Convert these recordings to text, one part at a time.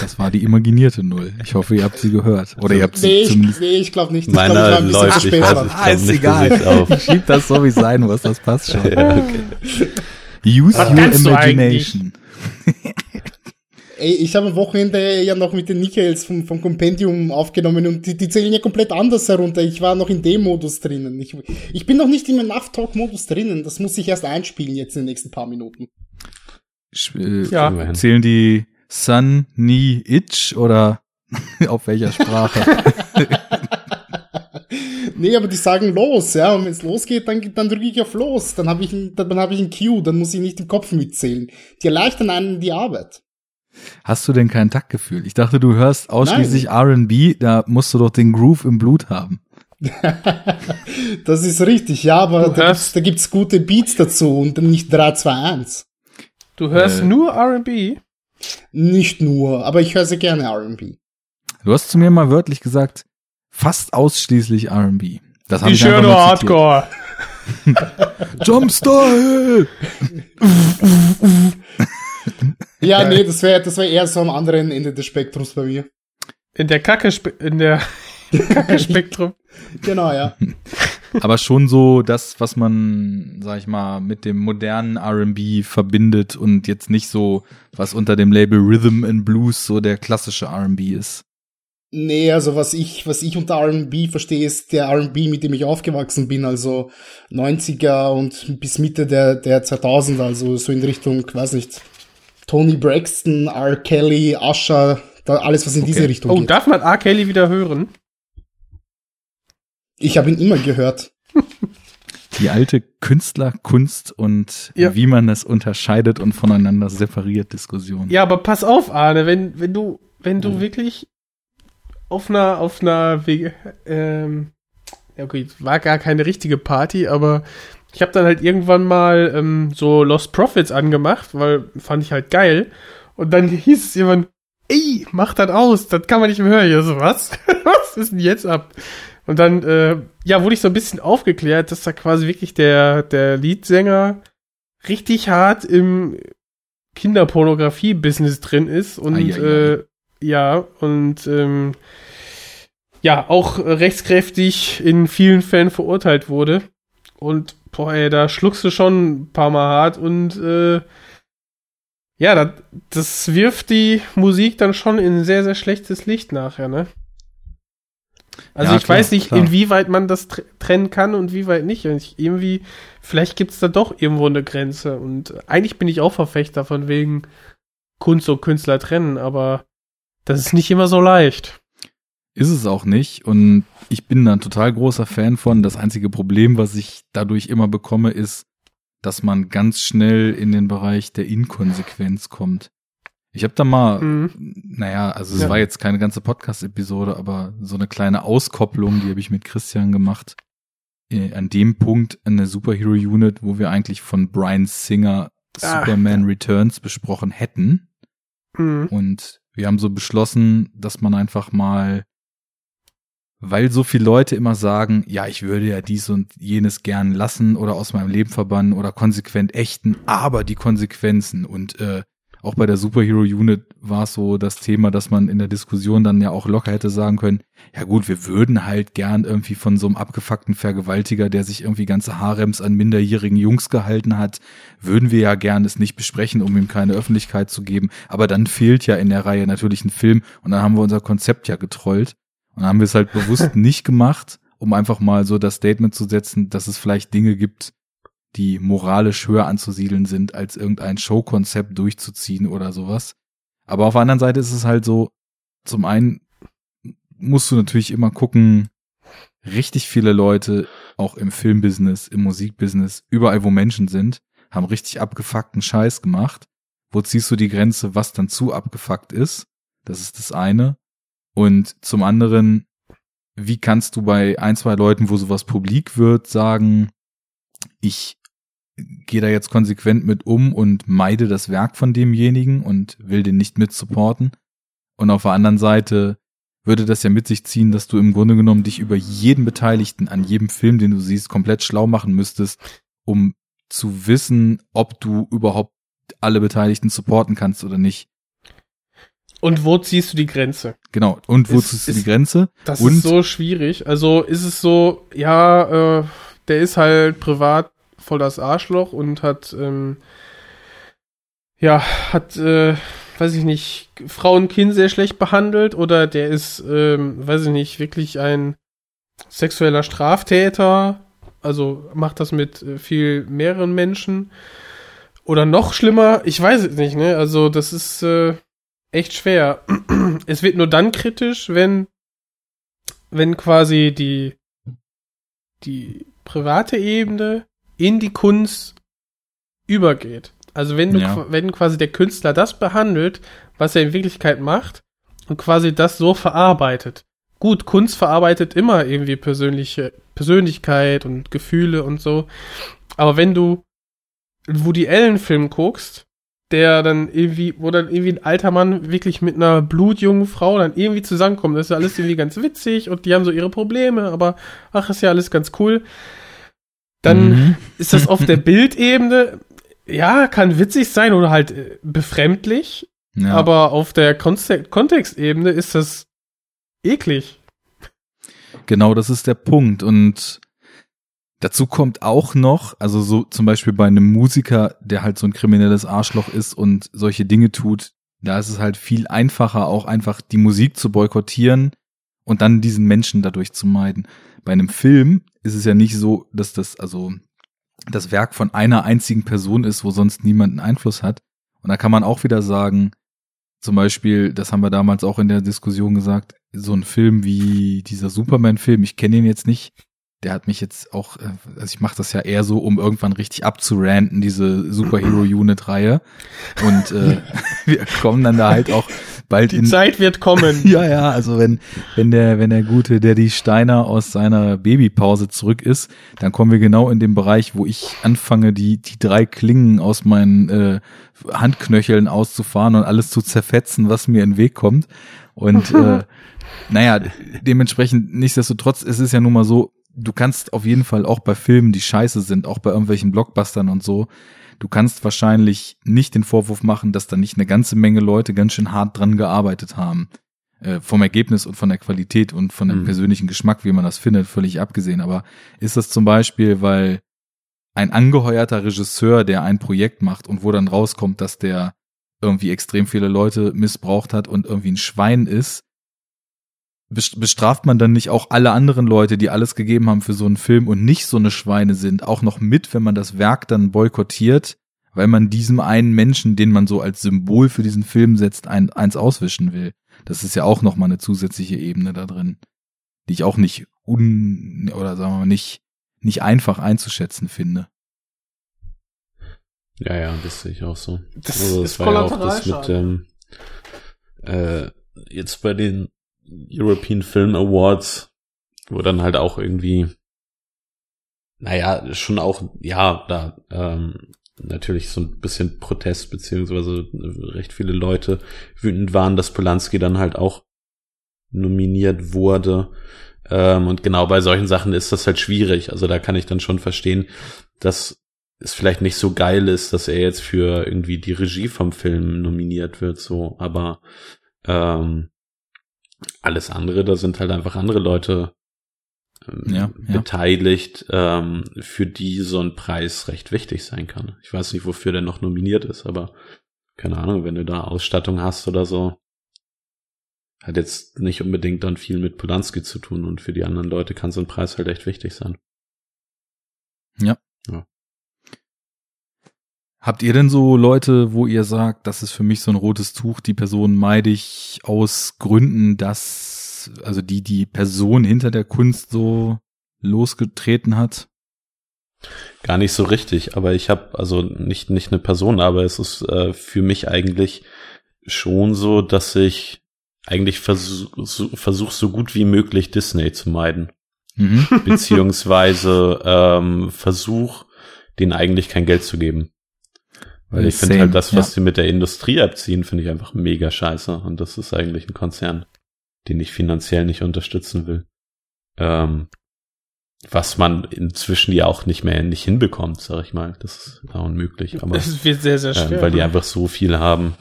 Das war die imaginierte Null. Ich hoffe, ihr habt sie gehört. Oder ihr habt sie Nee, zumindest. ich, nee, ich glaube nicht. Ich Meiner glaub, ich war ein läuft, bisschen ich weiß es. Ah, ist nicht, egal. auf. Ich schieb das so, wie es sein muss. Das passt schon. Ja, okay. Use Was your imagination. Ey, ich habe am Wochenende ja noch mit den Michaels vom, vom Compendium aufgenommen und die, die zählen ja komplett anders herunter. Ich war noch in dem Modus drinnen. Ich, ich bin noch nicht im Enough-Talk-Modus drinnen. Das muss ich erst einspielen jetzt in den nächsten paar Minuten. Äh, Ja. Zählen die Sun, Ni, Itch oder auf welcher Sprache? nee, aber die sagen los, ja. Und wenn es losgeht, dann, dann drücke ich auf los. Dann habe ich, ein- dann habe ich ein Cue, dann muss ich nicht im Kopf mitzählen. Die erleichtern einen die Arbeit. Hast du denn kein Taktgefühl? Ich dachte, du hörst ausschließlich R&B, da musst du doch den Groove im Blut haben. Das ist richtig, ja, aber Du da gibt's, da gibt's gute Beats dazu und dann nicht 3, 2, 1. Du hörst Äh. nur R&B? Nicht nur, aber ich höre sehr gerne R&B. Du hast zu mir mal wörtlich gesagt, fast ausschließlich R&B. Das hab Die ich schöne mal zitiert. Hardcore. Jumpstyle! Ja, nee, das wäre das wär eher so am anderen Ende des Spektrums bei mir. In der Kacke, in der Kacke-Spektrum. Genau, ja. Aber schon so das, was man, sag ich mal, mit dem modernen R&B verbindet und jetzt nicht so, was unter dem Label Rhythm and Blues so der klassische R&B ist. Nee, also was ich, was ich unter R&B verstehe, ist der R&B, mit dem ich aufgewachsen bin, also 90er und bis Mitte der, der 2000er, also so in Richtung, weiß nicht, Tony Braxton, R. Kelly, Usher, da alles, was in diese Okay. Richtung Oh, geht. darf man R. Kelly wieder hören? Ich habe ihn immer gehört. Die alte Künstlerkunst und Ja. wie man es unterscheidet und voneinander separiert Diskussion. Ja, aber pass auf, Arne, wenn, wenn du, wenn du wirklich auf einer, auf einer, Wege- ähm, ja okay, war gar keine richtige Party, aber ich habe dann halt irgendwann mal ähm, so Lost Profits angemacht, weil fand ich halt geil. Und dann hieß es irgendwann, ey, mach das aus, das kann man nicht mehr hören. Ja, so, was? was ist denn jetzt ab? Und dann, äh, ja, wurde ich so ein bisschen aufgeklärt, dass da quasi wirklich der, der Leadsänger richtig hart im Kinderpornografie-Business drin ist und Ei, ei, ei. Äh, ja, und ähm, ja, auch rechtskräftig in vielen Fällen verurteilt wurde. Und boah, ey, da schluckst du schon ein paar Mal hart und äh, ja, das, das wirft die Musik dann schon in ein sehr, sehr schlechtes Licht nachher, ne? Also Ja, ich klar, weiß nicht, klar. inwieweit man das tr trennen kann und wie weit nicht. Und ich, irgendwie, vielleicht gibt's da doch irgendwo eine Grenze. Und eigentlich bin ich auch Verfechter von wegen Kunst und Künstler trennen, aber das ist nicht immer so leicht. Ist es auch nicht. Und ich bin da ein total großer Fan von. Das einzige Problem, was ich dadurch immer bekomme, ist, dass man ganz schnell in den Bereich der Inkonsequenz kommt. Ich habe da mal, Mhm. naja, also es Ja. war jetzt keine ganze Podcast-Episode, aber so eine kleine Auskopplung, die habe ich mit Christian gemacht. Äh, An dem Punkt in der Superhero Unit, wo wir eigentlich von Brian Singer Ah, Superman Returns besprochen hätten. Mhm. Und wir haben so beschlossen, dass man einfach mal, weil so viele Leute immer sagen, ja, ich würde ja dies und jenes gern lassen oder aus meinem Leben verbannen oder konsequent ächten, aber die Konsequenzen und äh, auch bei der Superhero Unit war es so das Thema, dass man in der Diskussion dann ja auch locker hätte sagen können, ja gut, wir würden halt gern irgendwie von so einem abgefuckten Vergewaltiger, der sich irgendwie ganze Harems an minderjährigen Jungs gehalten hat, würden wir ja gern es nicht besprechen, um ihm keine Öffentlichkeit zu geben. Aber dann fehlt ja in der Reihe natürlich ein Film und dann haben wir unser Konzept ja getrollt. Und dann haben wir es halt bewusst nicht gemacht, um einfach mal so das Statement zu setzen, dass es vielleicht Dinge gibt, die moralisch höher anzusiedeln sind, als irgendein Showkonzept durchzuziehen oder sowas. Aber auf der anderen Seite ist es halt so, zum einen musst du natürlich immer gucken, richtig viele Leute, auch im Filmbusiness, im Musikbusiness, überall wo Menschen sind, haben richtig abgefuckten Scheiß gemacht. Wo ziehst du die Grenze, was dann zu abgefuckt ist? Das ist das eine. Und zum anderen, wie kannst du bei ein, zwei Leuten, wo sowas publik wird, sagen, ich gehe da jetzt konsequent mit um und meide das Werk von demjenigen und will den nicht mit supporten. Und auf der anderen Seite würde das ja mit sich ziehen, dass du im Grunde genommen dich über jeden Beteiligten an jedem Film, den du siehst, komplett schlau machen müsstest, um zu wissen, ob du überhaupt alle Beteiligten supporten kannst oder nicht. Und wo ziehst du die Grenze? Genau. Und wo Ist- ziehst du die Grenze? Das Und- ist so schwierig. Also ist es so, ja, äh, der ist halt privat voll das Arschloch und hat, ähm, ja, hat, äh, weiß ich nicht, Frau und Kind sehr schlecht behandelt oder der ist, ähm, weiß ich nicht, wirklich ein sexueller Straftäter, also macht das mit äh, viel mehreren Menschen oder noch schlimmer, ich weiß es nicht, ne? Also das ist äh, echt schwer. es wird nur dann kritisch, wenn wenn quasi die die private Ebene in die Kunst übergeht. Also wenn du Ja. wenn quasi der Künstler das behandelt, was er in Wirklichkeit macht und quasi das so verarbeitet. Gut, Kunst verarbeitet immer irgendwie persönliche Persönlichkeit und Gefühle und so. Aber wenn du einen Woody Allen Film guckst, der dann irgendwie, wo dann irgendwie ein alter Mann wirklich mit einer blutjungen Frau dann irgendwie zusammenkommt, das ist ja alles irgendwie ganz witzig und die haben so ihre Probleme, aber ach, ist ja alles ganz cool. Dann Mhm. ist das auf der Bildebene, ja, kann witzig sein oder halt äh, befremdlich, ja. aber auf der Kontext Kontextebene ist das eklig. Genau, das ist der Punkt. Und dazu kommt auch noch, also so zum Beispiel bei einem Musiker, der halt so ein kriminelles Arschloch ist und solche Dinge tut, da ist es halt viel einfacher, auch einfach die Musik zu boykottieren und dann diesen Menschen dadurch zu meiden. Bei einem Film ist es ja nicht so, dass das, also das Werk von einer einzigen Person ist, wo sonst niemand einen Einfluss hat. Und da kann man auch wieder sagen, zum Beispiel, das haben wir damals auch in der Diskussion gesagt, so ein Film wie dieser Superman-Film, ich kenne ihn jetzt nicht, der hat mich jetzt auch, äh, also ich mache das ja eher so, um irgendwann richtig abzuranten, diese Superhero-Unit-Reihe. Und äh, wir kommen dann da halt auch bald Die in. Zeit wird kommen. Ja, ja, also wenn, wenn der, wenn der gute Daddy Steiner aus seiner Babypause zurück ist, dann kommen wir genau in den Bereich, wo ich anfange, die, die drei Klingen aus meinen äh, Handknöcheln auszufahren und alles zu zerfetzen, was mir in den Weg kommt. Und äh, naja, dementsprechend, nichtsdestotrotz, es ist ja nun mal so, du kannst auf jeden Fall auch bei Filmen, die scheiße sind, auch bei irgendwelchen Blockbustern und so, du kannst wahrscheinlich nicht den Vorwurf machen, dass da nicht eine ganze Menge Leute ganz schön hart dran gearbeitet haben. Äh, vom Ergebnis und von der Qualität und von dem Mhm. persönlichen Geschmack, wie man das findet, völlig abgesehen. Aber ist das zum Beispiel, weil ein angeheuerter Regisseur, der ein Projekt macht und wo dann rauskommt, dass der irgendwie extrem viele Leute missbraucht hat und irgendwie ein Schwein ist, bestraft man dann nicht auch alle anderen Leute, die alles gegeben haben für so einen Film und nicht so eine Schweine sind, auch noch mit, wenn man das Werk dann boykottiert, weil man diesem einen Menschen, den man so als Symbol für diesen Film setzt, ein, eins auswischen will. Das ist ja auch noch mal eine zusätzliche Ebene da drin, die ich auch nicht un oder sagen wir mal nicht nicht einfach einzuschätzen finde. Ja, ja, das sehe ich auch so. Das also ist das war ja auch das mit ähm, äh, jetzt bei den European Film Awards, wo dann halt auch irgendwie, naja, schon auch, ja, da ähm, natürlich so ein bisschen Protest, beziehungsweise recht viele Leute wütend waren, dass Polanski dann halt auch nominiert wurde. Ähm, und genau bei solchen Sachen ist das halt schwierig. Also da kann ich dann schon verstehen, dass es vielleicht nicht so geil ist, dass er jetzt für irgendwie die Regie vom Film nominiert wird, so, aber ähm, alles andere, da sind halt einfach andere Leute ähm, Ja, ja. beteiligt, ähm, für die so ein Preis recht wichtig sein kann. Ich weiß nicht, wofür der noch nominiert ist, aber keine Ahnung, wenn du da Ausstattung hast oder so, hat jetzt nicht unbedingt dann viel mit Polanski zu tun und für die anderen Leute kann so ein Preis halt echt wichtig sein. Habt ihr denn so Leute, wo ihr sagt, das ist für mich so ein rotes Tuch, die Person meide ich aus Gründen, dass, also die die Person hinter der Kunst so losgetreten hat? Gar nicht so richtig, aber ich habe also nicht nicht eine Person, aber es ist äh, für mich eigentlich schon so, dass ich eigentlich versuche so, versuch so gut wie möglich Disney zu meiden, Mhm. beziehungsweise ähm, versuch denen eigentlich kein Geld zu geben. Weil ich finde halt das, was ja. sie mit der Industrie abziehen, finde ich einfach mega scheiße. Und das ist eigentlich ein Konzern, den ich finanziell nicht unterstützen will. Ähm, was man inzwischen ja auch nicht mehr nicht hinbekommt, sag ich mal. Das ist ja unmöglich. Aber Es wird sehr, sehr schwer. ähm, weil die einfach so viel haben.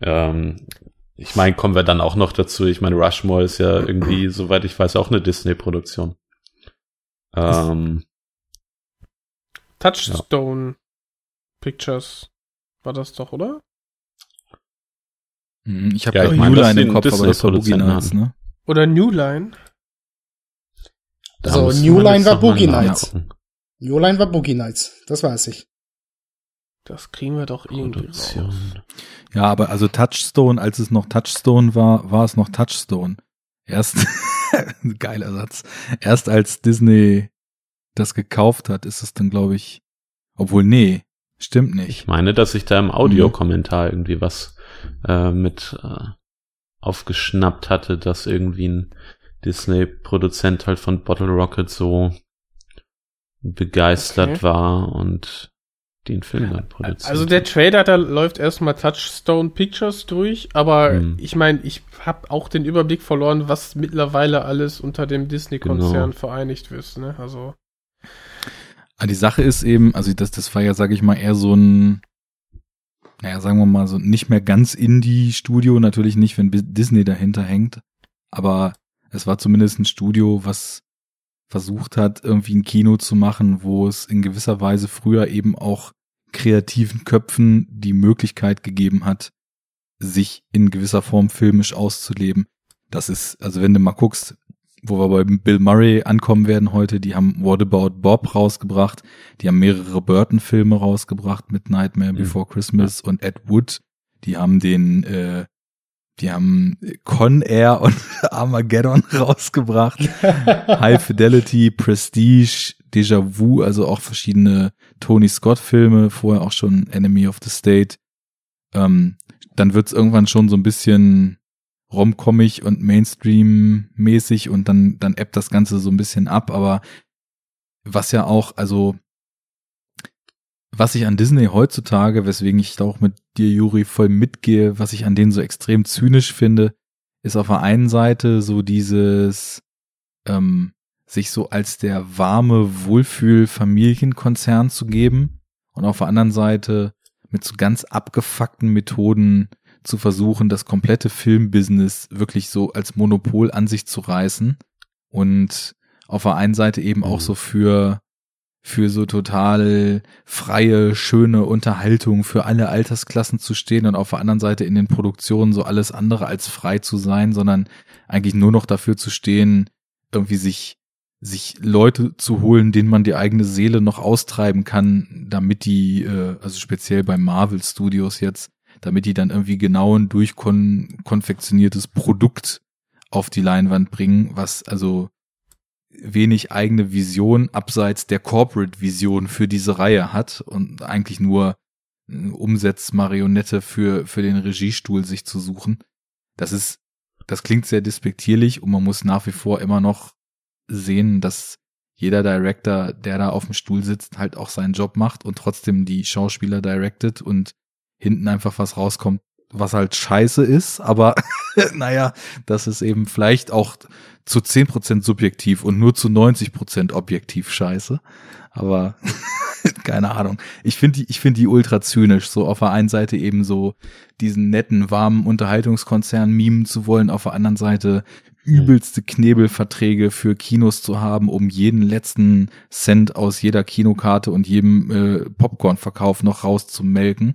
Ähm, ich meine, kommen wir dann auch noch dazu. Ich meine, Rushmore ist ja irgendwie, soweit ich weiß, auch eine Disney-Produktion. Ähm, Touchstone Pictures war das doch, oder? Hm, Ich habe Ja, ich mein, New Line im Kopf, aber das war Boogie Nights, ne? Oder New Line? da Also, müsste New Line war Boogie Nights. New Line war Boogie Nights, das weiß ich. Das kriegen wir doch irgendwie raus. Ja, aber also Touchstone, als es noch Touchstone war, war es noch Touchstone. Erst, geiler Satz. Erst als Disney das gekauft hat, ist es dann, glaube ich, obwohl, nee, stimmt Ich nicht. meine, dass ich da im Audiokommentar irgendwie was äh, mit äh, aufgeschnappt hatte, dass irgendwie ein Disney-Produzent halt von Bottle Rocket so begeistert Okay. war und den Film dann produziert. Also der Trailer, da läuft erstmal Touchstone Pictures durch, aber Hm. ich meine, ich habe auch den Überblick verloren, was mittlerweile alles unter dem Disney-Konzern Genau. vereinigt wird. Ne? Also Aber die Sache ist eben, also das, das war ja, sage ich mal, eher so ein, naja, sagen wir mal, so nicht mehr ganz Indie-Studio, natürlich nicht, wenn Disney dahinter hängt, aber es war zumindest ein Studio, was versucht hat, irgendwie ein Kino zu machen, wo es in gewisser Weise früher eben auch kreativen Köpfen die Möglichkeit gegeben hat, sich in gewisser Form filmisch auszuleben. Das ist, also wenn du mal guckst, wo wir bei Bill Murray ankommen werden heute, die haben What About Bob rausgebracht, die haben mehrere Burton-Filme rausgebracht mit Nightmare Mhm. Before Christmas und Ed Wood, die haben den, äh, die haben Con Air und Armageddon rausgebracht, High Fidelity, Prestige, Déjà Vu, also auch verschiedene Tony Scott-Filme, vorher auch schon Enemy of the State. Ähm, dann wird's irgendwann schon so ein bisschen romcommig und Mainstream-mäßig und dann, dann ebbt das Ganze so ein bisschen ab, aber was ja auch, also was ich an Disney heutzutage, weswegen ich da auch mit dir, Juri, voll mitgehe, was ich an denen so extrem zynisch finde, ist auf der einen Seite so dieses ähm, sich so als der warme Wohlfühl-Familienkonzern zu geben und auf der anderen Seite mit so ganz abgefuckten Methoden zu versuchen, das komplette Filmbusiness wirklich so als Monopol an sich zu reißen und auf der einen Seite eben auch Mhm. so für für so total freie, schöne Unterhaltung für alle Altersklassen zu stehen und auf der anderen Seite in den Produktionen so alles andere als frei zu sein, sondern eigentlich nur noch dafür zu stehen, irgendwie sich sich Leute zu holen, denen man die eigene Seele noch austreiben kann, damit die, äh, also speziell bei Marvel Studios jetzt, damit die dann irgendwie genau ein durchkonfektioniertes Produkt auf die Leinwand bringen, was also wenig eigene Vision abseits der Corporate-Vision für diese Reihe hat und eigentlich nur Umsetzmarionette für, für den Regiestuhl sich zu suchen. Das ist, das klingt sehr despektierlich und man muss nach wie vor immer noch sehen, dass jeder Director, der da auf dem Stuhl sitzt, halt auch seinen Job macht und trotzdem die Schauspieler directed und hinten einfach was rauskommt, was halt scheiße ist, aber naja, das ist eben vielleicht auch zu 10% subjektiv und nur zu 90% objektiv scheiße. Aber keine Ahnung. Ich finde die, ich finde die ultra zynisch, so auf der einen Seite eben so diesen netten, warmen Unterhaltungskonzern mimen zu wollen, auf der anderen Seite übelste Knebelverträge für Kinos zu haben, um jeden letzten Cent aus jeder Kinokarte und jedem äh, Popcornverkauf noch rauszumelken.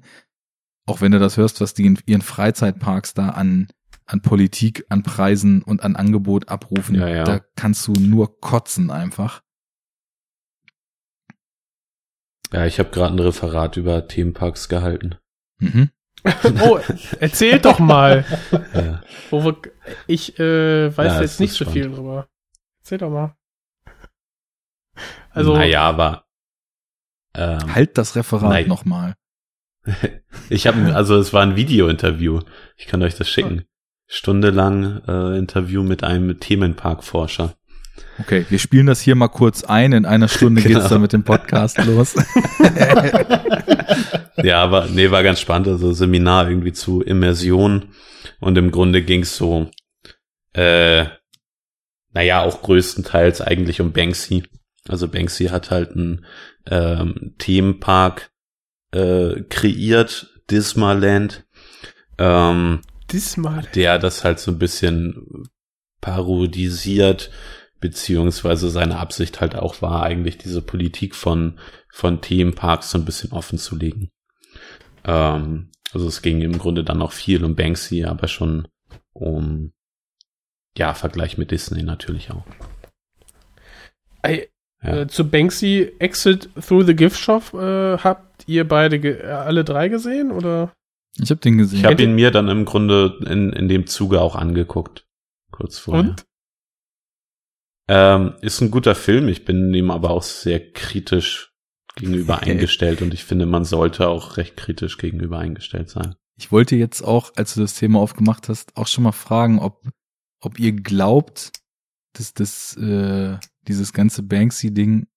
Auch wenn du das hörst, was die in ihren Freizeitparks da an an Politik, an Preisen und an Angebot abrufen, Ja, ja. da kannst du nur kotzen einfach. Ja, ich habe gerade ein Referat über Themenparks gehalten. Mhm. oh, erzähl doch mal. Ja. Ich äh, weiß Ja, jetzt nicht so spannend. viel drüber. Erzähl doch mal. Also, naja, aber ähm, Halt das Referat nochmal. Ich habe, also es war ein Video-Interview. Ich kann euch das schicken. Stundelang äh, Interview mit einem Themenparkforscher. Okay, wir spielen das hier mal kurz ein. In einer Stunde Genau. geht's dann mit dem Podcast los. Ja, aber nee, war ganz spannend. Also Seminar irgendwie zu Immersion und im Grunde ging's so, äh, naja, auch größtenteils eigentlich um Banksy. Also Banksy hat halt einen ähm, Themenpark äh, kreiert, Dismaland. Ähm, Diesmal. Der das halt so ein bisschen parodisiert, beziehungsweise seine Absicht halt auch war, eigentlich diese Politik von, von Themenparks so ein bisschen offen zu legen. Ähm, also es ging im Grunde dann auch viel um Banksy, aber schon um, ja, Vergleich mit Disney natürlich auch. Ey, ja. äh, zu Banksy Exit Through the Gift Shop äh, habt ihr beide alle drei gesehen oder? Ich habe den gesehen. Ich habe ihn mir dann im Grunde in, in dem Zuge auch angeguckt. Kurz vorher. Und? Ähm, ist ein guter Film. Ich bin ihm aber auch sehr kritisch gegenüber eingestellt und ich finde, man sollte auch recht kritisch gegenüber eingestellt sein. Ich wollte jetzt auch, als du das Thema aufgemacht hast, auch schon mal fragen, ob, ob ihr glaubt, dass das, äh, dieses ganze Banksy-Ding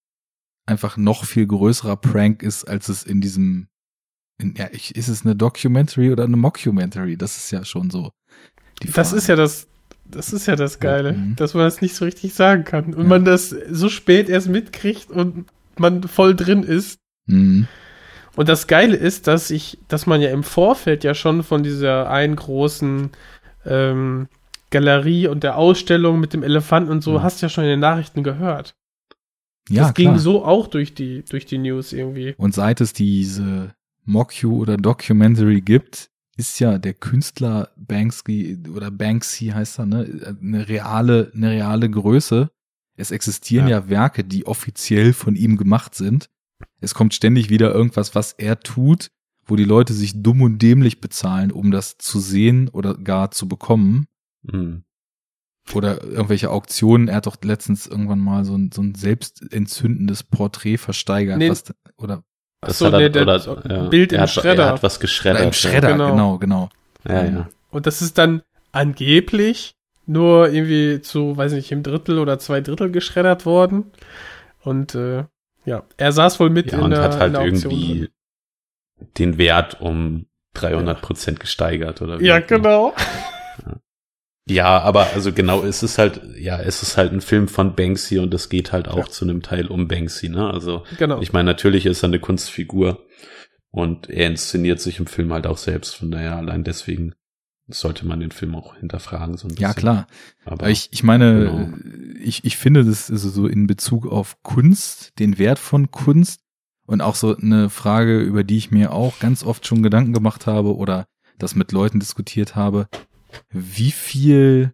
einfach noch viel größerer Prank ist, als es in diesem, in, ja, ich, ist es eine Documentary oder eine Mockumentary? Das ist ja schon so. das ist ja das, das ist ja das Geile, mhm. dass man das nicht so richtig sagen kann und ja. man das so spät erst mitkriegt und man voll drin ist. Mhm. Und das Geile ist, dass ich, dass man ja im Vorfeld ja schon von dieser einen großen ähm, Galerie und der Ausstellung mit dem Elefanten und so, mhm. hast ja schon in den Nachrichten gehört. Ja, das klar. ging so auch durch die, durch die News irgendwie. Und seit es diese Mocu oder Documentary gibt, ist ja der Künstler Banksy oder Banksy heißt er, ne, eine reale, eine reale Größe. Es existieren ja. ja Werke, die offiziell von ihm gemacht sind. Es kommt ständig wieder irgendwas, was er tut, wo die Leute sich dumm und dämlich bezahlen, um das zu sehen oder gar zu bekommen. Mhm. Oder irgendwelche Auktionen. Er hat doch letztens irgendwann mal so ein, so ein selbstentzündendes Porträt versteigert. Nee. Was, oder das so, hat er, nee, der, oder, ja. Bild im hat, Schredder. Er hat was geschreddert. Im Schredder, genau, genau. genau. Ja, ja. Und das ist dann angeblich nur irgendwie zu, weiß nicht, im Drittel oder zwei Drittel geschreddert worden. Und äh, ja, er saß wohl mit ja, in und der, hat halt Auktion irgendwie drin. den Wert um 300 Prozent ja. gesteigert oder wie Ja, genau. Ja. aber also genau, es ist halt, ja, es ist halt ein Film von Banksy und es geht halt auch ja. zu einem Teil um Banksy, ne? Also, genau. ich meine, natürlich ist er eine Kunstfigur und er inszeniert sich im Film halt auch selbst, von daher allein deswegen sollte man den Film auch hinterfragen. So ein bisschen. Ja, klar. Aber ich, ich meine, genau. ich, ich finde das also so in Bezug auf Kunst, den Wert von Kunst und auch so eine Frage, über die ich mir auch ganz oft schon Gedanken gemacht habe oder das mit Leuten diskutiert habe. Wie viel,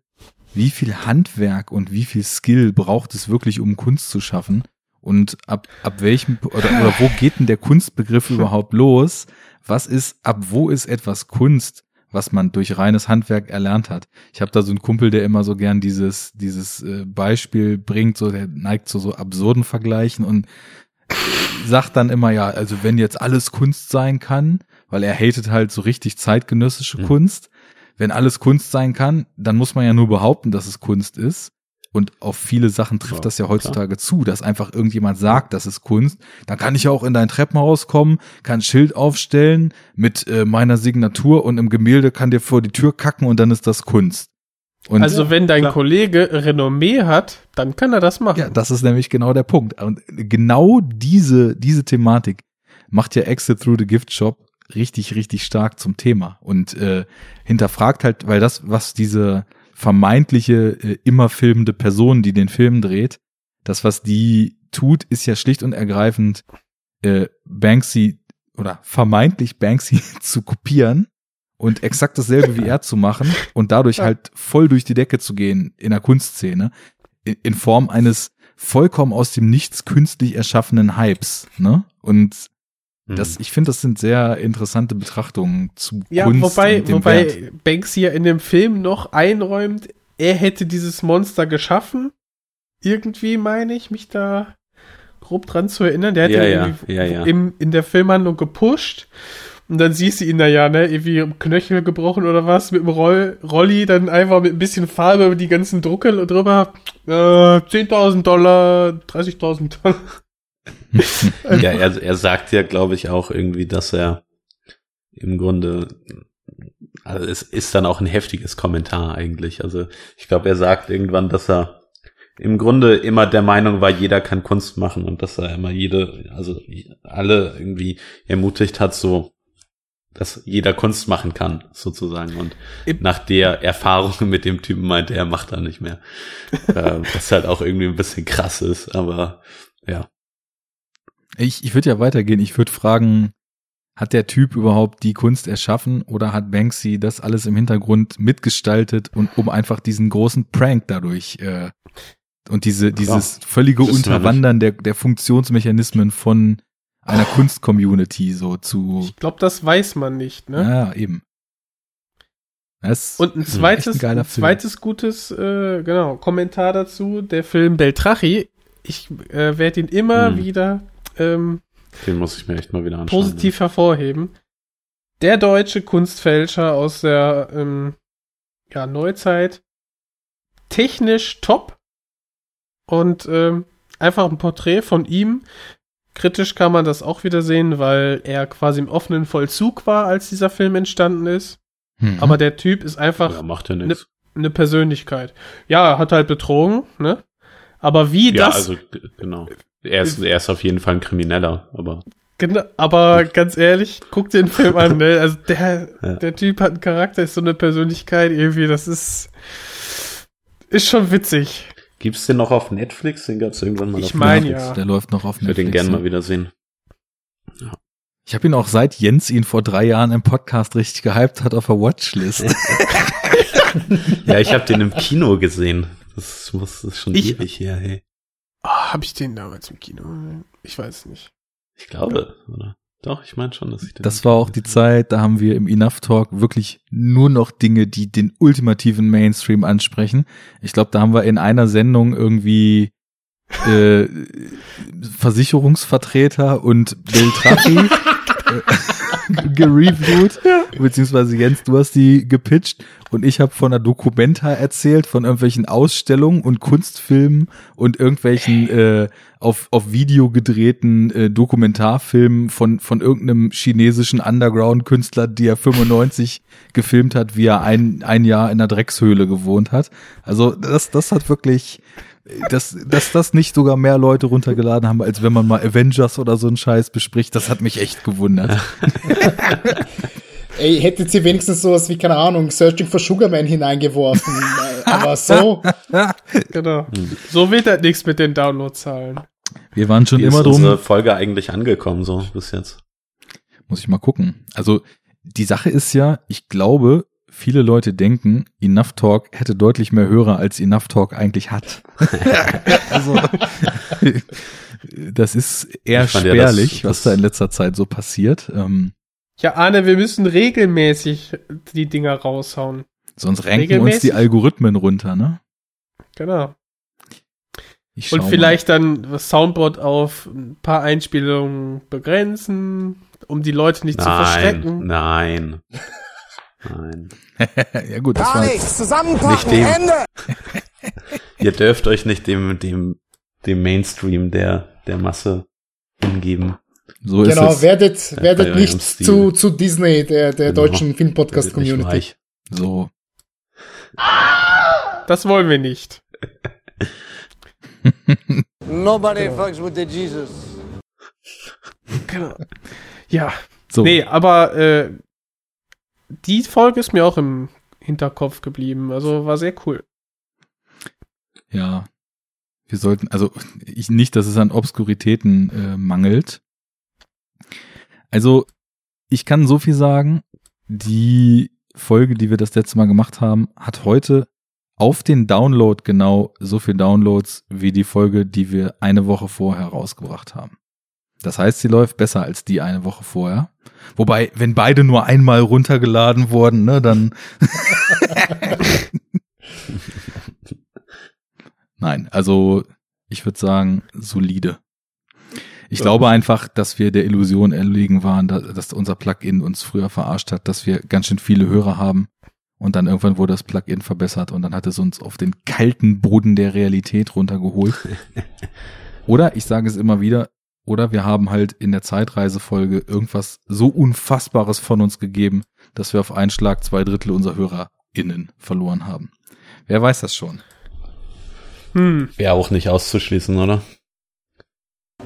wie viel Handwerk und wie viel Skill braucht es wirklich, um Kunst zu schaffen? Und ab, ab welchem, oder, oder wo geht denn der Kunstbegriff überhaupt los? Was ist, ab wo ist etwas Kunst? was man durch reines Handwerk erlernt hat. Ich habe da so einen Kumpel, der immer so gern dieses dieses äh, Beispiel bringt, so der neigt zu so absurden Vergleichen und sagt dann immer ja, also wenn jetzt alles Kunst sein kann, weil er hatet halt so richtig zeitgenössische mhm. Kunst, wenn alles Kunst sein kann, dann muss man ja nur behaupten, dass es Kunst ist. Und auf viele Sachen trifft ja, das ja heutzutage klar. zu, dass einfach irgendjemand sagt, das ist Kunst. Dann kann ich ja auch in dein Treppenhaus kommen, kann ein Schild aufstellen mit äh, meiner Signatur und im Gemälde kann dir vor die Tür kacken und dann ist das Kunst. Und also wenn dein klar. Kollege Renommee hat, dann kann er das machen. Ja, das ist nämlich genau der Punkt. Und genau diese, diese Thematik macht ja Exit Through the Gift Shop richtig, richtig stark zum Thema und äh, hinterfragt halt, weil das, was diese vermeintliche äh, immer filmende Person, die den Film dreht. Das, was die tut, ist ja schlicht und ergreifend äh, Banksy oder vermeintlich Banksy zu kopieren und exakt dasselbe wie er zu machen und dadurch halt voll durch die Decke zu gehen in der Kunstszene in, in Form eines vollkommen aus dem Nichts künstlich erschaffenen Hypes, ne? Und das, hm. ich finde, das sind sehr interessante Betrachtungen zu ja, Kunst. Wobei, und dem wobei Wert. Banksy ja in dem Film noch einräumt, er hätte dieses Monster geschaffen. Irgendwie meine ich, mich da grob dran zu erinnern. Der hat ja, ja, ja, ja. Im, in der Filmhandlung gepusht. Und dann siehst du ihn da ja, ne, irgendwie Knöchel gebrochen oder was, mit dem Roll Rolli, dann einfach mit ein bisschen Farbe über die ganzen Drucke drüber. Äh, 10.000 Dollar, 30.000 Dollar. ja, er, er sagt ja, glaube ich, auch irgendwie, dass er im Grunde, also es ist dann auch ein heftiges Kommentar eigentlich. Also ich glaube, er sagt irgendwann, dass er im Grunde immer der Meinung war, jeder kann Kunst machen und dass er immer jede, also alle irgendwie ermutigt hat, so dass jeder Kunst machen kann, sozusagen. Und Im- nach der Erfahrung mit dem Typen meinte er, macht er nicht mehr. äh, was halt auch irgendwie ein bisschen krass ist, aber ja. Ich, ich würde ja weitergehen. Ich würde fragen, hat der Typ überhaupt die Kunst erschaffen oder hat Banksy das alles im Hintergrund mitgestaltet und um einfach diesen großen Prank dadurch äh, und diese dieses völlige wir nicht. Unterwandern der der Funktionsmechanismen von einer Kunst-Community so zu Ich glaube, das weiß man nicht, ne? ja eben. Das Und ein zweites, ein geiler ein zweites gutes, äh, genau, Kommentar dazu, der Film Beltrachi. Ich äh, werde ihn immer Hm. wieder ähm, Den muss ich mir echt mal wieder anschauen. positiv hervorheben. Der deutsche Kunstfälscher aus der ähm, ja, Neuzeit. Technisch top. Und ähm, einfach ein Porträt von ihm. Kritisch kann man das auch wieder sehen, weil er quasi im offenen Vollzug war, als dieser Film entstanden ist. Mhm. Aber der Typ ist Ja. einfach Ja, macht ja eine Persönlichkeit. Ja, er hat halt betrogen, ne? Aber wie Ja, das, also genau. Er ist, er ist auf jeden Fall ein Krimineller, aber genau, aber ganz ehrlich, guck dir den Film an, ne? Also der, Ja. der Typ hat einen Charakter, ist so eine Persönlichkeit irgendwie, das ist, ist schon witzig. gibt's den noch auf Netflix? Den gab's irgendwann mal Ich auf mein, Netflix. ja. der läuft noch auf Ich würde den Netflix. gerne ja. mal wieder sehen. Ich habe ihn auch seit Jens ihn vor drei Jahren im Podcast richtig gehypt hat auf der Watchlist. Ja, ich habe den im Kino gesehen. Das muss das ist schon Ich- ewig her, hey. Ah, hab ich den damals im Kino? Ich weiß nicht. Ich glaube, oder? Doch, ich meine schon, dass ich den. Das war auch die Zeit, da haben wir im Enough Talk wirklich nur noch Dinge, die den ultimativen Mainstream ansprechen. Ich glaube, da haben wir in einer Sendung irgendwie äh, Versicherungsvertreter und Bill Traffi gereviewt, beziehungsweise Jens, du hast die gepitcht und ich habe von einer Documenta erzählt, von irgendwelchen Ausstellungen und Kunstfilmen und irgendwelchen äh, auf, auf Video gedrehten äh, Dokumentarfilmen von, von irgendeinem chinesischen Underground-Künstler, die er 95 gefilmt hat, wie er ein, ein Jahr in einer Dreckshöhle gewohnt hat. Also das, das hat wirklich, dass, dass das nicht sogar mehr Leute runtergeladen haben, als wenn man mal Avengers oder so einen Scheiß bespricht, das hat mich echt gewundert. Ey, hättet ihr wenigstens sowas wie, keine Ahnung, Searching for Sugarman hineingeworfen. Aber so, Genau. Hm. So wird das nichts mit den Downloadzahlen. Wir waren schon Wie ist immer unsere drum, Folge eigentlich angekommen, so bis jetzt? muss ich mal gucken. Also die Sache ist ja, ich glaube, viele Leute denken, Enough Talk hätte deutlich mehr Hörer, als Enough Talk eigentlich hat. also das ist eher Ich fand ja, das- spärlich, was das- da in letzter Zeit so passiert. Ähm, Ja, Arne, wir müssen regelmäßig die Dinger raushauen. sonst ranken uns die Algorithmen runter, ne? Genau. Und mal. vielleicht dann das Soundboard auf ein paar Einspielungen begrenzen, um die Leute nicht zu Nein, verschrecken. nein. Nein. ja gut, das Gar war nichts. Zusammenpacken. Nicht dem. Ende. Ihr dürft euch nicht dem, dem, dem Mainstream der, der Masse hingeben. so genau, ist es. werdet, bei werdet nicht zu, zu Disney, der, der Genau. deutschen Film-Podcast-Community. reich. So. Das wollen wir nicht. Nobody fucks with the Jesus. Genau. Ja. So. Nee, aber äh, die Folge ist mir auch im Hinterkopf geblieben. Also war sehr cool. Ja. Wir sollten, also ich nicht, dass es an Obskuritäten äh, mangelt. Also, ich kann so viel sagen, die Folge, die wir das letzte Mal gemacht haben, hat heute auf den Download genau so viel Downloads wie die Folge, die wir eine Woche vorher rausgebracht haben. Das heißt, sie läuft besser als die eine Woche vorher. Wobei, wenn beide nur einmal runtergeladen wurden, ne, dann Nein, also ich würde sagen, solide. Ich glaube einfach, dass wir der Illusion erlegen waren, da- dass unser Plugin uns früher verarscht hat, dass wir ganz schön viele Hörer haben. Und dann irgendwann wurde das Plugin verbessert und dann hat es uns auf den kalten Boden der Realität runtergeholt. Oder, ich sage es immer wieder, oder wir haben halt in der Zeitreisefolge irgendwas so Unfassbares von uns gegeben, dass wir auf einen Schlag zwei Drittel unserer HörerInnen verloren haben. Wer weiß das schon? Hm. Wäre auch nicht auszuschließen, oder?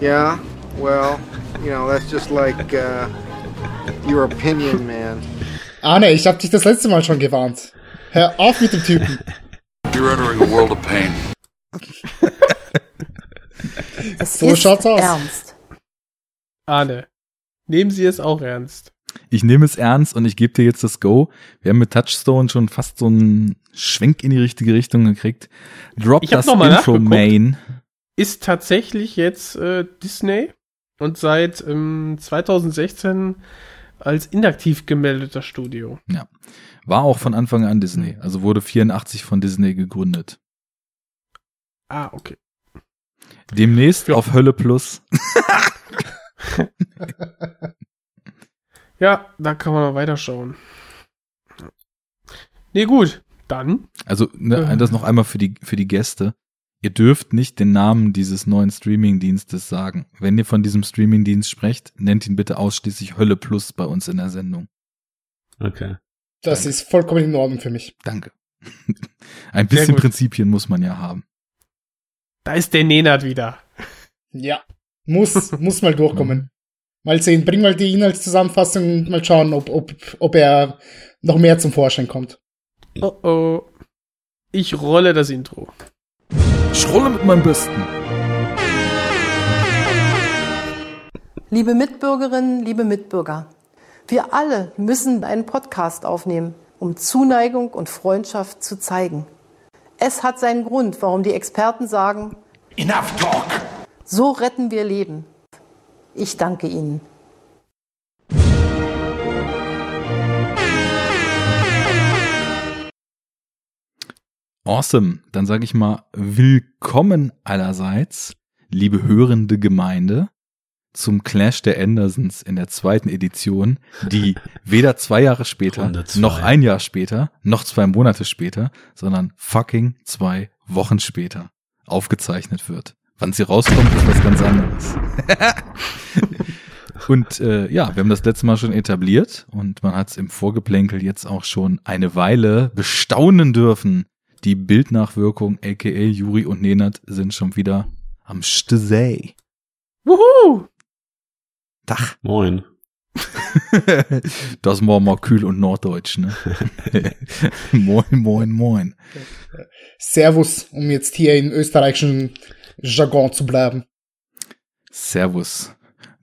Yeah, well, you know, that's just like uh, Your opinion, man. Arne, ich hab dich das letzte Mal schon gewarnt. Hör auf mit dem Typen. You're entering a world of pain. So ist schaut's aus. ernst. Arne, nehmen Sie es auch ernst. Ich nehme es ernst und ich gebe dir jetzt das Go. Wir haben mit Touchstone schon fast so einen Schwenk in die richtige Richtung gekriegt. Drop das Intro. Main. Ist tatsächlich jetzt äh, Disney und seit ähm, 2016 als inaktiv gemeldeter Studio. War auch von Anfang an Disney. Also wurde 84 von Disney gegründet. Ah, okay. Demnächst Ja. auf Hölle Plus. Ja, da kann man noch weiterschauen. Nee, gut. Dann. Also ne, Äh. das noch einmal für die, für die Gäste. Ihr dürft nicht den Namen dieses neuen Streamingdienstes sagen. Wenn ihr von diesem Streamingdienst sprecht, nennt ihn bitte ausschließlich Hölle Plus bei uns in der Sendung. Okay. Das ist vollkommen in Ordnung für mich. Danke. Ein bisschen. Prinzipien muss man ja haben. Da ist der Nenad wieder. Ja. Muss, muss mal durchkommen. Mal sehen, bring mal die Inhaltszusammenfassung und mal schauen, ob, ob, ob er noch mehr zum Vorschein kommt. Oh oh. Ich rolle das Intro. Ich rolle mit meinem Besten. Liebe Mitbürgerinnen, liebe Mitbürger, wir alle müssen einen Podcast aufnehmen, um Zuneigung und Freundschaft zu zeigen. Es hat seinen Grund, warum die Experten sagen, Enough talk! So retten wir Leben. Ich danke Ihnen. Awesome. Dann sage ich mal willkommen allerseits, liebe hörende Gemeinde, zum Clash der Andersons in der zweiten Edition, die weder zwei Jahre später, zwei. noch ein Jahr später, noch zwei Monate später, sondern fucking zwei Wochen später aufgezeichnet wird. Wann sie rauskommt, ist was ganz anderes. und äh, ja, wir haben das letzte Mal schon etabliert und man hat es im Vorgeplänkel jetzt auch schon eine Weile bestaunen dürfen. Die Bildnachwirkung, aka Juri und Nenad, sind schon wieder am Stesey. Wuhu! Dach. Moin. Das war mal kühl und norddeutsch, ne? moin, moin, moin. Servus, um jetzt hier in österreichischen Jargon zu bleiben. Servus.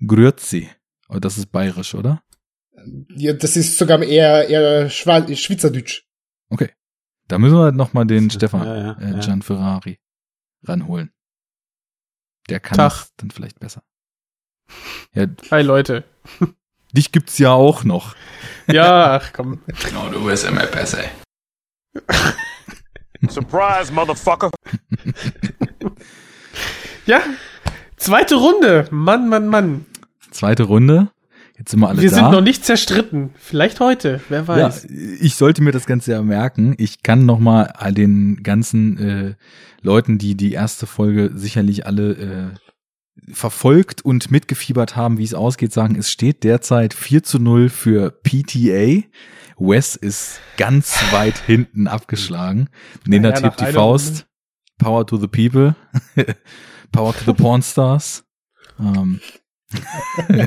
Grüezi. Oh, das ist bayerisch, oder? Ja, das ist sogar eher, eher Schwa Schweizerdeutsch. Okay. Da müssen wir halt noch mal den Stefan Ja, ja, äh, ja. Gian Ferrari ranholen. Der kann Tag. es dann vielleicht besser. Ja, Hi Leute. dich gibt's ja auch noch. Ja, ach komm. No, du bist immer besser. Surprise, motherfucker. Ja, zweite Runde. Mann, Mann, Mann. Zweite Runde. Jetzt sind wir alle Wir da. sind noch nicht zerstritten. Vielleicht heute, wer Ja, weiß. ich sollte mir das Ganze ja merken. Ich kann noch mal all den ganzen äh, Leuten, die die erste Folge sicherlich alle äh, verfolgt und mitgefiebert haben, wie es ausgeht, sagen, es steht derzeit 4 zu 0 für PTA. Wes ist ganz weit hinten abgeschlagen. Nena Naja, hebt nach die Faust. Power to the people. Power to the Pornstars. Ähm.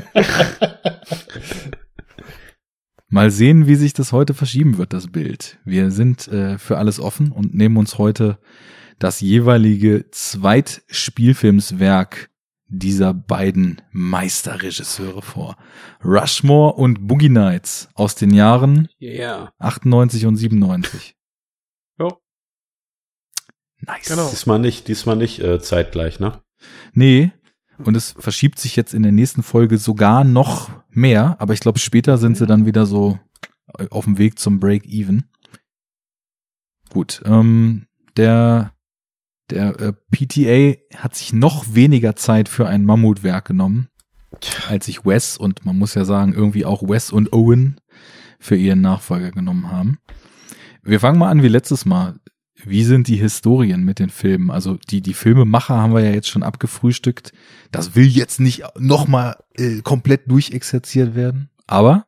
Mal sehen, wie sich das heute verschieben wird, das Bild. Wir sind äh, für alles offen und nehmen uns heute das jeweilige Zweitspielfilmswerk dieser beiden Meisterregisseure vor. Rushmore und Boogie Nights aus den Jahren Yeah. 98 und 97. Nice. Genau. Diesmal nicht, diesmal nicht äh, zeitgleich, ne? Nee. Und es verschiebt sich jetzt in der nächsten Folge sogar noch mehr, aber ich glaube, später sind sie dann wieder so auf dem Weg zum Break-Even. Gut, ähm, der, der äh, PTA hat sich noch weniger Zeit für ein Mammutwerk genommen, als sich Wes und man muss ja sagen, irgendwie auch Wes und Owen für ihren Nachfolger genommen haben. Wir fangen mal an wie letztes Mal. Wie sind die Historien mit den Filmen? Also die, die Filmemacher haben wir ja jetzt schon abgefrühstückt. Das will jetzt nicht nochmal äh, komplett durchexerziert werden. Aber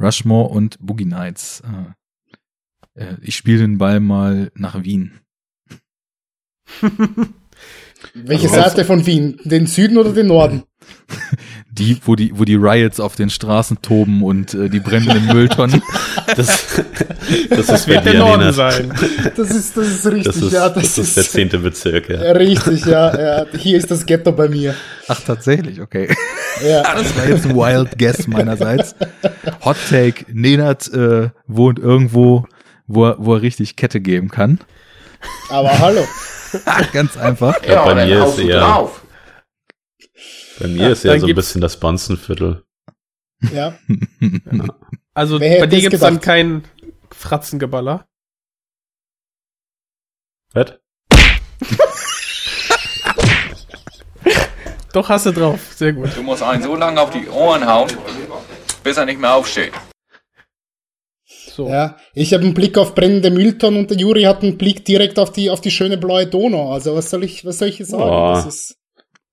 Rushmore und Boogie Nights. Äh, äh, ich spiele den Ball mal nach Wien. Welche Also- Seite von Wien? Den Süden oder den Norden? Die, wo die, wo die Riots auf den Straßen toben und äh, die brennenden Mülltonnen. Das, das ist Wird der Norden sein. Das ist, das ist richtig, Das ist, ja. das ist der zehnte Bezirk, ja. Richtig, ja, ja. Hier ist das Ghetto bei mir. Ach, tatsächlich, okay. Ja. Das war jetzt ein Wild Guess meinerseits. Hot Take, Nenad äh, wohnt irgendwo, wo er, wo er richtig Kette geben kann. Aber hallo. Ganz einfach. Ja, bei mir ist eher, drauf. Bei mir ist ja so ein bisschen das Bonzenviertel. Ja. Also Wer hätte bei dir es gibt's dann kein Fratzengeballer. Was? Doch, hast du drauf. Sehr gut. Du musst einen so lange auf die Ohren hauen, bis er nicht mehr aufsteht. So. Ja, ich habe einen Blick auf brennende Mülltonnen und der Juri hat einen Blick direkt auf die auf die schöne blaue Donau. Also was soll ich was soll ich sagen? Boah. Das ist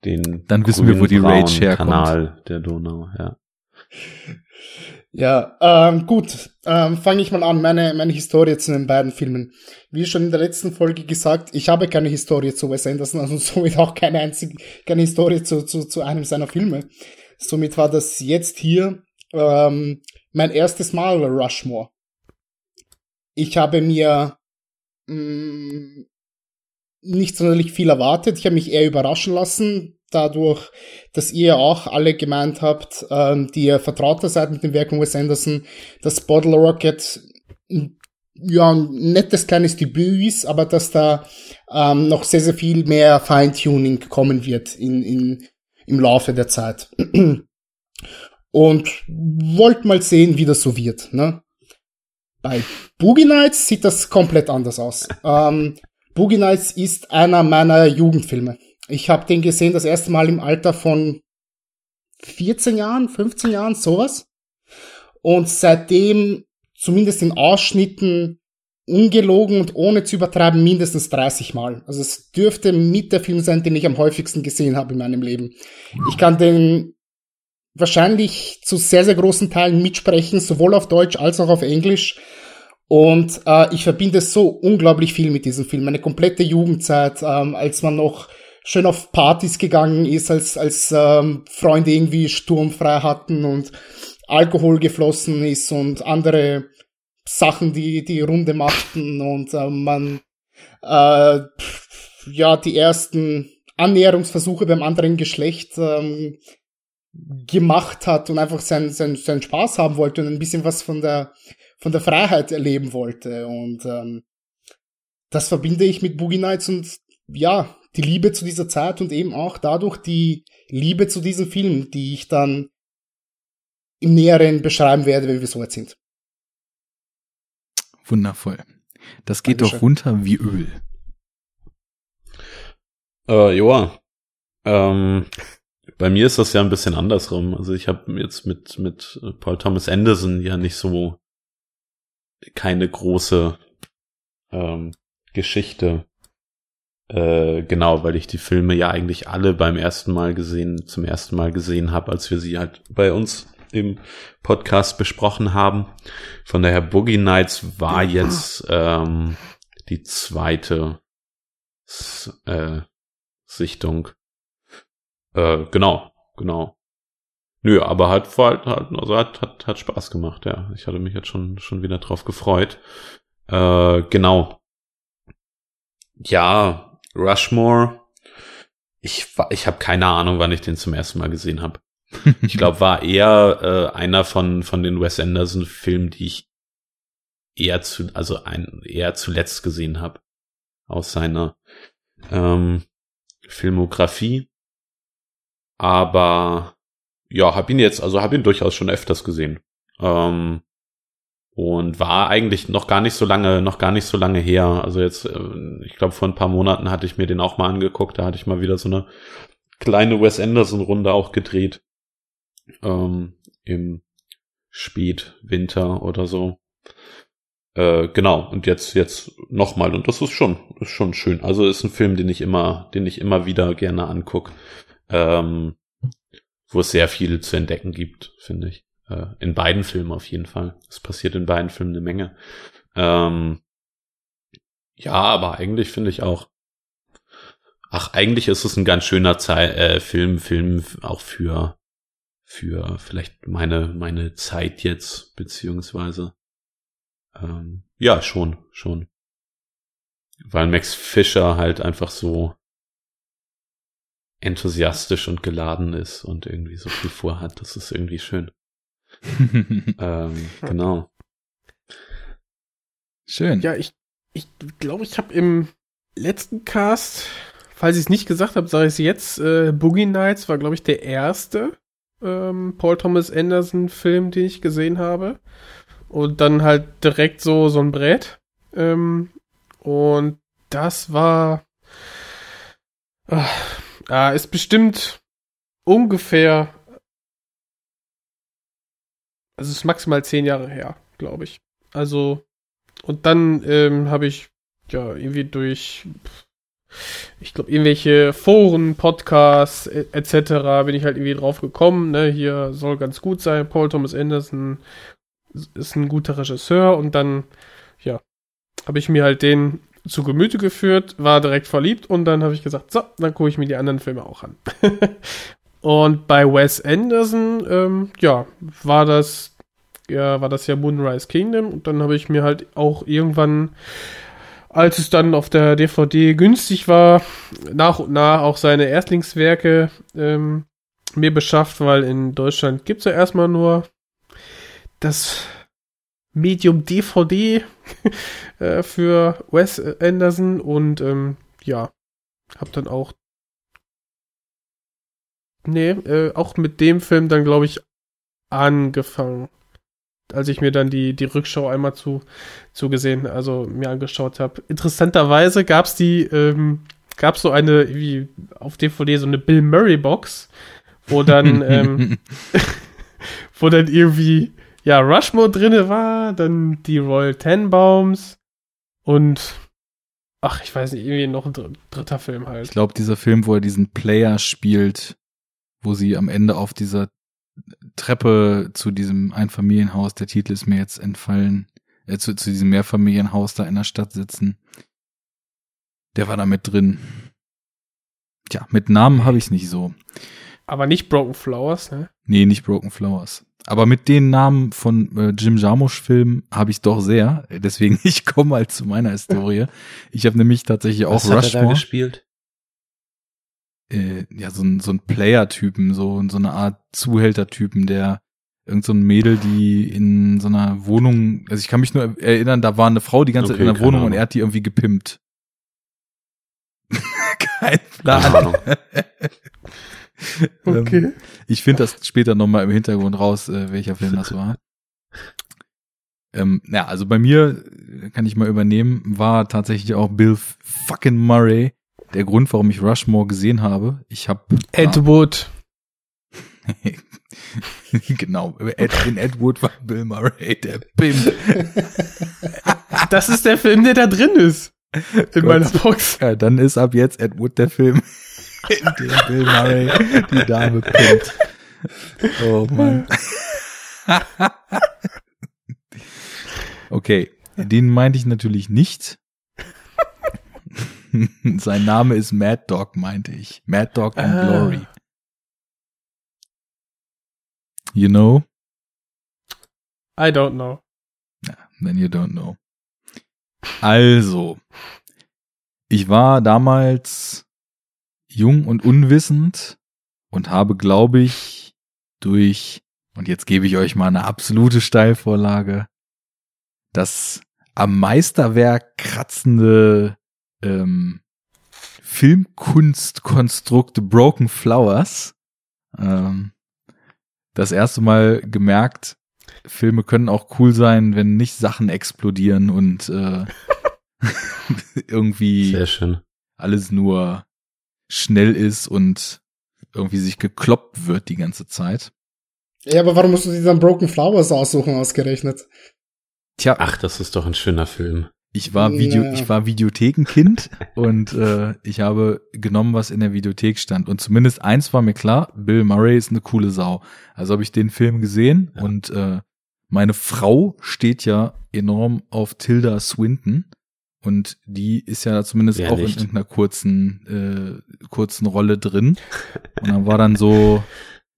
Den Dann wissen wir, wo die Rage herkommt. Kanal der Donau, ja. ja ähm, gut. Ähm, Fange ich mal an meine meine Historie zu den beiden Filmen. Wie schon in der letzten Folge gesagt, ich habe keine Historie zu Wes Anderson, also somit auch keine einzige keine Historie zu zu, zu einem seiner Filme. Somit war das jetzt hier ähm, mein erstes Mal Rushmore. Ich habe mir mh, nicht sonderlich viel erwartet. Ich habe mich eher überraschen lassen, dadurch, dass ihr auch alle gemeint habt, ähm, die ihr vertrauter seid mit den Werken Wes Anderson, dass Bottle Rocket ja ein nettes kleines Debüt ist, aber dass da ähm, noch sehr, sehr viel mehr Feintuning kommen wird in, in, im Laufe der Zeit. Und wollt mal sehen, wie das so wird. Ne? Bei Boogie Nights sieht das komplett anders aus. ähm, Boogie Nights ist einer meiner Jugendfilme. Ich habe den gesehen das erste Mal im Alter von 14 Jahren, 15 Jahren, sowas. Und seitdem, zumindest in Ausschnitten, ungelogen und ohne zu übertreiben, mindestens 30 Mal. Also es dürfte mit der Film sein, den ich am häufigsten gesehen habe in meinem Leben. Ich kann den wahrscheinlich zu sehr, sehr großen Teilen mitsprechen, sowohl auf Deutsch als auch auf Englisch. Und äh, ich verbinde so unglaublich viel mit diesem Film. Meine komplette Jugendzeit, ähm, als man noch schön auf Partys gegangen ist, als, als ähm, Freunde irgendwie sturmfrei hatten und Alkohol geflossen ist und andere Sachen, die die Runde machten und äh, man äh, pff, ja die ersten Annäherungsversuche beim anderen Geschlecht ähm, gemacht hat und einfach seinen sein, sein Spaß haben wollte und ein bisschen was von der von der Freiheit erleben wollte und ähm, das verbinde ich mit Boogie Nights und ja die Liebe zu dieser Zeit und eben auch dadurch die Liebe zu diesem Film, die ich dann im Näheren beschreiben werde, wenn wir so weit sind. Wundervoll. Das geht Dankeschön. doch runter wie Öl. Äh, joa. Ähm, bei mir ist das ja ein bisschen andersrum. Also ich habe jetzt mit, mit Paul Thomas Anderson ja nicht so keine große ähm, Geschichte. Äh, genau, weil ich die Filme ja eigentlich alle beim ersten Mal gesehen, zum ersten Mal gesehen habe, als wir sie halt bei uns im Podcast besprochen haben. Von daher Boogie Nights war jetzt ähm, die zweite S äh, Sichtung. Äh, genau, genau. Nö, aber hat halt, hat, also hat, hat, hat Spaß gemacht, ja. Ich hatte mich jetzt schon, schon wieder drauf gefreut. Äh, genau. Ja, Rushmore. Ich, ich habe keine Ahnung, wann ich den zum ersten Mal gesehen habe. Ich glaube, war eher äh, einer von, von den Wes Anderson-Filmen, die ich eher zu, also ein, eher zuletzt gesehen habe. Aus seiner ähm, Filmografie. Aber ja, hab ihn jetzt, also hab ihn durchaus schon öfters gesehen. Ähm, und war eigentlich noch gar nicht so lange, noch gar nicht so lange her. Also jetzt, äh, ich glaube, vor ein paar Monaten hatte ich mir den auch mal angeguckt. Da hatte ich mal wieder so eine kleine Wes Anderson-Runde auch gedreht. Ähm, Im Spätwinter oder so. Äh, genau, und jetzt, jetzt nochmal, und das ist schon, ist schon schön. Also ist ein Film, den ich immer, den ich immer wieder gerne anguck. Ähm, wo es sehr viel zu entdecken gibt, finde ich. Äh, in beiden Filmen auf jeden Fall. Es passiert in beiden Filmen eine Menge. Ähm, ja, aber eigentlich finde ich auch. Ach, eigentlich ist es ein ganz schöner Zei äh, Film, Film auch für für vielleicht meine, meine Zeit jetzt, beziehungsweise, ähm, ja, schon, schon. Weil Max Fischer halt einfach so enthusiastisch und geladen ist und irgendwie so viel vorhat. Das ist irgendwie schön. ähm, genau. Schön. Ja, ich ich glaube, ich habe im letzten Cast, falls ich es nicht gesagt habe, sage ich es jetzt, äh, Boogie Nights war, glaube ich, der erste ähm, Paul Thomas Anderson Film, den ich gesehen habe. Und dann halt direkt so, so ein Brett. Ähm, und das war, äh, ist bestimmt ungefähr, also es ist maximal zehn Jahre her, glaube ich. Also und dann ähm, habe ich ja irgendwie durch, ich glaube, irgendwelche Foren, Podcasts etc. bin ich halt irgendwie drauf gekommen. Ne? Hier soll ganz gut sein. Paul Thomas Anderson ist ein guter Regisseur und dann, ja, habe ich mir halt den zu Gemüte geführt, war direkt verliebt und dann habe ich gesagt, so, dann gucke ich mir die anderen Filme auch an. und bei Wes Anderson, ähm, ja, war das ja, war das ja Moonrise Kingdom und dann habe ich mir halt auch irgendwann, als es dann auf der DVD günstig war, nach und nach auch seine Erstlingswerke ähm, mir beschafft, weil in Deutschland gibt es ja erstmal nur das Medium DVD äh, für Wes Anderson und ähm, ja, hab dann auch nee, äh, auch mit dem Film dann glaube ich angefangen als ich mir dann die, die Rückschau einmal zu, zugesehen, also mir angeschaut habe. Interessanterweise gab es die, ähm, gab so eine, wie auf DVD, so eine Bill Murray Box, wo dann, ähm, wo dann irgendwie, ja, Rushmore drinne war, dann die Royal Tenbaums und ach, ich weiß nicht, irgendwie noch ein dritter Film halt. Ich glaube, dieser Film, wo er diesen Player spielt, wo sie am Ende auf dieser Treppe zu diesem Einfamilienhaus, der Titel ist mir jetzt entfallen, äh, zu, zu diesem Mehrfamilienhaus da in der Stadt sitzen. Der war da mit drin. Tja, mit Namen habe ich es nicht so. Aber nicht Broken Flowers, ne? Nee, nicht Broken Flowers. Aber mit den Namen von äh, Jim Jarmusch-Filmen habe ich doch sehr. Deswegen, ich komme halt zu meiner Historie. Ich habe nämlich tatsächlich auch Was Rushmore. Hat er da gespielt? äh, ja, so ein, so ein Player-Typen, so, so eine Art Zuhälter-Typen, der irgend so ein Mädel, die in so einer Wohnung, also ich kann mich nur erinnern, da war eine Frau die ganze okay, Zeit in der Wohnung und er hat die irgendwie gepimpt. Kein Plan. okay. Ähm, ich finde das später nochmal im Hintergrund raus, äh, welcher Film das war. Ähm, ja, also bei mir, kann ich mal übernehmen, war tatsächlich auch Bill fucking Murray der Grund, warum ich Rushmore gesehen habe. Ich habe Ed Wood. genau, Ed, in Ed Wood war Bill Murray, der Pimp. das ist der Film, der da drin ist. In Gott. meiner Box. Ja, dann ist ab jetzt Ed Wood der Film, in dem Bill Murray die Dame pimpt. Oh Mann. okay, den meinte ich natürlich nicht. Sein Name ist Mad Dog, meinte ich. Mad Dog and ah. Glory. You know? I don't know. then you don't know. Also, ich war damals jung und unwissend und habe, glaube ich, durch, und jetzt gebe ich euch mal eine absolute Steilvorlage, das am Meisterwerk kratzende ähm, Filmkunstkonstrukt Broken Flowers ähm, das erste Mal gemerkt, Filme können auch cool sein, wenn nicht Sachen explodieren und äh, irgendwie alles nur schnell ist und irgendwie sich gekloppt wird die ganze Zeit. Ja, aber warum musst du dir dann Broken Flowers aussuchen, ausgerechnet? Tja. Ach, das ist doch ein schöner Film. Ich war Video, ja. ich war Videothekenkind und äh, ich habe genommen, was in der Videothek stand. Und zumindest eins war mir klar: Bill Murray ist eine coole Sau. Also habe ich den Film gesehen ja. und äh, meine Frau steht ja enorm auf Tilda Swinton und die ist ja zumindest Wer auch nicht. in irgendeiner kurzen äh, kurzen Rolle drin. Und dann war dann so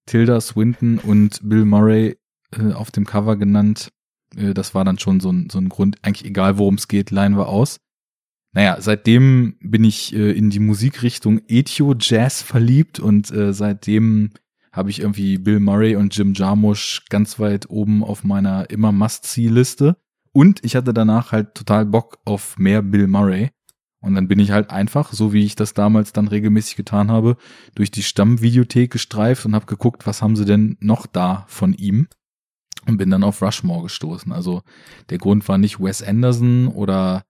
Tilda Swinton und Bill Murray äh, auf dem Cover genannt. Äh, das war dann schon so ein, so ein Grund, eigentlich egal worum es geht, leihen wir aus. Naja, seitdem bin ich äh, in die Musikrichtung Ethio Jazz verliebt und äh, seitdem habe ich irgendwie Bill Murray und Jim Jarmusch ganz weit oben auf meiner immer Must-See-Liste. Und ich hatte danach halt total Bock auf mehr Bill Murray. Und dann bin ich halt einfach, so wie ich das damals dann regelmäßig getan habe, durch die Stammvideothek gestreift und habe geguckt, was haben sie denn noch da von ihm und bin dann auf Rushmore gestoßen. Also der Grund war nicht Wes Anderson oder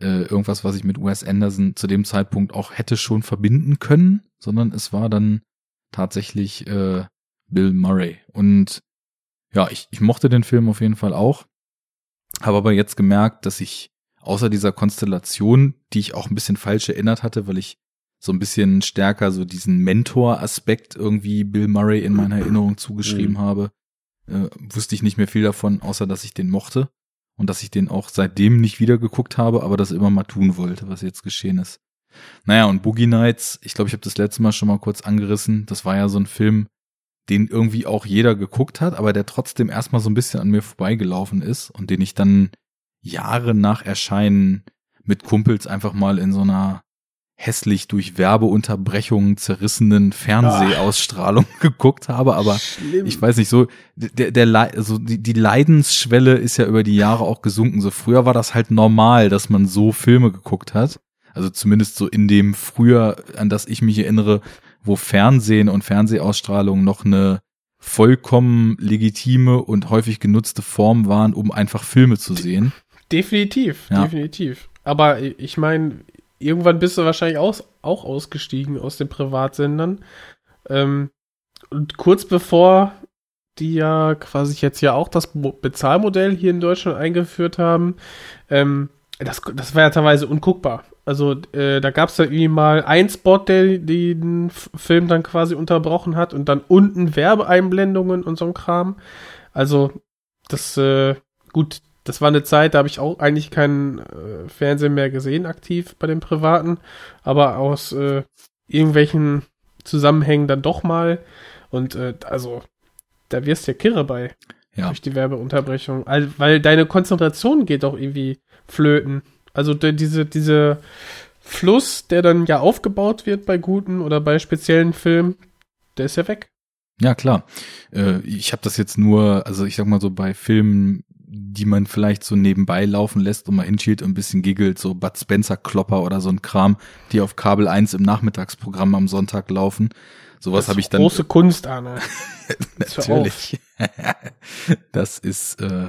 äh, irgendwas, was ich mit Wes Anderson zu dem Zeitpunkt auch hätte schon verbinden können, sondern es war dann tatsächlich äh, Bill Murray. Und ja, ich, ich mochte den Film auf jeden Fall auch, habe aber jetzt gemerkt, dass ich außer dieser Konstellation, die ich auch ein bisschen falsch erinnert hatte, weil ich so ein bisschen stärker so diesen Mentor-Aspekt irgendwie Bill Murray in meiner Erinnerung zugeschrieben mhm. habe, äh, wusste ich nicht mehr viel davon, außer dass ich den mochte und dass ich den auch seitdem nicht wieder geguckt habe, aber das immer mal tun wollte, was jetzt geschehen ist. Naja, und Boogie Nights, ich glaube, ich habe das letzte Mal schon mal kurz angerissen, das war ja so ein Film, den irgendwie auch jeder geguckt hat, aber der trotzdem erstmal so ein bisschen an mir vorbeigelaufen ist und den ich dann Jahre nach Erscheinen mit Kumpels einfach mal in so einer hässlich durch Werbeunterbrechungen zerrissenen Fernsehausstrahlung Ach, geguckt habe, aber schlimm. ich weiß nicht so der der also die, die Leidensschwelle ist ja über die Jahre auch gesunken. So früher war das halt normal, dass man so Filme geguckt hat. Also zumindest so in dem früher, an das ich mich erinnere, wo Fernsehen und Fernsehausstrahlung noch eine vollkommen legitime und häufig genutzte Form waren, um einfach Filme zu sehen. Definitiv, ja. definitiv. Aber ich meine, irgendwann bist du wahrscheinlich aus, auch ausgestiegen aus den Privatsendern. Ähm, und kurz bevor die ja quasi jetzt ja auch das Bezahlmodell hier in Deutschland eingeführt haben, ähm, das, das war ja teilweise unguckbar. Also äh, da gab es ja irgendwie mal einen Spot, der den Film dann quasi unterbrochen hat und dann unten Werbeeinblendungen und so ein Kram. Also das, äh, gut, das war eine Zeit, da habe ich auch eigentlich keinen äh, Fernsehen mehr gesehen, aktiv bei den Privaten, aber aus äh, irgendwelchen Zusammenhängen dann doch mal. Und äh, also, da wirst du ja kirre bei. Ja. Durch die Werbeunterbrechung. weil deine Konzentration geht auch irgendwie flöten. Also diese, diese Fluss, der dann ja aufgebaut wird bei guten oder bei speziellen Filmen, der ist ja weg. Ja, klar. Äh, ich habe das jetzt nur, also ich sag mal so bei Filmen die man vielleicht so nebenbei laufen lässt und mal hinschielt und ein bisschen giggelt, so Bud Spencer Klopper oder so ein Kram, die auf Kabel 1 im Nachmittagsprogramm am Sonntag laufen. Sowas habe ich dann. Große Kunst, Arne. Natürlich. das ist äh,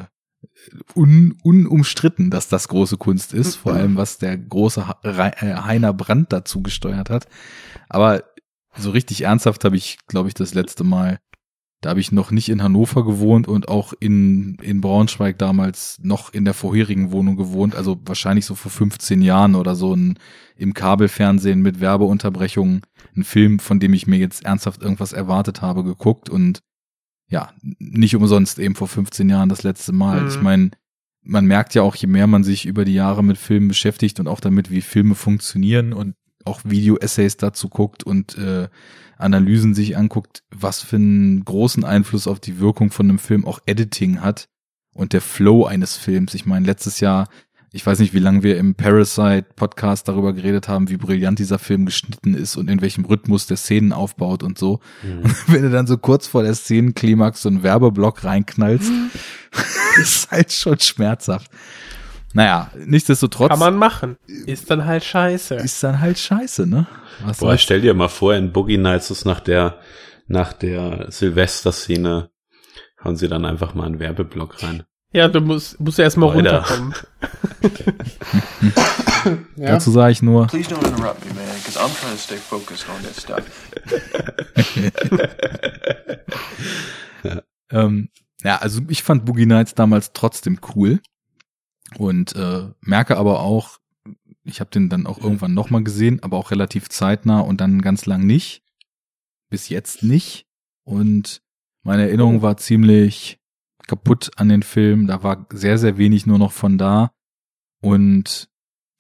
un, unumstritten, dass das große Kunst ist, vor allem was der große äh, Heiner Brandt dazu gesteuert hat. Aber so richtig ernsthaft habe ich, glaube ich, das letzte Mal da habe ich noch nicht in Hannover gewohnt und auch in, in Braunschweig damals noch in der vorherigen Wohnung gewohnt, also wahrscheinlich so vor 15 Jahren oder so ein, im Kabelfernsehen mit Werbeunterbrechungen, ein Film, von dem ich mir jetzt ernsthaft irgendwas erwartet habe, geguckt. Und ja, nicht umsonst eben vor 15 Jahren das letzte Mal. Mhm. Ich meine, man merkt ja auch, je mehr man sich über die Jahre mit Filmen beschäftigt und auch damit, wie Filme funktionieren und auch Video-Essays dazu guckt und äh, Analysen sich anguckt, was für einen großen Einfluss auf die Wirkung von einem Film auch Editing hat und der Flow eines Films. Ich meine, letztes Jahr, ich weiß nicht, wie lange wir im Parasite Podcast darüber geredet haben, wie brillant dieser Film geschnitten ist und in welchem Rhythmus der Szenen aufbaut und so. Mhm. Und wenn du dann so kurz vor der Szenenklimax so einen Werbeblock reinknallst, ist halt schon schmerzhaft. Naja, nichtsdestotrotz. Kann man machen. Ist dann halt scheiße. Ist dann halt scheiße, ne? Was Boah, stell dir mal vor, in Boogie Nights ist nach der, nach der Silvester-Szene hauen sie dann einfach mal einen Werbeblock rein. Ja, du musst, musst erstmal runterkommen. ja. Dazu sage ich nur. Please don't interrupt me, man, because I'm trying to stay focused on this stuff. ja. Ähm, ja, also ich fand Boogie Nights damals trotzdem cool. Und äh, merke aber auch, ich habe den dann auch irgendwann nochmal gesehen, aber auch relativ zeitnah und dann ganz lang nicht. Bis jetzt nicht. Und meine Erinnerung war ziemlich kaputt an den Film. Da war sehr, sehr wenig nur noch von da. Und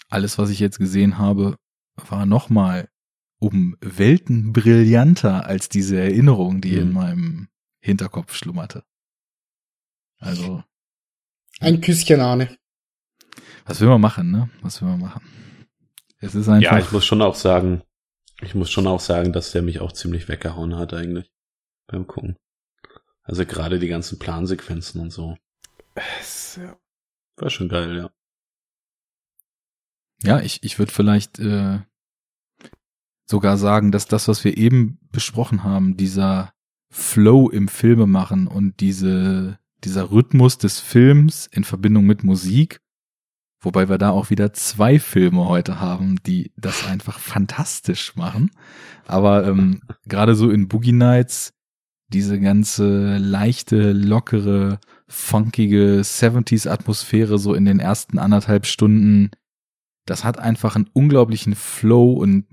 alles, was ich jetzt gesehen habe, war nochmal um Welten brillanter als diese Erinnerung, die in Mhm. meinem Hinterkopf schlummerte. Also, Ein Küsschen, Arne. was will man machen, ne? Was will man machen? Es ist einfach. Ja, ich muss schon auch sagen, ich muss schon auch sagen, dass der mich auch ziemlich weggehauen hat eigentlich beim Gucken. Also gerade die ganzen Plansequenzen und so. War schon geil, ja. Ja, ich, ich würde vielleicht äh, sogar sagen, dass das, was wir eben besprochen haben, dieser Flow im Filme machen und diese, dieser Rhythmus des Films in Verbindung mit Musik, wobei wir da auch wieder zwei Filme heute haben, die das einfach fantastisch machen. Aber ähm, gerade so in Boogie Nights, diese ganze leichte, lockere, funkige 70s-Atmosphäre so in den ersten anderthalb Stunden, das hat einfach einen unglaublichen Flow und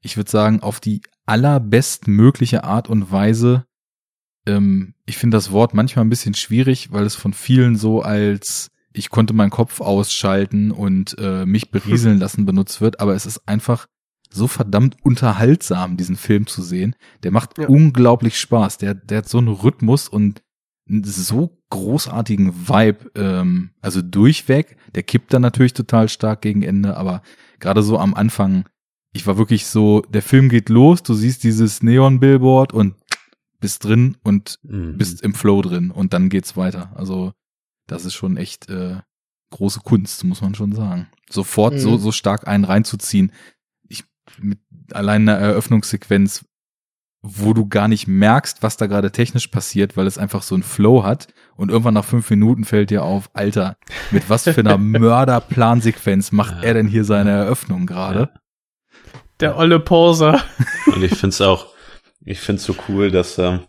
ich würde sagen, auf die allerbestmögliche Art und Weise. Ähm, ich finde das Wort manchmal ein bisschen schwierig, weil es von vielen so als ich konnte meinen Kopf ausschalten und äh, mich berieseln lassen benutzt wird, aber es ist einfach so verdammt unterhaltsam, diesen Film zu sehen. Der macht Ja. unglaublich Spaß. Der, der hat so einen Rhythmus und einen so großartigen Vibe, ähm, also durchweg. Der kippt dann natürlich total stark gegen Ende, aber gerade so am Anfang, ich war wirklich so, der Film geht los, du siehst dieses Neon-Billboard und bist drin und Mhm. bist im Flow drin und dann geht's weiter. Also das ist schon echt äh, große Kunst, muss man schon sagen. Sofort Mhm. so so stark einen reinzuziehen. Mit allein einer Eröffnungssequenz, wo du gar nicht merkst, was da gerade technisch passiert, weil es einfach so einen Flow hat und irgendwann nach fünf Minuten fällt dir auf, Alter, mit was für einer Mörderplansequenz macht Ja. er denn hier seine Eröffnung gerade? Der olle Poser. Und ich find's auch, ich find's so cool, dass er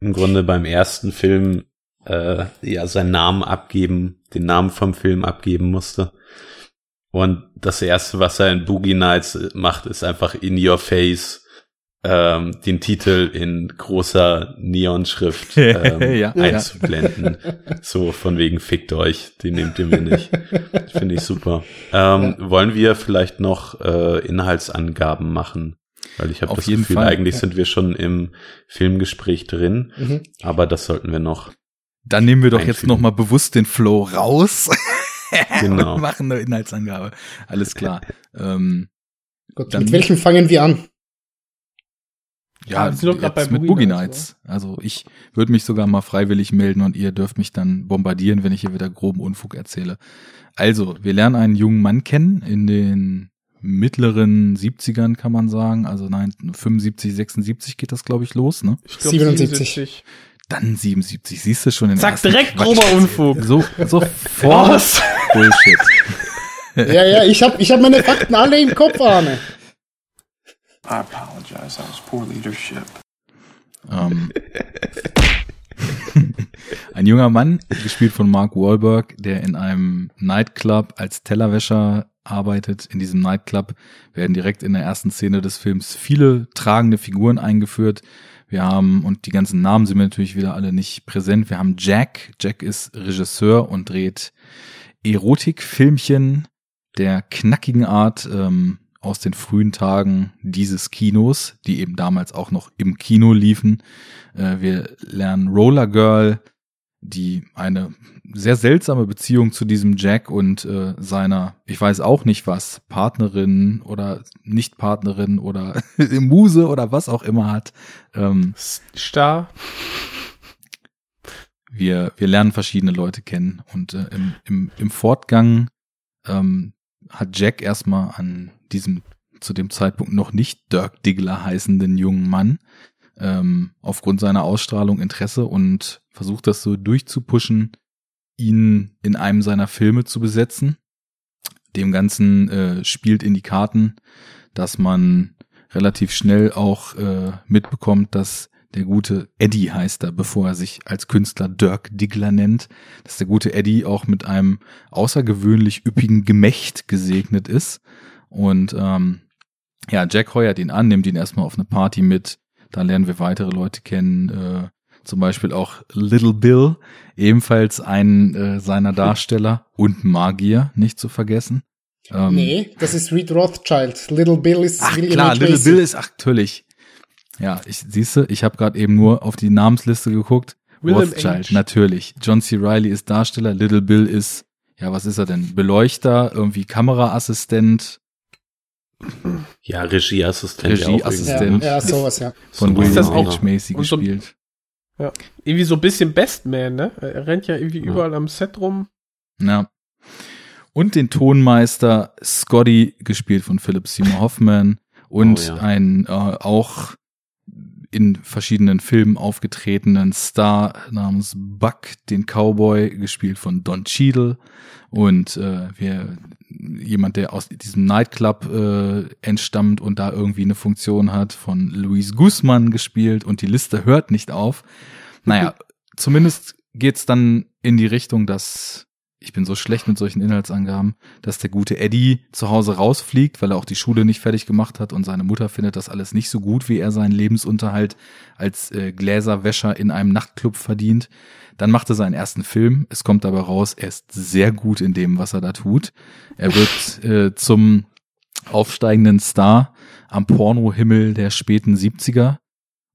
im Grunde beim ersten Film äh, ja seinen Namen abgeben, den Namen vom Film abgeben musste. Und das erste, was er in Boogie Nights macht, ist einfach in your face ähm, den Titel in großer Neonschrift ähm, Ja, ja. einzublenden. So von wegen fickt euch, den nehmt ihr mir nicht. Finde ich super. Ähm, Wollen wir vielleicht noch äh, Inhaltsangaben machen? Weil ich habe das jeden Gefühl, Fall. eigentlich sind wir schon im Filmgespräch drin, Mhm. aber das sollten wir noch. Dann nehmen wir doch jetzt Einfügen. noch mal bewusst den Flow raus Genau. und machen eine Inhaltsangabe. Alles klar. ähm, Dann- mit welchem fangen wir an? Ja, wir sind doch jetzt bei mit Boogie Nights, Nights. Also ich würde mich sogar mal freiwillig melden und ihr dürft mich dann bombardieren, wenn ich hier wieder groben Unfug erzähle. Also, wir lernen einen jungen Mann kennen in den mittleren 70ern, kann man sagen. Also nein, 75, 76 geht das, glaube ich, los, ne? Ich glaub, 77. Dann 77, siehst du schon in Sag direkt grober Unfug. So, sofort Was? Bullshit. Ja, ja, ich habe ich hab meine Fakten alle im Kopf, Arne. I apologize. That was poor leadership. Ähm, ein junger Mann, gespielt von Mark Wahlberg, der in einem Nightclub als Tellerwäscher arbeitet. In diesem Nightclub werden direkt in der ersten Szene des Films viele tragende Figuren eingeführt. Wir haben, und die ganzen Namen sind mir natürlich wieder alle nicht präsent. Wir haben Jack. Jack ist Regisseur und dreht Erotikfilmchen der knackigen Art ähm, aus den frühen Tagen dieses Kinos, die eben damals auch noch im Kino liefen. Äh, wir lernen Roller Girl, die eine sehr seltsame Beziehung zu diesem Jack und äh, seiner, ich weiß auch nicht was, Partnerin oder Nicht-Partnerin oder Muse oder was auch immer hat. Ähm, Star. wir, wir lernen verschiedene Leute kennen und äh, im, im, im Fortgang ähm, hat Jack erstmal an diesem zu dem Zeitpunkt noch nicht Dirk Diggler heißenden jungen Mann ähm, aufgrund seiner Ausstrahlung Interesse und versucht das so durchzupushen, ihn in einem seiner Filme zu besetzen. Dem Ganzen äh, spielt in die Karten, dass man relativ schnell auch äh, mitbekommt, dass der gute Eddie heißt er, bevor er sich als Künstler Dirk Diggler nennt, dass der gute Eddie auch mit einem außergewöhnlich üppigen Gemächt gesegnet ist. Und ähm, ja, Jack heuert ihn an, nimmt ihn erstmal auf eine Party mit. Da lernen wir weitere Leute kennen, äh, zum Beispiel auch Little Bill, ebenfalls einen äh, seiner Darsteller und Magier, nicht zu vergessen. Ähm, nee, das ist Reed Rothschild. Little Bill ist Ach William klar, H. Little Macy. Bill ist, ach, natürlich. Ja, ich siehste, ich habe gerade eben nur auf die Namensliste geguckt. William Rothschild, H. natürlich. John C. Riley ist Darsteller, Little Bill ist, ja, was ist er denn? Beleuchter, irgendwie Kameraassistent Ja, Regieassistent. Regieassistent. Ja, ja, sowas, ja. von So William das H. auch- Macy und gespielt. Irgendwie so ein bisschen Bestman, ne? Er rennt ja irgendwie Ja. überall am Set rum. Ja. Und den Tonmeister Scotty, gespielt von Philip Seymour Hoffman. Und Oh ja. ein äh, auch in verschiedenen Filmen aufgetretenen Star namens Buck, den Cowboy, gespielt von Don Cheadle. Und äh, wir, jemand, der aus diesem Nightclub äh, entstammt und da irgendwie eine Funktion hat, von Luis Guzman gespielt. Und die Liste hört nicht auf. Naja, zumindest geht's dann in die Richtung, dass ich bin so schlecht mit solchen Inhaltsangaben, dass der gute Eddie zu Hause rausfliegt, weil er auch die Schule nicht fertig gemacht hat und seine Mutter findet das alles nicht so gut, wie er seinen Lebensunterhalt als äh, Gläserwäscher in einem Nachtclub verdient. Dann macht er seinen ersten Film. Es kommt aber raus, er ist sehr gut in dem, was er da tut. Er wird äh, zum aufsteigenden Star am Pornohimmel der späten 70er.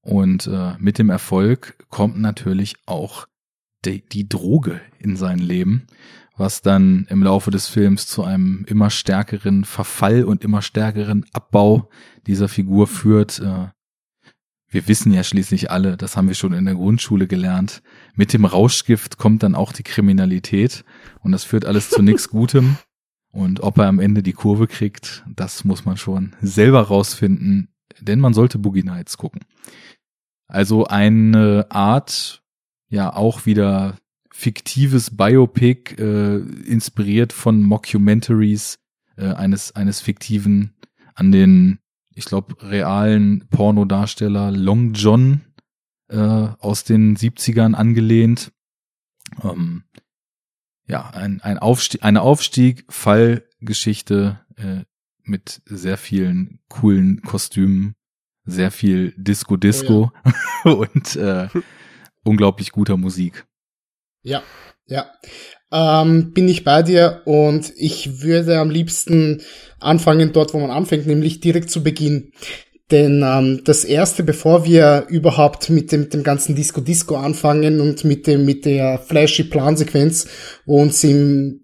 Und äh, mit dem Erfolg kommt natürlich auch die, die Droge in sein Leben, was dann im Laufe des Films zu einem immer stärkeren Verfall und immer stärkeren Abbau dieser Figur führt. Äh, wir wissen ja schließlich alle, das haben wir schon in der Grundschule gelernt, mit dem Rauschgift kommt dann auch die Kriminalität und das führt alles zu nichts Gutem. Und ob er am Ende die Kurve kriegt, das muss man schon selber rausfinden, denn man sollte Boogie Nights gucken. Also eine Art, ja auch wieder fiktives Biopic, äh, inspiriert von Mockumentaries äh, eines, eines fiktiven, an den, ich glaube, realen Pornodarsteller Long John äh, aus den 70ern angelehnt. Ähm, ja, ein, ein Aufstieg, eine Aufstieg, Fallgeschichte äh, mit sehr vielen coolen Kostümen, sehr viel Disco-Disco und äh, unglaublich guter Musik. Ja, ja. Ähm, bin ich bei dir und ich würde am liebsten anfangen dort, wo man anfängt, nämlich direkt zu Beginn. Denn ähm, das erste, bevor wir überhaupt mit dem, mit dem ganzen Disco Disco anfangen und mit dem mit der flashy Plansequenz, uns im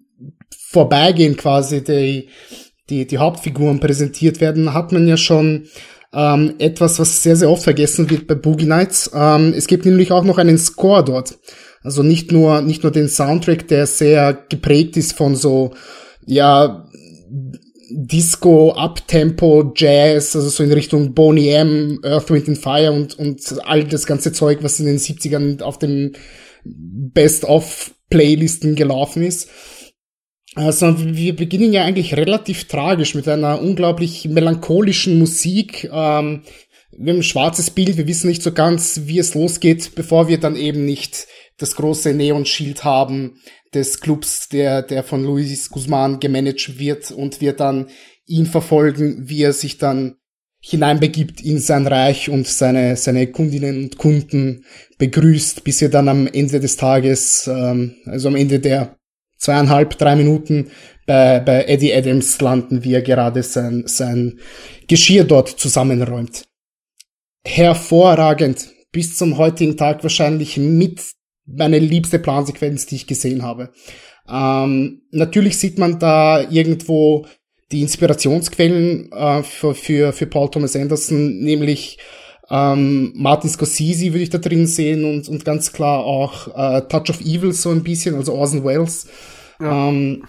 Vorbeigehen quasi die, die, die Hauptfiguren präsentiert werden, hat man ja schon ähm, etwas, was sehr, sehr oft vergessen wird bei Boogie Nights. Ähm, es gibt nämlich auch noch einen Score dort. Also nicht nur, nicht nur den Soundtrack, der sehr geprägt ist von so, ja, Disco, Uptempo, Jazz, also so in Richtung Boney M, Earth, Wind and Fire und, und all das ganze Zeug, was in den 70ern auf den Best-of-Playlisten gelaufen ist. Also wir beginnen ja eigentlich relativ tragisch mit einer unglaublich melancholischen Musik. Ähm, wir haben ein schwarzes Bild, wir wissen nicht so ganz, wie es losgeht, bevor wir dann eben nicht das große Neon-Schild haben des Clubs, der, der von Luis Guzman gemanagt wird und wir dann ihn verfolgen, wie er sich dann hineinbegibt in sein Reich und seine, seine Kundinnen und Kunden begrüßt, bis wir dann am Ende des Tages, ähm, also am Ende der zweieinhalb, drei Minuten bei, bei Eddie Adams landen, wie er gerade sein, sein Geschirr dort zusammenräumt. Hervorragend. Bis zum heutigen Tag wahrscheinlich mit meine liebste Plansequenz, die ich gesehen habe. Ähm, natürlich sieht man da irgendwo die Inspirationsquellen äh, für, für, für Paul Thomas Anderson, nämlich ähm, Martin Scorsese würde ich da drin sehen und, und ganz klar auch äh, Touch of Evil so ein bisschen, also Orson Welles. Ja. Ähm,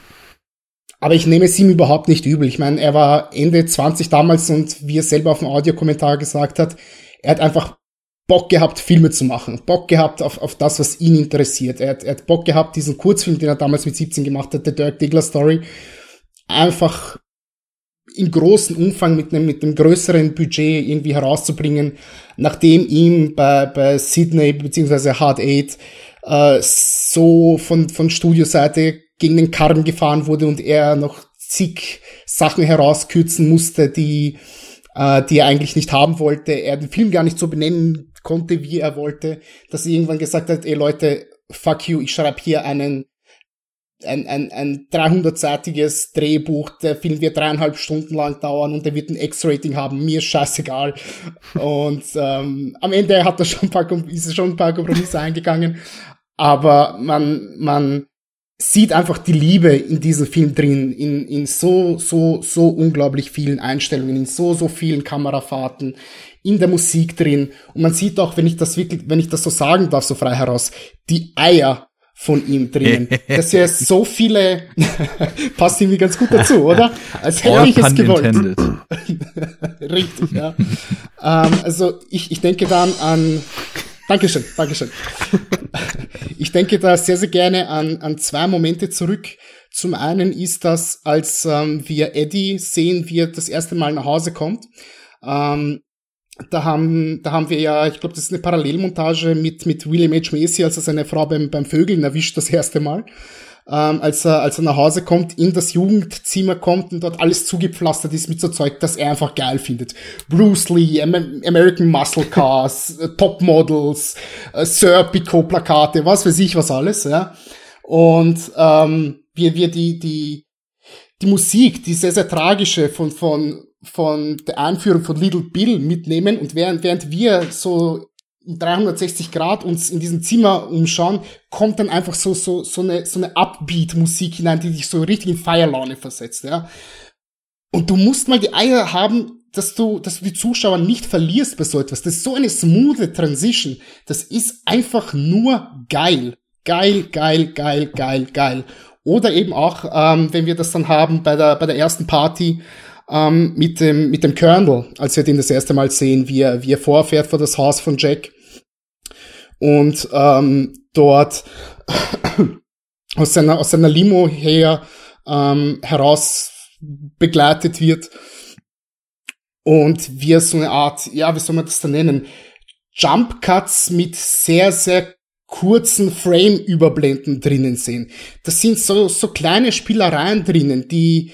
aber ich nehme es ihm überhaupt nicht übel. Ich meine, er war Ende 20 damals und wie er selber auf dem Audiokommentar gesagt hat, er hat einfach Bock gehabt, Filme zu machen. Bock gehabt auf, auf das, was ihn interessiert. Er hat, er hat Bock gehabt, diesen Kurzfilm, den er damals mit 17 gemacht hat, The Dirk Diggler Story, einfach im großen Umfang mit einem, mit einem größeren Budget irgendwie herauszubringen, nachdem ihm bei, bei Sydney beziehungsweise Hard Eight äh, so von, von Studioseite gegen den Karren gefahren wurde und er noch zig Sachen herauskürzen musste, die, äh, die er eigentlich nicht haben wollte. Er den Film gar nicht so benennen konnte, wie er wollte, dass er irgendwann gesagt hat, ey Leute, fuck you, ich schreibe hier einen ein, ein, ein 300-seitiges Drehbuch, der Film wird dreieinhalb Stunden lang dauern und der wird ein X-Rating haben, mir ist scheißegal. Und ähm, am Ende hat er schon ein paar, ist er schon ein paar Kompromisse eingegangen, aber man, man sieht einfach die Liebe in diesem Film drin, in, in so, so, so unglaublich vielen Einstellungen, in so, so vielen Kamerafahrten, in der Musik drin. Und man sieht auch, wenn ich das wirklich, wenn ich das so sagen darf, so frei heraus, die Eier von ihm drinnen. Dass er so viele, passt irgendwie ganz gut dazu, oder? Als hätte ich es gewollt. Richtig, ja. ähm, also ich, ich denke dann an, Dankeschön, Dankeschön. ich denke da sehr, sehr gerne an, an zwei Momente zurück. Zum einen ist das, als ähm, wir Eddie sehen, wie er das erste Mal nach Hause kommt. Ähm, da haben, da haben wir ja, ich glaube, das ist eine Parallelmontage mit, mit William H. Macy, als er seine Frau beim, beim Vögeln erwischt das erste Mal. Ähm, als, er, als er nach Hause kommt, in das Jugendzimmer kommt und dort alles zugepflastert ist mit so Zeug, das er einfach geil findet. Bruce Lee, Am American Muscle Cars, äh, Topmodels, äh, Serpico-Plakate, was weiß ich was alles, ja. Und ähm, wir, wir die, die, die Musik, die sehr, sehr tragische von, von von der Einführung von Little Bill mitnehmen und während, während wir so 360 Grad uns in diesem Zimmer umschauen, kommt dann einfach so, so, so eine, so eine Upbeat-Musik hinein, die dich so richtig in Feierlaune versetzt, ja. Und du musst mal die Eier haben, dass du, dass du die Zuschauer nicht verlierst bei so etwas. Das ist so eine smooth Transition. Das ist einfach nur geil. Geil, geil, geil, geil, geil. Oder eben auch, ähm, wenn wir das dann haben bei der, bei der ersten Party, ähm, mit, dem, mit dem Colonel, als wir den das erste Mal sehen, wie er, wie er vorfährt vor das Haus von Jack. Und ähm, dort aus seiner, aus seiner Limo her ähm, heraus begleitet wird. Und wir so eine Art, ja, wie soll man das da nennen, Jump Cuts mit sehr, sehr kurzen Frame-Überblenden drinnen sehen. Das sind so, so kleine Spielereien drinnen, die,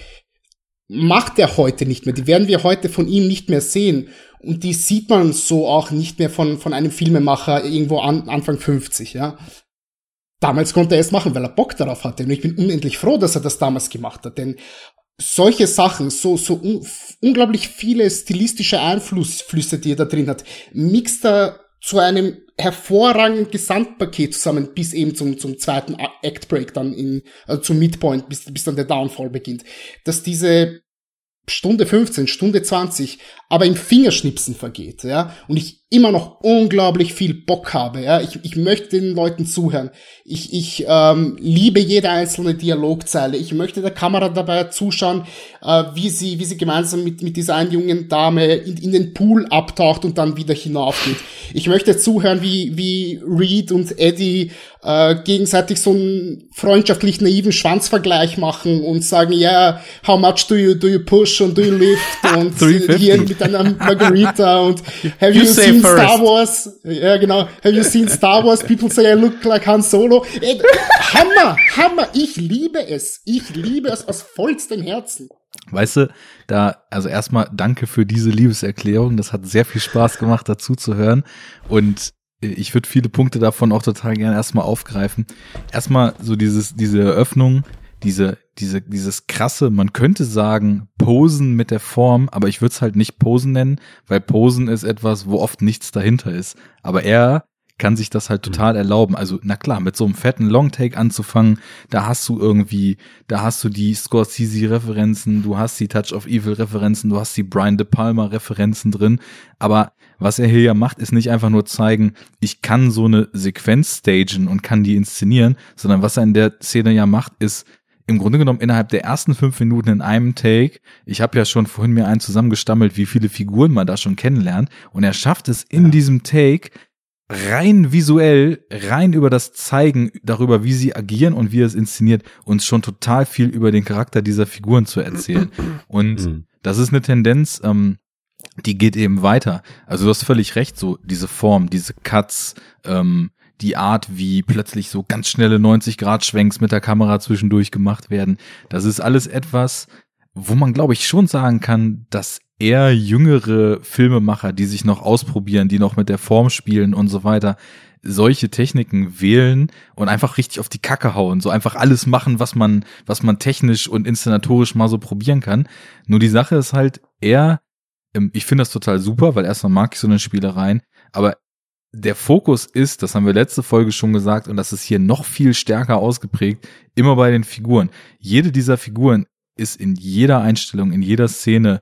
macht er heute nicht mehr. Die werden wir heute von ihm nicht mehr sehen. Und die sieht man so auch nicht mehr von, von einem Filmemacher irgendwo an, Anfang 50, ja. Damals konnte er es machen, weil er Bock darauf hatte. Und ich bin unendlich froh, dass er das damals gemacht hat. Denn solche Sachen, so, so un unglaublich viele stilistische Einflüsse, die er da drin hat, mixt er zu einem hervorragenden Gesamtpaket zusammen, bis eben zum, zum zweiten Act Break dann in, also zum Midpoint, bis, bis dann der Downfall beginnt. Dass diese Stunde 15, Stunde 20, aber im Fingerschnipsen vergeht, ja, und ich immer noch unglaublich viel Bock habe, ja, ich, ich möchte den Leuten zuhören, ich, ich ähm, liebe jede einzelne Dialogzeile, ich möchte der Kamera dabei zuschauen, äh, wie sie, wie sie gemeinsam mit, mit dieser einen jungen Dame in, in den Pool abtaucht und dann wieder hinaufgeht. Ich möchte zuhören, wie, wie Reed und Eddie äh, gegenseitig so einen freundschaftlich naiven Schwanzvergleich machen und sagen, ja, yeah, how much do you, do you push und do you lift und hier mit einer Margarita und have you, you seen Star Wars? Ja, genau. Have you seen Star Wars? People say I look like Han Solo. Ey, Hammer, Hammer. Ich liebe es. Ich liebe es aus vollstem Herzen. Weißt du, da, also erstmal danke für diese Liebeserklärung. Das hat sehr viel Spaß gemacht, dazu zu hören. Und ich würde viele Punkte davon auch total gerne erstmal aufgreifen. Erstmal so dieses, diese Eröffnung, diese, diese, dieses krasse, man könnte sagen, Posen mit der Form, aber ich würde es halt nicht Posen nennen, weil Posen ist etwas, wo oft nichts dahinter ist. Aber er kann sich das halt total mhm. erlauben. Also, na klar, mit so einem fetten Longtake anzufangen, da hast du irgendwie, da hast du die Scorsese-Referenzen, du hast die Touch of Evil-Referenzen, du hast die Brian De Palma-Referenzen drin. Aber was er hier ja macht, ist nicht einfach nur zeigen, ich kann so eine Sequenz stagen und kann die inszenieren, sondern was er in der Szene ja macht, ist im Grunde genommen innerhalb der ersten fünf Minuten in einem Take, ich habe ja schon vorhin mir einen zusammengestammelt, wie viele Figuren man da schon kennenlernt, und er schafft es in ja. diesem Take rein visuell, rein über das Zeigen darüber, wie sie agieren und wie er es inszeniert, uns schon total viel über den Charakter dieser Figuren zu erzählen. Und mhm. das ist eine Tendenz, ähm, die geht eben weiter. Also du hast völlig recht, so diese Form, diese Cuts, ähm, die Art, wie plötzlich so ganz schnelle 90-Grad-Schwenks mit der Kamera zwischendurch gemacht werden. Das ist alles etwas, wo man, glaube ich, schon sagen kann, dass eher jüngere Filmemacher, die sich noch ausprobieren, die noch mit der Form spielen und so weiter, solche Techniken wählen und einfach richtig auf die Kacke hauen, so einfach alles machen, was man, was man technisch und inszenatorisch mal so probieren kann. Nur die Sache ist halt, er, ähm, ich finde das total super, weil erstmal mag ich so eine Spielereien, aber der Fokus ist, das haben wir letzte Folge schon gesagt, und das ist hier noch viel stärker ausgeprägt, immer bei den Figuren. Jede dieser Figuren ist in jeder Einstellung, in jeder Szene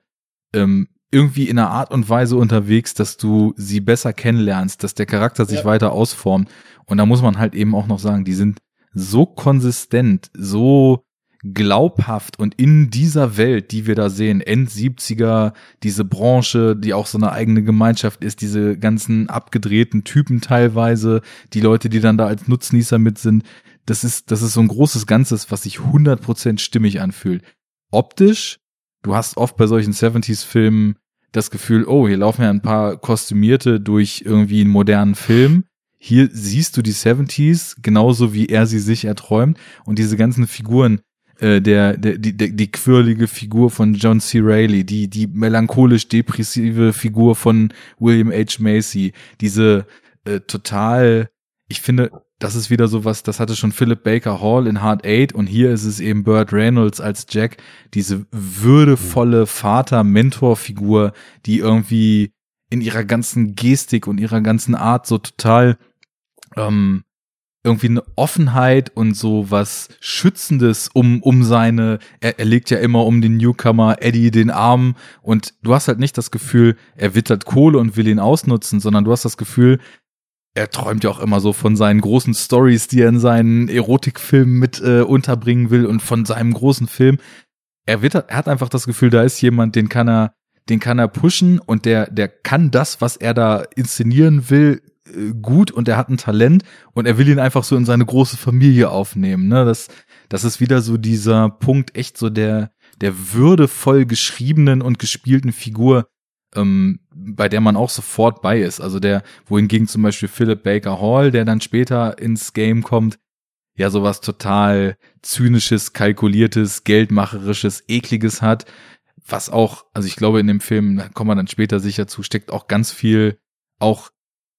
ähm, irgendwie in einer Art und Weise unterwegs, dass du sie besser kennenlernst, dass der Charakter sich ja. weiter ausformt. Und da muss man halt eben auch noch sagen, die sind so konsistent, so glaubhaft und in dieser Welt, die wir da sehen, End 70er, diese Branche, die auch so eine eigene Gemeinschaft ist, diese ganzen abgedrehten Typen teilweise, die Leute, die dann da als Nutznießer mit sind, das ist, das ist so ein großes Ganzes, was sich 100% stimmig anfühlt. Optisch, du hast oft bei solchen 70s-Filmen das Gefühl, oh, hier laufen ja ein paar Kostümierte durch irgendwie einen modernen Film. Hier siehst du die 70s genauso wie er sie sich erträumt und diese ganzen Figuren, äh, der, der, die, der, die quirlige Figur von John C. Reilly, die, die melancholisch depressive Figur von William H. Macy, diese äh, total, ich finde, das ist wieder so was, das hatte schon Philip Baker Hall in Hard Eight und hier ist es eben Burt Reynolds als Jack, diese würdevolle Vater-Mentor-Figur, die irgendwie in ihrer ganzen Gestik und ihrer ganzen Art so total ähm, irgendwie eine Offenheit und so was Schützendes um, um seine, er, er legt ja immer um den Newcomer Eddie den Arm und du hast halt nicht das Gefühl, er wittert Kohle und will ihn ausnutzen, sondern du hast das Gefühl, er träumt ja auch immer so von seinen großen Stories, die er in seinen Erotikfilmen mit äh, unterbringen will und von seinem großen Film. Er, wittert, er hat einfach das Gefühl, da ist jemand, den kann er, den kann er pushen und der, der kann das, was er da inszenieren will, gut und er hat ein Talent und er will ihn einfach so in seine große Familie aufnehmen. Ne? Das, das ist wieder so dieser Punkt, echt so der, der würdevoll geschriebenen und gespielten Figur, ähm, bei der man auch sofort bei ist. Also der, wohingegen zum Beispiel Philip Baker Hall, der dann später ins Game kommt, ja sowas total zynisches, kalkuliertes, geldmacherisches, ekliges hat, was auch, also ich glaube in dem Film, da kommen wir dann später sicher zu, steckt auch ganz viel auch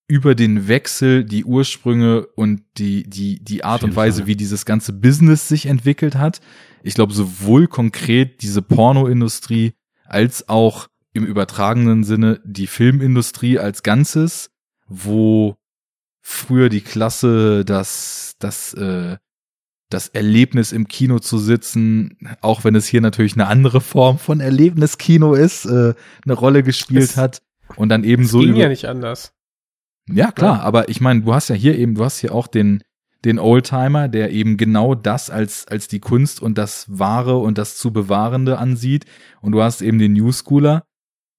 über den Wechsel, die Ursprünge und die, die, die Art und Weise, Fall. wie dieses ganze Business sich entwickelt hat. Ich glaube, sowohl konkret diese Pornoindustrie als auch im übertragenen Sinne die Filmindustrie als Ganzes, wo früher die Klasse, das, das, äh, das Erlebnis im Kino zu sitzen, auch wenn es hier natürlich eine andere Form von Erlebniskino ist, äh, eine Rolle gespielt es, hat und dann eben so ging ja nicht anders. Ja, klar, ja. aber ich meine, du hast ja hier eben, du hast hier auch den, den Oldtimer, der eben genau das als, als die Kunst und das Wahre und das zu Bewahrende ansieht. Und du hast eben den New Schooler,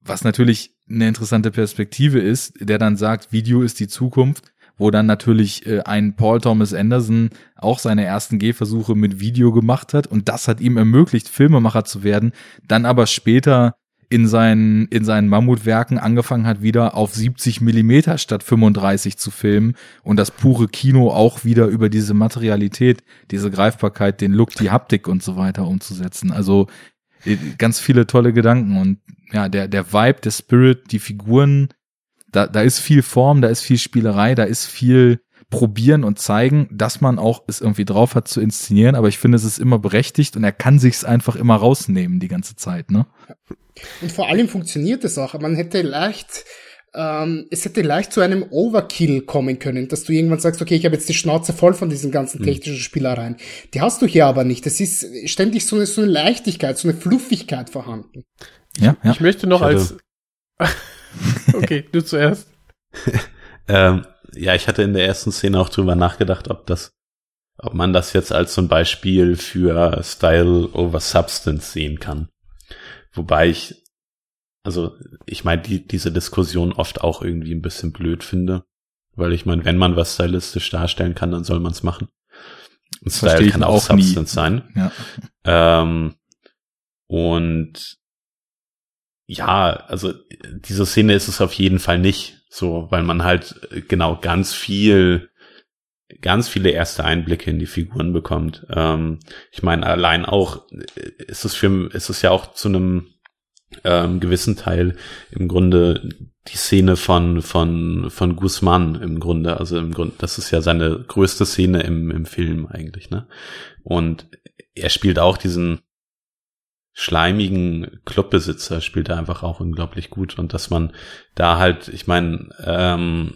was natürlich eine interessante Perspektive ist, der dann sagt, Video ist die Zukunft, wo dann natürlich äh, ein Paul Thomas Anderson auch seine ersten Gehversuche mit Video gemacht hat und das hat ihm ermöglicht, Filmemacher zu werden, dann aber später in seinen, in seinen Mammutwerken angefangen hat, wieder auf 70 Millimeter statt 35 zu filmen und das pure Kino auch wieder über diese Materialität, diese Greifbarkeit, den Look, die Haptik und so weiter umzusetzen. Also äh, ganz viele tolle Gedanken und ja, der, der Vibe, der Spirit, die Figuren, da, da ist viel Form, da ist viel Spielerei, da ist viel probieren und zeigen, dass man auch es irgendwie drauf hat zu inszenieren, aber ich finde, es ist immer berechtigt und er kann sich's einfach immer rausnehmen die ganze Zeit, ne? Und vor allem funktioniert es auch. Man hätte leicht, ähm, es hätte leicht zu einem Overkill kommen können, dass du irgendwann sagst, okay, ich habe jetzt die Schnauze voll von diesen ganzen mhm. technischen Spielereien. Die hast du hier aber nicht. Es ist ständig so eine, so eine Leichtigkeit, so eine Fluffigkeit vorhanden. Ja, ja. Ich möchte noch ich als. okay, du zuerst. ähm, ja, ich hatte in der ersten Szene auch drüber nachgedacht, ob das, ob man das jetzt als so ein Beispiel für Style over Substance sehen kann. Wobei ich, also ich meine, die, diese Diskussion oft auch irgendwie ein bisschen blöd finde. Weil ich meine, wenn man was stylistisch darstellen kann, dann soll man es machen. Und Style kann auch Substance nie. sein. Ja. Ähm, und ja, also diese Szene ist es auf jeden Fall nicht so, weil man halt äh, genau ganz viel, ganz viele erste Einblicke in die Figuren bekommt. Ähm, ich meine, allein auch äh, ist es für, ist es ja auch zu einem ähm, gewissen Teil im Grunde die Szene von, von, von Guzman im Grunde. Also im Grunde, das ist ja seine größte Szene im, im Film eigentlich, ne? Und er spielt auch diesen schleimigen Clubbesitzer, spielt er einfach auch unglaublich gut. Und dass man da halt, ich meine, ähm,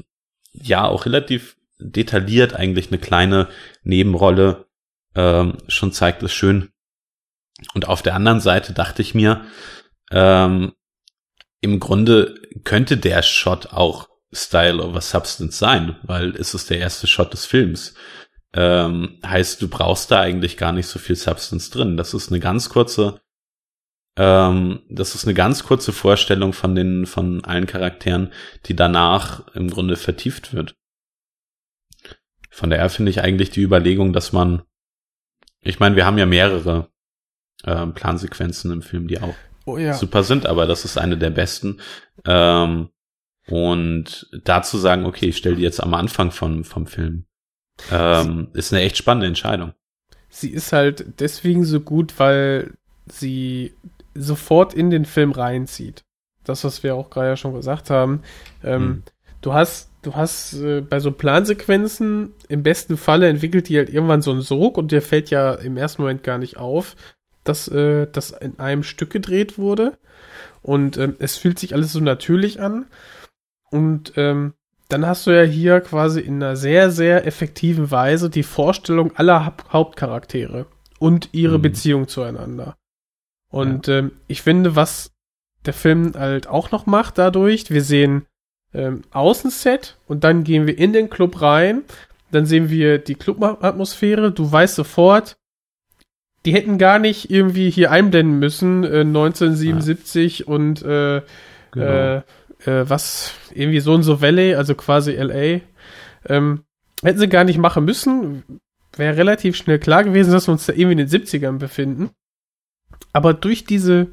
ja, auch relativ detailliert eigentlich eine kleine Nebenrolle ähm, schon zeigt, ist schön. Und auf der anderen Seite dachte ich mir, ähm, im Grunde könnte der Shot auch Style over Substance sein, weil es ist der erste Shot des Films. Ähm, heißt, du brauchst da eigentlich gar nicht so viel Substance drin. Das ist eine ganz kurze, ähm, das ist eine ganz kurze Vorstellung von den, von allen Charakteren, die danach im Grunde vertieft wird. Von daher finde ich eigentlich die Überlegung, dass man, ich meine, wir haben ja mehrere äh, Plansequenzen im Film, die auch oh, ja. super sind, aber das ist eine der besten. Ähm, und dazu sagen, okay, ich stelle die jetzt am Anfang von, vom Film, ähm, ist eine echt spannende Entscheidung. Sie ist halt deswegen so gut, weil sie sofort in den Film reinzieht. Das, was wir auch gerade ja schon gesagt haben. Ähm, hm. Du hast, du hast äh, bei so Plansequenzen im besten Falle entwickelt die halt irgendwann so einen Sog und der fällt ja im ersten Moment gar nicht auf dass äh, das in einem Stück gedreht wurde. Und ähm, es fühlt sich alles so natürlich an. Und ähm, dann hast du ja hier quasi in einer sehr, sehr effektiven Weise die Vorstellung aller ha Hauptcharaktere und ihre mhm. Beziehung zueinander. Und ja. ähm, ich finde, was der Film halt auch noch macht dadurch, wir sehen ähm, Außenset und dann gehen wir in den Club rein, dann sehen wir die Clubatmosphäre, du weißt sofort, die hätten gar nicht irgendwie hier einblenden müssen, äh, 1977 ja. und äh, genau. äh, äh, was, irgendwie so und so Valley, also quasi LA. Ähm, hätten sie gar nicht machen müssen. Wäre relativ schnell klar gewesen, dass wir uns da irgendwie in den 70ern befinden. Aber durch diese,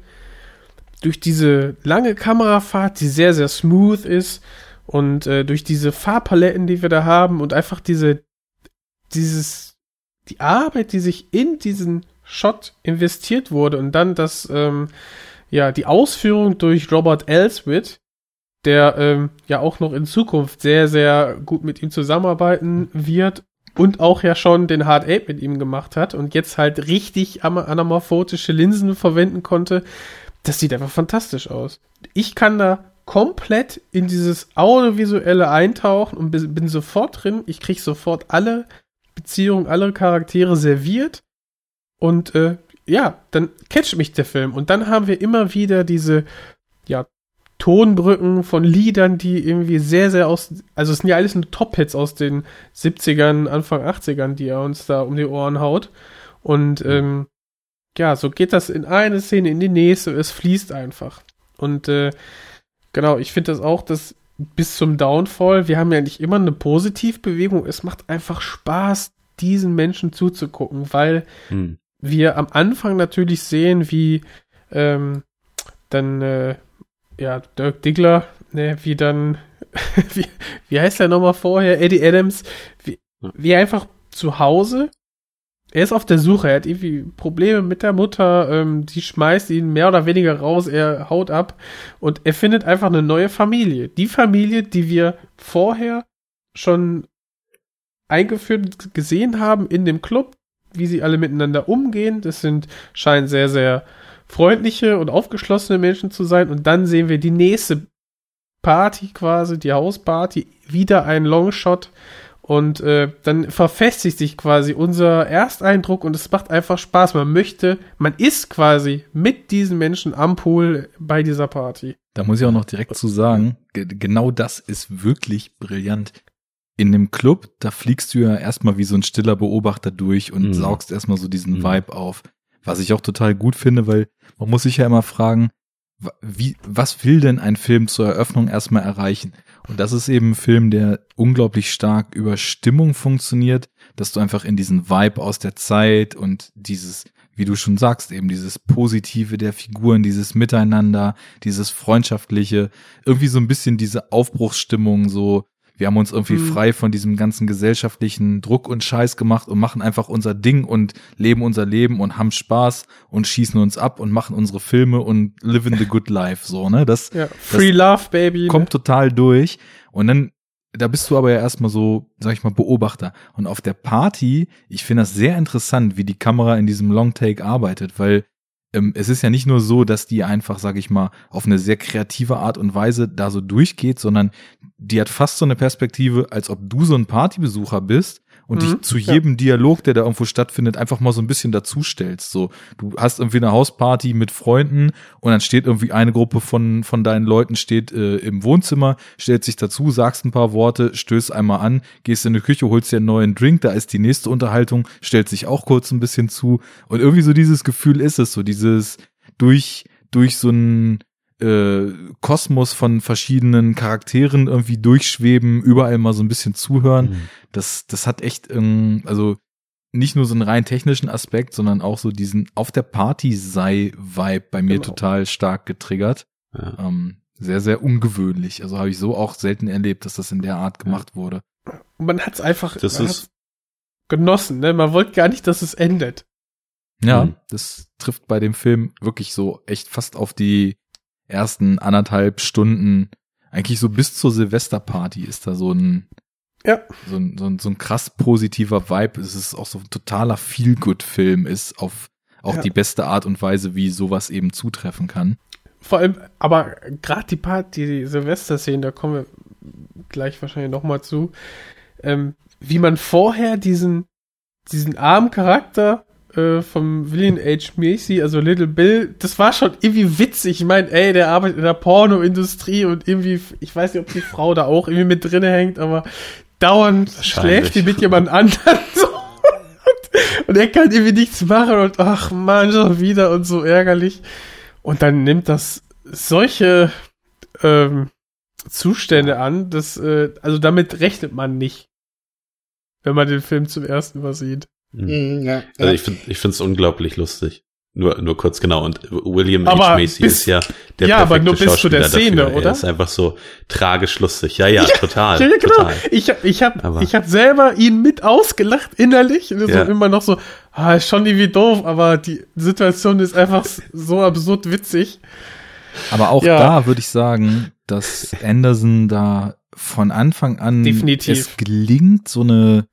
durch diese lange Kamerafahrt, die sehr, sehr smooth ist, und äh, durch diese Farbpaletten, die wir da haben, und einfach diese, dieses, die Arbeit, die sich in diesen Shot investiert wurde und dann das, ähm, ja, die Ausführung durch Robert Elswit, der ähm, ja auch noch in Zukunft sehr, sehr gut mit ihm zusammenarbeiten wird und auch ja schon den Hard Ape mit ihm gemacht hat und jetzt halt richtig anamorphotische Linsen verwenden konnte. Das sieht einfach fantastisch aus. Ich kann da komplett in dieses Audiovisuelle eintauchen und bin sofort drin. Ich krieg sofort alle Beziehungen, alle Charaktere serviert und äh, ja, dann catcht mich der Film. Und dann haben wir immer wieder diese, ja, Tonbrücken von Liedern, die irgendwie sehr, sehr aus, also es sind ja alles nur Top-Hits aus den 70ern, Anfang 80ern, die er uns da um die Ohren haut. Und ähm, ja, so geht das in eine Szene, in die nächste, es fließt einfach. Und äh, genau, ich finde das auch, dass bis zum Downfall, wir haben ja nicht immer eine Positivbewegung, es macht einfach Spaß, diesen Menschen zuzugucken, weil hm wir am Anfang natürlich sehen, wie ähm, dann, äh, ja, Dirk Diggler, ne, wie dann, wie, wie heißt der nochmal vorher, Eddie Adams, wie, wie einfach zu Hause, er ist auf der Suche, er hat irgendwie Probleme mit der Mutter, ähm, die schmeißt ihn mehr oder weniger raus, er haut ab. Und er findet einfach eine neue Familie. Die Familie, die wir vorher schon eingeführt gesehen haben in dem Club, wie sie alle miteinander umgehen. Das sind, scheinen sehr, sehr freundliche und aufgeschlossene Menschen zu sein. Und dann sehen wir die nächste Party quasi, die Hausparty, wieder ein Longshot. Und äh, dann verfestigt sich quasi unser Ersteindruck und es macht einfach Spaß. Man möchte, man ist quasi mit diesen Menschen am Pool bei dieser Party. Da muss ich auch noch direkt zu sagen, genau das ist wirklich brillant in dem Club, da fliegst du ja erstmal wie so ein stiller Beobachter durch und mhm. saugst erstmal so diesen mhm. Vibe auf. Was ich auch total gut finde, weil man muss sich ja immer fragen, wie, was will denn ein Film zur Eröffnung erstmal erreichen? Und das ist eben ein Film, der unglaublich stark über Stimmung funktioniert, dass du einfach in diesen Vibe aus der Zeit und dieses, wie du schon sagst, eben dieses Positive der Figuren, dieses Miteinander, dieses Freundschaftliche, irgendwie so ein bisschen diese Aufbruchsstimmung, so wir haben uns irgendwie Mhm. frei von diesem ganzen gesellschaftlichen Druck und Scheiß gemacht und machen einfach unser Ding und leben unser Leben und haben Spaß und schießen uns ab und machen unsere Filme und living the good life, so, ne? Das Ja, Free Love, Baby. kommt total durch. Und dann, da bist du aber ja erstmal so, sag ich mal, Beobachter. Und auf der Party, ich finde das sehr interessant, wie die Kamera in diesem Long Take arbeitet, weil ähm, es ist ja nicht nur so, dass die einfach, sag ich mal, auf eine sehr kreative Art und Weise da so durchgeht, sondern die hat fast so eine Perspektive, als ob du so ein Partybesucher bist und Mhm, dich zu ja. jedem Dialog, der da irgendwo stattfindet, einfach mal so ein bisschen dazustellst. So, du hast irgendwie eine Hausparty mit Freunden und dann steht irgendwie eine Gruppe von, von deinen Leuten steht äh, im Wohnzimmer, stellt sich dazu, sagst ein paar Worte, stößt einmal an, gehst in die Küche, holst dir einen neuen Drink, da ist die nächste Unterhaltung, stellt sich auch kurz ein bisschen zu und irgendwie so dieses Gefühl ist es so, dieses durch, durch so ein äh, Kosmos von verschiedenen Charakteren irgendwie durchschweben, überall mal so ein bisschen zuhören. Mhm. Das, das hat echt, ähm, also nicht nur so einen rein technischen Aspekt, sondern auch so diesen auf der Party sei Vibe bei mir Genau. total stark getriggert. Ja. Ähm, sehr, sehr ungewöhnlich. Also habe ich so auch selten erlebt, dass das in der Art gemacht wurde. Und man hat's einfach Das ist- genossen, ne? Man wollte gar nicht, dass es endet. Ja, Mhm. das trifft bei dem Film wirklich so echt fast auf die ersten anderthalb Stunden, eigentlich so bis zur Silvesterparty ist da so ein, Ja. so ein, so ein, so ein krass positiver Vibe. Es ist auch so ein totaler Feel-Good-Film ist auf auch Ja. die beste Art und Weise, wie sowas eben zutreffen kann. Vor allem, aber gerade die Party, die Silvester-Szene, da kommen wir gleich wahrscheinlich nochmal zu, ähm, wie man vorher diesen, diesen armen Charakter äh, vom William H. Macy, also Little Bill, das war schon irgendwie witzig. Ich meine, ey, der arbeitet in der Pornoindustrie und irgendwie, ich weiß nicht, ob die Frau da auch irgendwie mit drinne hängt, aber dauernd schläft die mit jemand anderen so. Und er kann irgendwie nichts machen und ach man, schon wieder und so ärgerlich. Und dann nimmt das solche ähm, Zustände an, dass, äh, also damit rechnet man nicht, wenn man den Film zum ersten Mal sieht. Mhm. Mhm, ja, Also ja. ich finde ich finde es unglaublich lustig. Nur, nur kurz genau. Und William Aber H. Macy bis- ist ja der ja, aber perfekte nur bis zu der Schauspieler Szene, dafür. oder? Er ist einfach so tragisch lustig. Ja, ja, total. Ja, ja, genau. total. Ich, hab- ich habe ich hab selber ihn mit ausgelacht innerlich. Und so Ja. immer noch so, ah, ist schon irgendwie doof, aber die Situation ist einfach so absurd witzig. Aber auch Ja. da würde ich sagen, dass Anderson da von Anfang an Definitiv. es gelingt, so eine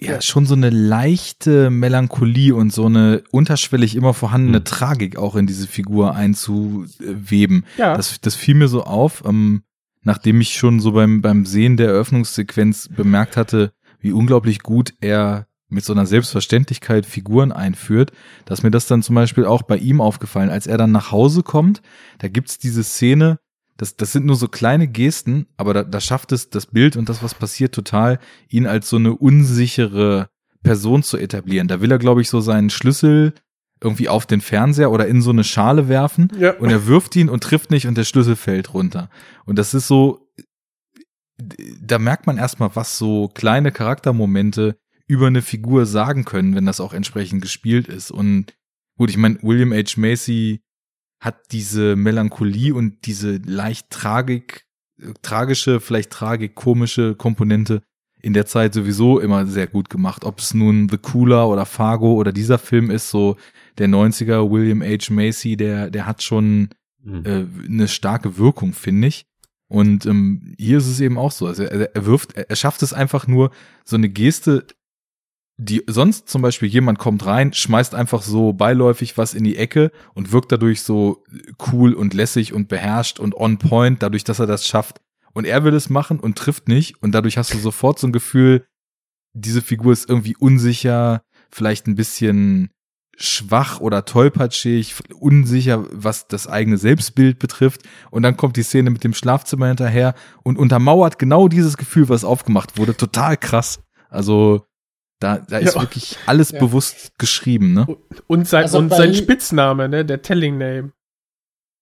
ja, schon so eine leichte Melancholie und so eine unterschwellig immer vorhandene Mhm. Tragik auch in diese Figur einzuweben. Ja. Das, das fiel mir so auf, ähm, nachdem ich schon so beim, beim Sehen der Eröffnungssequenz bemerkt hatte, wie unglaublich gut er mit so einer Selbstverständlichkeit Figuren einführt, dass mir das dann zum Beispiel auch bei ihm aufgefallen, als er dann nach Hause kommt, da gibt's diese Szene, das, das sind nur so kleine Gesten, aber da, da schafft es das Bild und das, was passiert, total, ihn als so eine unsichere Person zu etablieren. Da will er, glaube ich, so seinen Schlüssel irgendwie auf den Fernseher oder in so eine Schale werfen Ja. und er wirft ihn und trifft nicht und der Schlüssel fällt runter. Und das ist so, da merkt man erstmal, was so kleine Charaktermomente über eine Figur sagen können, wenn das auch entsprechend gespielt ist. Und gut, ich meine, William H. Macy hat diese Melancholie und diese leicht tragik, äh, tragische, vielleicht tragikomische Komponente in der Zeit sowieso immer sehr gut gemacht. Ob es nun The Cooler oder Fargo oder dieser Film ist, so der 90er William H. Macy, der, der hat schon Mhm. äh, eine starke Wirkung, finde ich. Und ähm, hier ist es eben auch so. Also er, er wirft, er, er schafft es einfach nur, so eine Geste, die sonst zum Beispiel jemand kommt rein, schmeißt einfach so beiläufig was in die Ecke und wirkt dadurch so cool und lässig und beherrscht und on point, dadurch, dass er das schafft. Und er will es machen und trifft nicht. Und dadurch hast du sofort so ein Gefühl, diese Figur ist irgendwie unsicher, vielleicht ein bisschen schwach oder tollpatschig, unsicher, was das eigene Selbstbild betrifft. Und dann kommt die Szene mit dem Schlafzimmer hinterher und untermauert genau dieses Gefühl, was aufgemacht wurde. Total krass. Also da, da ist Ja. wirklich alles Ja. bewusst geschrieben, ne? Und sein, Also und sein Spitzname, ne, der Telling Name.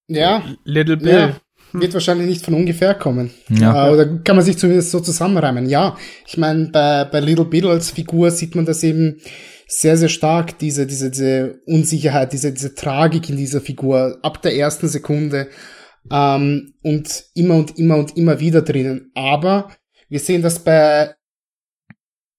ja, Little Bill. ja, wird wahrscheinlich nicht von ungefähr kommen. Ja. Äh, oder kann man sich zumindest so zusammenreimen. Ja, ich meine, bei, bei Little Bill als Figur sieht man das eben sehr, sehr stark, diese, diese, diese Unsicherheit, diese, diese Tragik in dieser Figur ab der ersten Sekunde ähm, und immer und immer und immer wieder drinnen. Aber Wir sehen das bei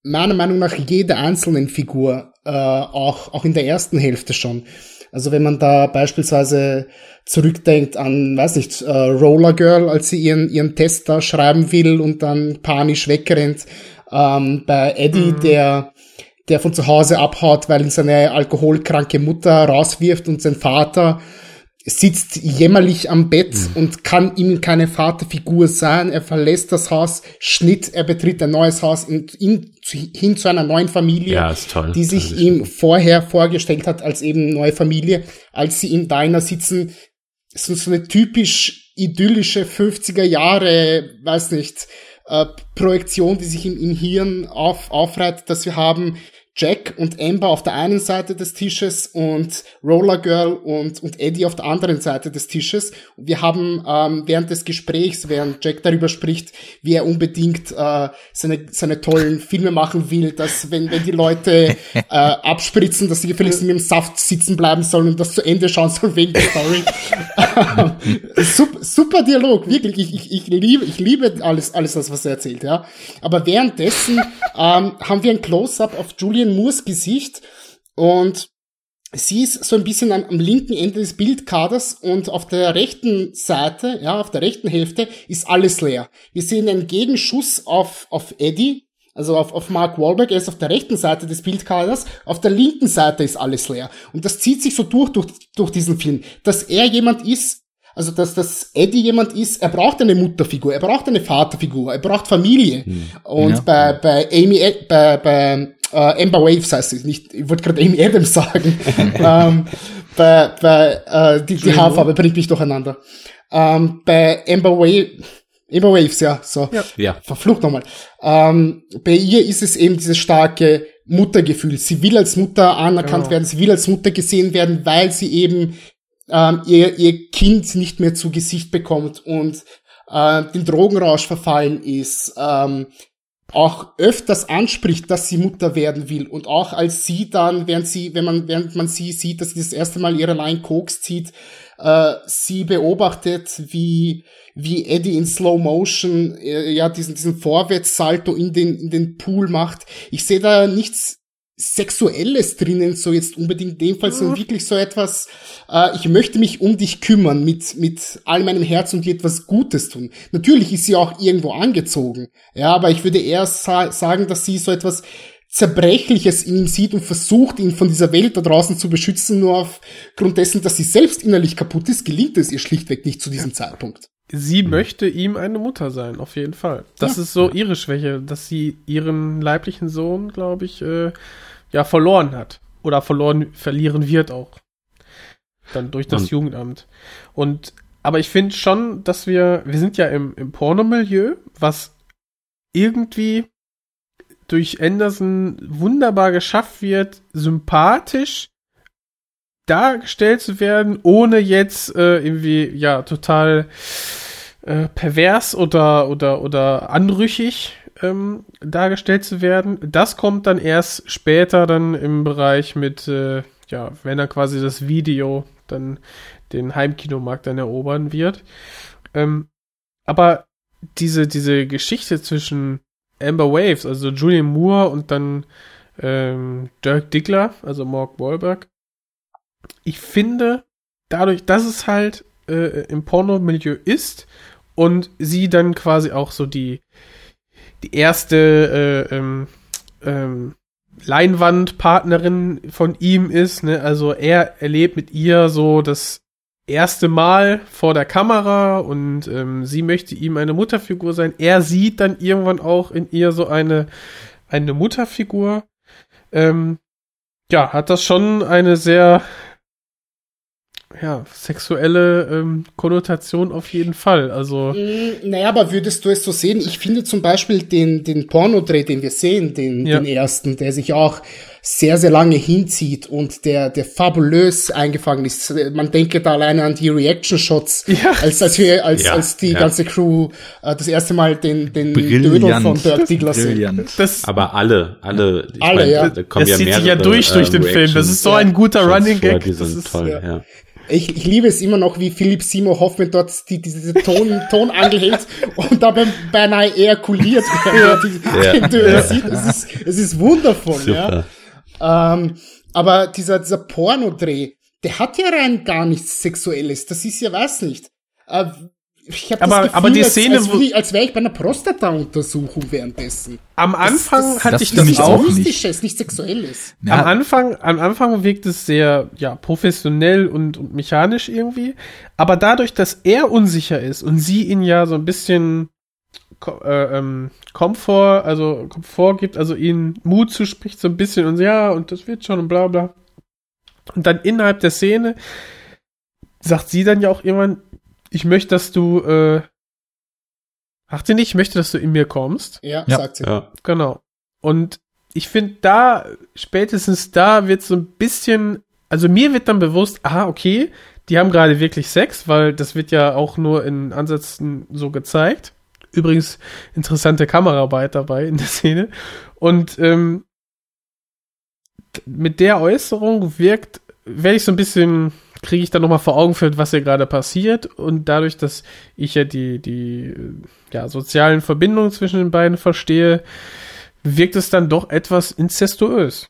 meiner Meinung nach jeder einzelnen Figur, äh, auch, auch in der ersten Hälfte schon. Also wenn man da beispielsweise zurückdenkt an, weiß nicht, äh, Roller Girl, als sie ihren, ihren Test da schreiben will und dann panisch wegrennt. Ähm, bei Eddie, mhm. der, der von zu Hause abhaut, weil ihn seine alkoholkranke Mutter rauswirft und sein Vater sitzt jämmerlich am Bett mhm. und kann ihm keine Vaterfigur sein. Er verlässt das Haus, Schnitt, er betritt ein neues Haus in, in, hin zu einer neuen Familie, ja, ist die sich ihm vorher vorgestellt hat als eben neue Familie. Als sie im Diner sitzen, so, so eine typisch idyllische 50er Jahre, weiß nicht, äh, Projektion, die sich im, im Hirn auf, aufreiht, dass wir haben Jack und Amber auf der einen Seite des Tisches und Roller Girl und, und Eddie auf der anderen Seite des Tisches. Und wir haben ähm, während des Gesprächs, während Jack darüber spricht, wie er unbedingt äh, seine, seine tollen Filme machen will, dass wenn, wenn die Leute äh, abspritzen, dass sie gefälligst mit dem Saft sitzen bleiben sollen und das zu Ende schauen sollen wegen der Story. super, super Dialog, wirklich. Ich, ich, ich liebe, ich liebe alles, alles das, was er erzählt, ja. Aber währenddessen ähm, haben wir ein Close-up auf Julian Julian Moores Gesicht und sie ist so ein bisschen am, am, linken Ende des Bildkaders und auf der rechten Seite, ja, auf der rechten Hälfte ist alles leer. Wir sehen einen Gegenschuss auf, auf Eddie, also auf, auf Mark Wahlberg, er ist auf der rechten Seite des Bildkaders, auf der linken Seite ist alles leer. Und das zieht sich so durch, durch, durch diesen Film, dass er jemand ist, also dass, dass Eddie jemand ist, er braucht eine Mutterfigur, er braucht eine Vaterfigur, er braucht Familie. Hm. Und ja. bei, bei Amy, bei, bei äh, Amber Waves heißt sie, nicht, ich wollte gerade Amy Adams sagen. ähm, bei, bei äh, die, die Haarfarbe bringt mich durcheinander. Ähm, bei Amber Waves, Amber Waves, ja, so. Ja. ja. Verflucht nochmal. Ähm, bei ihr ist es eben dieses starke Muttergefühl. Sie will als Mutter anerkannt genau. werden, sie will als Mutter gesehen werden, weil sie eben ähm, ihr, ihr Kind nicht mehr zu Gesicht bekommt und äh, den Drogenrausch verfallen ist, ähm, auch öfters anspricht, dass sie Mutter werden will und auch als sie dann, während sie, wenn man, während man sie sieht, dass sie das erste Mal ihre Line Koks zieht, äh, sie beobachtet, wie, wie Eddie in Slow Motion, äh, ja, diesen, diesen Vorwärtssalto in den, in den Pool macht. Ich sehe da nichts Sexuelles drinnen, so jetzt unbedingt in dem Fall, sondern mhm. wirklich so etwas, äh, ich möchte mich um dich kümmern, mit, mit all meinem Herz und dir etwas Gutes tun. Natürlich ist sie auch irgendwo angezogen, ja, aber ich würde eher sa sagen, dass sie so etwas Zerbrechliches in ihm sieht und versucht, ihn von dieser Welt da draußen zu beschützen, nur aufgrund dessen, dass sie selbst innerlich kaputt ist, gelingt es ihr schlichtweg nicht zu diesem Zeitpunkt. Sie möchte ihm eine Mutter sein, auf jeden Fall. Das ja. ist so ihre Schwäche, dass sie ihren leiblichen Sohn, glaube ich, äh, ja verloren hat oder verloren verlieren wird auch dann durch das und. Jugendamt und aber ich finde schon, dass wir wir sind ja im, im Pornomilieu, was irgendwie durch Anderson wunderbar geschafft wird, sympathisch dargestellt zu werden, ohne jetzt äh, irgendwie ja total äh, pervers oder oder oder anrüchig ähm, dargestellt zu werden. Das kommt dann erst später dann im Bereich mit, äh, ja, wenn er quasi das Video dann den Heimkinomarkt dann erobern wird. Ähm, aber diese, diese Geschichte zwischen Amber Waves, also Julian Moore und dann ähm, Dirk Diggler, also Mark Wahlberg, ich finde, dadurch, dass es halt äh, im Pornomilieu ist und sie dann quasi auch so die, die erste äh, ähm, ähm, Leinwandpartnerin von ihm ist. Ne? Also er erlebt mit ihr so das erste Mal vor der Kamera und ähm, sie möchte ihm eine Mutterfigur sein. Er sieht dann irgendwann auch in ihr so eine, eine Mutterfigur. Ähm, ja, hat das schon eine sehr ja, sexuelle ähm, Konnotation auf jeden Fall. Also. Mm, naja, aber würdest du es so sehen? Ich finde zum Beispiel den, den Pornodreh, den wir sehen, den, ja. den ersten, der sich auch sehr, sehr lange hinzieht und der, der fabulös eingefangen ist. Man denke da alleine an die Reaction-Shots, ja. als, als wir, als, ja, als die ja. ganze Crew äh, das erste Mal den, den Dödel von Dirk Diggler sehen. Das, Aber alle, alle, alle, meine, ja. Da das ja zieht sich ja durch, durch den äh, Film. Das ist so ein guter Running Gag. Die sind toll, ja. Ich, ich liebe es immer noch, wie Philipp Seymour Hoffman dort die, diese Ton, Tonangel hält und dabei beinahe ejakuliert, er Ja. Döner sieht. Es ist, es ist wundervoll, ja. Super. Ähm, aber dieser, dieser Pornodreh, der hat ja rein gar nichts Sexuelles. Das ist ja, weiß nicht. Äh, ich hab Aber- das Gefühl, aber die als, Szene, als, würde ich- als wäre ich bei einer Prostata-Untersuchung währenddessen. Am Anfang das, hatte das ich finde das ich nichts auch nicht. Mystisches, nichts Sexuelles. Ja, Am Anfang, am Anfang wirkt es sehr, ja, professionell und, und mechanisch irgendwie. Aber dadurch, dass er unsicher ist und sie ihn ja so ein bisschen äh, ähm, Komfort, also Komfort gibt, also ihnen Mut zuspricht, so ein bisschen und ja, und das wird schon und bla bla. Und dann innerhalb der Szene sagt sie dann ja auch irgendwann, ich möchte, dass du, äh, sagt sie nicht, ich möchte, dass du in mir kommst. Ja, Ja. sagt sie. Ja. Genau. Und ich finde, da, spätestens da wird so ein bisschen, also mir wird dann bewusst, ah, okay, die haben gerade wirklich Sex, weil das wird ja auch nur in Ansätzen so gezeigt. Übrigens interessante Kameraarbeit dabei in der Szene. Und ähm, mit der Äußerung wirkt, werde ich so ein bisschen, kriege ich dann nochmal vor Augen führt, was hier gerade passiert. Und dadurch, dass ich ja die, die ja, sozialen Verbindungen zwischen den beiden verstehe, wirkt es dann doch etwas inzestuös.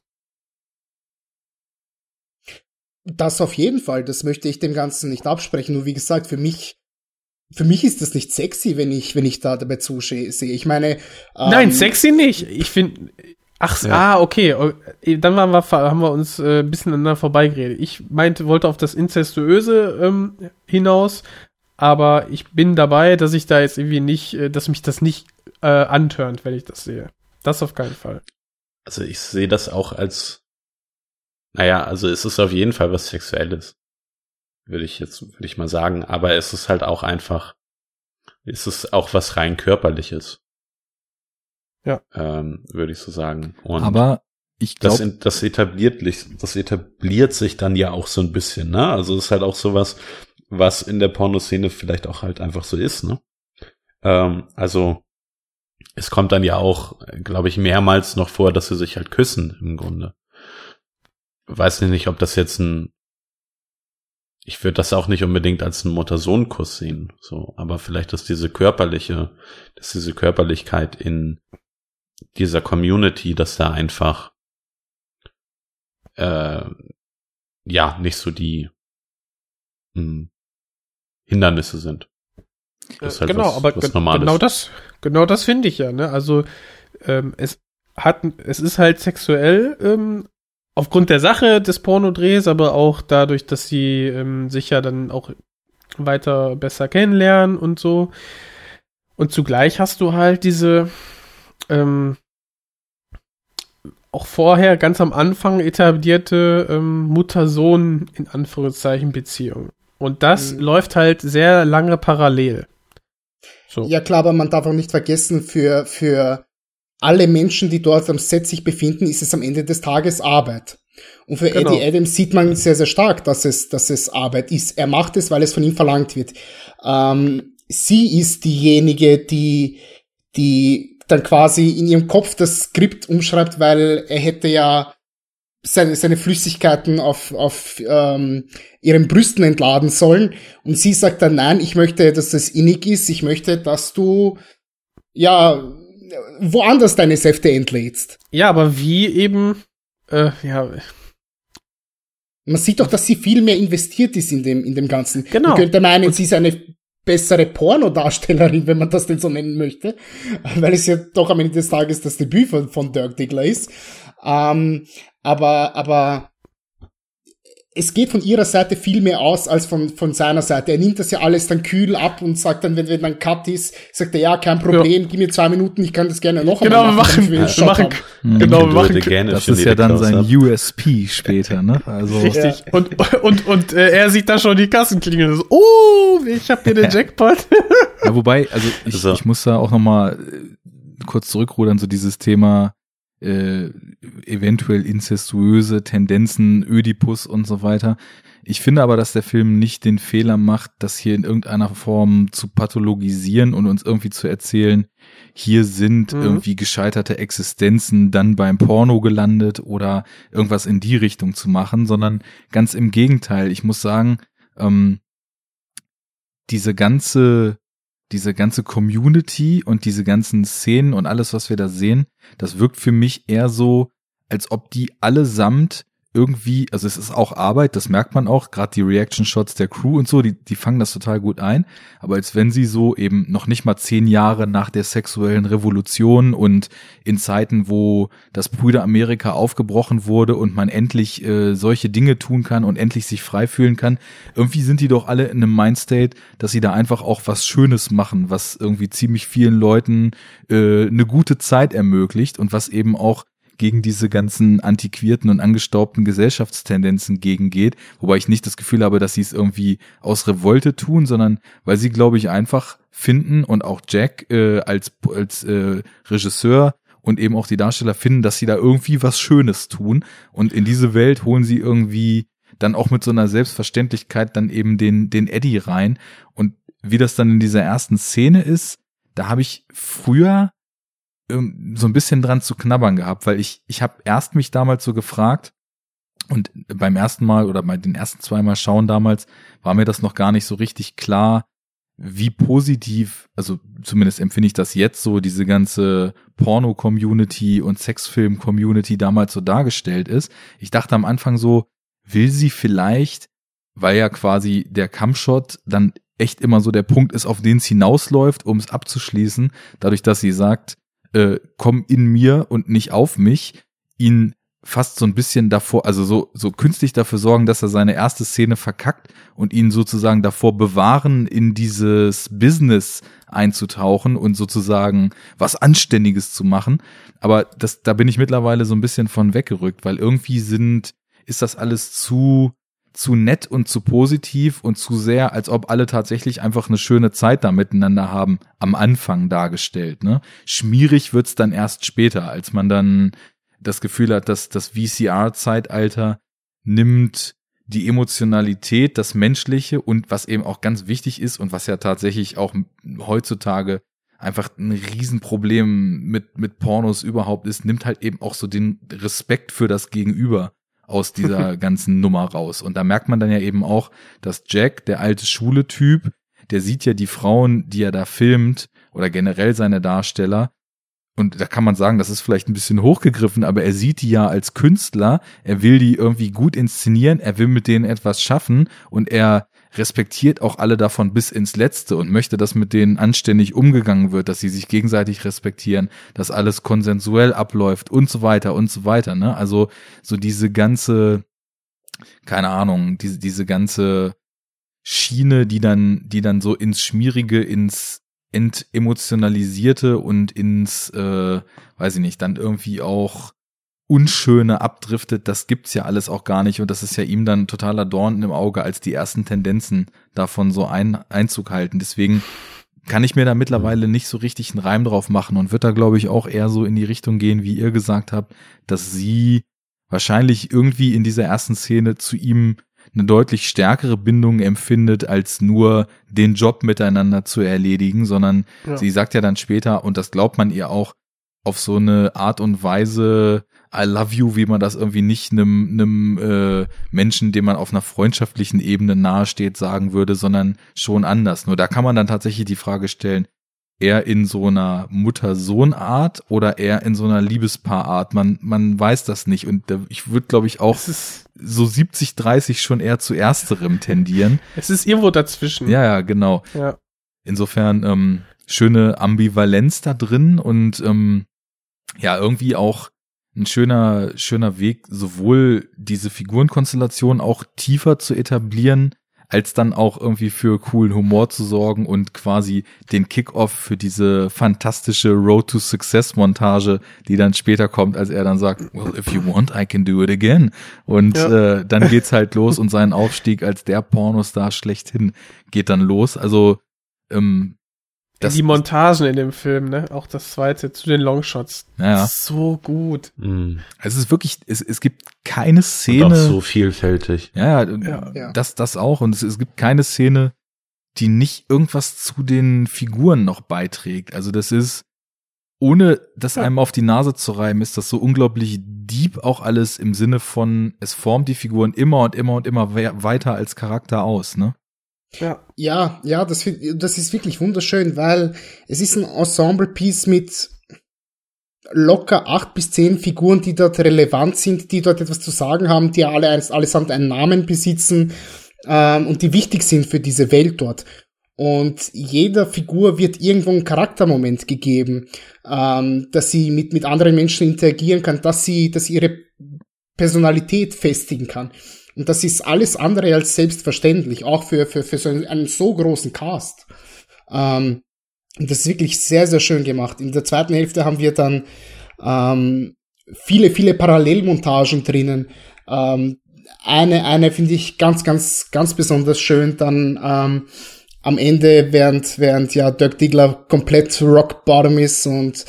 Das auf jeden Fall, das möchte ich dem Ganzen nicht absprechen. Nur wie gesagt, für mich, für mich ist das nicht sexy, wenn ich, wenn ich da dabei zusehe. Ich meine, ähm, Nein, sexy nicht. Ich finde. Ach, Ja. ah, okay. Oh, Dann waren wir, haben wir uns äh, ein bisschen aneinander vorbeigeredet. Ich meinte, wollte auf das Inzestuöse ähm, hinaus, aber ich bin dabei, dass ich da jetzt irgendwie nicht, äh, dass mich das nicht äh, antörnt, wenn ich das sehe. Das auf keinen Fall. Also ich sehe das auch als, naja, also es ist auf jeden Fall was Sexuelles. Würde ich jetzt, würde ich mal sagen. Aber es ist halt auch einfach, es ist auch was rein körperliches. Ja. Ähm, würde ich so sagen. Und aber ich das, glaube, in- das etabliert, das etabliert sich dann ja auch so ein bisschen, ne? Also es ist halt auch sowas, was in der Pornoszene vielleicht auch halt einfach so ist, ne? Ähm, also es kommt dann ja auch, glaube ich, mehrmals noch vor, dass sie sich halt küssen im Grunde. Weiß nicht, ob das jetzt ein ich würde das auch nicht unbedingt als einen Mutter-Sohn-Kuss sehen, so, aber vielleicht ist diese körperliche, dass diese Körperlichkeit in dieser Community, dass da einfach äh, ja nicht so die mh, Hindernisse sind. Das ist halt genau, was- aber was genau das, genau das finde ich ja. Ne? Also ähm, es hat, es ist halt sexuell ähm, aufgrund der Sache des Pornodrehs, aber auch dadurch, dass sie ähm, sich ja dann auch weiter besser kennenlernen und so. Und zugleich hast du halt diese ähm, auch vorher ganz am Anfang etablierte ähm, Mutter-Sohn in Anführungszeichen Beziehung. Und das Mhm. läuft halt sehr lange parallel. So. Ja klar, aber man darf auch nicht vergessen, für, für alle Menschen, die dort am Set sich befinden, ist es am Ende des Tages Arbeit. Und für Genau. Eddie Adams sieht man sehr, sehr stark, dass es, dass es Arbeit ist. Er macht es, weil es von ihm verlangt wird. Ähm, sie ist diejenige, die, die dann quasi in ihrem Kopf das Skript umschreibt, weil er hätte ja seine, seine Flüssigkeiten auf, auf ähm, ihren Brüsten entladen sollen. Und sie sagt dann, nein, ich möchte, dass das innig ist. Ich möchte, dass du, ja, woanders deine Säfte entlädst. Ja, aber wie eben, äh, ja, Man sieht doch, dass sie viel mehr investiert ist in dem, in dem Ganzen. Genau. Man könnte meinen, sie ist eine bessere Pornodarstellerin, wenn man das denn so nennen möchte, weil es ja doch am Ende des Tages das Debüt von, von Dirk Diggler ist. Ähm, aber, aber es geht von ihrer Seite viel mehr aus als von, von seiner Seite. Er nimmt das ja alles dann kühl ab und sagt dann, wenn, wenn dann Cut ist, sagt er, ja, kein Problem, gib mir zwei Minuten, ich kann das gerne noch genau, wir einmal machen. machen, wir machen, haben. Mhm. genau, wir machen, if das ist ja dann sein close-up. USP später, ne? Also richtig. Und, und, und äh, er sieht da schon die Kassen klingeln. So, oh, ich hab hier den Jackpot. Ja, wobei, also ich, So. ich muss da auch noch mal äh, kurz zurückrudern, so dieses Thema äh, eventuell incestuöse Tendenzen, Ödipus und so weiter. Ich finde aber, dass der Film nicht den Fehler macht, das hier in irgendeiner Form zu pathologisieren und uns irgendwie zu erzählen, hier sind Mhm. irgendwie gescheiterte Existenzen dann beim Porno gelandet oder irgendwas in die Richtung zu machen, sondern ganz im Gegenteil. Ich muss sagen, ähm, diese ganze, diese ganze Community und diese ganzen Szenen und alles, was wir da sehen, das wirkt für mich eher so, als ob die allesamt irgendwie, also es ist auch Arbeit, das merkt man auch, gerade die Reaction-Shots der Crew und so, die, die fangen das total gut ein, aber als wenn sie so eben noch nicht mal zehn Jahre nach der sexuellen Revolution und in Zeiten, wo das Brüder Amerika aufgebrochen wurde und man endlich äh, solche Dinge tun kann und endlich sich frei fühlen kann, irgendwie sind die doch alle in einem Mindstate, dass sie da einfach auch was Schönes machen, was irgendwie ziemlich vielen Leuten äh, eine gute Zeit ermöglicht und was eben auch gegen diese ganzen antiquierten und angestaubten Gesellschaftstendenzen gegengeht, wobei ich nicht das Gefühl habe, dass sie es irgendwie aus Revolte tun, sondern weil sie, glaube ich, einfach finden und auch Jack äh, als, als äh, Regisseur und eben auch die Darsteller finden, dass sie da irgendwie was Schönes tun. Und in diese Welt holen sie irgendwie dann auch mit so einer Selbstverständlichkeit dann eben den, den Eddie rein. Und wie das dann in dieser ersten Szene ist, da habe ich früher so ein bisschen dran zu knabbern gehabt, weil ich, ich habe erst mich damals so gefragt, und beim ersten Mal oder bei den ersten zwei Mal schauen damals war mir das noch gar nicht so richtig klar, wie positiv, also zumindest empfinde ich das jetzt so, diese ganze Porno-Community und Sexfilm-Community damals so dargestellt ist. Ich dachte am Anfang so, will sie vielleicht, weil ja quasi der Kampfshot dann echt immer so der Punkt ist, auf den es hinausläuft, um es abzuschließen, dadurch, dass sie sagt, äh, komm in mir und nicht auf mich, ihn fast so ein bisschen davor, also so, so künstlich dafür sorgen, dass er seine erste Szene verkackt und ihn sozusagen davor bewahren, in dieses Business einzutauchen und sozusagen was Anständiges zu machen. Aber das, da bin ich mittlerweile so ein bisschen von weggerückt, weil irgendwie sind, ist das alles zu, zu nett und zu positiv und zu sehr, als ob alle tatsächlich einfach eine schöne Zeit da miteinander haben, am Anfang dargestellt. Ne? Schmierig wird's dann erst später, als man dann das Gefühl hat, dass das VCR-Zeitalter nimmt die Emotionalität, das Menschliche und was eben auch ganz wichtig ist und was ja tatsächlich auch heutzutage einfach ein Riesenproblem mit, mit Pornos überhaupt ist, nimmt halt eben auch so den Respekt für das Gegenüber aus dieser ganzen Nummer raus. Und da merkt man dann ja eben auch, dass Jack, der alte Schule-Typ, der sieht ja die Frauen, die er da filmt, oder generell seine Darsteller, und da kann man sagen, das ist vielleicht ein bisschen hochgegriffen, aber er sieht die ja als Künstler, er will die irgendwie gut inszenieren, er will mit denen etwas schaffen. Und er respektiert auch alle davon bis ins Letzte und möchte, dass mit denen anständig umgegangen wird, dass sie sich gegenseitig respektieren, dass alles konsensuell abläuft und so weiter und so weiter. Ne? Also so diese ganze, keine Ahnung, diese, diese ganze Schiene, die dann, die dann so ins Schmierige, ins entemotionalisierte und ins, äh, weiß ich nicht, dann irgendwie auch Unschöne abdriftet, das gibt's ja alles auch gar nicht und das ist ja ihm dann totaler Dorn im Auge, als die ersten Tendenzen davon so ein, Einzug halten. Deswegen kann ich mir da mittlerweile nicht so richtig einen Reim drauf machen und wird da, glaube ich, auch eher so in die Richtung gehen, wie ihr gesagt habt, dass sie wahrscheinlich irgendwie in dieser ersten Szene zu ihm eine deutlich stärkere Bindung empfindet, als nur den Job miteinander zu erledigen, sondern ja. sie sagt ja dann später, und das glaubt man ihr auch, auf so eine Art und Weise I love you, wie man das irgendwie nicht einem, einem äh, Menschen, dem man auf einer freundschaftlichen Ebene nahesteht, sagen würde, sondern schon anders. Nur da kann man dann tatsächlich die Frage stellen, eher in so einer Mutter-Sohn-Art oder eher in so einer Liebespaar-Art. Man, man weiß das nicht. Und ich würde, glaube ich, auch so 70, 30 schon eher zu ersterem tendieren. Es ist irgendwo dazwischen. Ja, ja, genau. Ja. Insofern ähm, schöne Ambivalenz da drin und ähm, ja, irgendwie auch ein schöner, schöner Weg, sowohl diese Figurenkonstellation auch tiefer zu etablieren, als dann auch irgendwie für coolen Humor zu sorgen und quasi den Kickoff für diese fantastische Road to Success Montage, die dann später kommt, als er dann sagt, well, if you want, I can do it again. Und ja. äh, dann geht's halt los und sein Aufstieg als der Pornostar schlechthin geht dann los. Also ähm, das, die Montagen in dem Film, ne? Auch das zweite zu den Longshots. Ja. So gut. Mhm. Es ist wirklich, es, es gibt keine Szene. Und auch so vielfältig. Ja, ja, ja. das, das auch. Und es, es gibt keine Szene, die nicht irgendwas zu den Figuren noch beiträgt. Also das ist, ohne das einem auf die Nase zu reiben, ist das so unglaublich deep auch alles im Sinne von, es formt die Figuren immer und immer und immer we weiter als Charakter aus, ne? Ja, ja, ja das, das ist wirklich wunderschön, weil es ist ein Ensemble-Piece mit locker acht bis zehn Figuren, die dort relevant sind, die dort etwas zu sagen haben, die alle allesamt einen Namen besitzen ähm, und die wichtig sind für diese Welt dort. Und jeder Figur wird irgendwo ein Charaktermoment gegeben, ähm, dass sie mit, mit anderen Menschen interagieren kann, dass sie, dass sie ihre Personalität festigen kann. Und das ist alles andere als selbstverständlich, auch für, für, für so einen, einen so großen Cast. Ähm, und das ist wirklich sehr, sehr schön gemacht. In der zweiten Hälfte haben wir dann ähm, viele, viele Parallelmontagen drinnen. Ähm, eine, eine finde ich ganz, ganz, ganz besonders schön. Dann ähm, am Ende, während, während ja Dirk Diggler komplett rock bottom ist und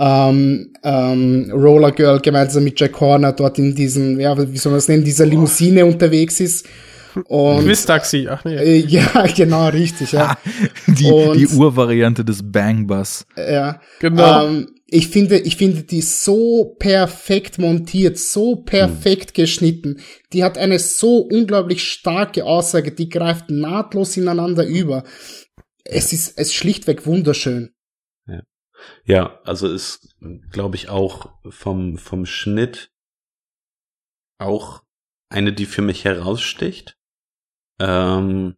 ähm, ähm, Roller Girl gemeinsam mit Jack Horner dort in diesem, ja, wie soll man es nennen, dieser Limousine unterwegs ist. Und, Quiz-Taxi, ach nee. Äh, ja, genau, richtig, ja. die, und, die Urvariante des Bang Bus. Ja, genau. Ähm, ich finde, ich finde die so perfekt montiert, so perfekt hm. geschnitten. Die hat eine so unglaublich starke Aussage, die greift nahtlos ineinander über. Es ist, es ist schlichtweg wunderschön. Ja, also ist, glaube ich, auch vom, vom Schnitt auch eine, die für mich heraussticht. Ähm,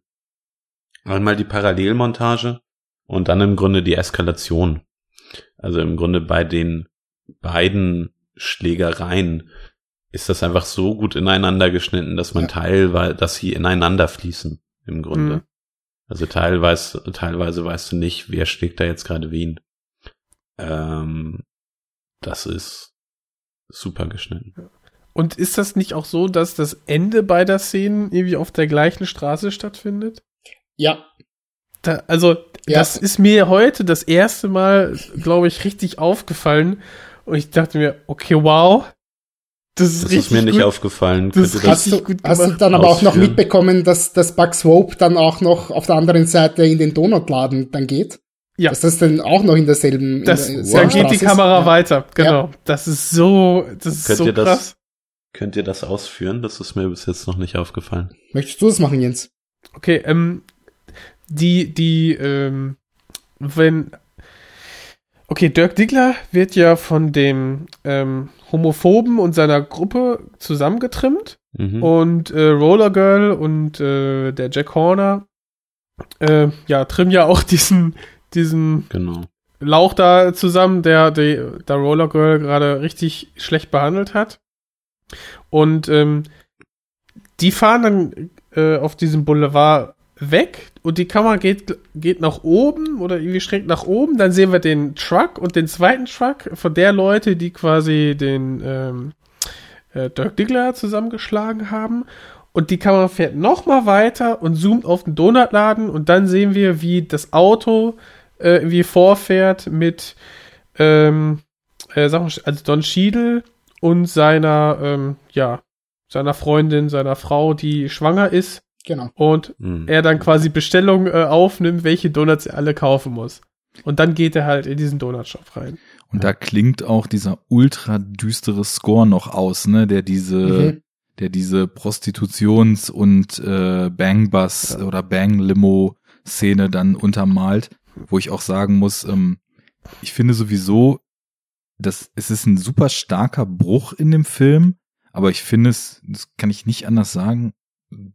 einmal die Parallelmontage und dann im Grunde die Eskalation. Also im Grunde bei den beiden Schlägereien ist das einfach so gut ineinander geschnitten, dass man ja. teilweise, dass sie ineinander fließen, im Grunde. Mhm. Also teilweise, teilweise weißt du nicht, wer schlägt da jetzt gerade wen. Ähm, das ist super geschnitten. Und ist das nicht auch so, dass das Ende beider Szenen irgendwie auf der gleichen Straße stattfindet? Ja. Da, also ja. Das ist mir heute das erste Mal, glaube ich, richtig aufgefallen. Und ich dachte mir, okay, wow. Das ist, das richtig ist mir nicht aufgefallen. Das ist hast, du, hast du dann aber auch noch mitbekommen, dass, dass Bugs Swope dann auch noch auf der anderen Seite in den Donutladen dann geht? Ja. Dass das dann auch noch in derselben. Das, in der, dann geht die Kamera ja. weiter. Genau. Ja. Das ist so, das ist könnt so ihr krass. Das, könnt ihr das ausführen? Das ist mir bis jetzt noch nicht aufgefallen. Möchtest du das machen, Jens? Okay, ähm, die, die, ähm, wenn, okay, Dirk Diggler wird ja von dem ähm, Homophoben und seiner Gruppe zusammengetrimmt mhm. und äh, Roller Girl und äh, der Jack Horner, äh, ja, trimmen ja auch diesen, diesen genau. Lauch da zusammen, der, der, der Roller Girl gerade richtig schlecht behandelt hat. Und ähm, die fahren dann äh, auf diesem Boulevard weg und die Kamera geht, geht nach oben oder irgendwie schräg nach oben. Dann sehen wir den Truck und den zweiten Truck von der Leute, die quasi den ähm, äh, Dirk Diggler zusammengeschlagen haben. Und die Kamera fährt noch mal weiter und zoomt auf den Donutladen und dann sehen wir, wie das Auto äh, irgendwie vorfährt mit ähm, äh, also Don Schiedel und seiner ähm, ja seiner Freundin, seiner Frau, die schwanger ist Genau. Und mhm. er dann quasi Bestellungen äh, aufnimmt, welche Donuts er alle kaufen muss. Und dann geht er halt in diesen Donutshop rein. Und da klingt auch dieser ultra düstere Score noch aus, ne, der diese, mhm. der diese Prostitutions- und äh, Bang-Bus ja. oder Bang-Limo-Szene dann untermalt, wo ich auch sagen muss, ähm, ich finde sowieso, dass es ist ein super starker Bruch in dem Film, aber ich finde es, das kann ich nicht anders sagen,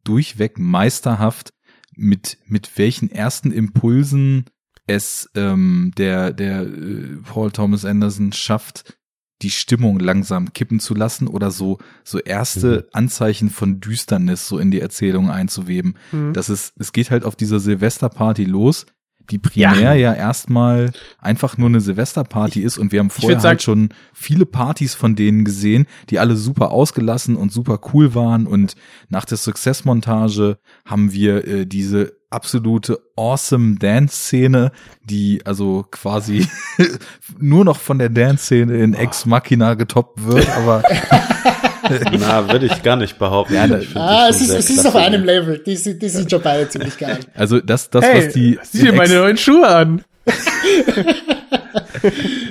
durchweg meisterhaft, mit, mit welchen ersten Impulsen es ähm, der, der äh, Paul Thomas Anderson schafft, die Stimmung langsam kippen zu lassen oder so, so erste mhm. Anzeichen von Düsternis so in die Erzählung einzuweben. Mhm. Das ist, es geht halt auf dieser Silvesterparty los die primär ja, ja erstmal einfach nur eine Silvesterparty ist und wir haben vorher halt schon viele Partys von denen gesehen, die alle super ausgelassen und super cool waren. Und nach der Success-Montage haben wir äh, diese absolute awesome Dance-Szene, die also quasi nur noch von der Dance-Szene in Ex Machina getoppt wird, aber Na, würde ich gar nicht behaupten. Ja, das, ah, es ist, es ist auf einem Level. Die, sind, die sind schon beide ziemlich geil. Also das, das hey, was die. Sieh dir meine neuen Schuhe an.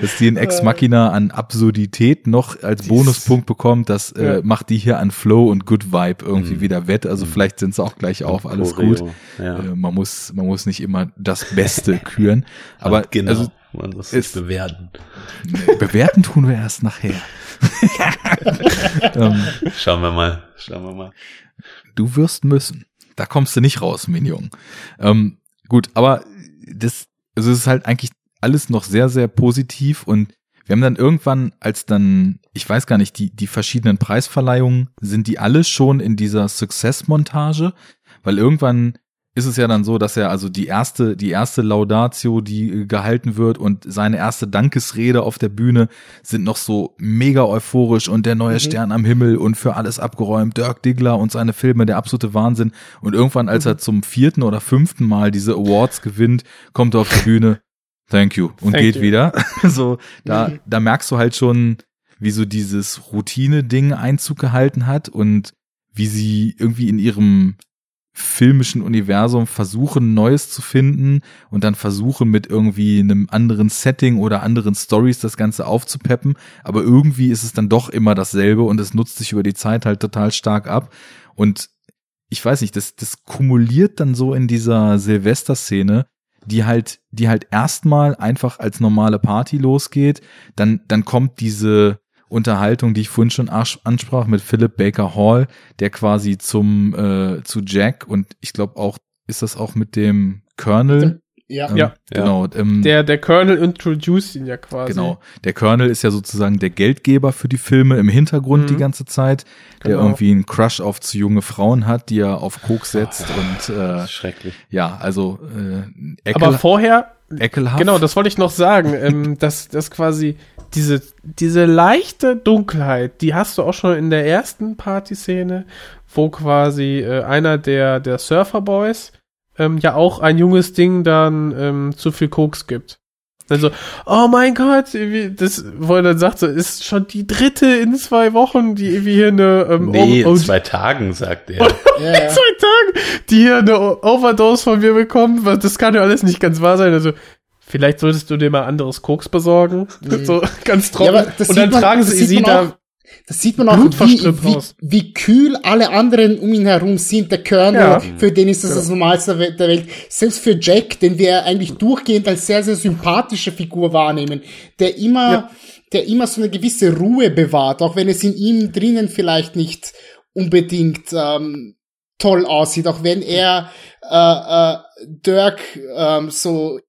dass die in Ex Machina an Absurdität noch als Bonuspunkt bekommt, das äh, Ja. macht die hier an Flow und Good Vibe irgendwie Mhm. wieder wett. Also vielleicht sind sie auch gleich auf, alles Choreo, gut. Ja. Äh, man muss, man muss nicht immer das Beste küren. Aber genau, also, man es- es bewerten. bewerten tun wir erst nachher. ähm, Schauen wir mal, schauen wir mal. du wirst müssen. Da kommst du nicht raus, Minion. Ähm, gut, aber das, also es ist halt eigentlich alles noch sehr, sehr positiv und wir haben dann irgendwann, als dann, ich weiß gar nicht, die, die verschiedenen Preisverleihungen, sind die alle schon in dieser Success-Montage? Weil irgendwann ist es ja dann so, dass er also die erste, die erste Laudatio, die äh, gehalten wird und seine erste Dankesrede auf der Bühne sind noch so mega euphorisch und der neue Mhm. Stern am Himmel und für alles abgeräumt, Dirk Diggler und seine Filme, der absolute Wahnsinn. Und irgendwann, als er zum vierten oder fünften Mal diese Awards gewinnt, kommt er auf die Bühne, thank you, und Thank geht you. wieder. so, da, Mhm. da merkst du halt schon, wie so dieses Routine-Ding Einzug gehalten hat und wie sie irgendwie in ihrem filmischen Universum versuchen, Neues zu finden und dann versuchen mit irgendwie einem anderen Setting oder anderen Stories das Ganze aufzupeppen. Aber irgendwie ist es dann doch immer dasselbe und es nutzt sich über die Zeit halt total stark ab. Und ich weiß nicht, das, das kumuliert dann so in dieser Silvester-Szene, die halt, die halt erstmal einfach als normale Party losgeht. Dann, dann kommt diese Unterhaltung, die ich vorhin schon ansprach mit Philip Baker Hall, der quasi zum äh, zu Jack und ich glaube auch ist das auch mit dem Colonel. Ja. Ähm, Ja. genau. Ähm, Der, der Colonel introduced ihn ja quasi. Genau. Der Colonel ist ja sozusagen der Geldgeber für die Filme im Hintergrund Mhm. die ganze Zeit, der Genau. irgendwie einen Crush auf zu junge Frauen hat, die er auf Koks setzt und äh, Das schrecklich. ja, also äh, Aber vorher, ekelhaft. genau, das wollte ich noch sagen, ähm, dass, dass quasi diese, diese leichte Dunkelheit, die hast du auch schon in der ersten Partyszene, wo quasi äh, einer der, der Surferboys ähm, ja auch ein junges Ding dann ähm, zu viel Koks gibt. Also, oh mein Gott, irgendwie, das, wo er dann sagt, so, ist schon die dritte in zwei Wochen, die irgendwie hier eine, ähm, Nee, in zwei Tagen, sagt er. Ja, ja. zwei Tagen, die hier eine Overdose von mir bekommen, weil das kann ja alles nicht ganz wahr sein. Also, vielleicht solltest du dir mal anderes Koks besorgen. So ganz trocken. Ja, das Und sieht dann man- tragen das sie sie da. auch- Das sieht man auch, wie, wie, wie kühl alle anderen um ihn herum sind. Der Colonel, Ja. für den ist das das Normalste der Welt- der Welt. Selbst für Jack, den wir eigentlich durchgehend als sehr, sehr sympathische Figur wahrnehmen, der immer, Ja. der immer so eine gewisse Ruhe bewahrt, auch wenn es in ihm drinnen vielleicht nicht unbedingt ähm, toll aussieht, auch wenn er äh, äh, Dirk ähm, so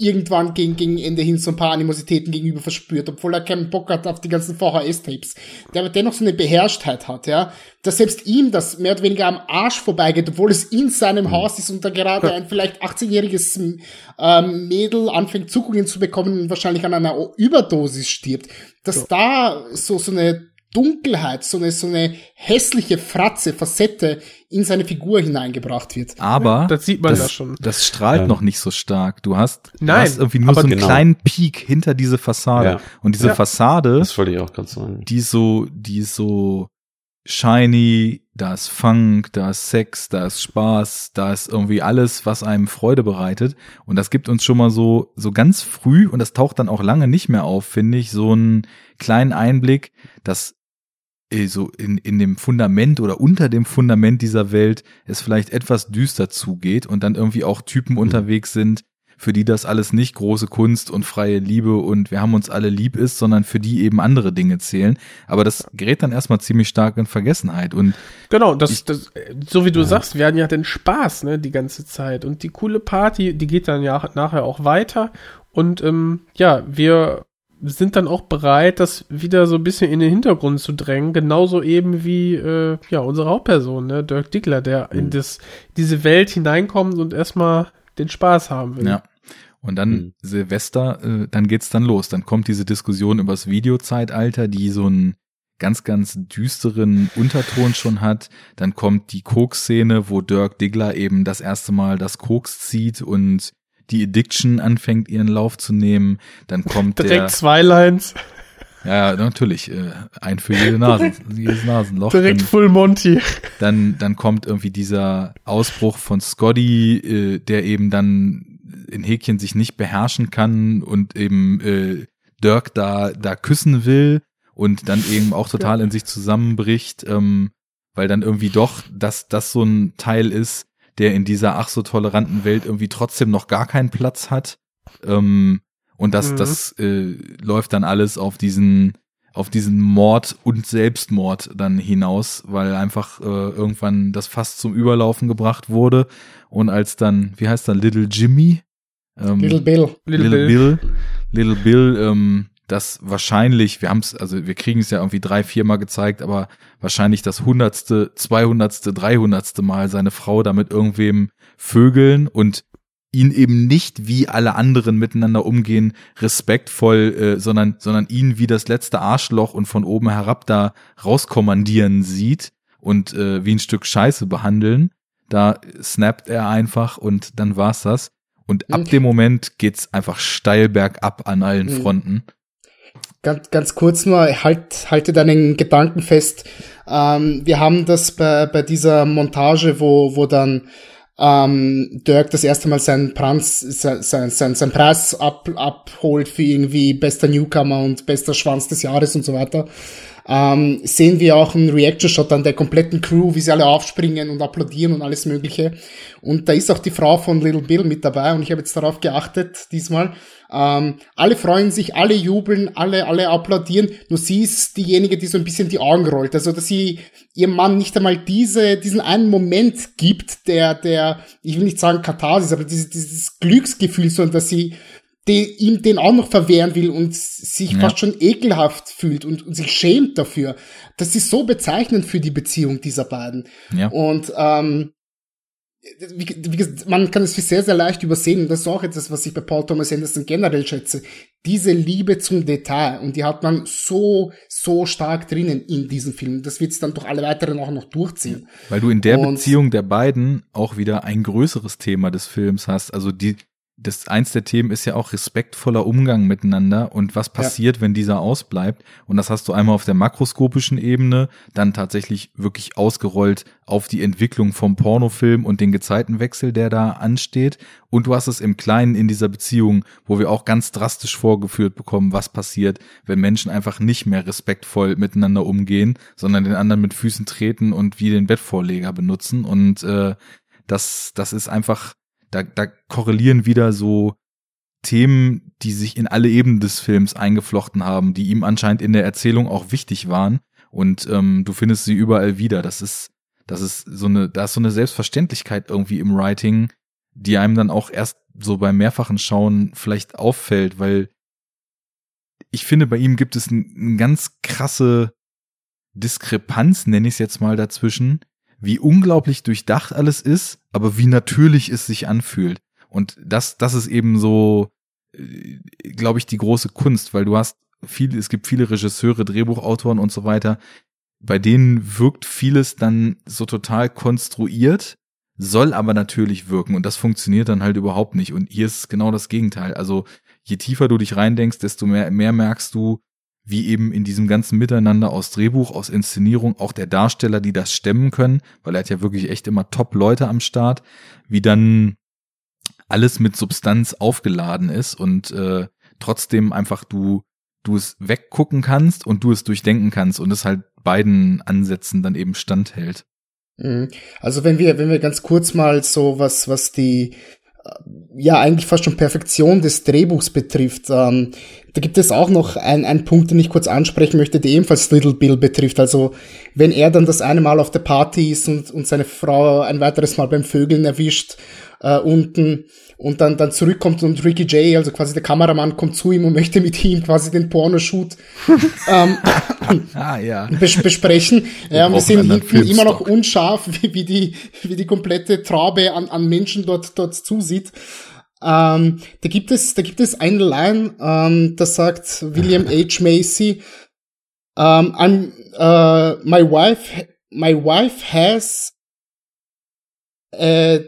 irgendwann gegen, gegen Ende hin so ein paar Animositäten gegenüber verspürt, obwohl er keinen Bock hat auf die ganzen VHS-Tapes, der aber dennoch so eine Beherrschtheit hat, ja, dass selbst ihm das mehr oder weniger am Arsch vorbeigeht, obwohl es in seinem Haus ist und da gerade ein vielleicht 18-jähriges ähm, Mädel anfängt Zuckungen zu bekommen und wahrscheinlich an einer Überdosis stirbt, dass da so, so eine Dunkelheit, so eine, so eine hässliche Fratze, Facette in seine Figur hineingebracht wird. Aber Das sieht man das, ja schon. das strahlt Ähm. noch nicht so stark. Du hast, du Nein, hast irgendwie nur so einen genau. kleinen Peak hinter diese Fassade. Ja. Und diese Ja. Fassade, Das wollte ich auch gerade sagen. die so, die ist so shiny, da ist Funk, da ist Sex, da ist Spaß, da ist irgendwie alles, was einem Freude bereitet. Und das gibt uns schon mal so, so ganz früh, und das taucht dann auch lange nicht mehr auf, finde ich, so einen kleinen Einblick, dass so in, in dem Fundament oder unter dem Fundament dieser Welt es vielleicht etwas düster zugeht und dann irgendwie auch Typen unterwegs sind, für die das alles nicht große Kunst und freie Liebe und wir haben uns alle lieb ist, sondern für die eben andere Dinge zählen. Aber das gerät dann erstmal ziemlich stark in Vergessenheit und Genau, das, Ich- das, äh, so wie du sagst, wir hatten ja den Spaß, ne, die ganze Zeit. Und die coole Party, die geht dann ja nachher auch weiter. Und ähm, ja, wir sind dann auch bereit, das wieder so ein bisschen in den Hintergrund zu drängen. Genauso eben wie äh, ja unsere Hauptperson, ne, Dirk Dickler, der in Mhm. das, diese Welt hineinkommt und erstmal den Spaß haben will. Ja. Und dann Mhm. Silvester, äh, dann geht's dann los. Dann kommt diese Diskussion übers Videozeitalter, die so einen ganz, ganz düsteren Unterton schon hat. Dann kommt die Koks-Szene, wo Dirk Diggler eben das erste Mal das Koks zieht und die Addiction anfängt ihren Lauf zu nehmen. Dann kommt Direkt der, zwei Lines, ja, natürlich, äh, ein für jede Nase, jedes Nasenloch. direkt Dann- Full Monty. dann, dann kommt irgendwie dieser Ausbruch von Scotty, äh, der eben dann in Häkchen sich nicht beherrschen kann und eben äh, Dirk da, da küssen will und dann eben auch total in sich zusammenbricht, ähm, weil dann irgendwie doch dass das so ein Teil ist, der in dieser ach so toleranten Welt irgendwie trotzdem noch gar keinen Platz hat. Ähm, und das, Mhm. das äh, läuft dann alles auf diesen, auf diesen Mord und Selbstmord dann hinaus, weil einfach äh, irgendwann das fast zum Überlaufen gebracht wurde. Und als dann, wie heißt er, Little Jimmy? Ähm, Little Bill. Little, Little Bill. Bill, Little Bill, ähm, das wahrscheinlich, wir haben es, also wir kriegen es ja irgendwie drei, viermal gezeigt, aber wahrscheinlich das hundertste, zweihundertste, dreihundertste Mal seine Frau damit irgendwem vögeln und ihn eben nicht wie alle anderen miteinander umgehen, respektvoll, äh, sondern, sondern ihn wie das letzte Arschloch und von oben herab da rauskommandieren sieht und äh, wie ein Stück Scheiße behandeln. Da snappt er einfach und dann war's das. Und ab Mhm. dem Moment geht's einfach steil bergab an allen Mhm. Fronten. Ganz, ganz kurz nur, halt, halte deinen Gedanken fest. Ähm, wir haben das bei, bei dieser Montage, wo, wo dann ähm, Dirk das erste Mal seinen sein, sein, sein, sein Preis ab, abholt für irgendwie bester Newcomer und bester Schwanz des Jahres und so weiter. Ähm, sehen wir auch einen Reaction-Shot an der kompletten Crew, wie sie alle aufspringen und applaudieren und alles Mögliche. Und da ist auch die Frau von Little Bill mit dabei und ich habe jetzt darauf geachtet diesmal. Ähm, alle freuen sich, alle jubeln, alle, alle applaudieren. Nur sie ist diejenige, die so ein bisschen die Augen rollt. Also, dass sie ihrem Mann nicht einmal diese, diesen einen Moment gibt, der, der, ich will nicht sagen Katharsis, aber dieses, dieses Glücksgefühl, sondern dass sie die, ihm den auch noch verwehren will und sich Ja. fast schon ekelhaft fühlt und, und sich schämt dafür. Das ist so bezeichnend für die Beziehung dieser beiden. Ja. Und ähm, wie, wie man kann es sehr, sehr leicht übersehen. Und das ist auch etwas, was ich bei Paul Thomas Anderson generell schätze. Diese Liebe zum Detail. Und die hat man so, so stark drinnen in diesem Film. Das wird es dann durch alle weiteren auch noch durchziehen. Weil du in der Und- Beziehung der beiden auch wieder ein größeres Thema des Films hast. Also die, das eins der Themen ist ja auch respektvoller Umgang miteinander und was passiert, wenn dieser ausbleibt. Und das hast du einmal auf der makroskopischen Ebene, dann tatsächlich wirklich ausgerollt auf die Entwicklung vom Pornofilm und den Gezeitenwechsel, der da ansteht. Und du hast es im Kleinen in dieser Beziehung, wo wir auch ganz drastisch vorgeführt bekommen, was passiert, wenn Menschen einfach nicht mehr respektvoll miteinander umgehen, sondern den anderen mit Füßen treten und wie den Bettvorleger benutzen. Und äh, das, das ist einfach, da, da korrelieren wieder so Themen, die sich in alle Ebenen des Films eingeflochten haben, die ihm anscheinend in der Erzählung auch wichtig waren. Und ähm, du findest sie überall wieder. Das ist, das ist so eine, da ist so eine Selbstverständlichkeit irgendwie im Writing, die einem dann auch erst so beim mehrfachen Schauen vielleicht auffällt, weil ich finde, bei ihm gibt es eine ganz krasse Diskrepanz, nenne ich es jetzt mal dazwischen, wie unglaublich durchdacht alles ist, aber wie natürlich es sich anfühlt. Und das, das ist eben so, glaube ich, die große Kunst, weil du hast viele, es gibt viele Regisseure, Drehbuchautoren und so weiter, bei denen wirkt vieles dann so total konstruiert, soll aber natürlich wirken und das funktioniert dann halt überhaupt nicht. Und hier ist genau das Gegenteil. Also je tiefer du dich reindenkst, desto mehr, mehr merkst du, wie eben in diesem ganzen Miteinander aus Drehbuch, aus Inszenierung, auch der Darsteller, die das stemmen können, weil er hat ja wirklich echt immer Top-Leute am Start, wie dann alles mit Substanz aufgeladen ist und äh, trotzdem einfach du du es weggucken kannst und du es durchdenken kannst und es halt beiden Ansätzen dann eben standhält. Mhm. Also wenn wir, wenn wir ganz kurz mal so was, was die ja eigentlich fast schon Perfektion des Drehbuchs betrifft, ähm, da gibt es auch noch ein- einen Punkt, den ich kurz ansprechen möchte, der ebenfalls Little Bill betrifft. Also wenn er dann das eine Mal auf der Party ist und, und seine Frau ein weiteres Mal beim Vögeln erwischt äh, unten und dann, dann zurückkommt und Ricky Jay, also quasi der Kameramann, kommt zu ihm und möchte mit ihm quasi den Pornoshoot ähm, Ah ja. bes besprechen. Wir Ja, wir sind hinten immer noch unscharf, wie, wie, die, wie die komplette Traube an, an Menschen dort, dort zusieht. Ähm, da gibt es, da gibt es eine Line, ähm, da sagt William H. Macy, ähm, I'm, äh, my wife, my wife has a,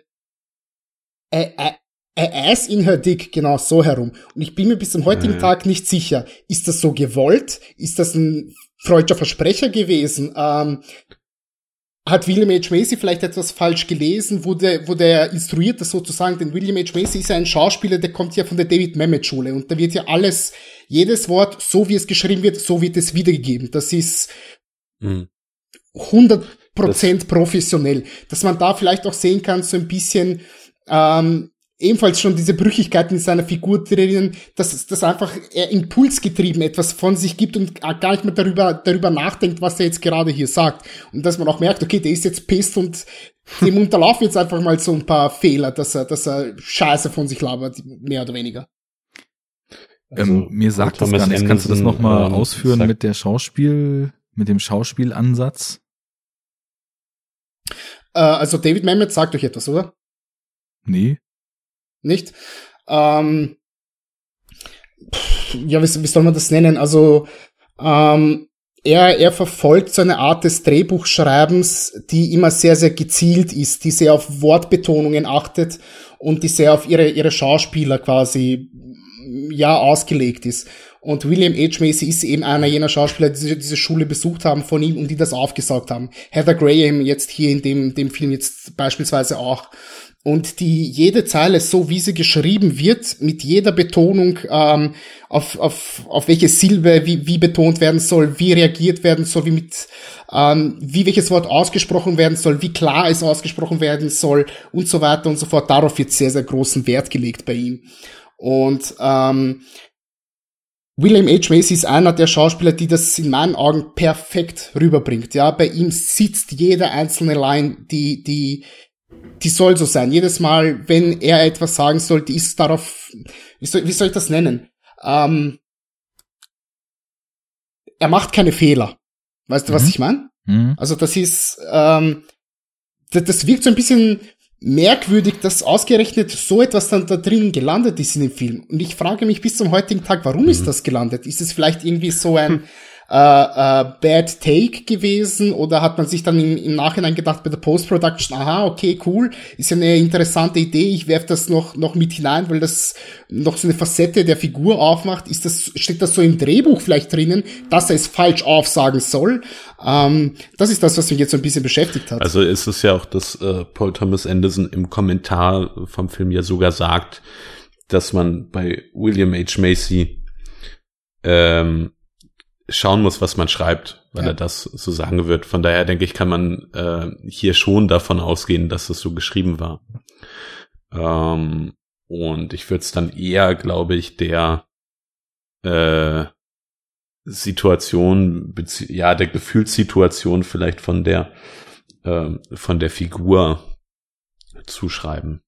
a, a, a ass in her dick, genau so herum. Und ich bin mir bis zum heutigen Mhm. Tag nicht sicher, ist das so gewollt? Ist das ein freudscher Versprecher gewesen? Ähm, hat William H. Macy vielleicht etwas falsch gelesen, wurde, wurde er instruiert, das sozusagen, denn William H. Macy ist ja ein Schauspieler, der kommt ja von der David Mamet Schule und da wird ja alles, jedes Wort, so wie es geschrieben wird, so wird es wiedergegeben. Das ist Mhm. 100 Prozent professionell. Dass man da vielleicht auch sehen kann, so ein bisschen, ähm, ebenfalls schon diese Brüchigkeiten in seiner Figur drinnen, dass das einfach er impulsgetrieben etwas von sich gibt und gar nicht mehr darüber, darüber nachdenkt, was er jetzt gerade hier sagt. Und dass man auch merkt, okay, der ist jetzt pisst und dem unterlaufen jetzt einfach mal so ein paar Fehler, dass er, dass er Scheiße von sich labert, mehr oder weniger. ähm, mir sagt das Also Thomas gar nichts. Kannst du das nochmal ähm, ausführen sagt- mit der Schauspiel, mit dem Schauspielansatz? Äh, also David Mamet sagt euch etwas, oder? Nee. nicht? Ähm, pff, ja, wie, wie soll man das nennen? Also ähm, er, er verfolgt so eine Art des Drehbuchschreibens, die immer sehr, sehr gezielt ist, die sehr auf Wortbetonungen achtet und die sehr auf ihre, ihre Schauspieler quasi ja ausgelegt ist. Und William H. Macy ist eben einer jener Schauspieler, die diese, Schule besucht haben von ihm und die das aufgesaugt haben. Heather Graham jetzt hier in dem, dem Film jetzt beispielsweise auch. Und die jede Zeile, so wie sie geschrieben wird, mit jeder Betonung ähm, auf, auf, auf welche Silbe wie, wie betont werden soll, wie reagiert werden soll, wie mit ähm, wie welches Wort ausgesprochen werden soll, wie klar es ausgesprochen werden soll und so weiter und so fort. Darauf wird sehr, sehr großen Wert gelegt bei ihm. Und ähm, William H. Macy ist einer der Schauspieler, die das in meinen Augen perfekt rüberbringt. Ja, bei ihm sitzt jede einzelne Line, die, die, die soll so sein. Jedes Mal, wenn er etwas sagen soll, die ist darauf, wie soll, wie soll ich das nennen? Ähm, er macht keine Fehler. Weißt du, was Mhm. ich meine? Hm? Also das ist, ähm, das, das wirkt so ein bisschen merkwürdig, dass ausgerechnet so etwas dann da drin gelandet ist in dem Film. Und ich frage mich bis zum heutigen Tag, warum ist das gelandet? Ist es vielleicht irgendwie so ein äh, äh, Bad Take gewesen oder hat man sich dann im, im Nachhinein gedacht bei der Post-Production, aha, okay, cool, ist ja eine interessante Idee, ich werfe das noch, noch mit hinein, weil das noch so eine Facette der Figur aufmacht. Ist das, steht das so im Drehbuch vielleicht drinnen, dass er es falsch aufsagen soll? Ähm, das ist das, was mich jetzt so ein bisschen beschäftigt hat. Also ist es ja auch, dass äh, Paul Thomas Anderson im Kommentar vom Film ja sogar sagt, dass man bei William H. Macy ähm, schauen muss, was man schreibt, weil Ja. er das so sagen wird. Von daher denke ich, kann man äh, hier schon davon ausgehen, dass es so geschrieben war. Ähm, und ich würde es dann eher, glaube ich, der äh, Situation, ja, der Gefühlssituation vielleicht von der, ähm, von der Figur zuschreiben.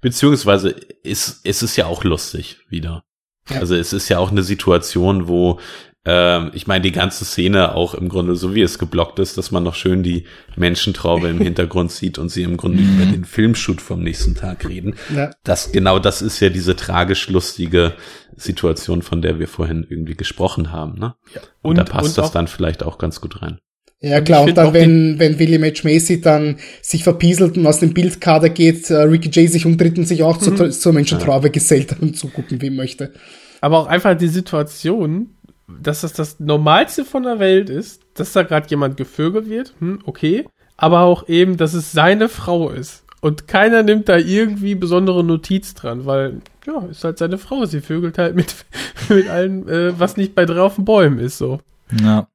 Beziehungsweise ist, ist es ja auch lustig wieder. Ja. Also es ist ja auch eine Situation, wo ähm, ich meine, die ganze Szene auch im Grunde so wie es geblockt ist, dass man noch schön die Menschentraube im Hintergrund sieht und sie im Grunde Mhm. über den Filmshoot vom nächsten Tag reden. ja. Das, genau das ist ja diese tragisch lustige Situation, von der wir vorhin irgendwie gesprochen haben, ne? Und, Und- da passt und das auch- dann vielleicht auch ganz gut rein. Ja klar, ich und auch dann, wenn, wenn William H. Macy dann sich verpieselt und aus dem Bildkader geht, äh, Ricky Jay sich umdreht und sich auch zur, zur Menschentraube gesellt und zugucken, wie möchte. Aber auch einfach die Situation, dass das das Normalste von der Welt ist, dass da gerade jemand gevögelt wird, hm, okay. Aber auch eben, dass es seine Frau ist. Und keiner nimmt da irgendwie besondere Notiz dran, weil, ja, ist halt seine Frau. Sie vögelt halt mit, mit allem, äh, was nicht bei drei auf den Bäumen ist, so. Ja.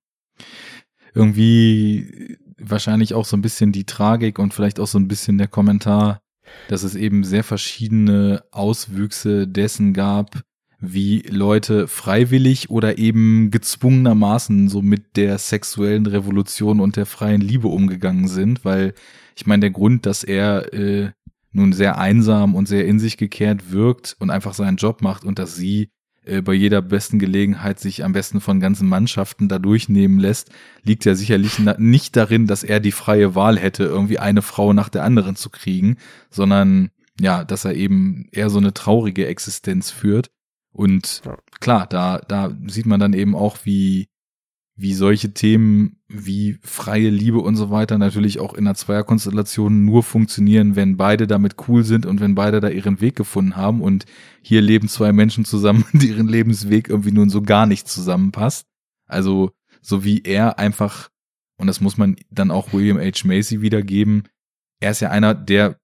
Irgendwie wahrscheinlich auch so ein bisschen die Tragik und vielleicht auch so ein bisschen der Kommentar, dass es eben sehr verschiedene Auswüchse dessen gab, wie Leute freiwillig oder eben gezwungenermaßen so mit der sexuellen Revolution und der freien Liebe umgegangen sind, weil ich meine, der Grund, dass er äh, nun sehr einsam und sehr in sich gekehrt wirkt und einfach seinen Job macht und dass sie äh, bei jeder besten Gelegenheit sich am besten von ganzen Mannschaften da durchnehmen lässt, liegt ja sicherlich nicht darin, dass er die freie Wahl hätte, irgendwie eine Frau nach der anderen zu kriegen, sondern ja, dass er eben eher so eine traurige Existenz führt. Und Ja. klar, da, da sieht man dann eben auch, wie, wie solche Themen wie freie Liebe und so weiter natürlich auch in einer Zweierkonstellation nur funktionieren, wenn beide damit cool sind und wenn beide da ihren Weg gefunden haben. Und hier leben zwei Menschen zusammen, deren Lebensweg irgendwie nun so gar nicht zusammenpasst. Also, so wie er einfach und das muss man dann auch William H. Macy wiedergeben, er ist ja einer der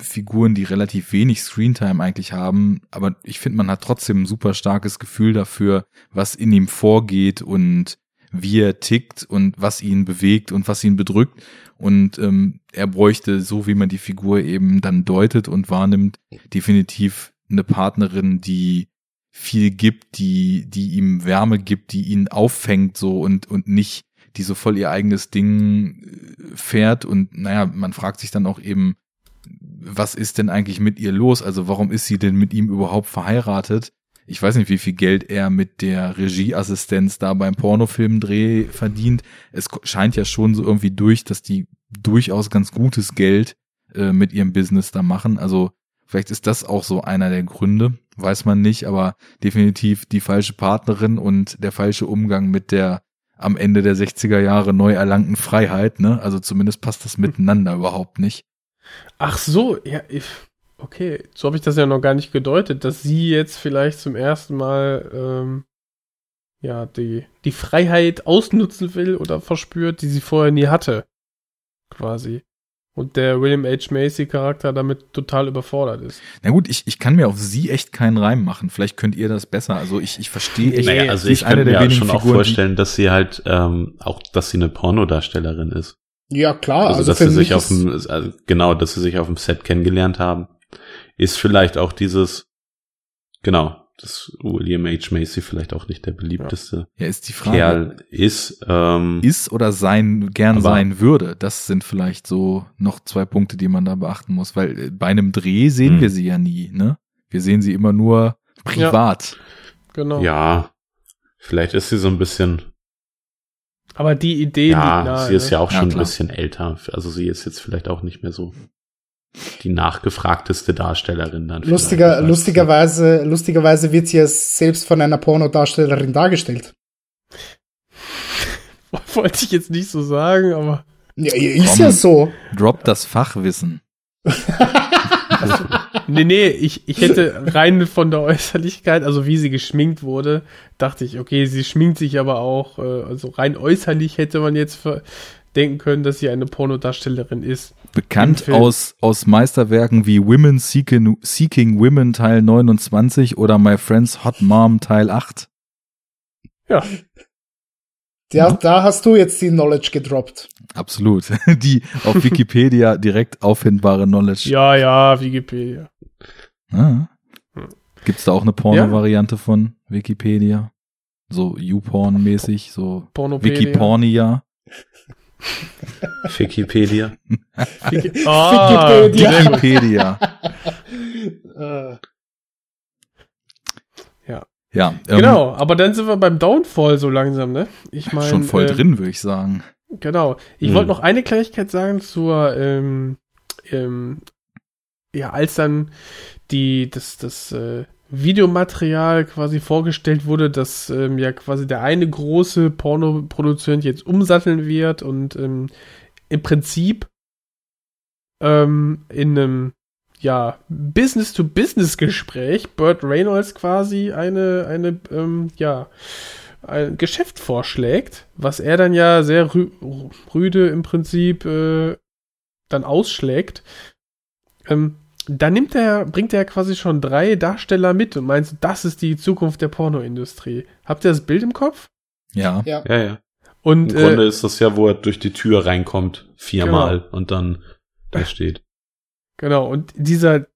Figuren, die relativ wenig Screentime eigentlich haben, aber ich finde, man hat trotzdem ein super starkes Gefühl dafür, was in ihm vorgeht und wie er tickt und was ihn bewegt und was ihn bedrückt. Und ähm, er bräuchte, so wie man die Figur eben dann deutet und wahrnimmt, definitiv eine Partnerin, die viel gibt, die, die ihm Wärme gibt, die ihn auffängt so und, und nicht, die so voll ihr eigenes Ding äh, fährt. Und naja, man fragt sich dann auch eben, was ist denn eigentlich mit ihr los? Also warum ist sie denn mit ihm überhaupt verheiratet? Ich weiß nicht, wie viel Geld er mit der Regieassistenz da beim Pornofilmdreh verdient. Es scheint ja schon so irgendwie durch, dass die durchaus ganz gutes Geld äh, mit ihrem Business da machen. Also vielleicht ist das auch so einer der Gründe, weiß man nicht, aber definitiv die falsche Partnerin und der falsche Umgang mit der am Ende der 60er Jahre neu erlangten Freiheit, ne? Also zumindest passt das miteinander überhaupt nicht. Ach so, ja, ich, okay, so habe ich das ja noch gar nicht gedeutet, dass sie jetzt vielleicht zum ersten Mal ähm, ja die die Freiheit ausnutzen will oder verspürt, die sie vorher nie hatte, quasi. Und der William H. Macy Charakter damit total überfordert ist. Na gut, ich, ich kann mir auf sie echt keinen Reim machen. Vielleicht könnt ihr das besser. Also ich, ich verstehe echt. Naja, also ich kann mir schon auch vorstellen, dass sie halt ähm, auch, dass sie eine Pornodarstellerin ist. Ja, klar. Also, also dass sie sich auf dem, also genau, dass sie sich auf dem Set kennengelernt haben, ist vielleicht auch dieses, genau, dass William H. Macy vielleicht auch nicht der beliebteste ja, ist die Frage, Kerl ist. Ähm, ist oder sein, gern sein würde. Das sind vielleicht so noch zwei Punkte, die man da beachten muss, weil äh, bei einem Dreh sehen hm. wir sie ja nie, ne? Wir sehen sie immer nur privat. Ja, genau. Ja, vielleicht ist sie so ein bisschen aber die Idee ja, nahe, sie ist ja auch schon ja, ein bisschen älter. Also sie ist jetzt vielleicht auch nicht mehr so die nachgefragteste Darstellerin dann. Lustiger, lustigerweise, lustigerweise wird sie ja selbst von einer Pornodarstellerin dargestellt. Wollte ich jetzt nicht so sagen, aber. Ja, ist Komm, ja so. Drop das Fachwissen. nee, nee, ich, ich hätte rein von der Äußerlichkeit, also wie sie geschminkt wurde, dachte ich, okay, sie schminkt sich aber auch, äh, also rein äußerlich hätte man jetzt denken können, dass sie eine Pornodarstellerin ist. Bekannt aus, aus Meisterwerken wie Women Seeking, Seeking Women Teil 29 oder My Friend's Hot Mom Teil 8. Ja. Ja, da hast du jetzt die Knowledge gedroppt. Absolut. Die auf Wikipedia direkt auffindbare Knowledge. Ja, ja, Wikipedia. Ah. Gibt's da auch eine Porno-Variante ja. von Wikipedia? So YouPorn-mäßig, so Pornopedia. Wikipornia. Wikipedia. Wiki oh, Wikipedia. ja. Ja. Ähm, genau, aber dann sind wir beim Downfall so langsam, ne? Ich meine. Schon voll äh, drin, würde ich sagen. Genau. Ich hm. wollte noch eine Kleinigkeit sagen zur, ähm, ähm, ja, als dann die, das, das, äh, Videomaterial quasi vorgestellt wurde, dass ähm, ja quasi der eine große Pornoproduzent jetzt umsatteln wird und ähm, im Prinzip ähm, in einem ja Business-to-Business-Gespräch Burt Reynolds quasi eine eine ähm, ja ein Geschäft vorschlägt, was er dann ja sehr rü rüde im Prinzip äh, dann ausschlägt. Ähm, da nimmt er, bringt er quasi schon drei Darsteller mit und meint, das ist die Zukunft der Pornoindustrie. Habt ihr das Bild im Kopf? Ja. Ja, ja. ja. Und, Im Grunde äh, ist das ja, wo er durch die Tür reinkommt, viermal genau. und dann da steht. Genau, und dieser,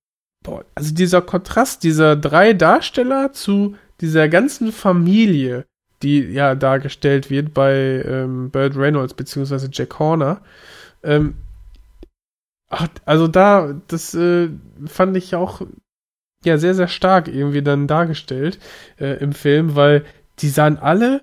boah, also dieser Kontrast dieser drei Darsteller zu dieser ganzen Familie, die ja dargestellt wird bei ähm, Burt Reynolds beziehungsweise Jack Horner, ähm, Ach, also da, das äh, fand ich auch ja sehr, sehr stark irgendwie dann dargestellt äh, im Film, weil die sahen alle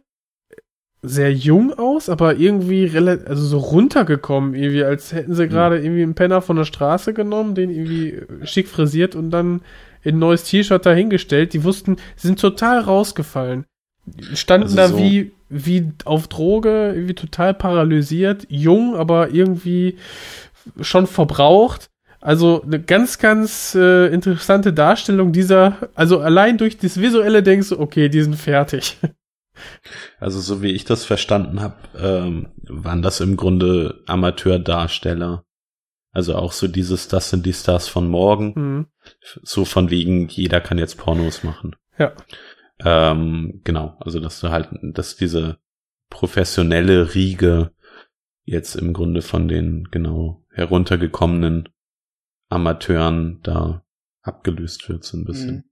sehr jung aus, aber irgendwie relativ, also so runtergekommen, irgendwie, als hätten sie gerade irgendwie einen Penner von der Straße genommen, den irgendwie schick frisiert und dann in ein neues T-Shirt dahingestellt. Die wussten, sie sind total rausgefallen. Standen also da so wie, wie auf Droge, irgendwie total paralysiert, jung, aber irgendwie schon verbraucht. Also eine ganz, ganz äh, interessante Darstellung dieser, also allein durch das Visuelle denkst du, okay, die sind fertig. Also so wie ich das verstanden habe, ähm, waren das im Grunde Amateurdarsteller. Also auch so dieses, das sind die Stars von morgen. Mhm. So von wegen, jeder kann jetzt Pornos machen. Ja. Ähm, genau, also dass du halt, dass diese professionelle Riege jetzt im Grunde von den genau heruntergekommenen Amateuren da abgelöst wird, so ein bisschen. Mhm.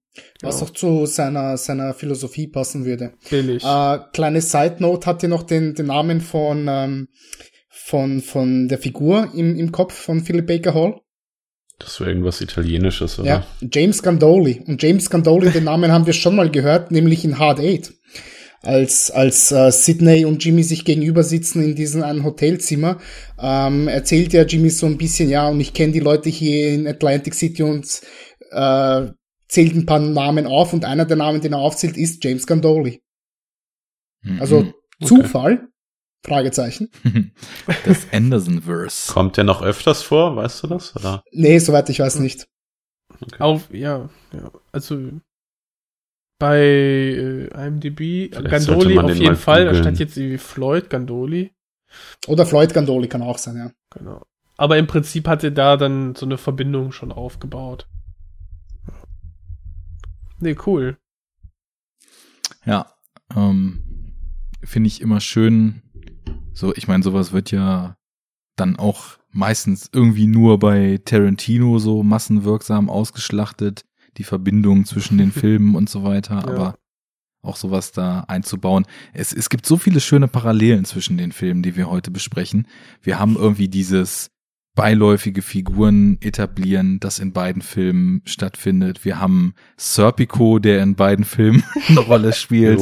Was auch zu seiner, seiner Philosophie passen würde. Billig. Äh, kleine Side Note, hat ihr noch den, den Namen von, ähm, von, von der Figur im, im Kopf von Philip Baker Hall? Das wäre irgendwas Italienisches, oder? Ja, James Gandoli. Und James Gandoli, den Namen haben wir schon mal gehört, nämlich in Hard Eight. Als, als äh, Sydney und Jimmy sich gegenüber sitzen in diesem einen Hotelzimmer, ähm, erzählt ja Jimmy so ein bisschen, ja, und ich kenne die Leute hier in Atlantic City und äh, zählt ein paar Namen auf und einer der Namen, den er aufzählt, ist James Gandoli. Mhm. Also Zufall? Fragezeichen. Das Anderson-Verse. Kommt der noch öfters vor, weißt du das? Oder? Nee, soweit ich weiß nicht. Auf, ja, ja. Also bei äh, IMDb Vielleicht Gandoli auf den jeden Fall, da stand jetzt irgendwie Floyd Gandoli. Oder Floyd Gandoli kann auch sein, ja. Genau. Aber im Prinzip hat er da dann so eine Verbindung schon aufgebaut. Nee, cool. Ja, ähm, finde ich immer schön. So, ich meine, sowas wird ja dann auch meistens irgendwie nur bei Tarantino so massenwirksam ausgeschlachtet, die Verbindung zwischen den Filmen und so weiter, Ja. aber auch sowas da einzubauen. Es, es gibt so viele schöne Parallelen zwischen den Filmen, die wir heute besprechen. Wir haben irgendwie dieses beiläufige Figuren etablieren, das in beiden Filmen stattfindet. Wir haben Serpico, der in beiden Filmen eine Rolle spielt.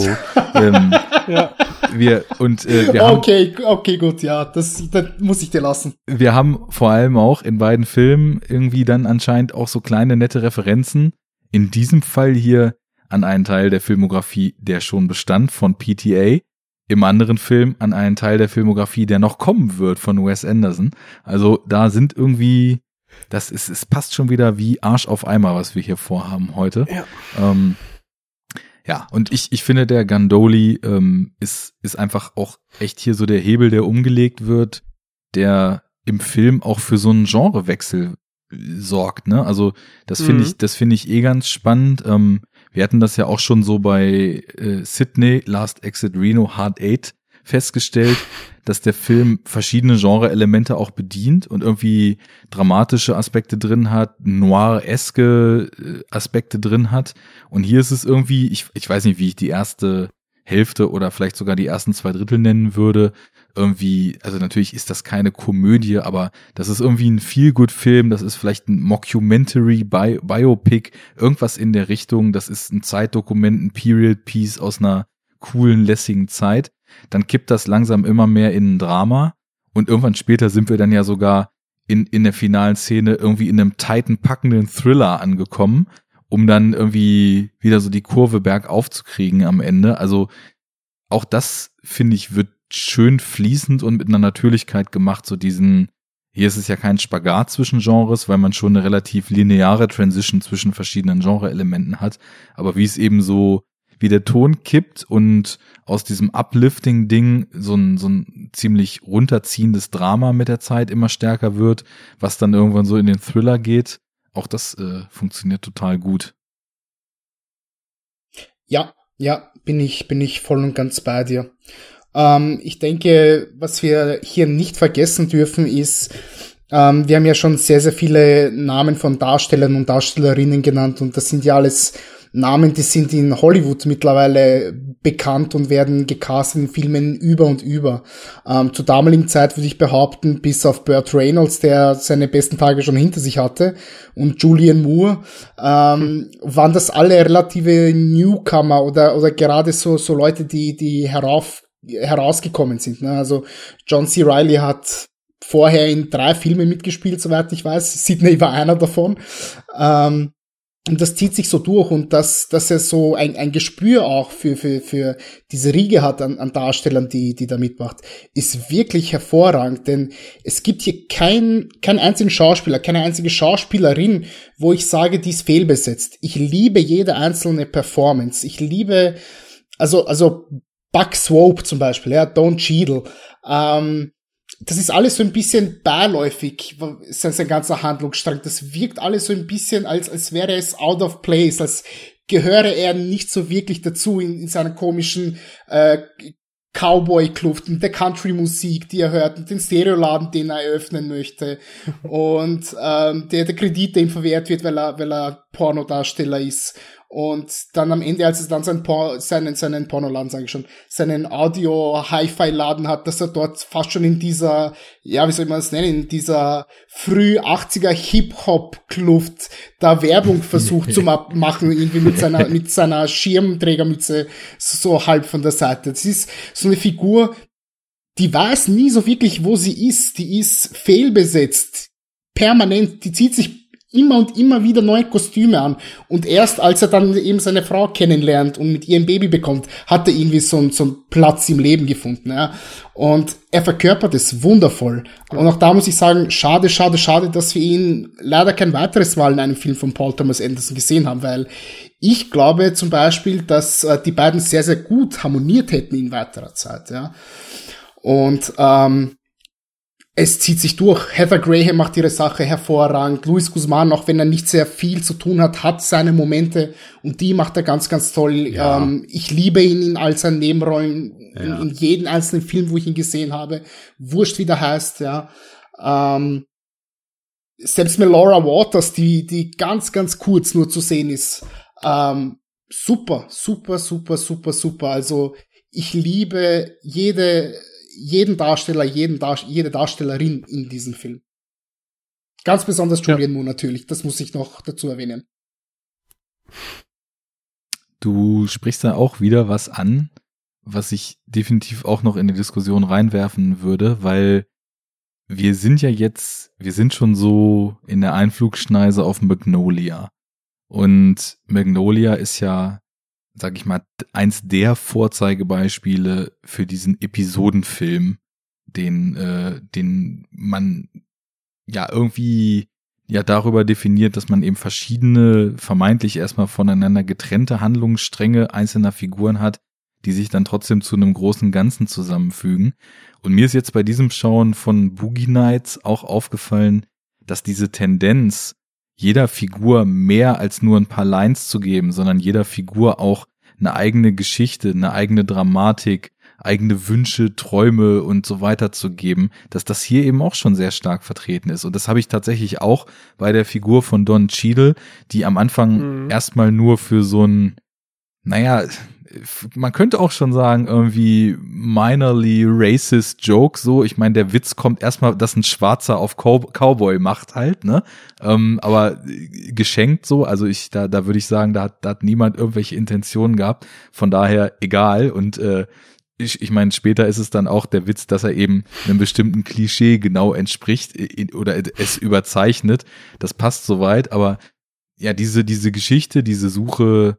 Ähm, Ja. wir und äh, wir haben Okay, okay, gut, ja, das, das muss ich dir lassen. wir haben vor allem auch in beiden Filmen irgendwie dann anscheinend auch so kleine nette Referenzen. In diesem Fall hier an einen Teil der Filmografie, der schon bestand von PTA. Im anderen Film an einen Teil der Filmografie, der noch kommen wird von Wes Anderson. Also da sind irgendwie, das ist, es passt schon wieder wie Arsch auf Eimer, was wir hier vorhaben heute. Ja. Ähm, ja, und ich, ich finde, der Gandoli ähm, ist, ist einfach auch echt hier so der Hebel, der umgelegt wird, der im Film auch für so einen Genrewechsel sorgt, ne? Also das finde Mhm. ich, das finde ich eh ganz spannend. Ähm, wir hatten das ja auch schon so bei äh, Sydney, Last Exit Reno, Hard Eight festgestellt, dass der Film verschiedene Genre-Elemente auch bedient und irgendwie dramatische Aspekte drin hat, noir-eske äh, Aspekte drin hat. Und hier ist es irgendwie, ich, ich weiß nicht, wie ich die erste Hälfte oder vielleicht sogar die ersten zwei Drittel nennen würde. Irgendwie, also natürlich ist das keine Komödie, aber das ist irgendwie ein Feel-Good-Film, das ist vielleicht ein Mockumentary, Bi Biopic, irgendwas in der Richtung, das ist ein Zeitdokument, ein Period-Piece aus einer coolen, lässigen Zeit. Dann kippt das langsam immer mehr in ein Drama und irgendwann später sind wir dann ja sogar in, in der finalen Szene irgendwie in einem tighten, packenden Thriller angekommen, um dann irgendwie wieder so die Kurve bergauf zu kriegen am Ende. Also auch das, finde ich, wird schön fließend und mit einer Natürlichkeit gemacht, so diesen, hier ist es ja kein Spagat zwischen Genres, weil man schon eine relativ lineare Transition zwischen verschiedenen Genre-Elementen hat, aber wie es eben so, wie der Ton kippt und aus diesem Uplifting-Ding so ein, so ein ziemlich runterziehendes Drama mit der Zeit immer stärker wird, was dann irgendwann so in den Thriller geht, auch das äh, funktioniert total gut. Ja, ja, bin ich, bin ich voll und ganz bei dir. Ähm, ich denke, was wir hier nicht vergessen dürfen, ist, ähm, wir haben ja schon sehr, sehr viele Namen von Darstellern und Darstellerinnen genannt und das sind ja alles Namen, die sind in Hollywood mittlerweile bekannt und werden gecastet in Filmen über und über. Ähm, zur damaligen Zeit würde ich behaupten, bis auf Burt Reynolds, der seine besten Tage schon hinter sich hatte, und Julian Moore, ähm, waren das alle relative Newcomer oder, oder gerade so, so Leute, die, die herauf, herausgekommen sind. Ne? Also John C. Reilly hat vorher in drei Filmen mitgespielt, soweit ich weiß. Sydney war einer davon. Ähm, und das zieht sich so durch und dass, dass er so ein, ein Gespür auch für, für, für diese Riege hat an, an Darstellern, die, die da mitmacht, ist wirklich hervorragend, denn es gibt hier kein, keinen einzigen Schauspieler, keine einzige Schauspielerin, wo ich sage, die ist fehlbesetzt. Ich liebe jede einzelne Performance. Ich liebe, also, also Buck Swope zum Beispiel, ja, Don Cheadle, ähm, das ist alles so ein bisschen beiläufig, sein, sein ganzer Handlungsstrang. Das wirkt alles so ein bisschen, als, als wäre es out of place, als gehöre er nicht so wirklich dazu in, in seiner komischen äh, Cowboy-Kluft und der Country-Musik, die er hört und den Stereoladen, den er eröffnen möchte. Und ähm, der, der Kredit, der ihm verwehrt wird, weil er, weil er Pornodarsteller ist und dann am Ende, als er dann seinen, Por seinen, seinen Pornoladen, sage ich schon, seinen Audio-Hi-Fi-Laden hat, dass er dort fast schon in dieser, ja, wie soll man das nennen, in dieser früh 80er Hip-Hop-Kluft da Werbung versucht zu machen, irgendwie mit seiner, mit seiner Schirmträgermütze so halb von der Seite. Das ist so eine Figur, die weiß nie so wirklich, wo sie ist. Die ist fehlbesetzt. Permanent. Die zieht sich immer und immer wieder neue Kostüme an. Und erst als er dann eben seine Frau kennenlernt und mit ihr ein Baby bekommt, hat er irgendwie so, so einen Platz im Leben gefunden. Ja. Und er verkörpert es wundervoll. Und auch da muss ich sagen, schade, schade, schade, dass wir ihn leider kein weiteres Mal in einem Film von Paul Thomas Anderson gesehen haben, weil ich glaube zum Beispiel, dass äh, die beiden sehr, sehr gut harmoniert hätten in weiterer Zeit. Ja. Und ähm, es zieht sich durch. Heather Graham macht ihre Sache hervorragend. Luis Guzman, auch wenn er nicht sehr viel zu tun hat, hat seine Momente und die macht er ganz, ganz toll. Ja. Ähm, ich liebe ihn in all seinen Nebenrollen, ja. in, in jedem einzelnen Film, wo ich ihn gesehen habe. Wurscht, wie der heißt, ja. Ähm, selbst mit Laura Waters, die, die ganz, ganz kurz nur zu sehen ist. Ähm, super, super, super, super, super. Also ich liebe jede jeden Darsteller, jeden Dar jede Darstellerin in diesem Film. Ganz besonders Julian ja. Moore natürlich, das muss ich noch dazu erwähnen. Du sprichst da auch wieder was an, was ich definitiv auch noch in die Diskussion reinwerfen würde, weil wir sind ja jetzt, wir sind schon so in der Einflugschneise auf Magnolia. Und Magnolia ist ja sag ich mal, eins der Vorzeigebeispiele für diesen Episodenfilm, den, äh, den man ja irgendwie ja darüber definiert, dass man eben verschiedene, vermeintlich erstmal voneinander getrennte Handlungsstränge einzelner Figuren hat, die sich dann trotzdem zu einem großen Ganzen zusammenfügen. Und mir ist jetzt bei diesem Schauen von Boogie Nights auch aufgefallen, dass diese Tendenz, jeder Figur mehr als nur ein paar Lines zu geben, sondern jeder Figur auch eine eigene Geschichte, eine eigene Dramatik, eigene Wünsche, Träume und so weiter zu geben, dass das hier eben auch schon sehr stark vertreten ist. Und das habe ich tatsächlich auch bei der Figur von Don Cheadle, die am Anfang mhm. erstmal nur für so ein, naja, man könnte auch schon sagen, irgendwie minorly racist Joke, so. Ich meine, der Witz kommt erstmal, dass ein Schwarzer auf Cow Cowboy macht halt, ne? Ähm, aber geschenkt so, also ich, da, da würde ich sagen, da hat, da hat niemand irgendwelche Intentionen gehabt. Von daher egal. Und äh, ich, ich meine, später ist es dann auch der Witz, dass er eben einem bestimmten Klischee genau entspricht oder es überzeichnet. Das passt soweit, aber ja, diese, diese Geschichte, diese Suche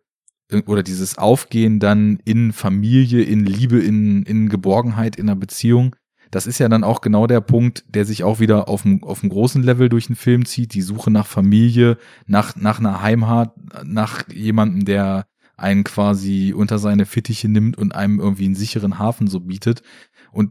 oder dieses Aufgehen dann in Familie, in Liebe, in, in Geborgenheit, in einer Beziehung, das ist ja dann auch genau der Punkt, der sich auch wieder auf dem, auf dem großen Level durch den Film zieht, die Suche nach Familie, nach, nach einer Heimat, nach jemandem, der einen quasi unter seine Fittiche nimmt und einem irgendwie einen sicheren Hafen so bietet. Und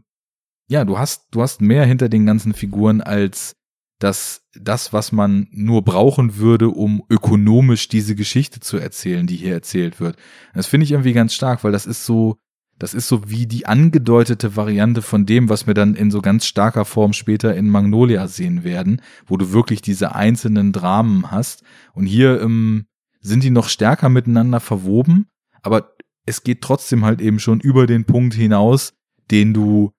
ja, du hast, du hast mehr hinter den ganzen Figuren als dass das, was man nur brauchen würde, um ökonomisch diese Geschichte zu erzählen, die hier erzählt wird. Das finde ich irgendwie ganz stark, weil das ist so, das ist so wie die angedeutete Variante von dem, was wir dann in so ganz starker Form später in Magnolia sehen werden, wo du wirklich diese einzelnen Dramen hast. Und hier ähm, sind die noch stärker miteinander verwoben, aber es geht trotzdem halt eben schon über den Punkt hinaus, den du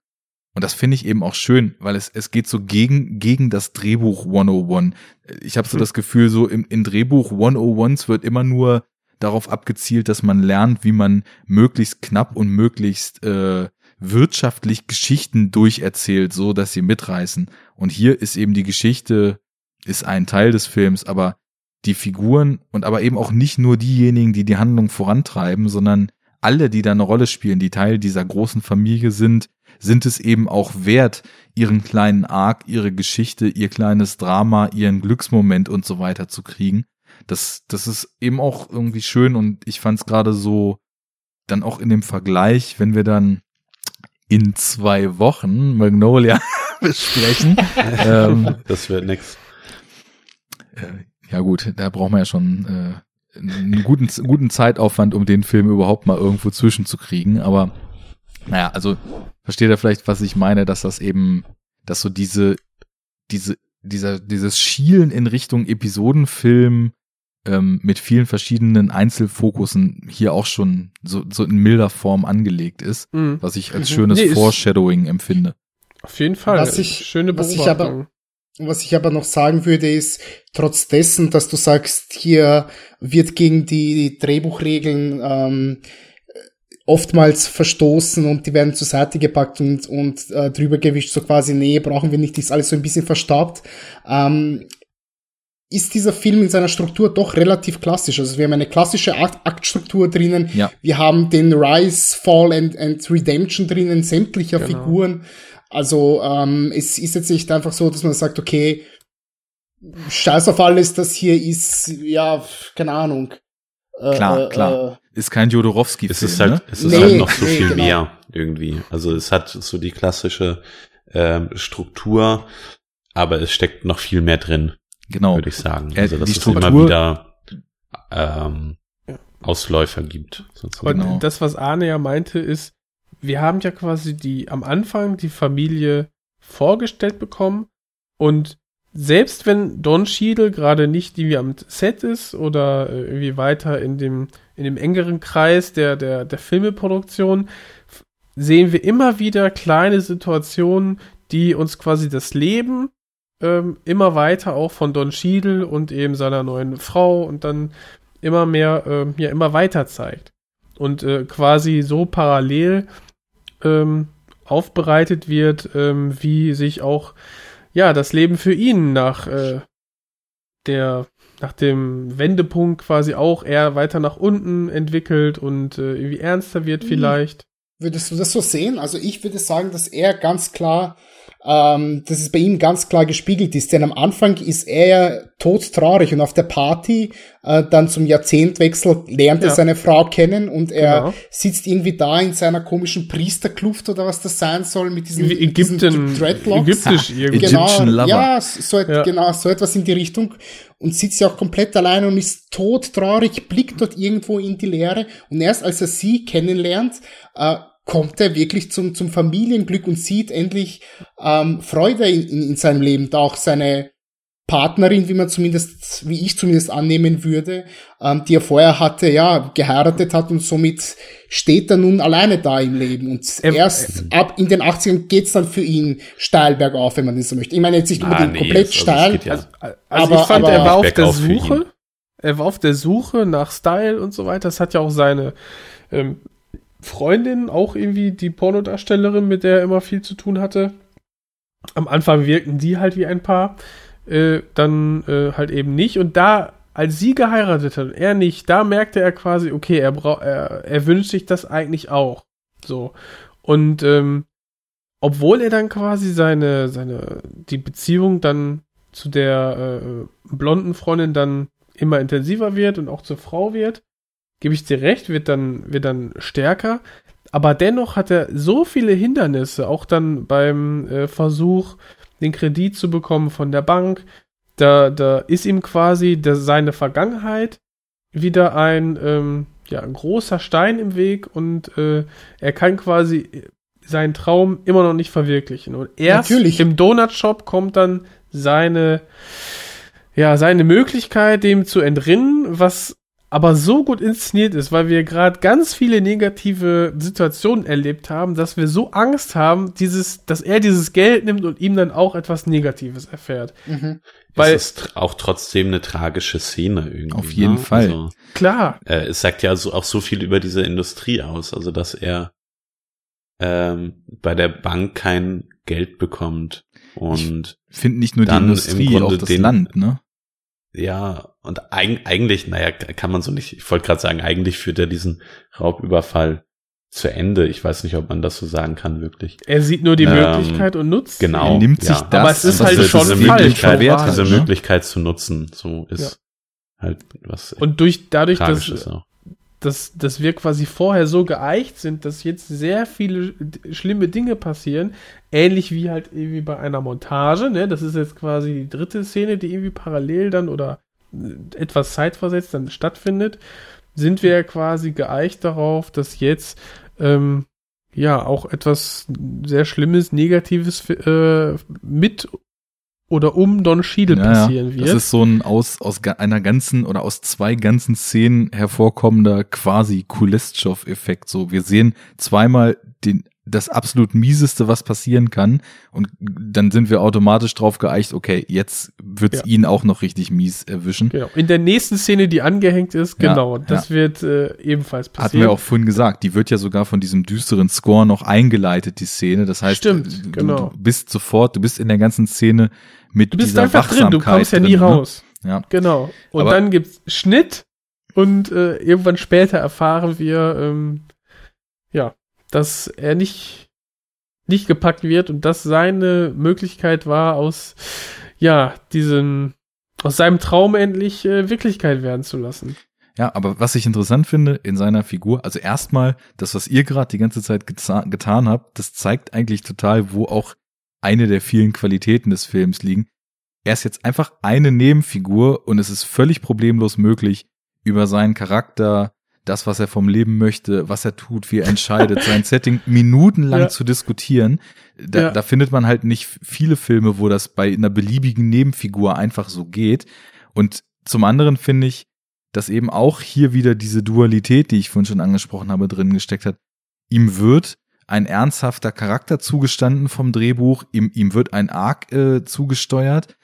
und das finde ich eben auch schön, weil es, es geht so gegen, gegen das Drehbuch 101. Ich habe so hm. das Gefühl, so im, in Drehbuch 101s wird immer nur darauf abgezielt, dass man lernt, wie man möglichst knapp und möglichst äh, wirtschaftlich Geschichten durcherzählt, so dass sie mitreißen. Und hier ist eben die Geschichte, ist ein Teil des Films, aber die Figuren und aber eben auch nicht nur diejenigen, die die Handlung vorantreiben, sondern alle, die da eine Rolle spielen, die Teil dieser großen Familie sind, sind es eben auch wert, ihren kleinen Arc, ihre Geschichte, ihr kleines Drama, ihren Glücksmoment und so weiter zu kriegen. Das, das ist eben auch irgendwie schön und ich fand es gerade so, dann auch in dem Vergleich, wenn wir dann in zwei Wochen Magnolia besprechen. ähm, Das wird nix. äh, ja gut, da braucht man ja schon äh, einen guten, guten Zeitaufwand, um den Film überhaupt mal irgendwo zwischenzukriegen. Aber naja, also versteht ihr vielleicht, was ich meine, dass das eben, dass so diese, diese, dieser, dieses Schielen in Richtung Episodenfilm ähm, mit vielen verschiedenen Einzelfokussen hier auch schon so, so in milder Form angelegt ist, Mhm. was ich als Mhm. schönes Nee, Foreshadowing empfinde. Auf jeden Fall. Was ich- Schöne was ich Beobachtung. Was ich aber noch sagen würde, ist, trotz dessen, dass du sagst, hier wird gegen die Drehbuchregeln ähm, oftmals verstoßen und die werden zur Seite gepackt und, und äh, drüber gewischt, so quasi, nee, brauchen wir nicht, ist alles so ein bisschen verstaubt. Ähm, ist dieser Film in seiner Struktur doch relativ klassisch. Also wir haben eine klassische Akt Aktstruktur drinnen. Ja. Wir haben den Rise, Fall and, and Redemption drinnen, sämtlicher Genau. Figuren. Also ähm, es ist jetzt nicht einfach so, dass man sagt, okay, scheiß auf alles, das hier ist, ja, keine Ahnung. Äh, Klar, äh, klar. Ist kein Jodorowski-Film, Es ist halt, ne? es ist Nee, halt noch so nee, viel genau. mehr irgendwie. Also es hat so die klassische ähm, Struktur, aber es steckt noch viel mehr drin, Genau. würde ich sagen. Äh, Also dass die es immer Struktur- wieder ähm, Ausläufer gibt. Sozusagen. Genau. das, was Arne ja meinte, ist, wir haben ja quasi die am Anfang die Familie vorgestellt bekommen und selbst wenn Don Cheadle gerade nicht irgendwie am Set ist oder äh, irgendwie weiter in dem, in dem engeren Kreis der, der, der Filmeproduktion, sehen wir immer wieder kleine Situationen, die uns quasi das Leben ähm, immer weiter auch von Don Cheadle und eben seiner neuen Frau und dann immer mehr, ähm, ja, immer weiter zeigt. Und äh, quasi so parallel ähm, aufbereitet wird, ähm, wie sich auch ja das Leben für ihn nach äh, der nach dem Wendepunkt quasi auch eher weiter nach unten entwickelt und äh, irgendwie ernster wird Mhm. vielleicht. Würdest du das so sehen? Also ich würde sagen, dass er ganz klar, ähm, dass es bei ihm ganz klar gespiegelt ist. Denn am Anfang ist er ja todtraurig und auf der Party äh, dann zum Jahrzehntwechsel lernt er Ja. seine Frau kennen und er Genau. sitzt irgendwie da in seiner komischen Priesterkluft oder was das sein soll mit diesen, Wie mit diesen Ägypten, Dreadlocks. ägyptisch irgendwie. Genau, Lover. ja, so, et- Ja. genau, so etwas in die Richtung und sitzt ja auch komplett alleine und ist todtraurig, blickt dort irgendwo in die Leere und erst als er sie kennenlernt, äh, kommt er wirklich zum, zum Familienglück und sieht endlich ähm, Freude in, in, in seinem Leben, da auch seine Partnerin, wie man zumindest, wie ich zumindest annehmen würde, ähm, die er vorher hatte, ja, geheiratet hat und somit steht er nun alleine da im Leben. Und Er- erst ab in den 80ern geht's dann für ihn steil bergauf, wenn man das so möchte. Ich meine jetzt nicht Ah, unbedingt nee, komplett also es steil. ja- Also, also Aber- ich fand, aber- er war auf der. Suche. Er war auf der Suche nach Style und so weiter. Das hat ja auch seine ähm, Freundin, auch irgendwie die Pornodarstellerin, mit der er immer viel zu tun hatte. Am Anfang wirkten die halt wie ein Paar, äh, dann äh, halt eben nicht. Und da, als sie geheiratet hat und er nicht, da merkte er quasi, okay, er, er, er wünscht sich das eigentlich auch. So. Und ähm, obwohl er dann quasi seine, seine, die Beziehung dann zu der äh, blonden Freundin dann immer intensiver wird und auch zur Frau wird, gebe ich dir recht, wird dann, wird dann stärker. Aber dennoch hat er so viele Hindernisse, auch dann beim äh, Versuch, den Kredit zu bekommen von der Bank. Da, da ist ihm quasi der, seine Vergangenheit wieder ein, ähm, ja, ein großer Stein im Weg und äh, er kann quasi seinen Traum immer noch nicht verwirklichen. Und erst Natürlich. im Donut-Shop kommt dann seine, ja, seine Möglichkeit, dem zu entrinnen, was aber so gut inszeniert ist, weil wir gerade ganz viele negative Situationen erlebt haben, dass wir so Angst haben, dieses, dass er dieses Geld nimmt und ihm dann auch etwas Negatives erfährt. Mhm. Weil- es ist auch trotzdem eine tragische Szene irgendwie. Auf jeden ne? Fall. Also, Klar, äh, es sagt ja so, auch so viel über diese Industrie aus, also dass er ähm, bei der Bank kein Geld bekommt und Finden nicht nur die Industrie, auch das den- Land, ne? Ja und eig eigentlich, naja, kann man so nicht. Ich wollte gerade sagen, eigentlich führt er diesen Raubüberfall zu Ende. Ich weiß nicht, ob man das so sagen kann wirklich. er sieht nur die Ähm, Möglichkeit und nutzt sie. Genau. Er nimmt sich ja. das, Aber es ist halt diese, schon diese falsch, Möglichkeit, hat, diese ne? Möglichkeit zu nutzen, so ist halt was Und durch, dadurch, dass, ist auch. Dass, dass wir quasi vorher so geeicht sind, dass jetzt sehr viele schlimme Dinge passieren, ähnlich wie halt irgendwie bei einer Montage, ne? Das ist jetzt quasi die dritte Szene, die irgendwie parallel dann oder äh, etwas zeitversetzt dann stattfindet, sind wir quasi geeicht darauf, dass jetzt ähm, ja auch etwas sehr Schlimmes, Negatives äh, mit oder um Don Schiedel Ja, passieren wird. Das ist so ein aus, aus einer ganzen oder aus zwei ganzen Szenen hervorkommender quasi Kulestschov-Effekt. So, wir sehen zweimal den, das absolut mieseste, was passieren kann. Und dann sind wir automatisch drauf geeicht, okay, jetzt wird's Ja. ihn auch noch richtig mies erwischen. Genau. In der nächsten Szene, die angehängt ist, Ja, genau, das wird äh, ebenfalls passieren. Hatten wir auch vorhin gesagt, die wird ja sogar von diesem düsteren Score noch eingeleitet, die Szene. Das heißt, Stimmt, du, genau. du bist sofort, du bist in der ganzen Szene mit Du bist dieser einfach drin, du kommst ja nie drin, ne? raus. Ja. Genau. Und Aber- dann gibt's Schnitt und äh, irgendwann später erfahren wir, ähm, ja, dass er nicht nicht gepackt wird und dass seine Möglichkeit war, aus ja diesem aus seinem Traum endlich äh, Wirklichkeit werden zu lassen. Ja, aber was ich interessant finde in seiner Figur, also erstmal, das, was ihr gerade die ganze Zeit getan habt, das zeigt eigentlich total, wo auch eine der vielen Qualitäten des Films liegen. Er ist jetzt einfach eine Nebenfigur und es ist völlig problemlos möglich, über seinen Charakter, das, was er vom Leben möchte, was er tut, wie er entscheidet, sein Setting minutenlang Ja. zu diskutieren. Da, Ja. da findet man halt nicht viele Filme, wo das bei einer beliebigen Nebenfigur einfach so geht. Und zum anderen finde ich, dass eben auch hier wieder diese Dualität, die ich vorhin schon angesprochen habe, drin gesteckt hat. Ihm wird ein ernsthafter Charakter zugestanden vom Drehbuch, ihm, ihm wird ein Arc äh, zugesteuert,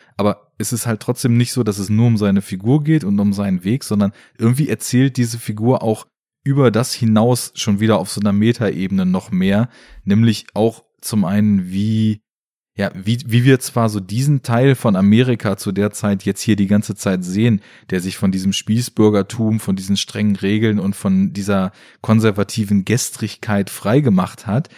aber es ist halt trotzdem nicht so, dass es nur um seine Figur geht und um seinen Weg, sondern irgendwie erzählt diese Figur auch über das hinaus schon wieder auf so einer Metaebene noch mehr, nämlich auch zum einen, wie ja, wie, wie wir zwar so diesen Teil von Amerika zu der Zeit jetzt hier die ganze Zeit sehen, der sich von diesem Spießbürgertum, von diesen strengen Regeln und von dieser konservativen Gestrigkeit freigemacht hat,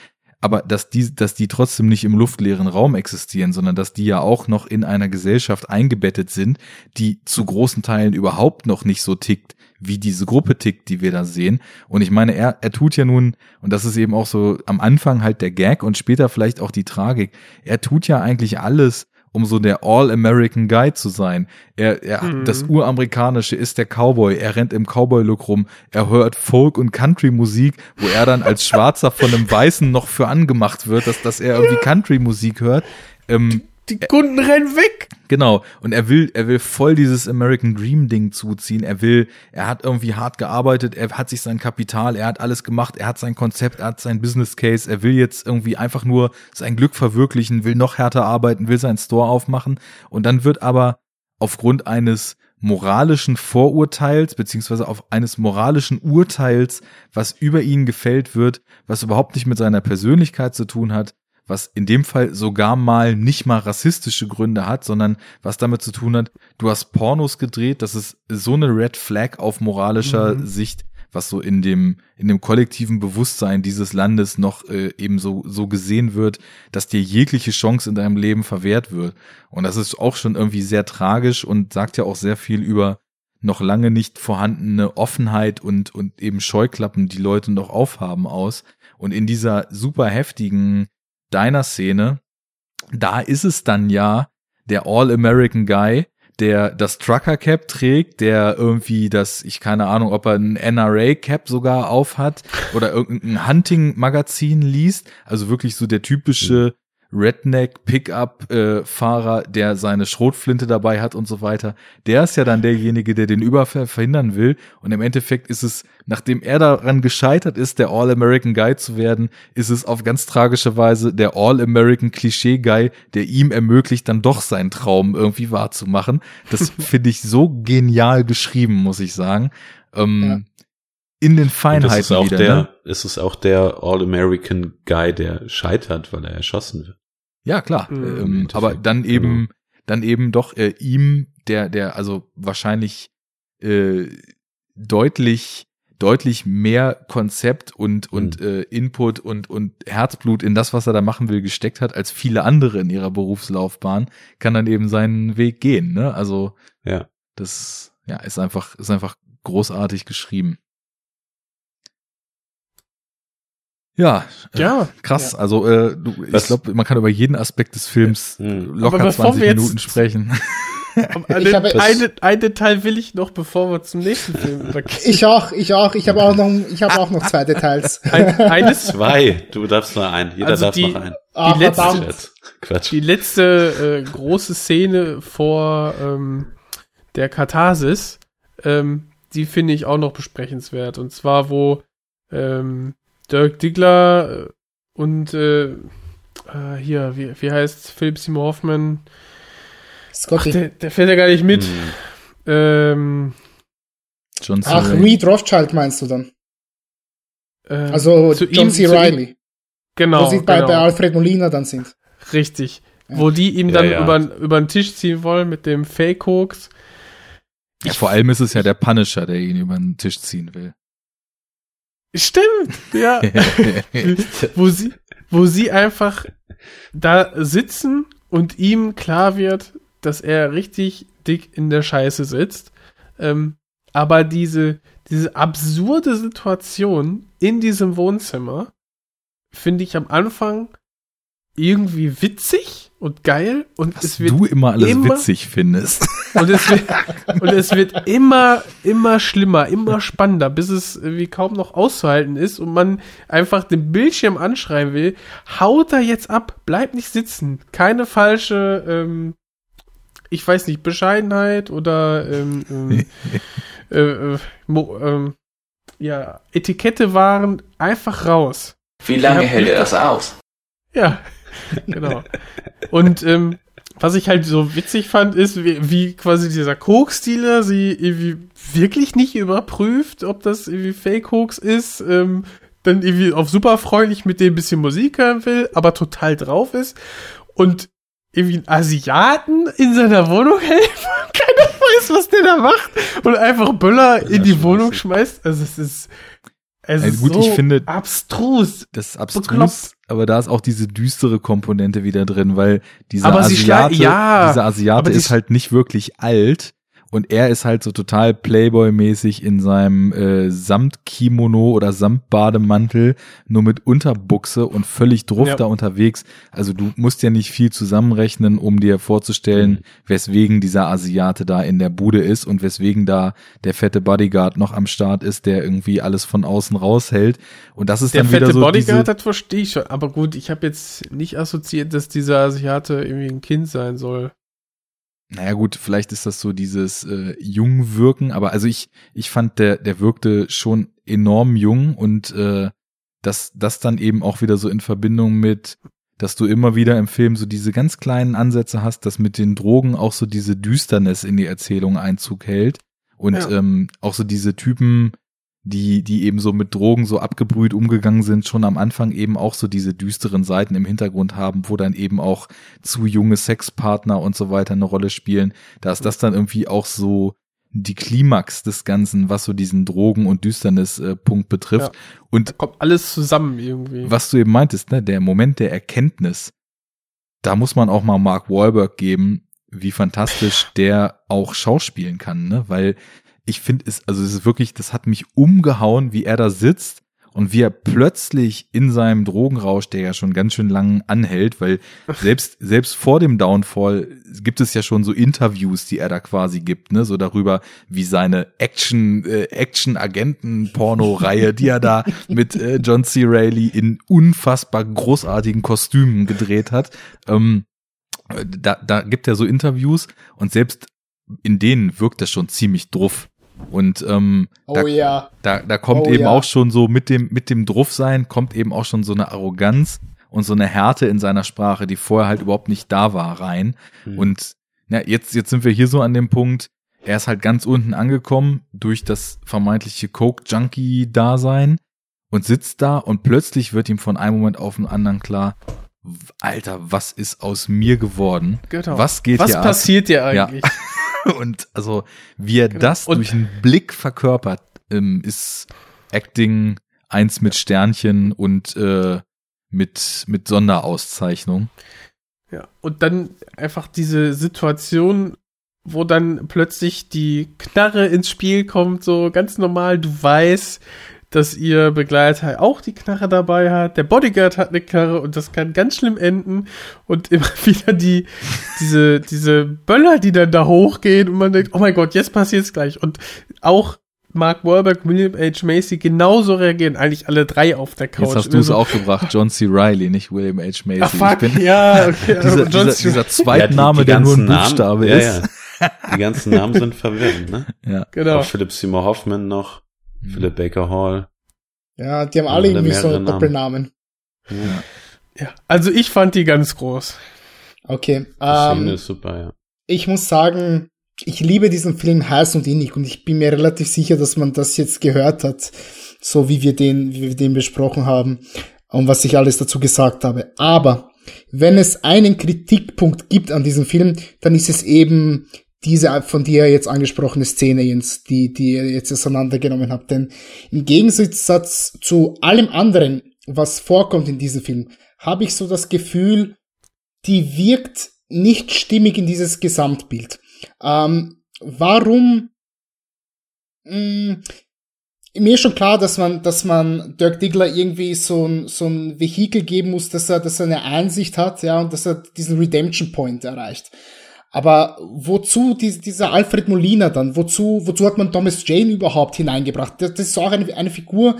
aber dass die, dass die trotzdem nicht im luftleeren Raum existieren, sondern dass die ja auch noch in einer Gesellschaft eingebettet sind, die zu großen Teilen überhaupt noch nicht so tickt, wie diese Gruppe tickt, die wir da sehen. Und ich meine, er, er tut ja nun, und das ist eben auch so am Anfang halt der Gag und später vielleicht auch die Tragik, er tut ja eigentlich alles, um so der All-American Guy zu sein. Er, er Mhm. das Uramerikanische ist der Cowboy. Er rennt im Cowboy-Look rum. Er hört Folk- und Country-Musik, wo er dann als Schwarzer von einem Weißen noch für angemacht wird, dass, dass er irgendwie Country-Musik hört. Ähm, Die Kunden rennen weg. Genau. Und er will, er will voll dieses American Dream Ding zuziehen. Er will, er hat irgendwie hart gearbeitet, er hat sich sein Kapital, er hat alles gemacht, er hat sein Konzept, er hat sein Business Case, er will jetzt irgendwie einfach nur sein Glück verwirklichen, will noch härter arbeiten, will seinen Store aufmachen. Und dann wird aber aufgrund eines moralischen Vorurteils, beziehungsweise auf eines moralischen Urteils, was über ihn gefällt wird, was überhaupt nicht mit seiner Persönlichkeit zu tun hat, was in dem Fall sogar mal nicht mal rassistische Gründe hat, sondern was damit zu tun hat, du hast Pornos gedreht, das ist so eine Red Flag auf moralischer Mhm. Sicht, was so in dem, in dem kollektiven Bewusstsein dieses Landes noch äh, eben so, so gesehen wird, dass dir jegliche Chance in deinem Leben verwehrt wird. Und das ist auch schon irgendwie sehr tragisch und sagt ja auch sehr viel über noch lange nicht vorhandene Offenheit und, und eben Scheuklappen, die Leute noch aufhaben aus. Und in dieser super heftigen Diner-Szene, da ist es dann ja der All-American Guy, der das Trucker Cap trägt, der irgendwie das, ich keine Ahnung, ob er ein NRA Cap sogar auf hat oder irgendein Hunting Magazin liest, also wirklich so der typische Redneck Pickup äh, Fahrer, der seine Schrotflinte dabei hat und so weiter. Der ist ja dann derjenige, der den Überfall verhindern will und im Endeffekt ist es, nachdem er daran gescheitert ist, der All-American Guy zu werden, ist es auf ganz tragische Weise der All-American Klischee Guy, der ihm ermöglicht, dann doch seinen Traum irgendwie wahrzumachen. Das finde ich so genial geschrieben, muss ich sagen. Ähm, In den Und Feinheiten das ist auch wieder. der, ne? ist es auch der All-American Guy, der scheitert, weil er erschossen wird. Ja, klar. Mhm, ähm, aber dann genau. eben, dann eben doch äh, ihm, der, der also wahrscheinlich äh, deutlich, deutlich mehr Konzept und, und Mhm. äh, Input und, und Herzblut in das, was er da machen will, gesteckt hat, als viele andere in ihrer Berufslaufbahn, kann dann eben seinen Weg gehen. Ne? Also Ja. das ja ist einfach, ist einfach großartig geschrieben. Ja, äh, Ja. krass. Also äh, du, ich glaube, man kann über jeden Aspekt des Films Hm. locker Aber bevor 20 wir jetzt- Minuten sprechen. Ich eine, habe- eine, ein Detail will ich noch, bevor wir zum nächsten Film übergehen. Ich auch, ich auch, ich habe auch noch, ich habe auch noch zwei Details. Ein, eines, Zwei. Du darfst nur einen. Jeder Also darf die- noch einen. Ah, letzte- verdammt. Quatsch. die letzte äh, große Szene vor ähm, der Katharsis, ähm, die finde ich auch noch besprechenswert. Und zwar, wo ähm, Dirk Diggler äh, und äh, äh, hier, wie, wie heißt Philip Seymour Hoffman? Ach, der, der fährt ja gar nicht mit. Hm. Ähm, John C. Ach. Reed Rothschild meinst du dann? äh, Also zu John ihm- C. Riley. Genau, wo sie bei, genau. bei Alfred Molina dann sind. Richtig. Ja. Wo die ihm Ja, dann ja. Über, über den Tisch ziehen wollen mit dem Fake-Hoax. Ja, vor allem ist es ja der Punisher, der ihn über den Tisch ziehen will. Stimmt, ja. wo sie, wo sie einfach da sitzen und ihm klar wird, dass er richtig dick in der Scheiße sitzt. Ähm, aber diese, diese absurde Situation in diesem Wohnzimmer finde ich am Anfang irgendwie witzig und geil und Was es wird du immer alles immer- witzig findest. und es wird, und es wird immer, immer schlimmer, immer spannender, bis es wie kaum noch auszuhalten ist und man einfach den Bildschirm anschreien will. Haut da jetzt ab, bleib nicht sitzen. Keine falsche, ähm, ich weiß nicht, Bescheidenheit oder ähm, ähm, äh, äh, mo, ähm, ja, Etikette waren einfach raus. Wie lange hält er das aus? Ja, genau. Und ähm, was ich halt so witzig fand, ist, wie, wie quasi dieser Koks-Dealer sie irgendwie wirklich nicht überprüft, ob das irgendwie Fake-Koks ist, ähm, dann irgendwie auf super freundlich mit dem ein bisschen Musik hören will, aber total drauf ist und irgendwie einen Asiaten in seiner Wohnung hält, keiner weiß, was der da macht und einfach Böller in die. Wohnung schmeißt. Also es ist, es Also ist gut, so ich finde- abstrus. Das ist abstrus, Bekloppt. aber da ist auch diese düstere Komponente wieder drin, weil dieser Aber Asiate, ja, dieser Asiate ist halt nicht wirklich alt und er ist halt so total Playboy-mäßig in seinem äh, Samtkimono oder Samtbademantel, nur mit Unterbuchse und völlig druff Ja. da unterwegs. Also du musst ja nicht viel zusammenrechnen, um dir vorzustellen, Mhm. weswegen dieser Asiate da in der Bude ist und weswegen da der fette Bodyguard noch am Start ist, der irgendwie alles von außen raushält. Und das ist Der dann fette wieder so Bodyguard, diese, das verstehe ich schon. Aber gut, ich habe jetzt nicht assoziiert, dass dieser Asiate irgendwie ein Kind sein soll. Naja gut, vielleicht ist das so dieses äh, Jungwirken, aber also ich, ich fand, der, der wirkte schon enorm jung und äh, das, das dann eben auch wieder so in Verbindung mit, dass du immer wieder im Film so diese ganz kleinen Ansätze hast, dass mit den Drogen auch so diese Düsternis in die Erzählung Einzug hält und Ja. ähm, auch so diese Typen, die, die eben so mit Drogen so abgebrüht umgegangen sind, schon am Anfang eben auch so diese düsteren Seiten im Hintergrund haben, wo dann eben auch zu junge Sexpartner und so weiter eine Rolle spielen. Da ist das dann irgendwie auch so die Klimax des Ganzen, was so diesen Drogen- und Düsternis-Punkt betrifft. Und Kommt alles zusammen irgendwie. was du eben meintest, ne, der Moment der Erkenntnis, da muss man auch mal Mark Wahlberg geben, wie fantastisch der auch schauspielen kann, ne, weil ich finde es, also es ist wirklich, das hat mich umgehauen, wie er da sitzt und wie er plötzlich in seinem Drogenrausch, der ja schon ganz schön lang anhält, weil selbst, selbst vor dem Downfall gibt es ja schon so Interviews, die er da quasi gibt, ne, so darüber, wie seine Action, äh, Action-Agenten-Porno-Reihe, die er da mit äh, John C. Reilly in unfassbar großartigen Kostümen gedreht hat. Ähm, da, da gibt er so Interviews und selbst in denen wirkt er schon ziemlich druff. Und ähm, Oh da, ja. da, da kommt Oh eben ja. auch schon so mit dem, mit dem Druffsein kommt eben auch schon so eine Arroganz und so eine Härte in seiner Sprache, die vorher halt überhaupt nicht da war, rein. Hm. Und na, jetzt, jetzt sind wir hier so an dem Punkt, er ist halt ganz unten angekommen durch das vermeintliche Coke-Junkie-Dasein und sitzt da und plötzlich wird ihm von einem Moment auf den anderen klar, Alter, was ist aus mir geworden? Genau. Was geht Was hier ab? passiert dir Ja. Und also, wie er Genau. das Und- durch einen Blick verkörpert, ähm, ist Acting eins mit Sternchen und äh, mit, mit Sonderauszeichnung. Ja. Und dann einfach diese Situation, wo dann plötzlich die Knarre ins Spiel kommt, so ganz normal, du weißt, dass ihr Begleiter auch die Knarre dabei hat. Der Bodyguard hat eine Knarre und das kann ganz schlimm enden. Und immer wieder die, diese, diese Böller, die dann da hochgehen und man denkt, oh mein Gott, jetzt passiert's gleich. Und auch Mark Wahlberg, William H. Macy genauso reagieren, eigentlich alle drei auf der Couch. Jetzt hast du es auch gebracht, John C. Riley, nicht William H. Macy. Ach, fuck, bin, ja, okay. dieser, dieser, dieser Zweitname, ja, die, die der nur ein Buchstabe Namen, ist. Ja, ja. Die ganzen Namen sind verwirrend, ne? Ja. Genau. Auch Philip Seymour Hoffman noch, mhm. Philip Baker Hall. Ja, die haben alle irgendwie so Doppelnamen. Ja. ja, also ich fand die ganz groß. Okay. Die ähm, ist super, ja. Ich muss sagen, ich liebe diesen Film heiß und innig und ich bin mir relativ sicher, dass man das jetzt gehört hat, so wie wir den, wie wir den besprochen haben und was ich alles dazu gesagt habe. Aber wenn es einen Kritikpunkt gibt an diesem Film, dann ist es eben diese von dir jetzt angesprochene Szene, Jens, die, die ihr jetzt auseinandergenommen habt. Denn im Gegensatz zu allem anderen, was vorkommt in diesem Film, habe ich so das Gefühl, die wirkt nicht stimmig in dieses Gesamtbild. Ähm, warum? Mh, mm, mir ist schon klar, dass man, dass man Dirk Diggler irgendwie so ein, so ein Vehikel geben muss, dass er, dass er eine Einsicht hat, ja, und dass er diesen Redemption Point erreicht. Aber wozu die, dieser Alfred Molina dann? Wozu, wozu hat man Thomas Jane überhaupt hineingebracht? Das, das ist auch eine, eine Figur,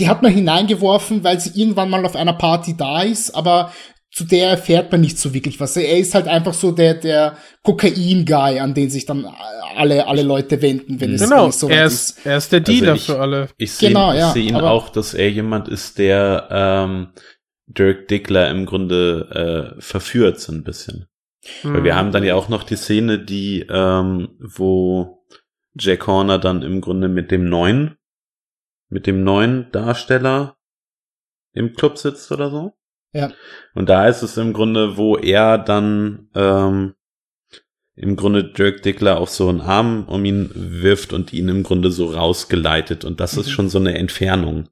die hat man hineingeworfen, weil sie irgendwann mal auf einer Party da ist, aber zu der erfährt man nicht so wirklich was. Er ist halt einfach so der, der Kokain-Guy, an den sich dann alle, alle Leute wenden, wenn es, genau, wenn es so er ist, ist. Er ist der Dealer also ich, für alle. Ich sehe genau, ja, seh ihn auch, dass er jemand ist, der ähm, Dirk Dickler im Grunde äh, verführt so ein bisschen. Hm. Weil wir haben dann ja auch noch die Szene, die, ähm, wo Jack Horner dann im Grunde mit dem neuen, mit dem neuen Darsteller im Club sitzt oder so. Ja. Und da ist es im Grunde, wo er dann ähm, im Grunde Dirk Dickler auf so einen Arm um ihn wirft und ihn im Grunde so rausgeleitet. Und das mhm. ist schon so eine Entfernung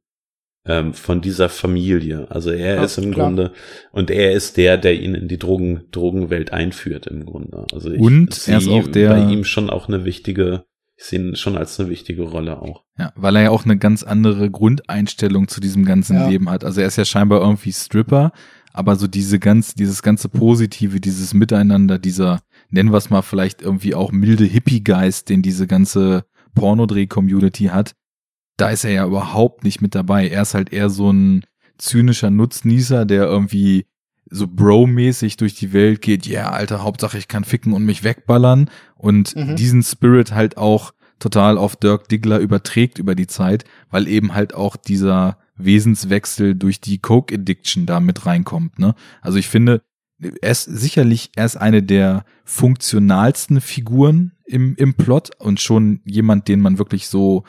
ähm, von dieser Familie. Also er ja, ist im klar. Grunde und er ist der, der ihn in die Drogen, Drogenwelt einführt im Grunde. Also ich und er ist auch der bei ihm schon auch eine wichtige ich sehe ihn schon als eine wichtige Rolle auch. Ja, weil er ja auch eine ganz andere Grundeinstellung zu diesem ganzen ja. Leben hat. Also er ist ja scheinbar irgendwie Stripper, aber so diese ganz, dieses ganze Positive, dieses Miteinander, dieser, nennen wir es mal vielleicht irgendwie auch milde Hippie-Geist, den diese ganze Pornodreh-Community hat, da ist er ja überhaupt nicht mit dabei. Er ist halt eher so ein zynischer Nutznießer, der irgendwie so Bro-mäßig durch die Welt geht, ja, yeah, alter, Hauptsache ich kann ficken und mich wegballern und mhm. diesen Spirit halt auch total auf Dirk Diggler überträgt über die Zeit, weil eben halt auch dieser Wesenswechsel durch die Coke Addiction da mit reinkommt, ne? Also ich finde, er ist sicherlich, er ist eine der funktionalsten Figuren im, im Plot und schon jemand, den man wirklich so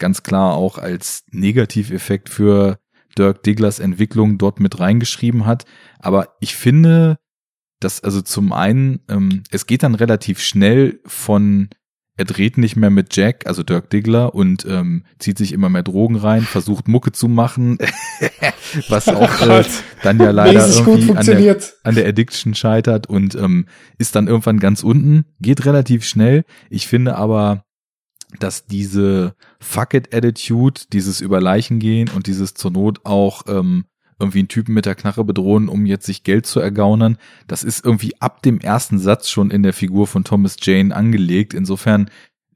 ganz klar auch als Negativeffekt für Dirk Digglers Entwicklung dort mit reingeschrieben hat. Aber ich finde, dass also zum einen, ähm, es geht dann relativ schnell von er dreht nicht mehr mit Jack, also Dirk Diggler, und ähm, zieht sich immer mehr Drogen rein, versucht Mucke zu machen, was auch äh, dann ja leider irgendwie an der, an der Addiction scheitert und ähm, ist dann irgendwann ganz unten, geht relativ schnell. Ich finde aber, dass diese Fuck it Attitude, dieses über Leichen gehen und dieses zur Not auch ähm, irgendwie einen Typen mit der Knarre bedrohen, um jetzt sich Geld zu ergaunern, das ist irgendwie ab dem ersten Satz schon in der Figur von Thomas Jane angelegt. Insofern,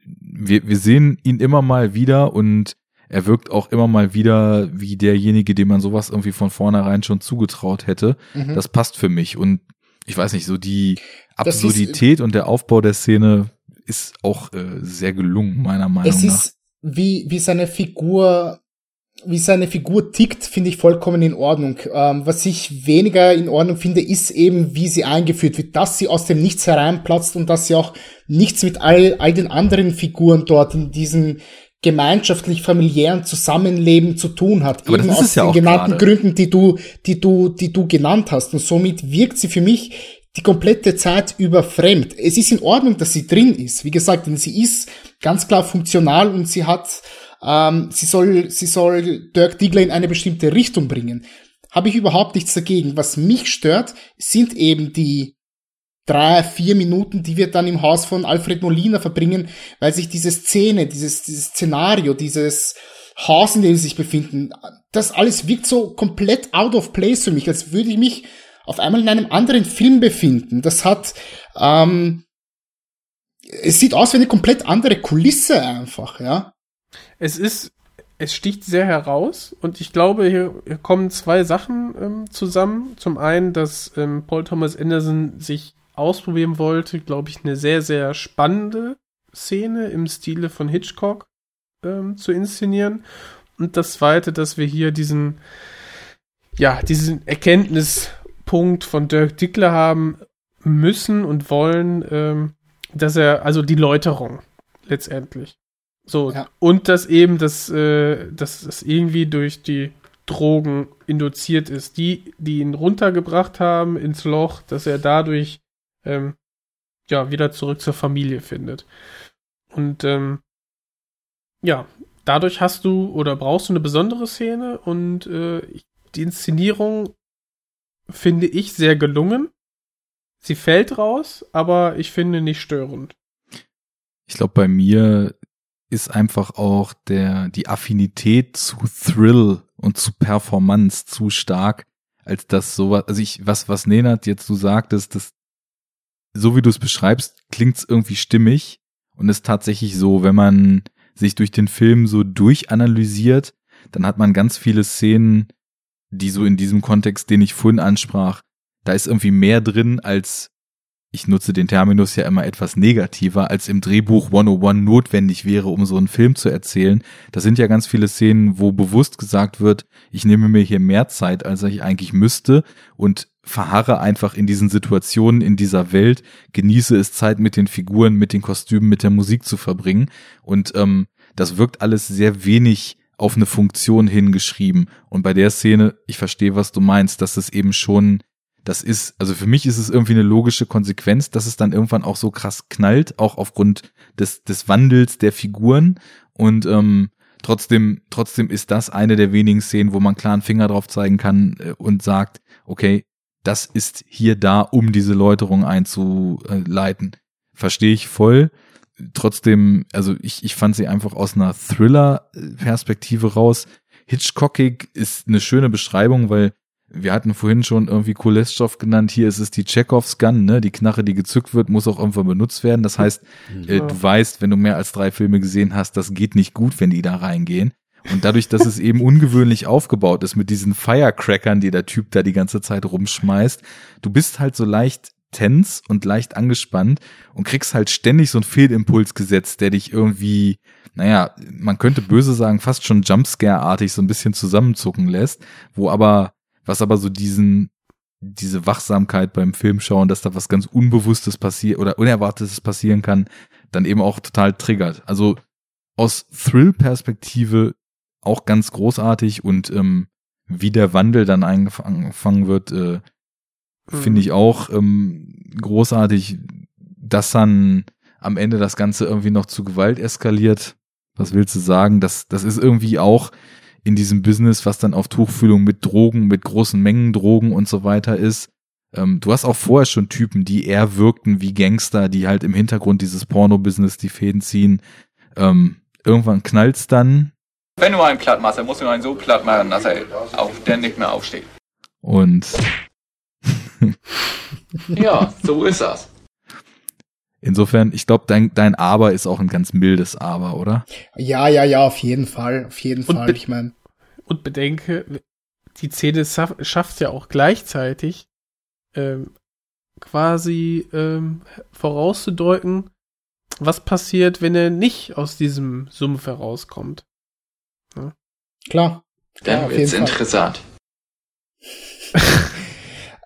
wir, wir sehen ihn immer mal wieder und er wirkt auch immer mal wieder wie derjenige, dem man sowas irgendwie von vornherein schon zugetraut hätte. Mhm. Das passt für mich. Und ich weiß nicht, so die Absurdität und der Aufbau der Szene ist auch äh, sehr gelungen, meiner Meinung nach. Ist, wie, wie seine Figur, wie seine Figur tickt, finde ich vollkommen in Ordnung. Ähm, was ich weniger in Ordnung finde, ist eben, wie sie eingeführt wird, dass sie aus dem Nichts hereinplatzt und dass sie auch nichts mit all, all den anderen Figuren dort in diesem gemeinschaftlich familiären Zusammenleben zu tun hat. Aber eben aus den ja genannten gerade. Gründen, die du, die du, die du genannt hast. Und somit wirkt sie für mich die komplette Zeit über fremd. Es ist in Ordnung, dass sie drin ist. Wie gesagt, denn sie ist ganz klar funktional und sie hat, ähm, sie soll, sie soll Dirk Diggler in eine bestimmte Richtung bringen. Habe ich überhaupt nichts dagegen. Was mich stört, sind eben die drei, vier Minuten, die wir dann im Haus von Alfred Molina verbringen, weil sich diese Szene, dieses, dieses Szenario, dieses, Haus, in dem sie sich befinden, das alles wirkt so komplett out of place für mich, als würde ich mich auf einmal in einem anderen Film befinden. Das hat, ähm, es sieht aus wie eine komplett andere Kulisse einfach, ja. Es ist, es sticht sehr heraus und ich glaube, hier, hier kommen zwei Sachen ähm, zusammen. Zum einen, dass ähm, Paul Thomas Anderson sich ausprobieren wollte, glaube ich, eine sehr, sehr spannende Szene im Stile von Hitchcock ähm, zu inszenieren. Und das zweite, dass wir hier diesen, ja, diesen Erkenntnispunkt von Dirk Dickler haben müssen und wollen, ähm, dass er, also die Läuterung letztendlich. So, ja. und dass eben das, äh, dass das irgendwie durch die Drogen induziert ist. Die, die ihn runtergebracht haben ins Loch, dass er dadurch ähm, ja wieder zurück zur Familie findet. Und ähm, ja, dadurch hast du oder brauchst du eine besondere Szene und äh, die Inszenierung finde ich sehr gelungen. Sie fällt raus, aber ich finde nicht störend. Ich glaube, bei mir ist einfach auch der, die Affinität zu Thrill und zu Performance zu stark, als dass sowas, also ich, was, was Nenad jetzt du sagtest, das, so wie du es beschreibst, klingt's irgendwie stimmig und ist tatsächlich so, wenn man sich durch den Film so durchanalysiert, dann hat man ganz viele Szenen, die so in diesem Kontext, den ich vorhin ansprach, da ist irgendwie mehr drin als ich nutze den Terminus ja immer etwas negativer, als im Drehbuch 101 notwendig wäre, um so einen Film zu erzählen. Da sind ja ganz viele Szenen, wo bewusst gesagt wird, ich nehme mir hier mehr Zeit, als ich eigentlich müsste und verharre einfach in diesen Situationen, in dieser Welt, genieße es Zeit mit den Figuren, mit den Kostümen, mit der Musik zu verbringen. Und ähm, das wirkt alles sehr wenig auf eine Funktion hingeschrieben. Und bei der Szene, ich verstehe, was du meinst, dass es eben schon das ist, also für mich ist es irgendwie eine logische Konsequenz, dass es dann irgendwann auch so krass knallt, auch aufgrund des, des Wandels der Figuren. Und ähm, trotzdem, trotzdem ist das eine der wenigen Szenen, wo man klar einen Finger drauf zeigen kann äh, und sagt, okay, das ist hier da, um diese Läuterung einzuleiten. Verstehe ich voll. Trotzdem, also ich, ich fand sie einfach aus einer Thriller-Perspektive raus. Hitchcockig ist eine schöne Beschreibung, weil wir hatten vorhin schon irgendwie Kuleshov genannt, hier ist es die Chekhovs Gun, ne? Die Knarre, die gezückt wird, muss auch irgendwann benutzt werden. Das heißt, äh, du weißt, wenn du mehr als drei Filme gesehen hast, das geht nicht gut, wenn die da reingehen. Und dadurch, dass es eben ungewöhnlich aufgebaut ist mit diesen Firecrackern, die der Typ da die ganze Zeit rumschmeißt, du bist halt so leicht tens und leicht angespannt und kriegst halt ständig so einen Fehlimpuls gesetzt, der dich irgendwie, naja, man könnte böse sagen, fast schon Jumpscare-artig so ein bisschen zusammenzucken lässt, wo aber was aber so diesen, diese Wachsamkeit beim Filmschauen, dass da was ganz Unbewusstes passiert oder Unerwartetes passieren kann, dann eben auch total triggert. Also aus Thrill-Perspektive auch ganz großartig und ähm, wie der Wandel dann eingefangen wird, äh. Finde ich auch ähm, großartig, dass dann am Ende das Ganze irgendwie noch zu Gewalt eskaliert. Was willst du sagen? Das, das ist irgendwie auch in diesem Business, was dann auf Tuchfühlung mit Drogen, mit großen Mengen Drogen und so weiter ist. Ähm, du hast auch vorher schon Typen, die eher wirkten wie Gangster, die halt im Hintergrund dieses Porno-Business die Fäden ziehen. Ähm, irgendwann knallt's dann. Wenn du einen platt machst, dann musst du einen so platt machen, dass er auf, der nicht mehr aufsteht. Und ja, so ist das. Insofern, ich glaube, dein, dein Aber ist auch ein ganz mildes Aber, oder? Ja, ja, ja, auf jeden Fall. Auf jeden und Fall. Ich meine. Und bedenke, die Szene schafft ja auch gleichzeitig ähm, quasi ähm, vorauszudeuten, was passiert, wenn er nicht aus diesem Sumpf herauskommt. Ja. Klar. Dann ja, wird's interessant.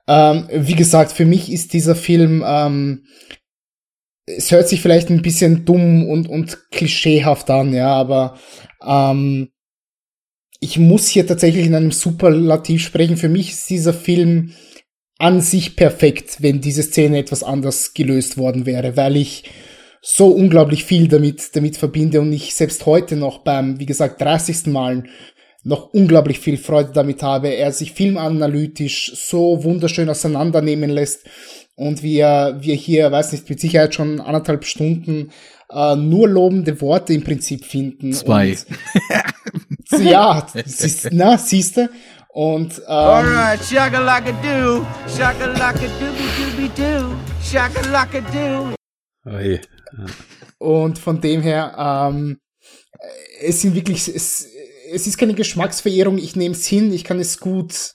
ähm, wie gesagt, für mich ist dieser Film ähm, es hört sich vielleicht ein bisschen dumm und, und klischeehaft an, ja, aber ähm, ich muss hier tatsächlich in einem Superlativ sprechen. Für mich ist dieser Film an sich perfekt, wenn diese Szene etwas anders gelöst worden wäre, weil ich so unglaublich viel damit, damit verbinde und ich selbst heute noch beim, wie gesagt, 30. Malen noch unglaublich viel Freude damit habe. Er sich filmanalytisch so wunderschön auseinandernehmen lässt und wir, wir hier, weiß nicht, mit Sicherheit schon anderthalb Stunden äh, nur lobende Worte im Prinzip finden. Zwei. ja, siehst, na, siehste. Und ähm, Alright, shakalaka-doo, shakalaka-dooby-dooby-doo, shakalaka-doo. Oje. Und von dem her, ähm, es sind wirklich, es, es ist keine Geschmacksverehrung, ich nehme es hin, ich kann es gut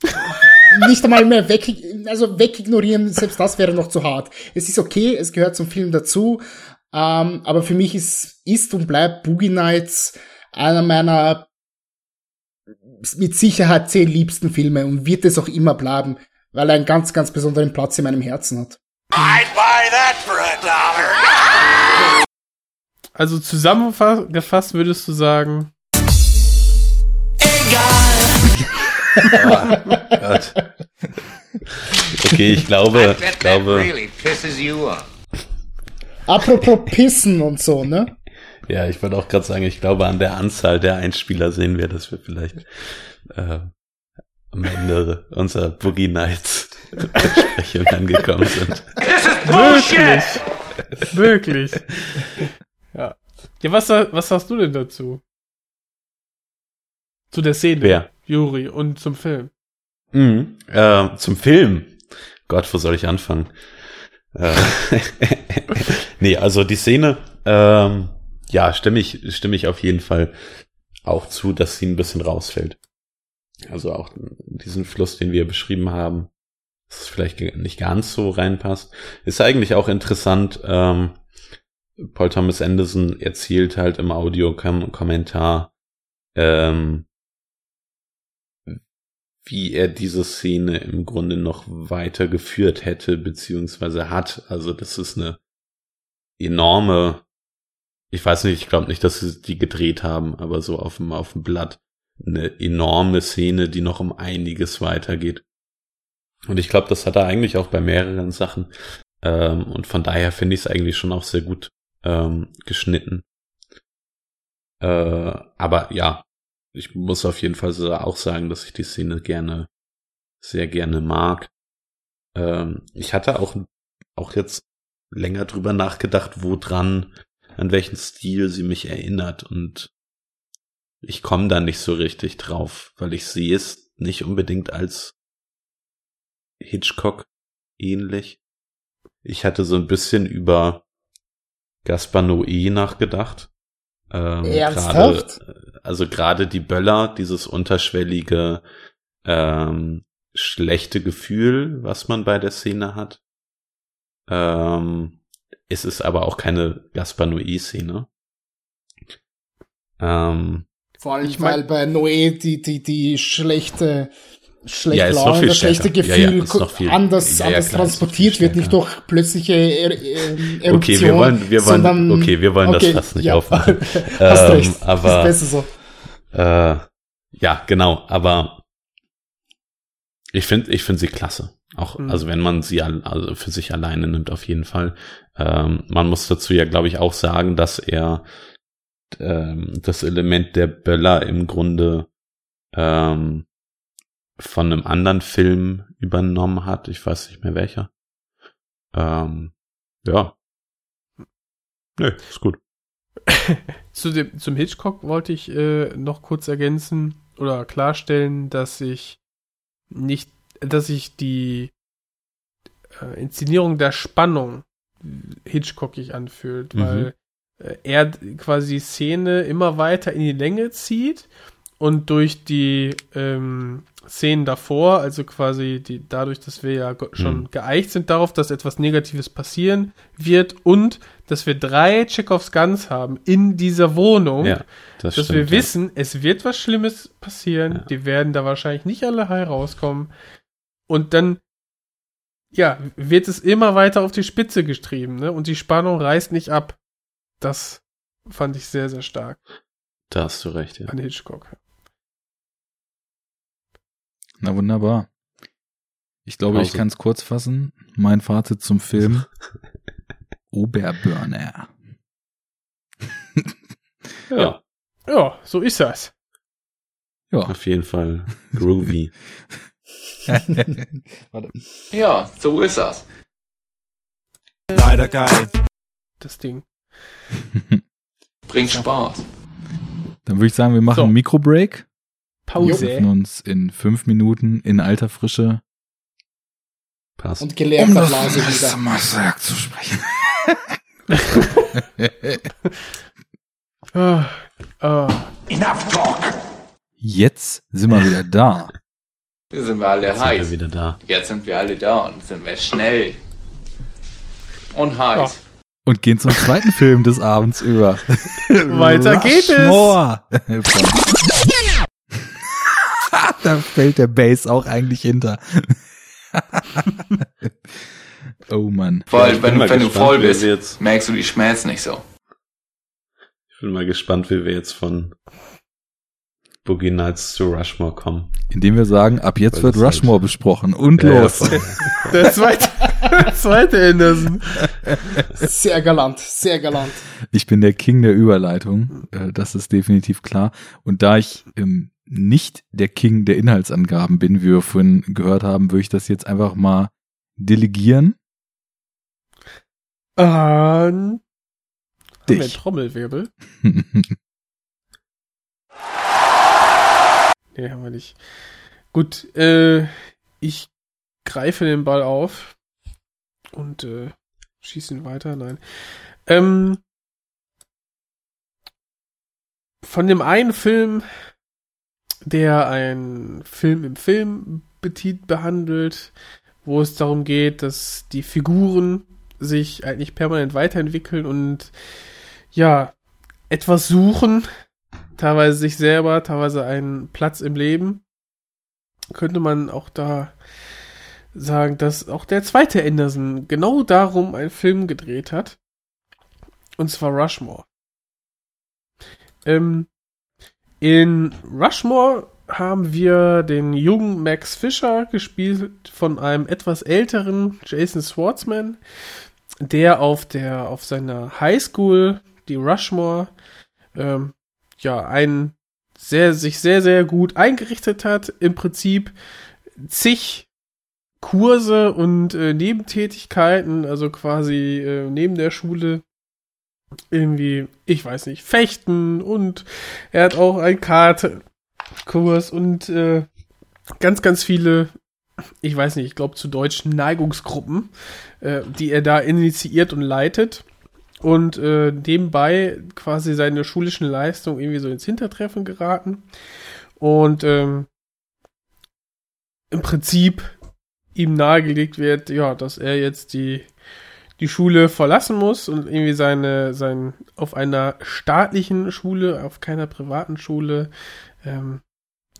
nicht einmal mehr weg, also wegignorieren, selbst das wäre noch zu hart. Es ist okay, es gehört zum Film dazu, ähm, aber für mich ist, ist und bleibt Boogie Nights einer meiner mit Sicherheit zehn liebsten Filme und wird es auch immer bleiben, weil er einen ganz, ganz besonderen Platz in meinem Herzen hat. I'd buy that for a dollar. Also zusammengefasst würdest du sagen, Oh Gott. Okay, ich glaube, ich glaube, really pisses you off. Apropos Pissen und so, ne? ja, ich wollte auch gerade sagen, ich glaube, an der Anzahl der Einspieler sehen wir, dass wir vielleicht äh, am Ende unserer Boogie Nights Besprechung angekommen sind. wirklich, wirklich. Ja. Ja, was, was sagst du denn dazu? Zu der Szene, Wer? Juri, und zum Film. Mhm. Äh, zum Film. Gott, wo soll ich anfangen? Äh, nee, also die Szene, ähm, ja, stimme ich, stimme ich auf jeden Fall auch zu, dass sie ein bisschen rausfällt. Also auch diesen Fluss, den wir beschrieben haben, dass es vielleicht nicht ganz so reinpasst. Ist eigentlich auch interessant, ähm, Paul Thomas Anderson erzählt halt im Audiokommentar, ähm, wie er diese Szene im Grunde noch weiter geführt hätte, beziehungsweise hat. Also das ist eine enorme, ich weiß nicht, ich glaube nicht, dass sie die gedreht haben, aber so auf dem, auf dem Blatt eine enorme Szene, die noch um einiges weitergeht. Und ich glaube, das hat er eigentlich auch bei mehreren Sachen. Ähm, und von daher finde ich es eigentlich schon auch sehr gut ähm, geschnitten. Äh, aber ja, ich muss auf jeden Fall auch sagen, dass ich die Szene gerne, sehr gerne mag. Ähm, ich hatte auch, auch jetzt länger drüber nachgedacht, wo dran, an welchen Stil sie mich erinnert und ich komme da nicht so richtig drauf, weil ich sehe es nicht unbedingt als Hitchcock ähnlich. Ich hatte so ein bisschen über Gaspar Noé nachgedacht. Ähm, Ernsthaft? Grade, also gerade die Böller, dieses unterschwellige, ähm, schlechte Gefühl, was man bei der Szene hat. Ähm, es ist aber auch keine Gaspar Noé-Szene. Ähm, Vor allem, Ich mein- weil bei Noé die, die, die schlechte, schlechte Ja, Laune, das schlechte stärker. Ja, ja, Gefühl viel- anders, anders klar, transportiert wird, nicht durch plötzliche er ähm, Eruption. Okay, wir wollen- wir wollen- sondern, okay, wir wollen das okay, fast nicht aufmachen. Hast Ähm, recht, aber- ist besser so. Äh, ja, genau, aber ich finde ich finde sie klasse. Auch, Mhm. also wenn man sie al- also für sich alleine nimmt, auf jeden Fall. Ähm, man muss dazu ja, glaube ich, auch sagen, dass er ähm, das Element der Böller im Grunde ähm, von einem anderen Film übernommen hat. Ich weiß nicht mehr welcher. Ähm, ja. Nö, ist gut. Zu dem, zum Hitchcock wollte ich äh, noch kurz ergänzen oder klarstellen, dass ich nicht, dass ich die äh, Inszenierung der Spannung Hitchcockig anfühlt, Mhm. weil äh, er quasi Szene immer weiter in die Länge zieht und durch die ähm, Szenen davor, also quasi die, dadurch, dass wir ja schon Mhm. geeicht sind darauf, dass etwas Negatives passieren wird und dass wir drei Chekhovs Guns haben in dieser Wohnung, Ja, das dass stimmt. wir ja. wissen, es wird was Schlimmes passieren, Ja. die werden da wahrscheinlich nicht alle heil rauskommen und dann ja, wird es immer weiter auf die Spitze getrieben, ne? Und die Spannung reißt nicht ab. Das fand ich sehr, sehr stark Da hast du recht, ja. an Hitchcock. Na wunderbar. Ich glaube, ich Also- kann es kurz fassen. Mein Fazit zum Film. Oberburner. Ja, Ja, so ist das. Ja. auf jeden Fall groovy. Warte. Ja, so ist das. Leider geil. Das Ding. Bringt Spaß. Dann würde ich sagen, wir machen So. einen Mikrobreak. Wir Pause. treffen uns in fünf Minuten in alter Frische. Passt. Und geleerter Blase wieder. Massaker zu sprechen. Enough talk. Jetzt sind wir wieder da. Jetzt sind wir alle Jetzt sind wir heiß. wieder da. Jetzt sind wir alle da und sind wir schnell. Und heiß. Und gehen zum zweiten Film des Abends über. Weiter geht es. Da fällt der Bass auch eigentlich hinter. oh Mann. Vor allem, bin wenn, wenn du gespannt, voll wer bist, merkst du die Schmerzen nicht so. Ich bin mal gespannt, wie wir jetzt von Boogie Nights zu Rushmore kommen. Indem wir sagen, ab jetzt Weil wird halt- Rushmore besprochen. Und Ja, ja, los. voll. Der zweite, zweite Anderson. Sehr galant, sehr galant. Ich bin der King der Überleitung. Äh, Das ist definitiv klar. Und da ich ähm, nicht der King der Inhaltsangaben bin, wie wir vorhin gehört haben, würde ich das jetzt einfach mal delegieren. An Haben Dich. Trommelwirbel? Nee, haben wir nicht. Gut, äh, ich greife den Ball auf und äh, schieße ihn weiter. Nein. Ähm, von dem einen Film, der ein Film im Film betit behandelt, wo es darum geht, dass die Figuren sich eigentlich permanent weiterentwickeln und ja, etwas suchen, teilweise sich selber, teilweise einen Platz im Leben, könnte man auch da sagen, dass auch der zweite Anderson genau darum einen Film gedreht hat. Und zwar Rushmore. Ähm, in Rushmore haben wir den jungen Max Fisher gespielt von einem etwas älteren Jason Schwartzman, der auf der auf seiner Highschool, die Rushmore, ähm, ja, ein sehr, sich sehr, sehr gut eingerichtet hat. Im Prinzip zig Kurse und äh, Nebentätigkeiten, also quasi äh, neben der Schule irgendwie, ich weiß nicht, fechten und er hat auch einen Kartkurs und äh, ganz, ganz viele, ich weiß nicht, ich glaube zu deutschen Neigungsgruppen, äh, die er da initiiert und leitet und äh, nebenbei quasi seine schulischen Leistungen irgendwie so ins Hintertreffen geraten und ähm, im Prinzip ihm nahegelegt wird, ja, dass er jetzt die die Schule verlassen muss und irgendwie seine sein auf einer staatlichen Schule, auf keiner privaten Schule ähm,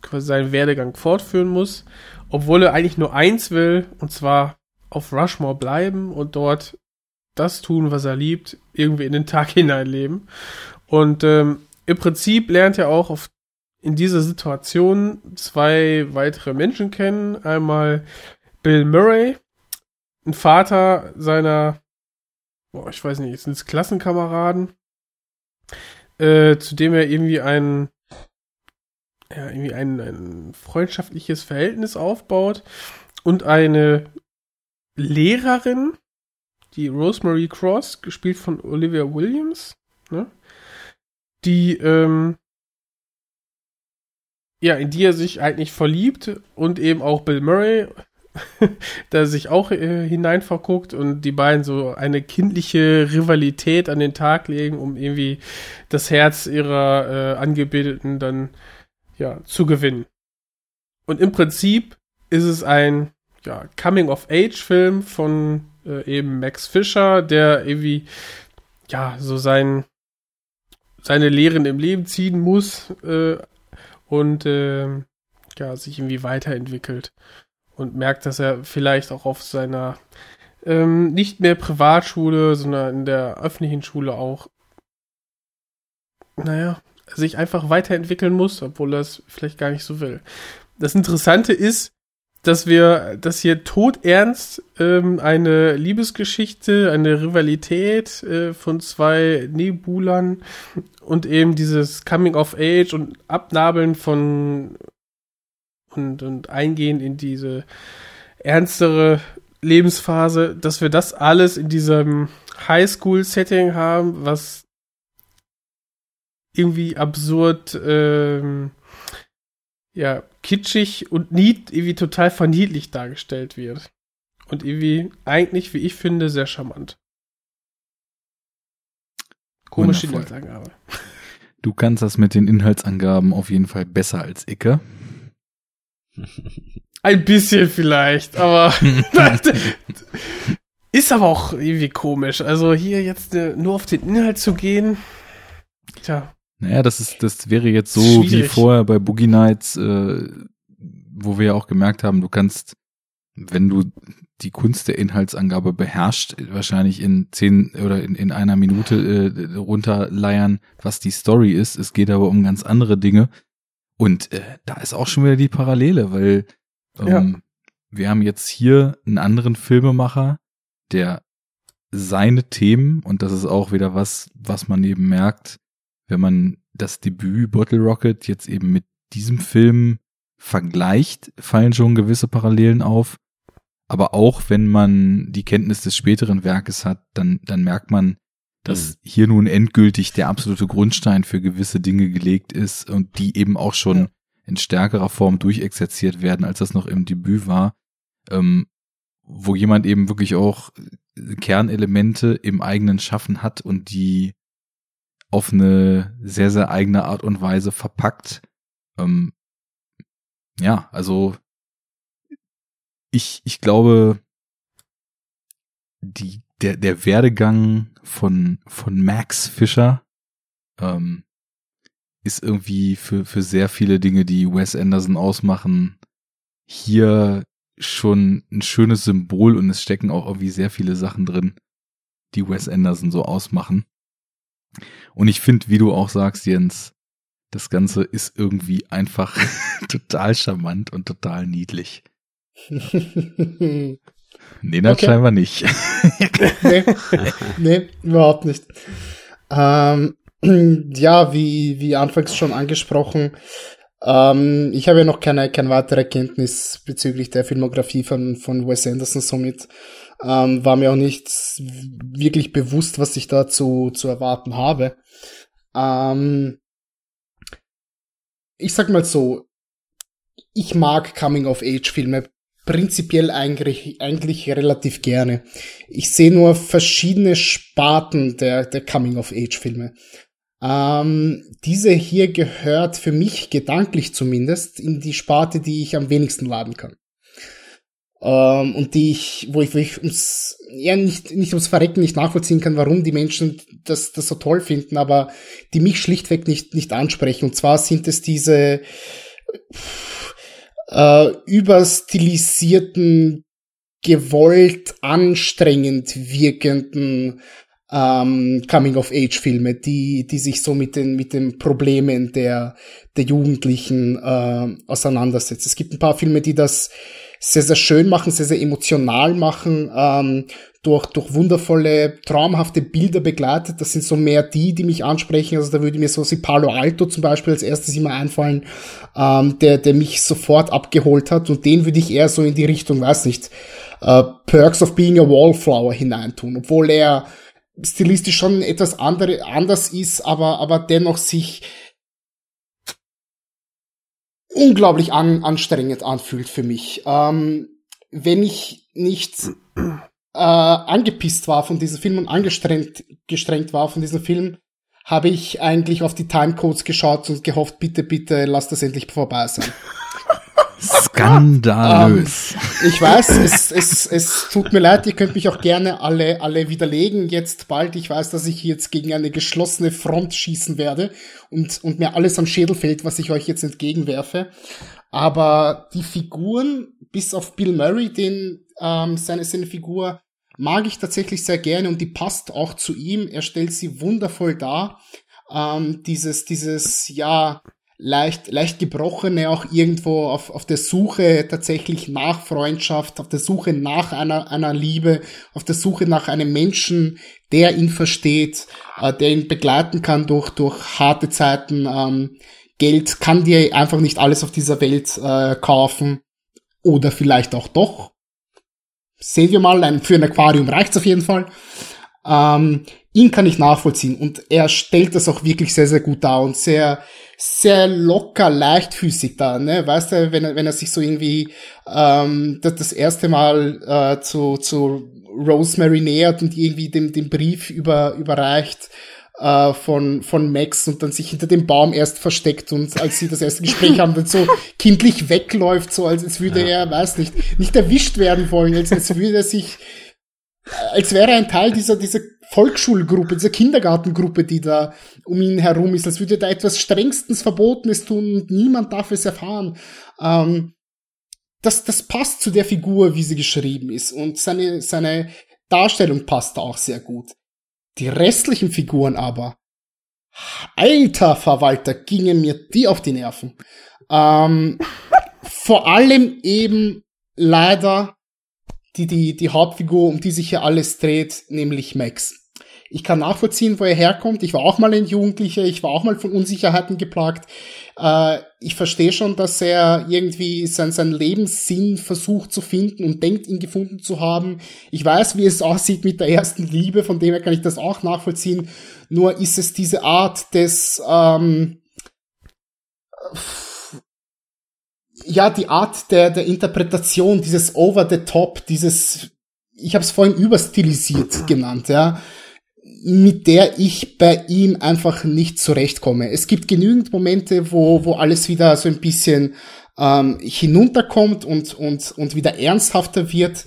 quasi seinen Werdegang fortführen muss, obwohl er eigentlich nur eins will und zwar auf Rushmore bleiben und dort das tun, was er liebt, irgendwie in den Tag hineinleben. Und ähm, im Prinzip lernt er auch auf, in dieser Situation zwei weitere Menschen kennen. Einmal Bill Murray, ein Vater seiner, boah, ich weiß nicht, sind es Klassenkameraden, äh, zu dem er irgendwie ein, ja, irgendwie ein, ein freundschaftliches Verhältnis aufbaut und eine Lehrerin, die Rosemary Cross, gespielt von Olivia Williams, ne? die, ähm, ja, in die er sich eigentlich verliebt und eben auch Bill Murray, der sich auch äh, hineinverguckt und die beiden so eine kindliche Rivalität an den Tag legen, um irgendwie das Herz ihrer äh, Angebeteten dann ja zu gewinnen. Und im Prinzip ist es ein ja, Coming-of-Age-Film von äh, eben Max Fischer, der irgendwie ja so sein seine Lehren im Leben ziehen muss äh, und äh, ja sich irgendwie weiterentwickelt und merkt, dass er vielleicht auch auf seiner ähm, nicht mehr Privatschule, sondern in der öffentlichen Schule auch naja, sich einfach weiterentwickeln muss, obwohl er es vielleicht gar nicht so will. Das Interessante ist, dass wir, dass hier todernst ähm, eine Liebesgeschichte, eine Rivalität äh, von zwei Nebulern und eben dieses Coming of Age und Abnabeln von und, und Eingehen in diese ernstere Lebensphase, dass wir das alles in diesem Highschool-Setting haben, was irgendwie absurd, ähm, ja, kitschig und nied, irgendwie total verniedlich dargestellt wird. Und irgendwie eigentlich, wie ich finde, sehr charmant. Komische. Inhaltsangabe. Du kannst das mit den Inhaltsangaben auf jeden Fall besser als Icke. Ein bisschen vielleicht, aber ist aber auch irgendwie komisch. Also hier jetzt äh, nur auf den Inhalt zu gehen, tja, Naja, das ist, das wäre jetzt so wie Schwierig. vorher bei Boogie Nights, äh, wo wir ja auch gemerkt haben, du kannst, wenn du die Kunst der Inhaltsangabe beherrscht, wahrscheinlich in zehn oder in, in einer Minute äh, runterleiern, was die Story ist. Es geht aber um ganz andere Dinge. Und äh, da ist auch schon wieder die Parallele, weil ähm, Ja. wir haben jetzt hier einen anderen Filmemacher, der seine Themen, und das ist auch wieder was, was man eben merkt, wenn man das Debüt Bottle Rocket jetzt eben mit diesem Film vergleicht, fallen schon gewisse Parallelen auf. Aber auch wenn man die Kenntnis des späteren Werkes hat, dann, dann merkt man, dass hier nun endgültig der absolute Grundstein für gewisse Dinge gelegt ist und die eben auch schon Ja. in stärkerer Form durchexerziert werden, als das noch im Debüt war, ähm, wo jemand eben wirklich auch Kernelemente im eigenen Schaffen hat und die auf eine sehr, sehr eigene Art und Weise verpackt. Ähm, ja, also ich, ich glaube, die, der, der Werdegang von, von Max Fischer ähm, ist irgendwie für, für sehr viele Dinge, die Wes Anderson ausmachen, hier schon ein schönes Symbol und es stecken auch irgendwie sehr viele Sachen drin, die Wes Anderson so ausmachen. Und ich finde, wie du auch sagst, Jens, das Ganze ist irgendwie einfach total charmant und total niedlich. Nee, Okay. scheinbar nicht. nee, nee, überhaupt nicht. Ähm, ja, wie, wie anfangs schon angesprochen, ähm, ich habe ja noch keine, keine weitere Kenntnis bezüglich der Filmografie von, von Wes Anderson, somit ähm, war mir auch nicht wirklich bewusst, was ich da zu, zu erwarten habe. Ähm, ich sag mal so, ich mag Coming-of-Age-Filme prinzipiell eigentlich, eigentlich relativ gerne. Ich sehe nur verschiedene Sparten der, der Coming-of-Age-Filme. Ähm, diese hier gehört für mich gedanklich zumindest in die Sparte, die ich am wenigsten laden kann. Ähm, und die ich, wo ich, wo ich ums, ja, nicht, nicht ums Verrecken nicht nachvollziehen kann, warum die Menschen das, das so toll finden, aber die mich schlichtweg nicht, nicht ansprechen. Und zwar sind es diese, äh, überstilisierten, gewollt anstrengend wirkenden ähm, Coming-of-Age-Filme, die, die sich so mit den, mit den Problemen der, der Jugendlichen äh, auseinandersetzen. Es gibt ein paar Filme, die das sehr, sehr schön machen, sehr, sehr emotional machen, ähm, durch, durch wundervolle, traumhafte Bilder begleitet. Das sind so mehr die, die mich ansprechen. Also da würde mir so si Palo Alto zum Beispiel als erstes immer einfallen, ähm, der, der mich sofort abgeholt hat. Und den würde ich eher so in die Richtung, weiß nicht, äh, Perks of Being a Wallflower hineintun. Obwohl er stilistisch schon etwas andere, anders ist, aber, aber dennoch sich unglaublich an, anstrengend anfühlt für mich. Ähm, wenn ich nicht äh, angepisst war von diesem Film und angestrengt gestrengt war von diesem Film, habe ich eigentlich auf die Timecodes geschaut und gehofft, bitte, bitte, lass das endlich vorbei sein. Skandalös. Ich weiß, es, es, es tut mir leid, ihr könnt mich auch gerne alle, alle widerlegen jetzt bald. Ich weiß, dass ich jetzt gegen eine geschlossene Front schießen werde und, und mir alles am Schädel fällt, was ich euch jetzt entgegenwerfe. Aber die Figuren, bis auf Bill Murray, den, ähm, seine, seine Figur, mag ich tatsächlich sehr gerne und die passt auch zu ihm. Er stellt sie wundervoll dar. Ähm, dieses, dieses, ja, leicht, leicht gebrochene auch irgendwo auf, auf der Suche tatsächlich nach Freundschaft, auf der Suche nach einer, einer Liebe, auf der Suche nach einem Menschen, der ihn versteht, äh, der ihn begleiten kann durch, durch harte Zeiten. Ähm, Geld kann dir einfach nicht alles auf dieser Welt äh, kaufen. Oder vielleicht auch doch. Sehen wir mal, für ein Aquarium reicht's auf jeden Fall. Ähm, ihn kann ich nachvollziehen und er stellt das auch wirklich sehr, sehr gut dar und sehr, sehr locker, leichtfüßig da, ne? Weißt du, wenn er, wenn er sich so irgendwie ähm, das, das erste Mal äh, zu, zu Rosemary nähert und irgendwie den, den Brief über, überreicht äh, von, von Max und dann sich hinter dem Baum erst versteckt und als sie das erste Gespräch haben, dann so kindlich wegläuft, so als, als würde er, weiß nicht, nicht erwischt werden wollen, als, als würde er sich, als wäre er ein Teil dieser, dieser Volksschulgruppe, dieser Kindergartengruppe, die da um ihn herum ist, als würde er da etwas strengstens Verbotenes tun und niemand darf es erfahren. Ähm, das, das passt zu der Figur, wie sie geschrieben ist und seine, seine Darstellung passt auch sehr gut. Die restlichen Figuren aber, alter Verwalter, gingen mir die auf die Nerven. Ähm, vor allem eben leider die, die, die Hauptfigur, um die sich hier alles dreht, nämlich Max. Ich kann nachvollziehen, wo er herkommt. Ich war auch mal ein Jugendlicher, ich war auch mal von Unsicherheiten geplagt. Äh, ich verstehe schon, dass er irgendwie sein, sein Lebenssinn versucht zu finden und denkt, ihn gefunden zu haben. Ich weiß, wie es aussieht mit der ersten Liebe, von dem her kann ich das auch nachvollziehen. Nur ist es diese Art des, ähm, ja, die Art der, der Interpretation, dieses over the top, dieses, ich habe es vorhin überstilisiert genannt, ja, mit der ich bei ihm einfach nicht zurechtkomme. Es gibt genügend Momente, wo, wo alles wieder so ein bisschen ähm, hinunterkommt und, und, und wieder ernsthafter wird.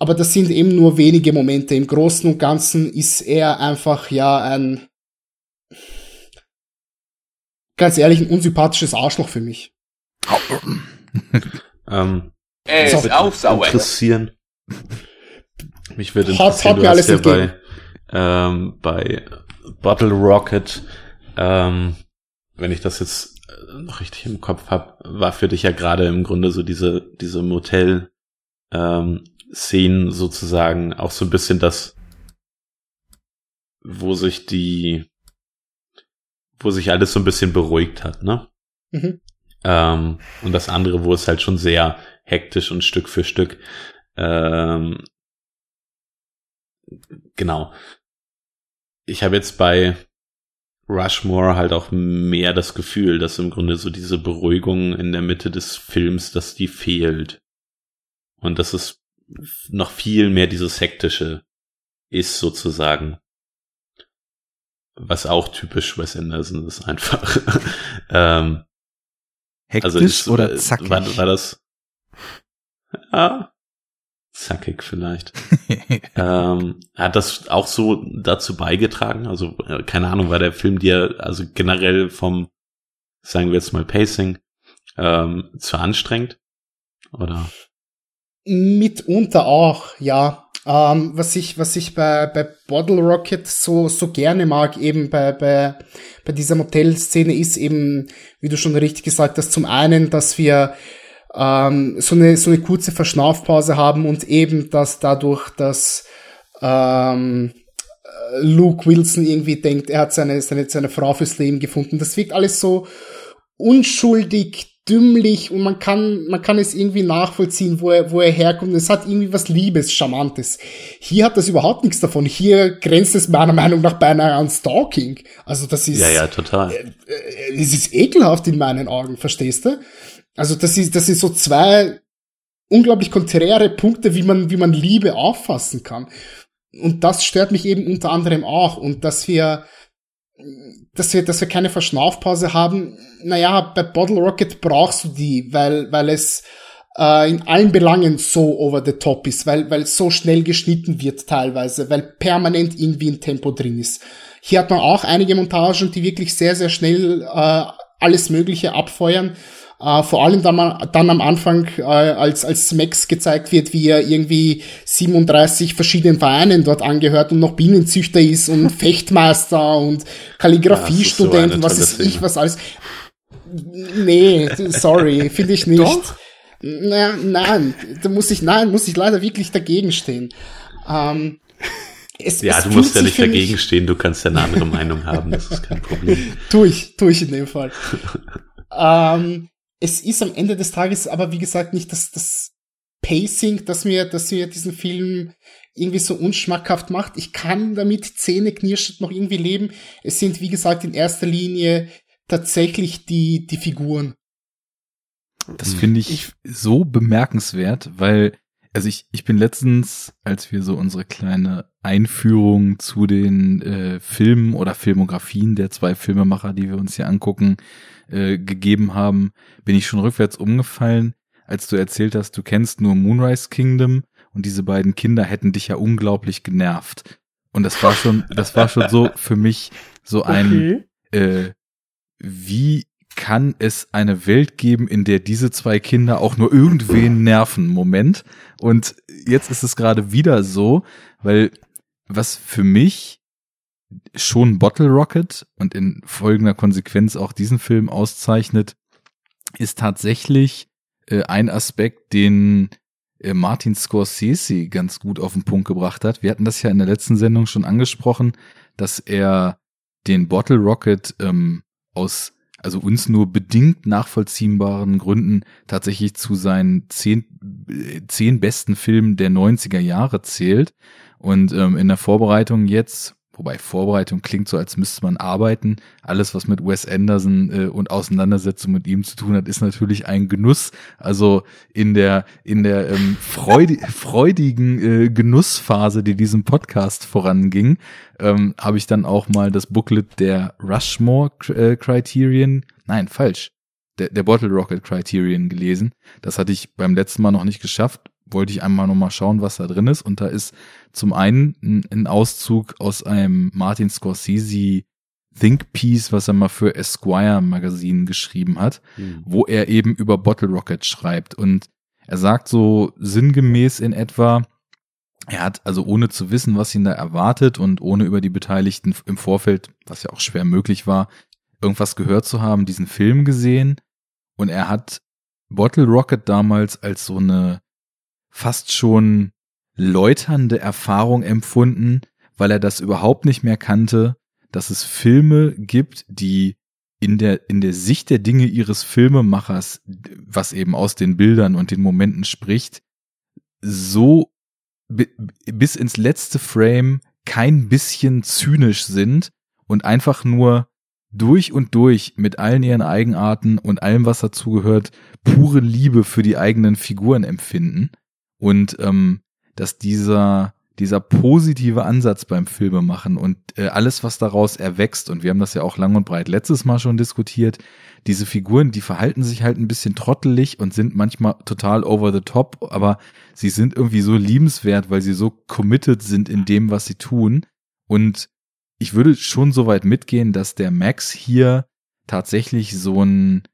Aber das sind eben nur wenige Momente. Im Großen und Ganzen ist er einfach ja ein, ganz ehrlich, ein unsympathisches Arschloch für mich. ähm, Er ist auch sauer. interessieren. Mich würde Hat- interessieren, hat du mir hast alles ja entgegen. bei, ähm, bei Bottle Rocket, ähm, wenn ich das jetzt äh, noch richtig im Kopf habe, war für dich ja gerade im Grunde so diese, diese Motel, ähm, Szenen sozusagen auch so ein bisschen das, wo sich die, wo sich alles so ein bisschen beruhigt hat, ne? Mhm. Ähm, und das andere, wo es halt schon sehr hektisch und Stück für Stück. Ähm, genau. Ich habe jetzt bei Rushmore halt auch mehr das Gefühl, dass im Grunde so diese Beruhigung in der Mitte des Films, dass die fehlt. Und dass es noch viel mehr dieses hektische ist sozusagen. Was auch typisch Wes Anderson ist einfach. ähm, Hektisch ist, oder äh, zackig? War, war das? Ja, zackig vielleicht. ähm, hat das auch so dazu beigetragen? Also äh, keine Ahnung, war der Film dir also generell vom, sagen wir jetzt mal Pacing, ähm, zu anstrengend? Oder? Mitunter auch, ja. Ähm, was ich, was ich bei, bei Bottle Rocket so, so gerne mag, eben bei, bei, bei dieser Motelszene ist eben, wie du schon richtig gesagt hast, zum einen, dass wir ähm, so eine, so eine kurze Verschnaufpause haben und eben, dass dadurch, dass ähm, äh, Luke Wilson irgendwie denkt, er hat seine, seine, seine Frau fürs Leben gefunden. Das wirkt alles so unschuldig, dümmlich und man kann, man kann es irgendwie nachvollziehen, wo er, wo er herkommt. Es hat irgendwie was Liebes, Charmantes. Hier hat das überhaupt nichts davon. Hier grenzt es meiner Meinung nach beinahe an Stalking. Also das ist, Ja, ja, total. äh, es ist ekelhaft in meinen Augen, verstehst du? Also das ist, das ist so zwei unglaublich konträre Punkte, wie man, wie man Liebe auffassen kann. Und das stört mich eben unter anderem auch. Und dass wir, dass wir, dass wir keine Verschnaufpause haben. Naja, bei Bottle Rocket brauchst du die, weil, weil es äh, in allen Belangen so over the top ist, weil, weil so schnell geschnitten wird teilweise, weil permanent irgendwie ein Tempo drin ist. Hier hat man auch einige Montagen, die wirklich sehr, sehr schnell äh, alles Mögliche abfeuern. Äh, vor allem dann, dann am Anfang, äh, als, als Max gezeigt wird, wie er irgendwie 37 verschiedenen Vereinen dort angehört und noch Bienenzüchter ist und Fechtmeister und Kalligrafiestudent Ja, ist was so ist eine ich, was alles. Nee, sorry, finde ich nicht. Doch. Na, nein, da muss ich, nein, muss ich leider wirklich dagegen stehen. Ähm, es, Ja, es du musst ja nicht dagegen stehen, du kannst ja eine andere Meinung haben, das ist kein Problem. Tu ich, tu ich in dem Fall. ähm, es ist am Ende des Tages aber, wie gesagt, nicht das, das Pacing, das mir, das mir diesen Film irgendwie so unschmackhaft macht. Ich kann damit zähneknirschend noch irgendwie leben. Es sind, wie gesagt, in erster Linie tatsächlich die, die Figuren. Das finde ich so bemerkenswert, weil, also ich, ich bin letztens, als wir so unsere kleine Einführung zu den äh, Filmen oder Filmografien der zwei Filmemacher, die wir uns hier angucken, äh, gegeben haben, bin ich schon rückwärts umgefallen, als du erzählt hast, du kennst nur Moonrise Kingdom und diese beiden Kinder hätten dich ja unglaublich genervt. Und das war schon, das war schon so für mich so ein, Okay. äh, wie kann es eine Welt geben, in der diese zwei Kinder auch nur irgendwen nerven? Moment. Und jetzt ist es gerade wieder so, weil was für mich schon Bottle Rocket und in folgender Konsequenz auch diesen Film auszeichnet, ist tatsächlich äh, ein Aspekt, den äh, Martin Scorsese ganz gut auf den Punkt gebracht hat. Wir hatten das ja in der letzten Sendung schon angesprochen, dass er den Bottle Rocket ähm, aus also uns nur bedingt nachvollziehbaren Gründen tatsächlich zu seinen zehn, äh, zehn besten Filmen der 90er Jahre zählt. Und ähm, in der Vorbereitung jetzt, wobei Vorbereitung klingt so, als müsste man arbeiten, alles, was mit Wes Anderson äh, und Auseinandersetzung mit ihm zu tun hat, ist natürlich ein Genuss. Also in der, in der ähm, freudi freudigen äh, Genussphase, die diesem Podcast voranging, ähm, habe ich dann auch mal das Booklet der Rushmore äh, Criterion, nein, falsch, der, der Bottle Rocket Criterion gelesen. Das hatte ich beim letzten Mal noch nicht geschafft. Wollte ich einmal noch mal schauen, was da drin ist. Und da ist zum einen ein, Auszug aus einem Martin Scorsese Think Piece, was er mal für Esquire Magazine geschrieben hat, Hm. wo er eben über Bottle Rocket schreibt. Und er sagt so sinngemäß in etwa, er hat also ohne zu wissen, was ihn da erwartet und ohne über die Beteiligten im Vorfeld, was ja auch schwer möglich war, irgendwas gehört zu haben, diesen Film gesehen und er hat Bottle Rocket damals als so eine fast schon läuternde Erfahrung empfunden, weil er das überhaupt nicht mehr kannte, dass es Filme gibt, die in der, in der Sicht der Dinge ihres Filmemachers, was eben aus den Bildern und den Momenten spricht, so bi- bis ins letzte Frame kein bisschen zynisch sind und einfach nur durch und durch mit allen ihren Eigenarten und allem, was dazugehört, pure Liebe für die eigenen Figuren empfinden. Und ähm, dass dieser, dieser positive Ansatz beim Filmemachen und äh, alles, was daraus erwächst, und wir haben das ja auch lang und breit letztes Mal schon diskutiert, diese Figuren, die verhalten sich halt ein bisschen trottelig und sind manchmal total over the top, aber sie sind irgendwie so liebenswert, weil sie so committed sind in dem, was sie tun. Und ich würde schon so weit mitgehen, dass der Max hier tatsächlich so ein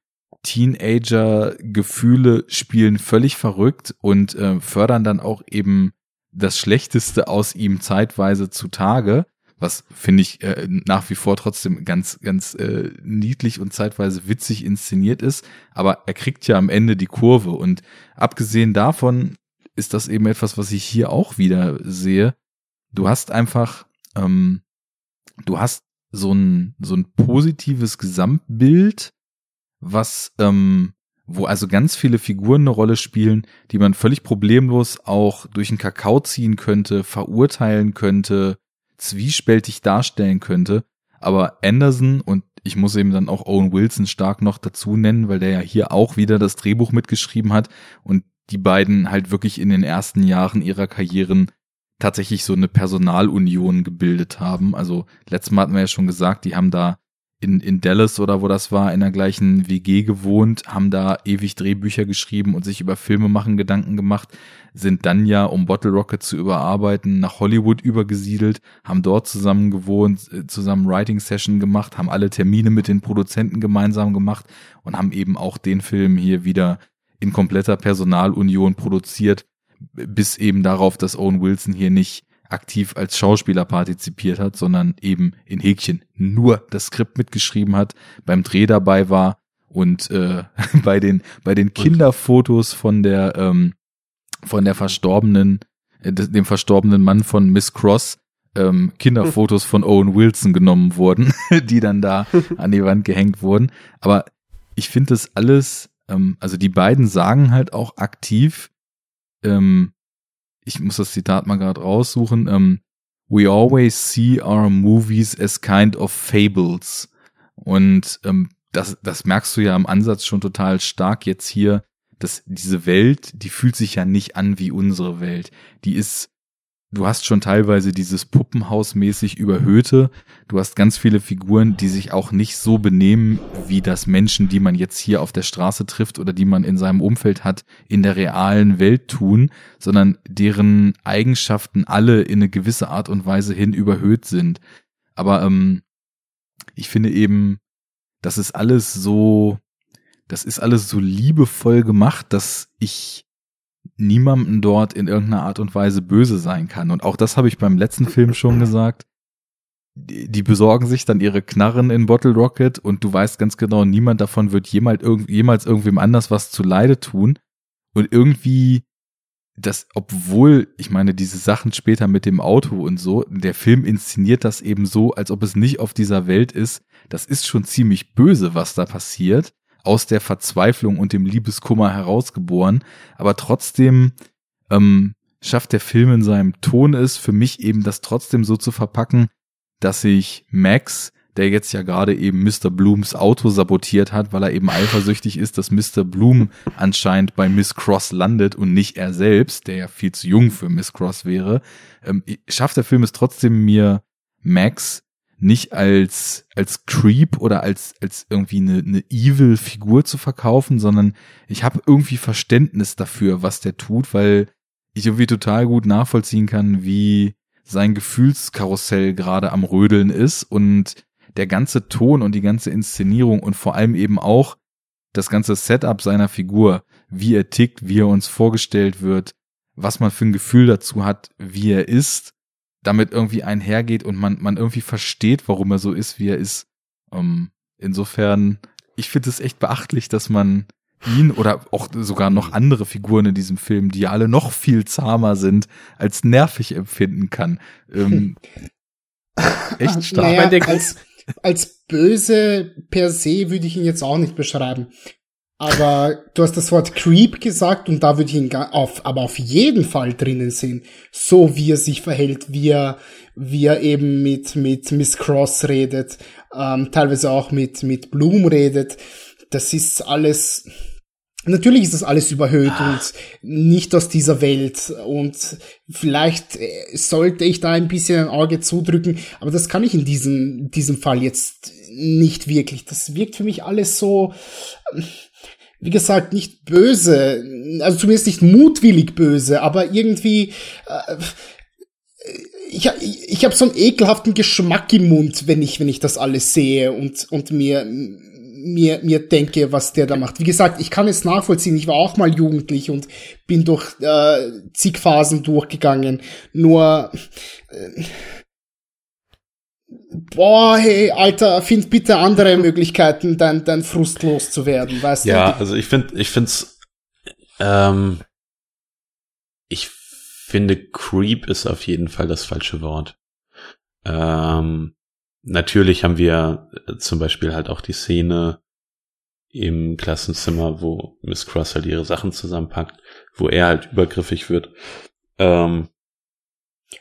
Teenager-Gefühle spielen völlig verrückt und äh, fördern dann auch eben das Schlechteste aus ihm zeitweise zutage, was finde ich äh, nach wie vor trotzdem ganz, ganz äh, niedlich und zeitweise witzig inszeniert ist. Aber er kriegt ja am Ende die Kurve und abgesehen davon ist das eben etwas, was ich hier auch wieder sehe. Du hast einfach, ähm, du hast so ein, so ein positives Gesamtbild, was, ähm, wo also ganz viele Figuren eine Rolle spielen, die man völlig problemlos auch durch den Kakao ziehen könnte, verurteilen könnte, zwiespältig darstellen könnte. Aber Anderson und ich muss eben dann auch Owen Wilson stark noch dazu nennen, weil der ja hier auch wieder das Drehbuch mitgeschrieben hat und die beiden halt wirklich in den ersten Jahren ihrer Karrieren tatsächlich so eine Personalunion gebildet haben. Also letztes Mal hatten wir ja schon gesagt, die haben da in, in Dallas oder wo das war, in der gleichen WG gewohnt, haben da ewig Drehbücher geschrieben und sich über Filme machen Gedanken gemacht, sind dann ja, um Bottle Rocket zu überarbeiten, nach Hollywood übergesiedelt, haben dort zusammen gewohnt, äh, zusammen Writing Session gemacht, haben alle Termine mit den Produzenten gemeinsam gemacht und haben eben auch den Film hier wieder in kompletter Personalunion produziert, bis eben darauf, dass Owen Wilson hier nicht aktiv als Schauspieler partizipiert hat, sondern eben in Häkchen nur das Skript mitgeschrieben hat, beim Dreh dabei war und äh, bei den bei den Kinderfotos von der ähm, von der verstorbenen äh, dem verstorbenen Mann von Miss Cross ähm, Kinderfotos von Owen Wilson genommen wurden, die dann da an die Wand gehängt wurden. Aber ich finde das alles, ähm, also die beiden sagen halt auch aktiv, ähm, ich muss das Zitat mal gerade raussuchen, ähm, We always see our movies as kind of fables. Und ähm, das, das merkst du ja im Ansatz schon total stark jetzt hier, dass diese Welt, die fühlt sich ja nicht an wie unsere Welt. Die ist du hast schon teilweise dieses Puppenhausmäßig überhöhte. Du hast ganz viele Figuren, die sich auch nicht so benehmen, wie das Menschen, die man jetzt hier auf der Straße trifft oder die man in seinem Umfeld hat, in der realen Welt tun, sondern deren Eigenschaften alle in eine gewisse Art und Weise hin überhöht sind. Aber ähm, ich finde eben, das ist alles so, das ist alles so liebevoll gemacht, dass ich niemandem dort in irgendeiner Art und Weise böse sein kann. Und auch das habe ich beim letzten Film schon gesagt. Die, besorgen sich dann ihre Knarren in Bottle Rocket und du weißt ganz genau, niemand davon wird jemals, irgend, jemals irgendwem anders was zu Leide tun. Und irgendwie, das, obwohl, ich meine, diese Sachen später mit dem Auto und so, der Film inszeniert das eben so, als ob es nicht auf dieser Welt ist. Das ist schon ziemlich böse, was da passiert aus der Verzweiflung und dem Liebeskummer herausgeboren, aber trotzdem ähm, schafft der Film in seinem Ton es, für mich eben das trotzdem so zu verpacken, dass sich Max, der jetzt ja gerade eben Mr. Blooms Auto sabotiert hat, weil er eben eifersüchtig ist, dass Mr. Bloom anscheinend bei Miss Cross landet und nicht er selbst, der ja viel zu jung für Miss Cross wäre, ähm, schafft der Film es trotzdem mir Max nicht als, als Creep oder als, als irgendwie eine, eine evil Figur zu verkaufen, sondern ich habe irgendwie Verständnis dafür, was der tut, weil ich irgendwie total gut nachvollziehen kann, wie sein Gefühlskarussell gerade am Rödeln ist und der ganze Ton und die ganze Inszenierung und vor allem eben auch das ganze Setup seiner Figur, wie er tickt, wie er uns vorgestellt wird, was man für ein Gefühl dazu hat, wie er ist damit irgendwie einhergeht und man, man irgendwie versteht, warum er so ist, wie er ist. Ähm, insofern, ich finde es echt beachtlich, dass man ihn oder auch sogar noch andere Figuren in diesem Film, die alle noch viel zahmer sind, als nervig empfinden kann. Ähm, echt stark. Naja, als, als böse per se würde ich ihn jetzt auch nicht beschreiben. Aber du hast das Wort Creep gesagt und da würde ich ihn auf, aber auf jeden Fall drinnen sehen. So wie er sich verhält, wie er, wie er eben mit, mit Miss Cross redet, ähm, teilweise auch mit, mit Bloom redet. Das ist alles, natürlich ist das alles überhöht ah. und nicht aus dieser Welt und vielleicht äh, sollte ich da ein bisschen ein Auge zudrücken, aber das kann ich in diesem, diesem Fall jetzt nicht wirklich. Das wirkt für mich alles so, wie gesagt, nicht böse, also zumindest nicht mutwillig böse, aber irgendwie, äh, ich, ich habe so einen ekelhaften Geschmack im Mund, wenn ich, wenn ich das alles sehe und, und mir, mir, mir denke, was der da macht. Wie gesagt, ich kann es nachvollziehen. Ich war auch mal jugendlich und bin durch äh, zig Phasen durchgegangen. Nur, äh, boah, hey, Alter, find bitte andere Möglichkeiten, dein, dein Frust loszuwerden, weißt ja, du? Ja, also ich finde, ich find's, ähm, ich finde Creep ist auf jeden Fall das falsche Wort. Ähm, natürlich haben wir zum Beispiel halt auch die Szene im Klassenzimmer, wo Miss Cross halt ihre Sachen zusammenpackt, wo er halt übergriffig wird. Ähm,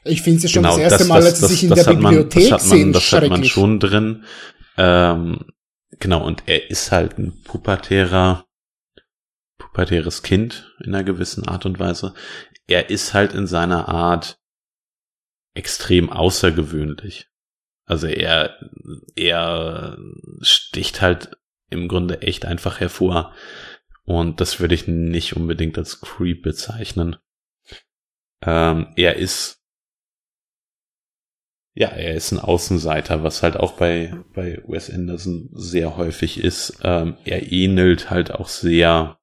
ich finde es ja schon genau, das erste das, Mal, als sie sich in der Bibliothek man, sehen, das hat man schon drin. Ähm, genau, und er ist halt ein pubertärer, pubertäres Kind in einer gewissen Art und Weise. Er ist halt in seiner Art extrem außergewöhnlich. Also er, er sticht halt im Grunde echt einfach hervor. Und das würde ich nicht unbedingt als Creep bezeichnen. Ähm, er ist ja, er ist ein Außenseiter, was halt auch bei, bei Wes Anderson sehr häufig ist. Ähm, er ähnelt halt auch sehr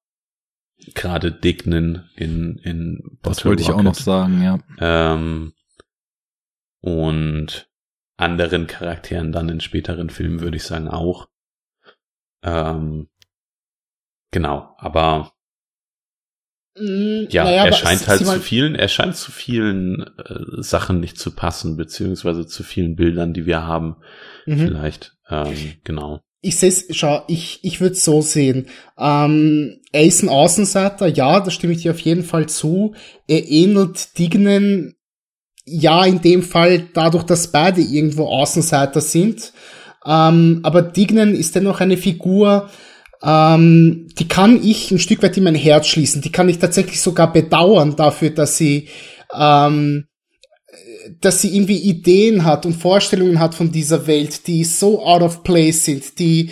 gerade Dignan in, in Bottle Das wollte ich auch noch sagen, ja. Ähm, und anderen Charakteren dann in späteren Filmen würde ich sagen auch. Ähm, genau, aber ja, naja, er scheint halt zu vielen, er scheint zu vielen äh, Sachen nicht zu passen, beziehungsweise zu vielen Bildern, die wir haben. Mhm. Vielleicht, ähm, genau. ich sehe schau, ich, ich würde so sehen. Ähm, er ist ein Außenseiter, ja, da stimme ich dir auf jeden Fall zu. Er ähnelt Dignen, ja, in dem Fall dadurch, dass beide irgendwo Außenseiter sind. Ähm, aber Dignen ist dennoch eine Figur, ähm, die kann ich ein Stück weit in mein Herz schließen. Die kann ich tatsächlich sogar bedauern dafür, dass sie ähm, dass sie irgendwie Ideen hat und Vorstellungen hat von dieser Welt, die so out of place sind, die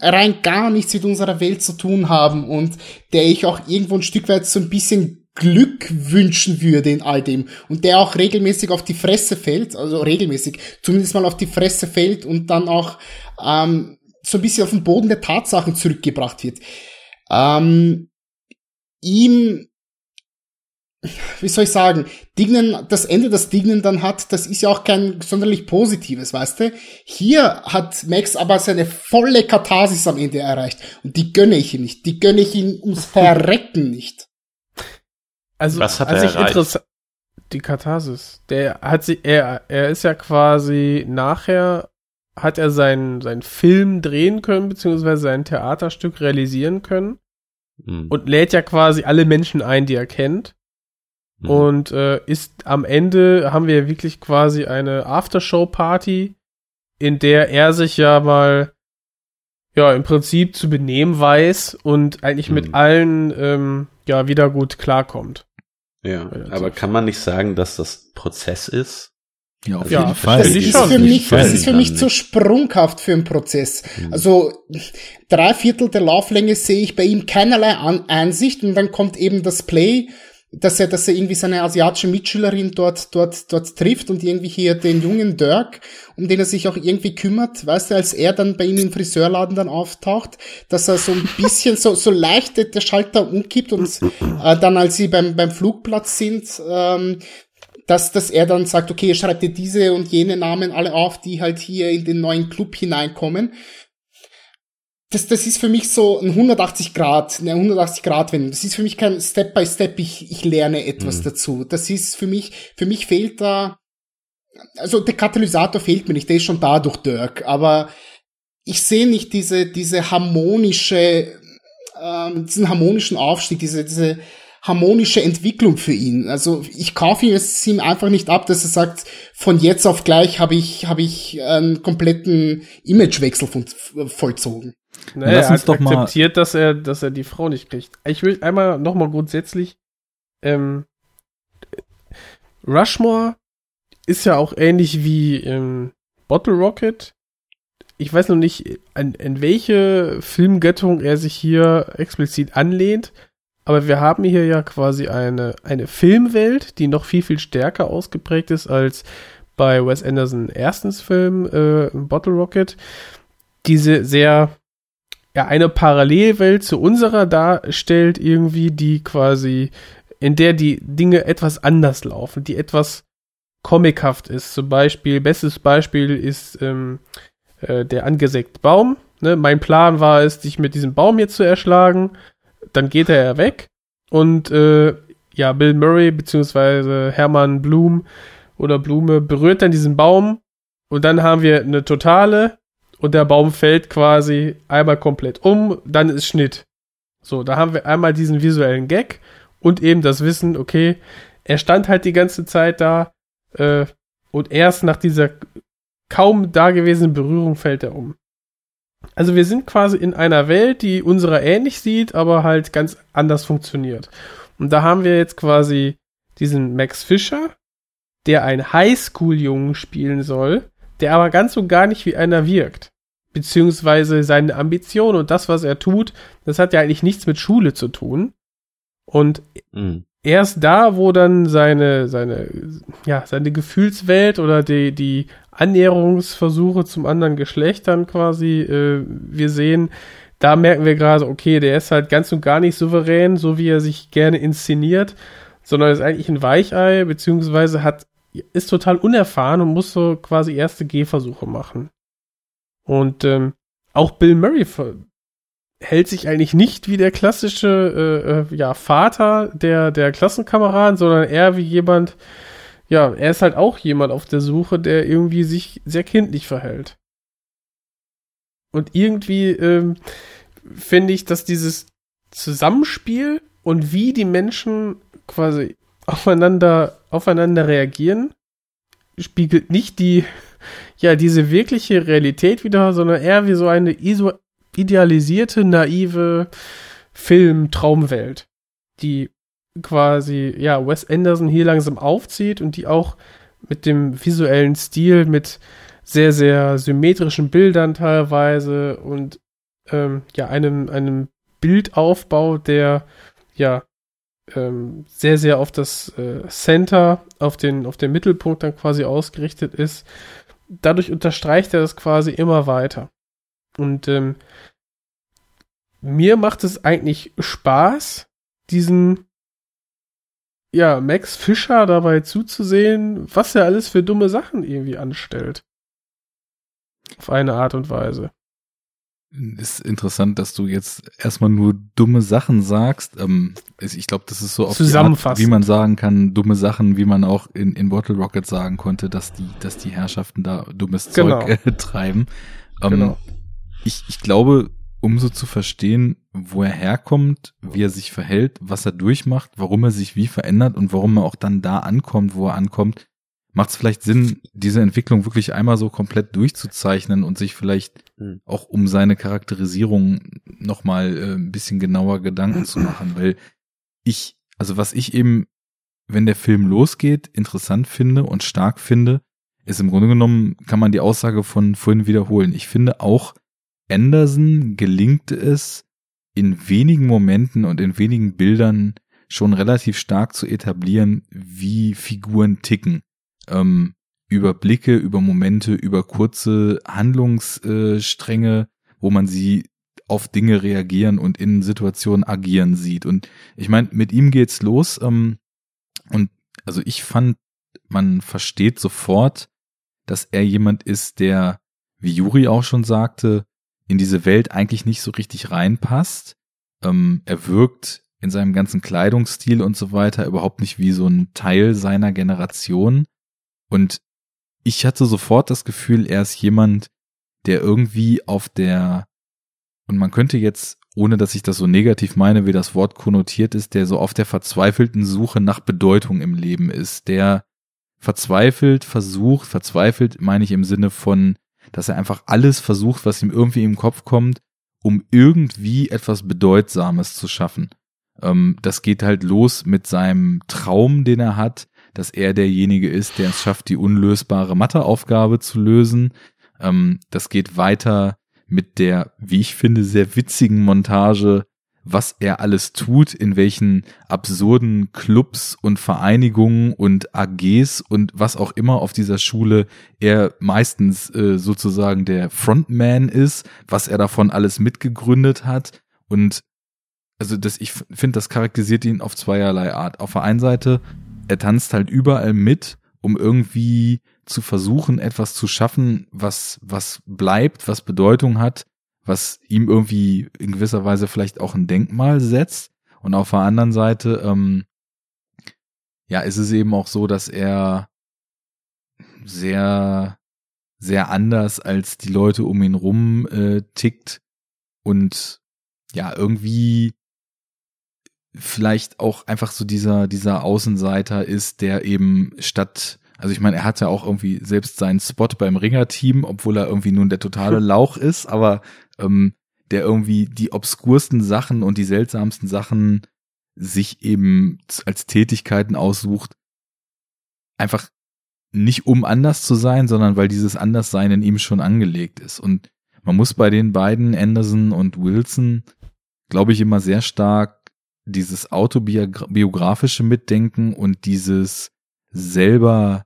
rein gar nichts mit unserer Welt zu tun haben und der ich auch irgendwo ein Stück weit so ein bisschen Glück wünschen würde in all dem und der auch regelmäßig auf die Fresse fällt, also regelmäßig, zumindest mal auf die Fresse fällt und dann auch ähm, so ein bisschen auf den Boden der Tatsachen zurückgebracht wird. Ähm, ihm wie soll ich sagen, Dignen, das Ende, das Dignen dann hat, das ist ja auch kein sonderlich positives, weißt du? Hier hat Max aber seine volle Katharsis am Ende erreicht. Und die gönne ich ihm nicht. Die gönne ich ihm ums Verrecken nicht. Also, Was hat also er ich erreicht? Die Katharsis. Der hat sie, er, er ist ja quasi nachher hat er seinen, seinen Film drehen können, beziehungsweise sein Theaterstück realisieren können Hm. und lädt ja quasi alle Menschen ein, die er kennt. Hm. Und äh, ist am Ende haben wir wirklich quasi eine Aftershow-Party, in der er sich ja mal ja im Prinzip zu benehmen weiß und eigentlich Mhm. mit allen ähm, ja wieder gut klarkommt. Ja, aber kann man nicht sagen, dass das Prozess ist? Ja, auf Ja, jeden das Fall. Das ist für mich, das ist für mich zu sprunghaft für einen Prozess. Hm. Also drei Viertel der Lauflänge sehe ich bei ihm keinerlei An Einsicht und dann kommt eben das Play, dass er, dass er irgendwie seine asiatische Mitschülerin dort, dort, dort trifft und irgendwie hier den jungen Dirk, um den er sich auch irgendwie kümmert, weißt du, als er dann bei ihm im Friseurladen dann auftaucht, dass er so ein bisschen so, so leicht der Schalter umkippt und äh, dann als sie beim, beim Flugplatz sind, ähm, dass, dass er dann sagt, okay, schreibt dir diese und jene Namen alle auf, die halt hier in den neuen Club hineinkommen. Das, das ist für mich so ein 180 Grad, eine 180 Grad Wendung. Das ist für mich kein Step by Step, ich, ich lerne etwas Mhm. dazu. Das ist für mich, für mich fehlt da, also der Katalysator fehlt mir nicht, der ist schon da durch Dirk, aber ich sehe nicht diese, diese harmonische, ähm, diesen harmonischen Aufstieg, diese, diese harmonische Entwicklung für ihn. Also ich kaufe ihm es ihm einfach nicht ab, dass er sagt, von jetzt auf gleich habe ich, habe ich einen kompletten Imagewechsel von, vollzogen. Naja, lass er uns hat doch mal- akzeptiert, dass er, dass er die Frau nicht kriegt. Ich will einmal nochmal grundsätzlich, ähm, Rushmore ist ja auch ähnlich wie ähm, Bottle Rocket. Ich weiß noch nicht, an, in welche Filmgattung er sich hier explizit anlehnt, aber wir haben hier ja quasi eine, eine Filmwelt, die noch viel, viel stärker ausgeprägt ist als bei Wes Anderson erstens Film äh, Bottle Rocket. Diese sehr ja eine Parallelwelt zu unserer darstellt, irgendwie, die quasi, in der die Dinge etwas anders laufen, die etwas comichaft ist. Zum Beispiel, bestes Beispiel ist ähm, äh, der angesägte Baum. Ne? Mein Plan war es, dich mit diesem Baum hier zu erschlagen. Dann geht er ja weg und äh, ja, Bill Murray beziehungsweise Hermann Blum oder Blume berührt dann diesen Baum und dann haben wir eine totale und der Baum fällt quasi einmal komplett um, dann ist Schnitt. So, da haben wir einmal diesen visuellen Gag und eben das Wissen, okay, er stand halt die ganze Zeit da äh, und erst nach dieser kaum dagewesenen Berührung fällt er um. Also wir sind quasi in einer Welt, die unserer ähnlich sieht, aber halt ganz anders funktioniert. Und da haben wir jetzt quasi diesen Max Fischer, der einen Highschool-Jungen spielen soll, der aber ganz und gar nicht wie einer wirkt. Beziehungsweise seine Ambition und das, was er tut, das hat ja eigentlich nichts mit Schule zu tun. Und Mhm. erst da, wo dann seine, seine, ja, seine Gefühlswelt oder die, die Annäherungsversuche zum anderen Geschlecht dann quasi äh, wir sehen, da merken wir gerade, okay, der ist halt ganz und gar nicht souverän, so wie er sich gerne inszeniert, sondern ist eigentlich ein Weichei, beziehungsweise hat, ist total unerfahren und muss so quasi erste Gehversuche machen. Und ähm, auch Bill Murray hält sich eigentlich nicht wie der klassische äh, äh, ja, Vater der, der Klassenkameraden, sondern eher wie jemand, ja, er ist halt auch jemand auf der Suche, der irgendwie sich sehr kindlich verhält. Und irgendwie ähm, finde ich, dass dieses Zusammenspiel und wie die Menschen quasi aufeinander, aufeinander reagieren, spiegelt nicht die, ja, diese wirkliche Realität wieder, sondern eher wie so eine idealisierte, naive Film-Traumwelt, die quasi, ja, Wes Anderson hier langsam aufzieht und die auch mit dem visuellen Stil, mit sehr, sehr symmetrischen Bildern teilweise und ähm, ja, einem, einem Bildaufbau, der ja ähm, sehr, sehr auf das äh, Center, auf den, auf den Mittelpunkt dann quasi ausgerichtet ist. Dadurch unterstreicht er das quasi immer weiter. Und ähm, mir macht es eigentlich Spaß, diesen ja, Max Fischer dabei zuzusehen, was er alles für dumme Sachen irgendwie anstellt. Auf eine Art und Weise. Ist interessant, dass du jetzt erstmal nur dumme Sachen sagst. Ähm, ich glaube, das ist so auf die Art, wie man sagen kann, dumme Sachen, wie man auch in, in Bottle Rocket sagen konnte, dass die, dass die Herrschaften da dummes Genau. Zeug äh, treiben. Ähm, Genau. ich, ich glaube, um so zu verstehen, wo er herkommt, wie er sich verhält, was er durchmacht, warum er sich wie verändert und warum er auch dann da ankommt, wo er ankommt, macht es vielleicht Sinn, diese Entwicklung wirklich einmal so komplett durchzuzeichnen und sich vielleicht Hm. auch um seine Charakterisierung nochmal äh, ein bisschen genauer Gedanken zu machen, weil ich, also was ich eben, wenn der Film losgeht, interessant finde und stark finde, ist im Grunde genommen, kann man die Aussage von vorhin wiederholen. Ich finde auch, Anderson gelingt es, in wenigen Momenten und in wenigen Bildern schon relativ stark zu etablieren, wie Figuren ticken. Ähm, über Blicke, über Momente, über kurze Handlungsstränge, wo man sie auf Dinge reagieren und in Situationen agieren sieht. Und ich meine, mit ihm geht's los. Ähm, und also ich fand, man versteht sofort, dass er jemand ist, der, wie Juri auch schon sagte, in diese Welt eigentlich nicht so richtig reinpasst. Ähm, er wirkt in seinem ganzen Kleidungsstil und so weiter überhaupt nicht wie so ein Teil seiner Generation. Und ich hatte sofort das Gefühl, er ist jemand, der irgendwie auf der, und man könnte jetzt, ohne dass ich das so negativ meine, wie das Wort konnotiert ist, der so auf der verzweifelten Suche nach Bedeutung im Leben ist, der verzweifelt versucht, verzweifelt meine ich im Sinne von, dass er einfach alles versucht, was ihm irgendwie im Kopf kommt, um irgendwie etwas Bedeutsames zu schaffen. Ähm, das geht halt los mit seinem Traum, den er hat, dass er derjenige ist, der es schafft, die unlösbare Matheaufgabe zu lösen. Ähm, das geht weiter mit der, wie ich finde, sehr witzigen Montage, was er alles tut, in welchen absurden Clubs und Vereinigungen und AGs und was auch immer auf dieser Schule er meistens äh, sozusagen der Frontman ist, was er davon alles mitgegründet hat und also das, ich finde, das charakterisiert ihn auf zweierlei Art. Auf der einen Seite, er tanzt halt überall mit, um irgendwie zu versuchen, etwas zu schaffen, was, was bleibt, was Bedeutung hat, was ihm irgendwie in gewisser Weise vielleicht auch ein Denkmal setzt. Und auf der anderen Seite, ähm, ja, ist es eben auch so, dass er sehr, sehr anders als die Leute um ihn rum äh, tickt und ja, irgendwie vielleicht auch einfach so dieser, dieser Außenseiter ist, der eben statt, also ich meine, er hat ja auch irgendwie selbst seinen Spot beim Ringer-Team, obwohl er irgendwie nun der totale Lauch ist, aber ähm, der irgendwie die obskursten Sachen und die seltsamsten Sachen sich eben als Tätigkeiten aussucht, einfach nicht um anders zu sein, sondern weil dieses Anderssein in ihm schon angelegt ist. Und man muss bei den beiden, Anderson und Wilson, glaube ich, immer sehr stark dieses autobiografische Mitdenken und dieses selber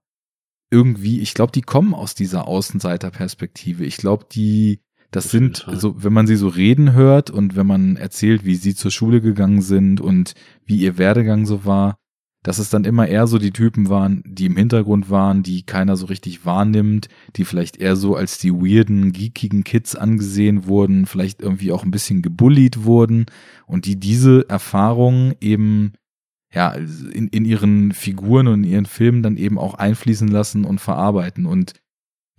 irgendwie, ich glaube, die kommen aus dieser Außenseiterperspektive. Ich glaube, die, das sind, so, wenn man sie so reden hört und wenn man erzählt, wie sie zur Schule gegangen sind und wie ihr Werdegang so war, dass es dann immer eher so die Typen waren, die im Hintergrund waren, die keiner so richtig wahrnimmt, die vielleicht eher so als die weirden, geekigen Kids angesehen wurden, vielleicht irgendwie auch ein bisschen gebullied wurden und die diese Erfahrungen eben ja in, in ihren Figuren und in ihren Filmen dann eben auch einfließen lassen und verarbeiten. Und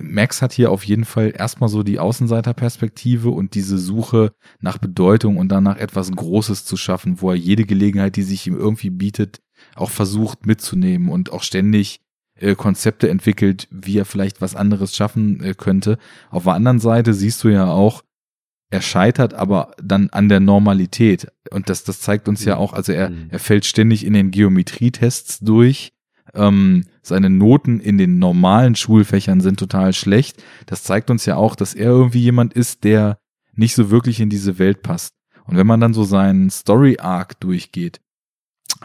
Max hat hier auf jeden Fall erstmal so die Außenseiterperspektive und diese Suche nach Bedeutung und danach etwas Großes zu schaffen, wo er jede Gelegenheit, die sich ihm irgendwie bietet, auch versucht mitzunehmen und auch ständig äh, Konzepte entwickelt, wie er vielleicht was anderes schaffen äh, könnte. Auf der anderen Seite siehst du ja auch, er scheitert aber dann an der Normalität. Und das, das zeigt uns ja auch, also er, Mhm. er fällt ständig in den Geometrietests durch. Ähm, seine Noten in den normalen Schulfächern sind total schlecht. Das zeigt uns ja auch, dass er irgendwie jemand ist, der nicht so wirklich in diese Welt passt. Und wenn man dann so seinen Story Arc durchgeht,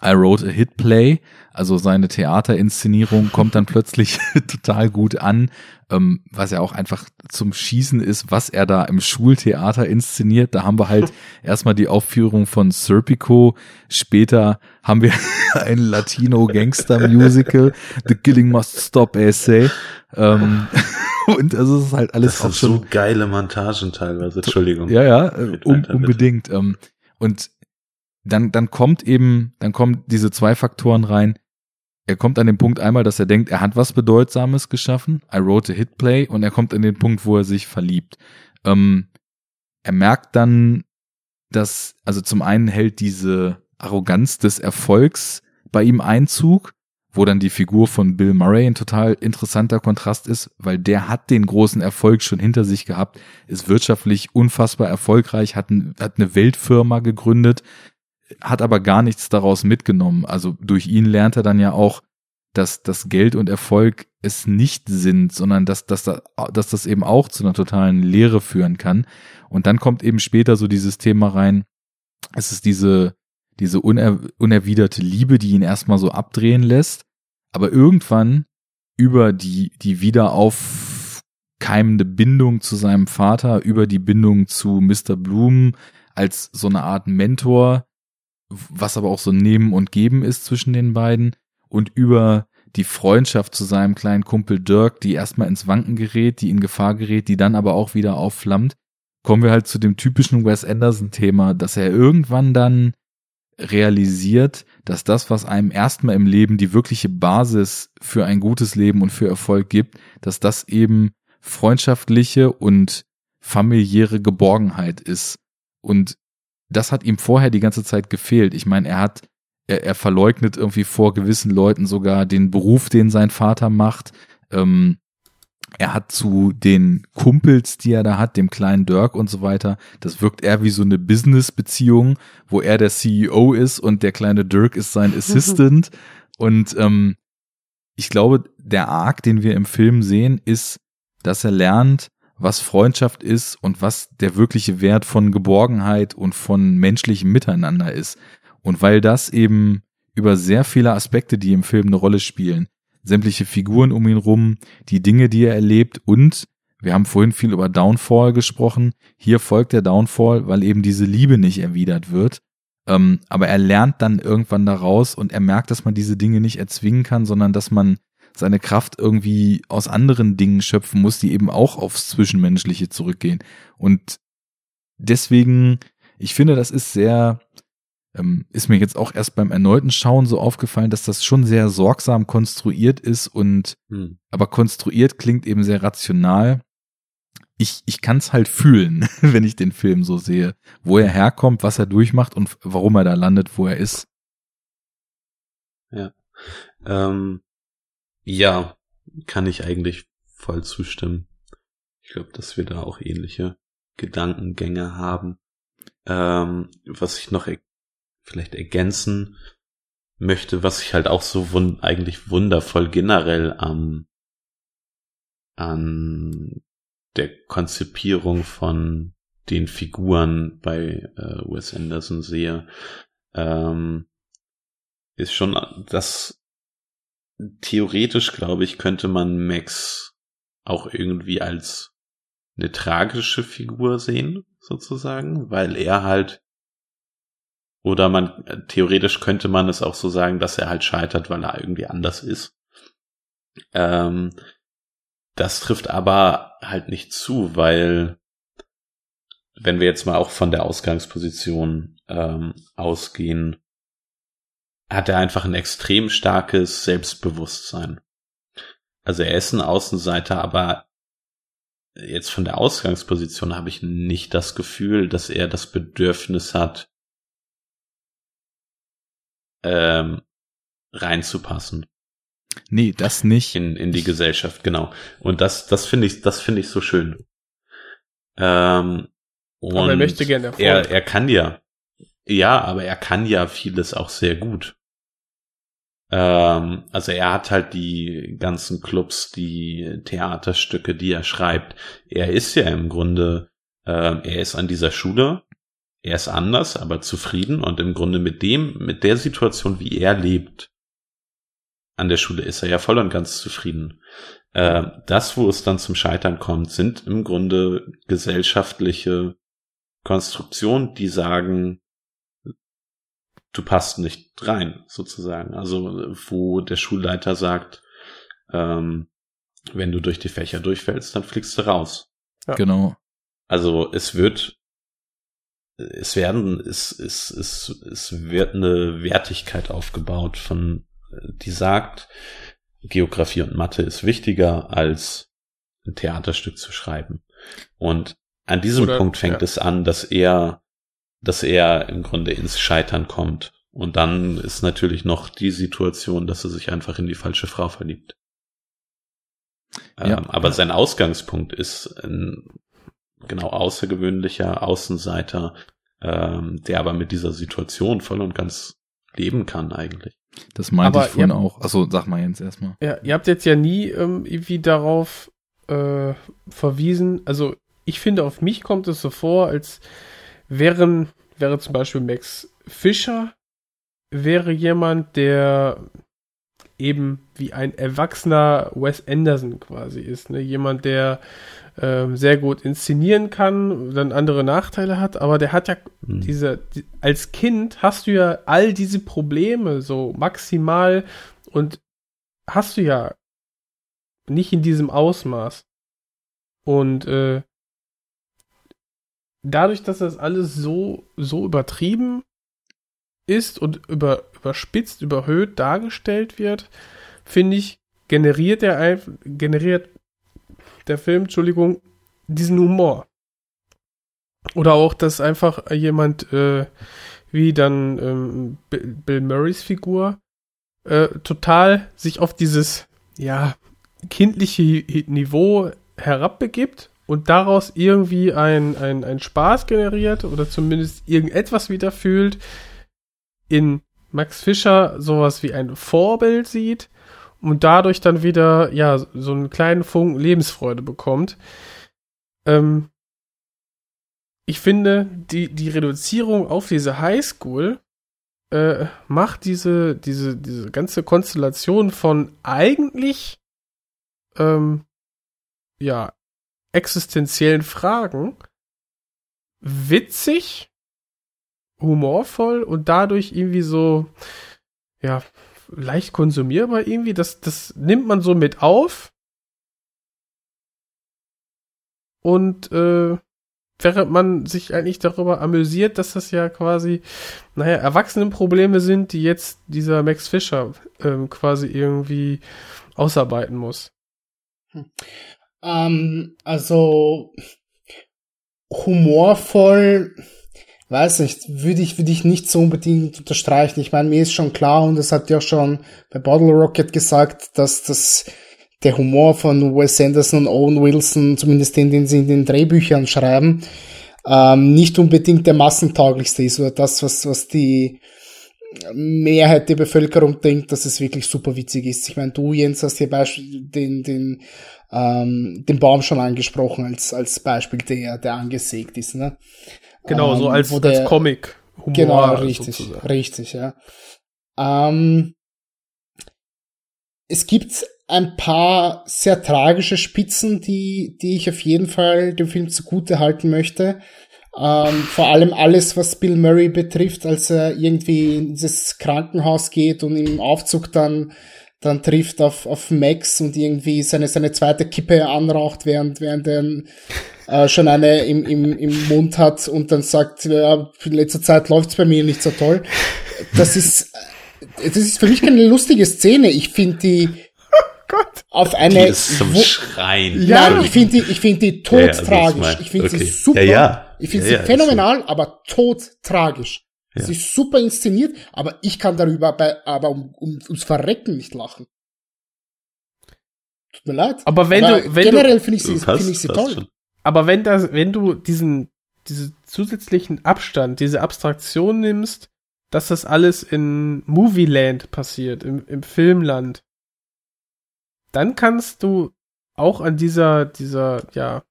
I wrote a hit play, also seine Theaterinszenierung kommt dann plötzlich total gut an, ähm, was ja auch einfach zum Schießen ist, was er da im Schultheater inszeniert. Da haben wir halt erstmal die Aufführung von Serpico, später haben wir ein Latino-Gangster-Musical, The Killing Must Stop Essay. Ähm, und also es ist halt alles Das auch sind schon so geile Montagen teilweise. Entschuldigung. ja, ja, um, unbedingt. Ähm, und dann, dann kommt eben, dann kommen diese zwei Faktoren rein. Er kommt an den Punkt einmal, dass er denkt, er hat was Bedeutsames geschaffen. I wrote a Hitplay und er kommt an den Punkt, wo er sich verliebt. Ähm, er merkt dann, dass, also zum einen hält diese Arroganz des Erfolgs bei ihm Einzug, wo dann die Figur von Bill Murray ein total interessanter Kontrast ist, weil der hat den großen Erfolg schon hinter sich gehabt, ist wirtschaftlich unfassbar erfolgreich, hat, ein, hat eine Weltfirma gegründet, hat aber gar nichts daraus mitgenommen. Also durch ihn lernt er dann ja auch, dass das Geld und Erfolg es nicht sind, sondern dass, dass, da- dass das eben auch zu einer totalen Lehre führen kann. Und dann kommt eben später so dieses Thema rein, es ist diese, diese uner, unerwiderte Liebe, die ihn erstmal so abdrehen lässt, aber irgendwann über die, die wieder aufkeimende Bindung zu seinem Vater, über die Bindung zu Mr. Bloom als so eine Art Mentor, was aber auch so Nehmen und Geben ist zwischen den beiden und über die Freundschaft zu seinem kleinen Kumpel Dirk, die erstmal ins Wanken gerät, die in Gefahr gerät, die dann aber auch wieder aufflammt, kommen wir halt zu dem typischen Wes Anderson-Thema, dass er irgendwann dann realisiert, dass das, was einem erstmal im Leben die wirkliche Basis für ein gutes Leben und für Erfolg gibt, dass das eben freundschaftliche und familiäre Geborgenheit ist. Und das hat ihm vorher die ganze Zeit gefehlt. Ich meine, er hat, er, er verleugnet irgendwie vor gewissen Leuten sogar den Beruf, den sein Vater macht. Ähm, er hat zu den Kumpels, die er da hat, dem kleinen Dirk und so weiter, das wirkt eher wie so eine Business-Beziehung, wo er der CEO ist und der kleine Dirk ist sein Assistant. und ähm, ich glaube, der Arc, den wir im Film sehen, ist, dass er lernt, was Freundschaft ist und was der wirkliche Wert von Geborgenheit und von menschlichem Miteinander ist. Und weil das eben über sehr viele Aspekte, die im Film eine Rolle spielen, sämtliche Figuren um ihn rum, die Dinge, die er erlebt und wir haben vorhin viel über Downfall gesprochen. Hier folgt der Downfall, weil eben diese Liebe nicht erwidert wird. Ähm, aber er lernt dann irgendwann daraus und er merkt, dass man diese Dinge nicht erzwingen kann, sondern dass man seine Kraft irgendwie aus anderen Dingen schöpfen muss, die eben auch aufs Zwischenmenschliche zurückgehen. Und deswegen, ich finde, das ist sehr, ähm, ist mir jetzt auch erst beim erneuten Schauen so aufgefallen, dass das schon sehr sorgsam konstruiert ist und Hm. aber konstruiert klingt eben sehr rational. Ich, ich kann es halt fühlen, wenn ich den Film so sehe, wo er herkommt, was er durchmacht und warum er da landet, wo er ist. Ähm, ja, kann ich eigentlich voll zustimmen. Ich glaube, dass wir da auch ähnliche Gedankengänge haben. Ähm, was ich noch er vielleicht ergänzen möchte, was ich halt auch so wund eigentlich wundervoll generell am an der Konzipierung von den Figuren bei äh, Wes Anderson sehe, ähm, ist schon, dass theoretisch, glaube ich, könnte man Max auch irgendwie als eine tragische Figur sehen, sozusagen, weil er halt oder man theoretisch könnte man es auch so sagen, dass er halt scheitert, weil er irgendwie anders ist. Ähm, das trifft aber halt nicht zu, weil wenn wir jetzt mal auch von der Ausgangsposition ähm, ausgehen, hat er einfach ein extrem starkes Selbstbewusstsein. Also er ist ein Außenseiter, aber jetzt von der Ausgangsposition habe ich nicht das Gefühl, dass er das Bedürfnis hat, ähm, reinzupassen. Nee, das nicht. In, in die Gesellschaft, genau. Und das, das finde ich, das finde ich so schön. Ähm, und Aber er möchte gerne Erfolg. Er, er kann ja, ja, aber er kann ja vieles auch sehr gut. Ähm, also er hat halt die ganzen Clubs, die Theaterstücke, die er schreibt. Er ist ja im Grunde, äh, er ist an dieser Schule, er ist anders, aber zufrieden und im Grunde mit dem, mit der Situation, wie er lebt, an der Schule ist er ja voll und ganz zufrieden. Äh, das, wo es dann zum Scheitern kommt, sind im Grunde gesellschaftliche Konstruktionen, die sagen, du passt nicht rein, sozusagen. Also wo der Schulleiter sagt, ähm, wenn du durch die Fächer durchfällst, dann fliegst du raus. Ja. Genau. Also es wird, es werden, es, es, es, es wird eine Wertigkeit aufgebaut von, die sagt, Geografie und Mathe ist wichtiger als ein Theaterstück zu schreiben. Und an diesem Oder, Punkt fängt ja. es an, dass er, dass er im Grunde ins Scheitern kommt. Und dann ist natürlich noch die Situation, dass er sich einfach in die falsche Frau verliebt. Ja, ähm, aber ja. sein Ausgangspunkt ist ein genau außergewöhnlicher Außenseiter, ähm, der aber mit dieser Situation voll und ganz leben kann eigentlich. Das meinte aber ich vorhin auch. Achso, sag mal Jens erstmal. Ja, ihr habt jetzt ja nie ähm, irgendwie darauf äh, verwiesen. Also ich finde, auf mich kommt es so vor, als wären, wäre zum Beispiel Max Fischer, wäre jemand, der eben wie ein erwachsener Wes Anderson quasi ist. Ne? Jemand, der ähm, sehr gut inszenieren kann, dann andere Nachteile hat, aber der hat ja mhm. diese, die, als Kind hast du ja all diese Probleme so maximal und hast du ja nicht in diesem Ausmaß. Und äh, dadurch, dass das alles so, so übertrieben ist und über, überspitzt, überhöht dargestellt wird, finde ich, generiert er generiert der Film, Entschuldigung, diesen Humor. Oder auch, dass einfach jemand äh, wie dann ähm, Bill Murrays Figur äh, total sich auf dieses ja kindliche Niveau herabbegibt und daraus irgendwie ein, ein, ein Spaß generiert oder zumindest irgendetwas wieder fühlt, in Max Fischer sowas wie ein Vorbild sieht und dadurch dann wieder, ja, so einen kleinen Funken Lebensfreude bekommt. Ähm, ich finde, die, die Reduzierung auf diese Highschool äh, macht diese, diese, diese ganze Konstellation von eigentlich, ähm, ja, existenziellen Fragen witzig, humorvoll und dadurch irgendwie so, ja, leicht konsumierbar irgendwie. Das, das nimmt man so mit auf. Und äh, während man sich eigentlich darüber amüsiert, dass das ja quasi, naja, Erwachsenenprobleme sind, die jetzt dieser Max Fischer ähm, quasi irgendwie ausarbeiten muss. Hm. Ähm, also humorvoll weiß nicht, würde ich, würde ich nicht so unbedingt unterstreichen. Ich meine, mir ist schon klar, und das hat ja schon bei Bottle Rocket gesagt, dass das der Humor von Wes Anderson und Owen Wilson, zumindest den, den sie in den Drehbüchern schreiben, ähm, nicht unbedingt der massentauglichste ist oder das, was, was die Mehrheit der Bevölkerung denkt, dass es wirklich super witzig ist. Ich meine, du, Jens, hast hier Beispiel, den, den, ähm, den Baum schon angesprochen als, als Beispiel, der, der angesägt ist. Ne? Genau, so ähm, als, der, als Comic. Humor genau, richtig, sozusagen. richtig, ja. Ähm, es gibt ein paar sehr tragische Spitzen, die, die ich auf jeden Fall dem Film zugute halten möchte. Ähm, vor allem alles, was Bill Murray betrifft, als er irgendwie in dieses Krankenhaus geht und im Aufzug dann, dann trifft auf, auf Max und irgendwie seine, seine zweite Kippe anraucht, während, während er äh, schon eine im, im, im Mund hat und dann sagt, ja, in letzter Zeit läuft's bei mir nicht so toll. Das ist, das ist für mich keine lustige Szene. Ich finde die, Gott. auf Die eine. ist zum Schreien. Ja. Nein, ich finde die, ich finde die Ja, ja, tragisch. mein- Ich finde okay. sie super. Ja, ja. Ich finde Ja, sie ja, phänomenal, aber tot tragisch. Ja. Sie ist super inszeniert, aber ich kann darüber bei, aber um, um, ums Verrecken nicht lachen. Tut mir leid. Aber wenn aber du, wenn generell finde ich sie, finde ich sie toll. schon. aber wenn das, wenn du diesen, diesen zusätzlichen Abstand, diese Abstraktion nimmst, dass das alles in Movieland passiert, im, im Filmland, dann kannst du auch an dieser, dieser, ja,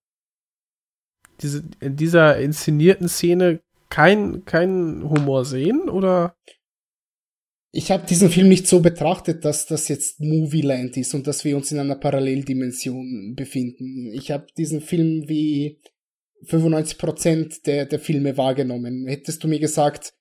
diese, in dieser inszenierten Szene kein, keinen Humor sehen, oder? Ich habe diesen Film nicht so betrachtet, dass das jetzt Movieland ist und dass wir uns in einer Paralleldimension befinden. Ich habe diesen Film wie 95% der, der Filme wahrgenommen. Hättest du mir gesagt,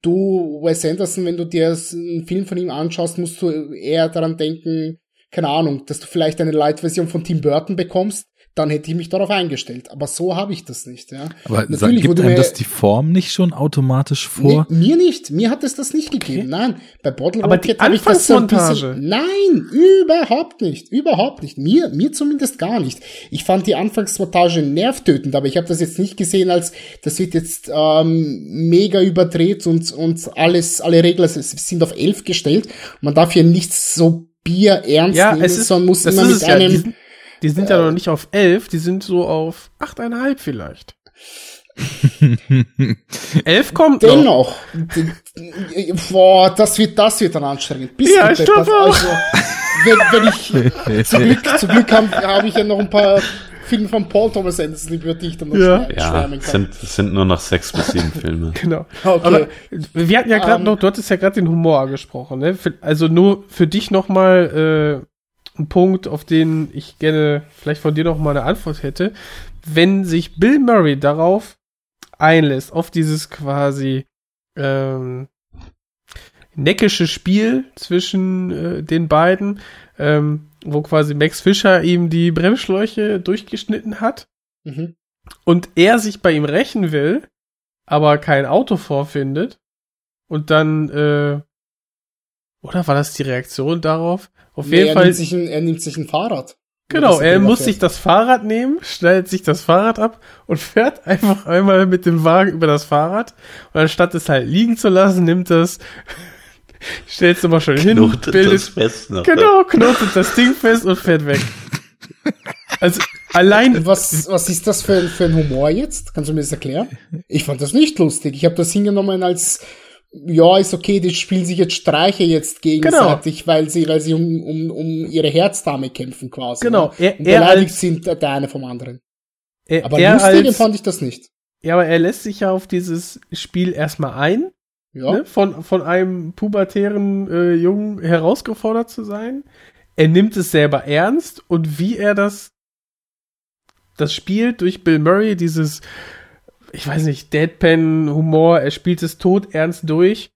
du, Wes Anderson, wenn du dir einen Film von ihm anschaust, musst du eher daran denken, keine Ahnung, dass du vielleicht eine Light-Version von Tim Burton bekommst, dann hätte ich mich darauf eingestellt. Aber so habe ich das nicht. Ja. Aber Natürlich gibt wurde einem mir- das die Form nicht schon automatisch vor? Nee, mir nicht. Mir hat es das nicht gegeben. Nein, bei Bottle Aber die Rocket habe ich das so ein bisschen. Anfangsmontage. Nein, überhaupt nicht. Überhaupt nicht. Mir, mir zumindest gar nicht. Ich fand die Anfangsmontage nervtötend, aber ich habe das jetzt nicht gesehen als, das wird jetzt ähm, mega überdreht und, und alles, alle Regeln sind auf elf gestellt. Man darf hier nichts so Bier ernst Ja, nehmen, es ist, sondern muss immer mit es ja. Die sind, ja noch nicht auf elf, die sind so auf achteinhalb vielleicht. elf kommt noch. Dennoch, d- boah, das wird, das wird dann anstrengend. Bis Ja, ich deppert. glaub auch. Also, wenn, wenn ich, zum Glück, zum Glück habe hab ich ja noch ein paar Filme von Paul Thomas Anderson, über die ich dann noch Ja. schwär- Ja, schwärmen kann. sind, sind nur noch sechs bis sieben Filme. Genau. Okay. Aber wir hatten ja gerade Ähm. noch, du hattest ja gerade den Humor angesprochen, ne? Also nur für dich nochmal äh, ein Punkt, auf den ich gerne vielleicht von dir noch mal eine Antwort hätte. Wenn sich Bill Murray darauf einlässt, auf dieses quasi ähm, neckische Spiel zwischen äh, den beiden, ähm, wo quasi Max Fischer ihm die Bremsschläuche durchgeschnitten hat, Mhm. und er sich bei ihm rächen will, aber kein Auto vorfindet und dann, äh, oder war das die Reaktion darauf? Auf Nee, jeden er Fall, Nimmt sich ein, er nimmt sich ein Fahrrad. genau, er muss ja- sich das Fahrrad nehmen, schneidet sich das Fahrrad ab und fährt einfach einmal mit dem Wagen über das Fahrrad und anstatt es halt liegen zu lassen, nimmt das, stellt es immer schön hin, Knotet bildet, das fest noch. genau, knotet das Ding fest und fährt weg. Also, allein, was, was ist das für, ein- für ein Humor jetzt? Kannst du mir das erklären? Ich fand das nicht lustig. Ich habe das hingenommen als, ja, ist okay, die spielen sich jetzt Streiche jetzt gegenseitig, weil sie, weil sie um, um, um ihre Herzdame kämpfen quasi. Genau, Ne? er- Und er beleidigt als- sind der eine vom anderen. er, Aber er lustig als, fand ich das nicht. ja, aber er lässt sich ja auf dieses Spiel erstmal ein, Ja. ne, von, von einem pubertären äh, Jungen herausgefordert zu sein. Er nimmt es selber ernst und wie er das, das spielt durch Bill Murray, dieses, ich weiß nicht, Deadpan-Humor, er spielt es tot ernst durch.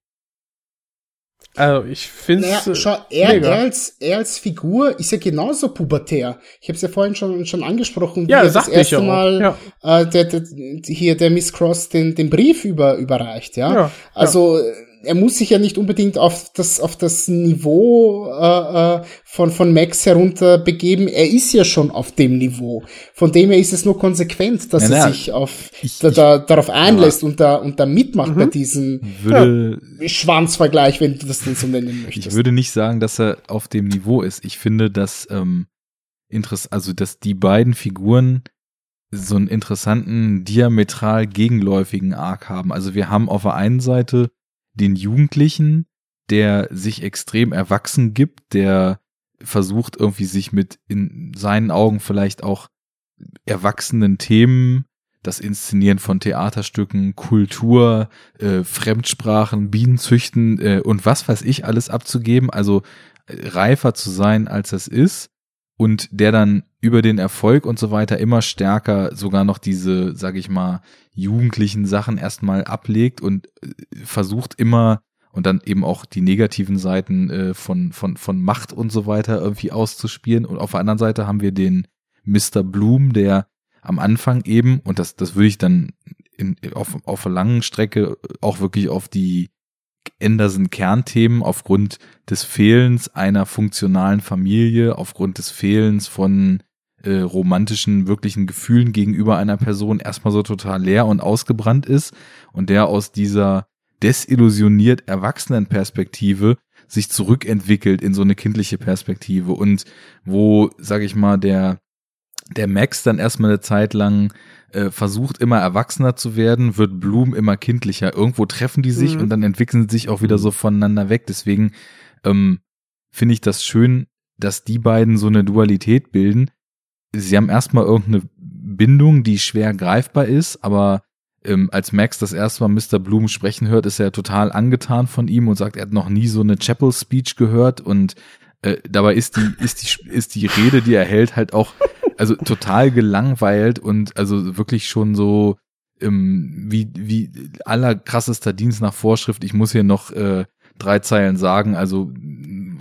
Also, ich finde Naja, schau, er, mega. er, als, er als Figur ist ja genauso pubertär. Ich habe es ja vorhin schon, schon angesprochen, wie ja, er das erste ja. Mal Ja, äh, der, der, hier der Miss Cross den, den Brief über, überreicht, ja. Ja, also äh, er muss sich ja nicht unbedingt auf das auf das Niveau äh, äh, von von Max herunter begeben. Er ist ja schon auf dem Niveau. Von dem her ist es nur konsequent, dass Ja, er sich auf ich- da, da, darauf einlässt und da und da mitmacht bei diesem Würde, Schwanzvergleich, wenn du das denn so nennen möchtest. ich würde nicht sagen, dass er auf dem Niveau ist. Ich finde, dass ähm, Interess also dass die beiden Figuren so einen interessanten, diametral gegenläufigen Arc haben. Also wir haben auf der einen Seite den Jugendlichen, der sich extrem erwachsen gibt, der versucht irgendwie sich mit in seinen Augen vielleicht auch erwachsenen Themen, das Inszenieren von Theaterstücken, Kultur, äh, Fremdsprachen, Bienenzüchten äh, und was weiß ich alles abzugeben, also reifer zu sein, als es ist und der dann über den Erfolg und so weiter immer stärker sogar noch diese, sag ich mal, jugendlichen Sachen erstmal ablegt und äh, versucht immer und dann eben auch die negativen Seiten äh, von, von, von Macht und so weiter irgendwie auszuspielen. Und auf der anderen Seite haben wir den Mr. Bloom, der am Anfang eben, und das, das würde ich dann in, auf, auf einer langen Strecke auch wirklich auf die Anderson-Kernthemen aufgrund des Fehlens einer funktionalen Familie, aufgrund des Fehlens von äh, romantischen, wirklichen Gefühlen gegenüber einer Person erstmal so total leer und ausgebrannt ist und der aus dieser desillusioniert erwachsenen Perspektive sich zurückentwickelt in so eine kindliche Perspektive und wo, sag ich mal, der der Max dann erstmal eine Zeit lang äh, versucht immer erwachsener zu werden, wird Bloom immer kindlicher. Irgendwo treffen die sich Mhm. und dann entwickeln sie sich auch wieder so voneinander weg. Deswegen ähm, finde ich das schön, dass die beiden so eine Dualität bilden. Sie haben erstmal irgendeine Bindung, die schwer greifbar ist, aber ähm, als Max das erste Mal Mr. Bloom sprechen hört, ist er total angetan von ihm und sagt, er hat noch nie so eine Chapel Speech gehört und äh, dabei ist die, ist die, ist die Rede, die er hält, halt auch, also total gelangweilt und also wirklich schon so, ähm, wie, wie allerkrassester Dienst nach Vorschrift. Ich muss hier noch äh, drei Zeilen sagen, also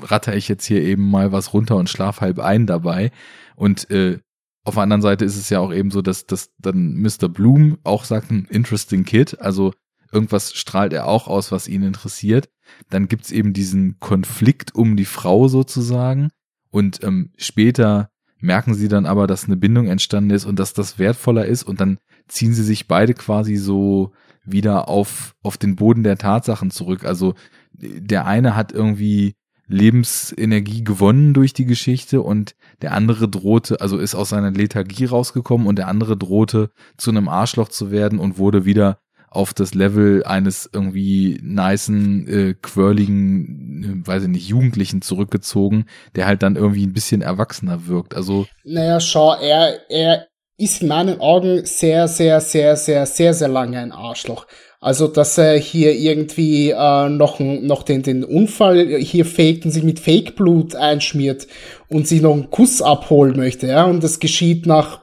ratter ich jetzt hier eben mal was runter und schlaf halb ein dabei. Und äh, auf der anderen Seite ist es ja auch eben so, dass, dass dann Mr. Bloom auch sagt, ein interesting kid, also irgendwas strahlt er auch aus, was ihn interessiert. Dann gibt's eben diesen Konflikt um die Frau sozusagen. Und ähm, später merken sie dann aber, dass eine Bindung entstanden ist und dass das wertvoller ist. Und dann ziehen sie sich beide quasi so wieder auf, auf den Boden der Tatsachen zurück. Also der eine hat irgendwie Lebensenergie gewonnen durch die Geschichte und der andere drohte, also ist aus seiner Lethargie rausgekommen und der andere drohte zu einem Arschloch zu werden und wurde wieder auf das Level eines irgendwie nicen, äh, quirligen, äh, weiß ich nicht, Jugendlichen zurückgezogen, der halt dann irgendwie ein bisschen erwachsener wirkt. Also Naja, schau, er, er ist in meinen Augen sehr, sehr, sehr, sehr, sehr, sehr lange ein Arschloch. Also, dass er hier irgendwie äh, noch, noch den, den Unfall hier faked und sich mit Fake-Blut einschmiert und sich noch einen Kuss abholen möchte, ja, und das geschieht nach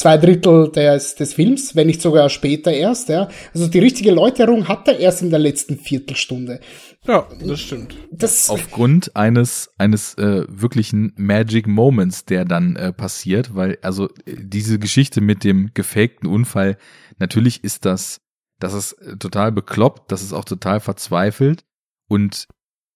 zwei Drittel des, des Films, wenn nicht sogar später erst, ja. Also die richtige Läuterung hat er erst in der letzten Viertelstunde. Ja, das stimmt. Das, aufgrund eines eines äh, wirklichen Magic Moments, der dann äh, passiert, weil also äh, diese Geschichte mit dem gefakten Unfall, natürlich ist das das ist äh, total bekloppt, das ist auch total verzweifelt und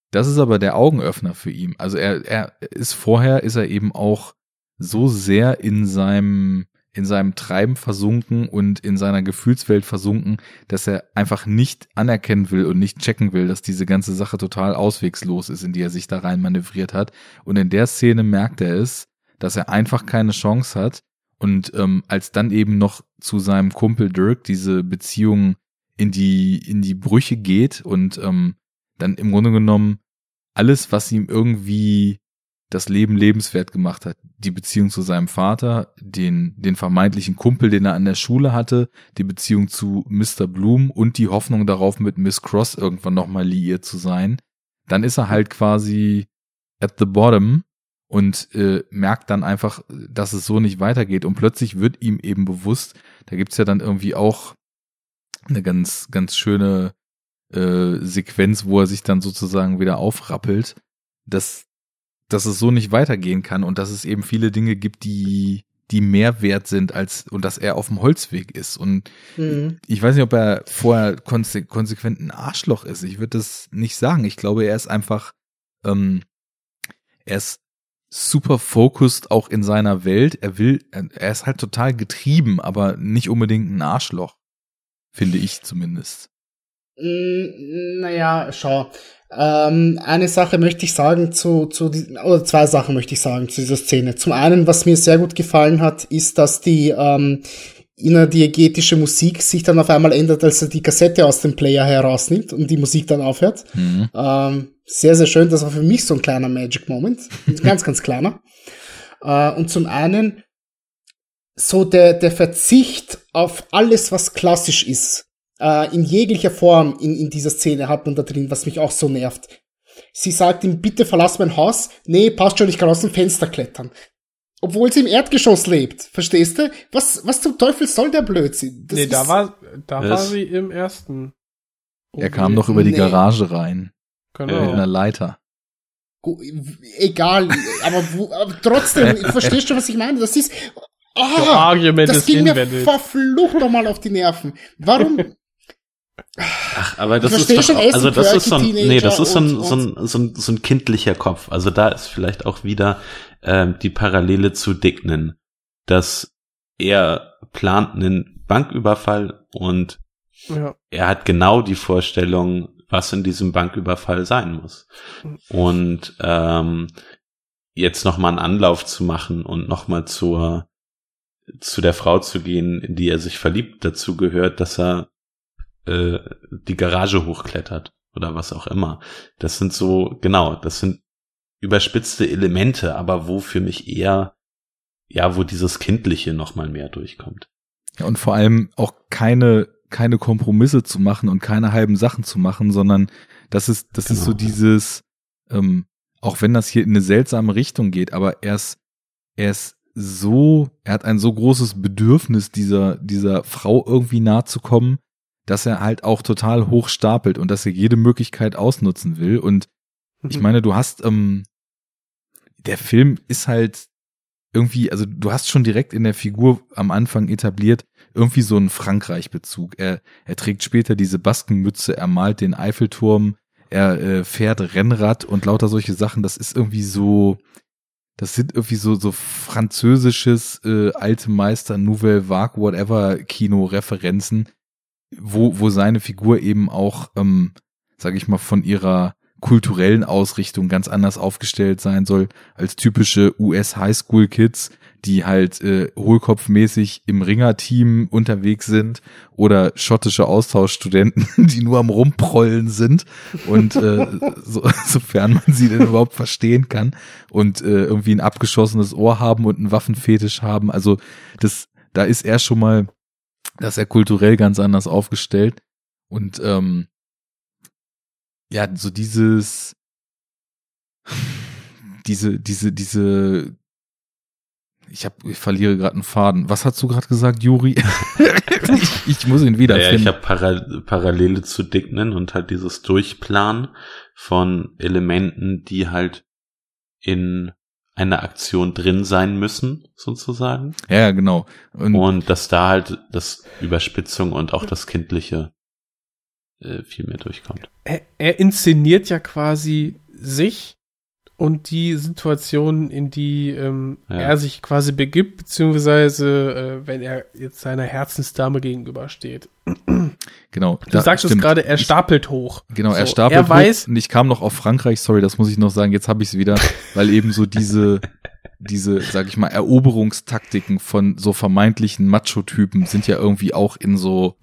das ist aber der Augenöffner für ihn. Also er er ist vorher ist er eben auch so sehr in seinem in seinem Treiben versunken und in seiner Gefühlswelt versunken, dass er einfach nicht anerkennen will und nicht checken will, dass diese ganze Sache total auswegslos ist, in die er sich da rein manövriert hat. Und in der Szene merkt er es, dass er einfach keine Chance hat. Und ähm, als dann eben noch zu seinem Kumpel Dirk diese Beziehung in die in die Brüche geht und ähm, dann im Grunde genommen alles, was ihm irgendwie das Leben lebenswert gemacht hat. Die Beziehung zu seinem Vater, den, den vermeintlichen Kumpel, den er an der Schule hatte, die Beziehung zu Mr. Bloom und die Hoffnung darauf, mit Miss Cross irgendwann nochmal liiert zu sein. Dann ist er halt quasi at the bottom und äh, merkt dann einfach, dass es so nicht weitergeht. Und plötzlich wird ihm eben bewusst, da gibt's ja dann irgendwie auch eine ganz, ganz schöne äh, Sequenz, wo er sich dann sozusagen wieder aufrappelt, dass dass es so nicht weitergehen kann und dass es eben viele Dinge gibt, die die mehr wert sind als und dass er auf dem Holzweg ist und Mhm. ich weiß nicht, ob er vorher konse konsequent ein Arschloch ist. Ich würde das nicht sagen. Ich glaube, er ist einfach ähm, er ist super focused auch in seiner Welt. Er will er ist halt total getrieben, aber nicht unbedingt ein Arschloch, finde ich zumindest. Naja, schau. Ähm, eine Sache möchte ich sagen zu, zu oder zwei Sachen möchte ich sagen zu dieser Szene. Zum einen, was mir sehr gut gefallen hat, ist, dass die ähm, innerdiegetische Musik sich dann auf einmal ändert, als er die Kassette aus dem Player herausnimmt und die Musik dann aufhört. Mhm. Ähm, sehr, sehr schön. Das war für mich so ein kleiner Magic Moment. Ganz, ganz kleiner. Äh, und zum einen so der, der Verzicht auf alles, was klassisch ist äh, in jeglicher Form in, in dieser Szene hat man da drin, was mich auch so nervt. Sie sagt ihm, bitte verlass mein Haus. Nee, passt schon, ich kann aus dem Fenster klettern. Obwohl sie im Erdgeschoss lebt. Verstehst du? Was, was zum Teufel soll der Blödsinn? Das nee, da war, da war sie im ersten. Er kam noch über die Nee. Garage rein Genau. mit einer Leiter. Egal, aber, wo, aber trotzdem, verstehst du, was ich meine? Das ist. Ah, argument das ging mir verflucht nochmal auf die Nerven. Warum? Ach, aber das ist doch, also das ist so ein, nee, das ist so ein, so ein, so ein, so ein kindlicher Kopf. Also da ist vielleicht auch wieder ähm, die Parallele zu Dicknen, dass er plant einen Banküberfall und Ja. er hat genau die Vorstellung, was in diesem Banküberfall sein muss. Und ähm, jetzt nochmal einen Anlauf zu machen und nochmal zur zu der Frau zu gehen, in die er sich verliebt, dazu gehört, dass er äh, die Garage hochklettert oder was auch immer. Das sind so, genau, das sind überspitzte Elemente, aber wo für mich eher, ja, wo dieses Kindliche nochmal mehr durchkommt. Ja, und vor allem auch keine, keine Kompromisse zu machen und keine halben Sachen zu machen, sondern das ist, das ist so Genau. dieses, ähm, auch wenn das hier in eine seltsame Richtung geht, aber er ist, er ist so, er hat ein so großes Bedürfnis, dieser, dieser Frau irgendwie nahe zu kommen, dass er halt auch total hoch stapelt und dass er jede Möglichkeit ausnutzen will. Und ich meine, du hast, ähm, der Film ist halt irgendwie, also du hast schon direkt in der Figur am Anfang etabliert, irgendwie so einen Frankreich-Bezug. Er, er trägt später diese Baskenmütze, er malt den Eiffelturm, er äh, fährt Rennrad und lauter solche Sachen. Das ist irgendwie so, das sind irgendwie so, so französisches äh, alte Meister, Nouvelle Vague, whatever Kino-Referenzen, wo, wo seine Figur eben auch, ähm, sag ich mal, von ihrer kulturellen Ausrichtung ganz anders aufgestellt sein soll als typische US Highschool Kids, die halt äh, hohlkopfmäßig im Ringerteam unterwegs sind oder schottische Austauschstudenten, die nur am rumprollen sind und äh, so, sofern man sie denn überhaupt verstehen kann und äh, irgendwie ein abgeschossenes Ohr haben und einen Waffenfetisch haben. Also das, da ist er schon mal, dass er kulturell ganz anders aufgestellt und ähm, ja, so dieses, diese, diese, diese, ich hab, ich verliere gerade einen Faden. Was hast du gerade gesagt, Juri? ich, ich muss ihn Ja, wiederfinden. ich habe Para Parallele zu Dignen und halt dieses Durchplanen von Elementen, die halt in einer Aktion drin sein müssen, sozusagen. ja, genau. Und, Und dass da halt das Überspitzung und auch das Kindliche äh, viel mehr durchkommt. Er, er inszeniert ja quasi sich und die Situation, in die ähm, Ja. er sich quasi begibt, beziehungsweise äh, wenn er jetzt seiner Herzensdame gegenübersteht. genau. Du da- sagst es gerade, er Ich- stapelt hoch. Genau, er So, stapelt Er weiß, hoch und ich kam noch auf Frankreich, sorry, das muss ich noch sagen, jetzt habe ich es wieder, weil eben so diese, diese, sag ich mal, Eroberungstaktiken von so vermeintlichen Macho-Typen sind ja irgendwie auch in so,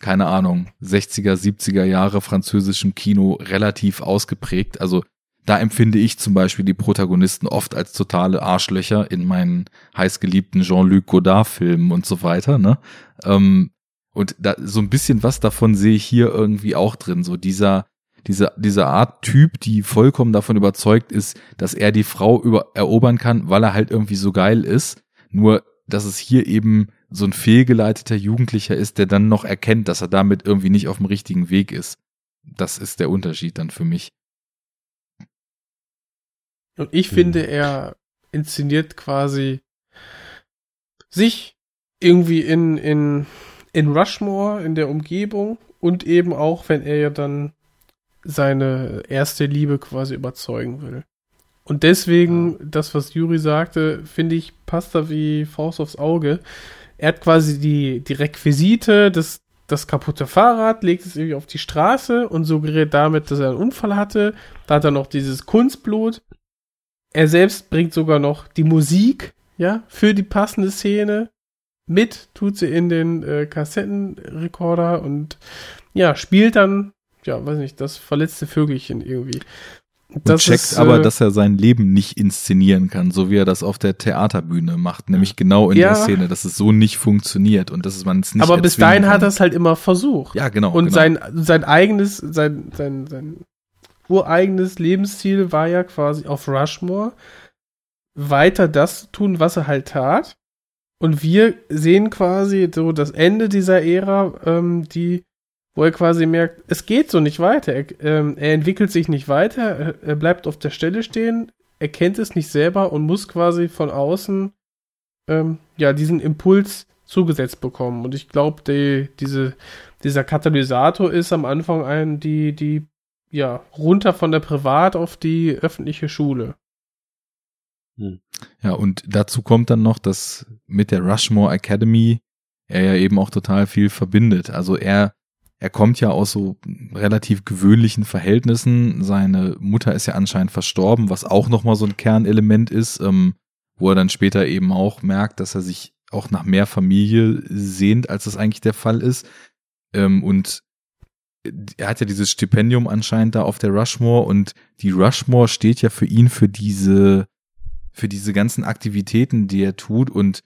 keine Ahnung, 60er, 70er Jahre französischem Kino relativ ausgeprägt. Also da empfinde ich zum Beispiel die Protagonisten oft als totale Arschlöcher in meinen heißgeliebten Jean-Luc Godard-Filmen und so weiter, ne? Ähm, und da, so ein bisschen was davon sehe ich hier irgendwie auch drin. So dieser, diese, diese Art Typ, die vollkommen davon überzeugt ist, dass er die Frau über, erobern kann, weil er halt irgendwie so geil ist. Nur, dass es hier eben so ein fehlgeleiteter Jugendlicher ist, der dann noch erkennt, dass er damit irgendwie nicht auf dem richtigen Weg ist. Das ist der Unterschied dann für mich. Und ich finde, er inszeniert quasi sich irgendwie in, in, in Rushmore, in der Umgebung und eben auch, wenn er ja dann seine erste Liebe quasi überzeugen will. Und deswegen, das, was Juri sagte, finde ich, passt da wie Faust aufs Auge. Er hat quasi die, die Requisite, das, das kaputte Fahrrad, legt es irgendwie auf die Straße und suggeriert damit, dass er einen Unfall hatte. Da hat er noch dieses Kunstblut. Er selbst bringt sogar noch die Musik, ja, für die passende Szene mit, tut sie in den äh, Kassettenrekorder und ja, spielt dann, ja, weiß nicht, das verletzte Vögelchen irgendwie. Und checkt ist, aber, äh, dass er sein Leben nicht inszenieren kann, so wie er das auf der Theaterbühne macht, nämlich genau in Ja. der Szene, dass es so nicht funktioniert und dass es man es nicht aber bis dahin hat kann. er es halt immer versucht. Ja, genau. Und genau. sein, sein eigenes, sein, sein, sein ureigenes Lebensziel war ja quasi auf Rushmore weiter das tun, was er halt tat. Und wir sehen quasi so das Ende dieser Ära, ähm, die, wo er quasi merkt, es geht so nicht weiter. Er, ähm, er entwickelt sich nicht weiter, er, bleibt auf der Stelle stehen, er kennt es nicht selber und muss quasi von außen ähm, ja diesen Impuls zugesetzt bekommen. Und ich glaube, die, diese, dieser Katalysator ist am Anfang ein, die, die, ja, runter von der Privat auf die öffentliche Schule. Ja, und dazu kommt dann noch, dass mit der Rushmore Academy er ja eben auch total viel verbindet. Also er, er kommt ja aus so relativ gewöhnlichen Verhältnissen. Seine Mutter ist ja anscheinend verstorben, was auch nochmal so ein Kernelement ist, ähm, wo er dann später eben auch merkt, dass er sich auch nach mehr Familie sehnt, als das eigentlich der Fall ist. Ähm, und er hat ja dieses Stipendium anscheinend da auf der Rushmore und die Rushmore steht ja für ihn für diese für diese ganzen Aktivitäten, die er tut und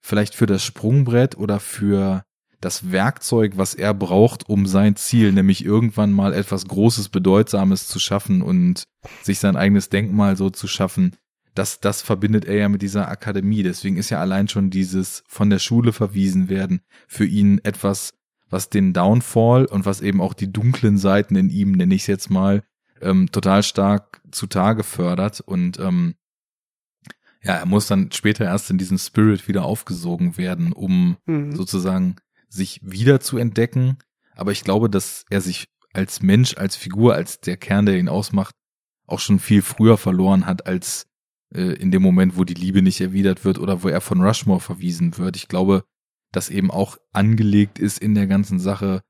vielleicht für das Sprungbrett oder für das Werkzeug, was er braucht, um sein Ziel, nämlich irgendwann mal etwas Großes, Bedeutsames zu schaffen und sich sein eigenes Denkmal so zu schaffen, das, das verbindet er ja mit dieser Akademie. Deswegen ist ja allein schon dieses von der Schule verwiesen werden für ihn etwas, was den Downfall und was eben auch die dunklen Seiten in ihm, nenne ich es jetzt mal, ähm, total stark zutage fördert. Und ähm, ja, er muss dann später erst in diesen Spirit wieder aufgesogen werden, um Mhm. sozusagen sich wieder zu entdecken. Aber ich glaube, dass er sich als Mensch, als Figur, als der Kern, der ihn ausmacht, auch schon viel früher verloren hat, als äh, in dem Moment, wo die Liebe nicht erwidert wird oder wo er von Rushmore verwiesen wird. Ich glaube, dass eben auch angelegt ist in der ganzen Sache,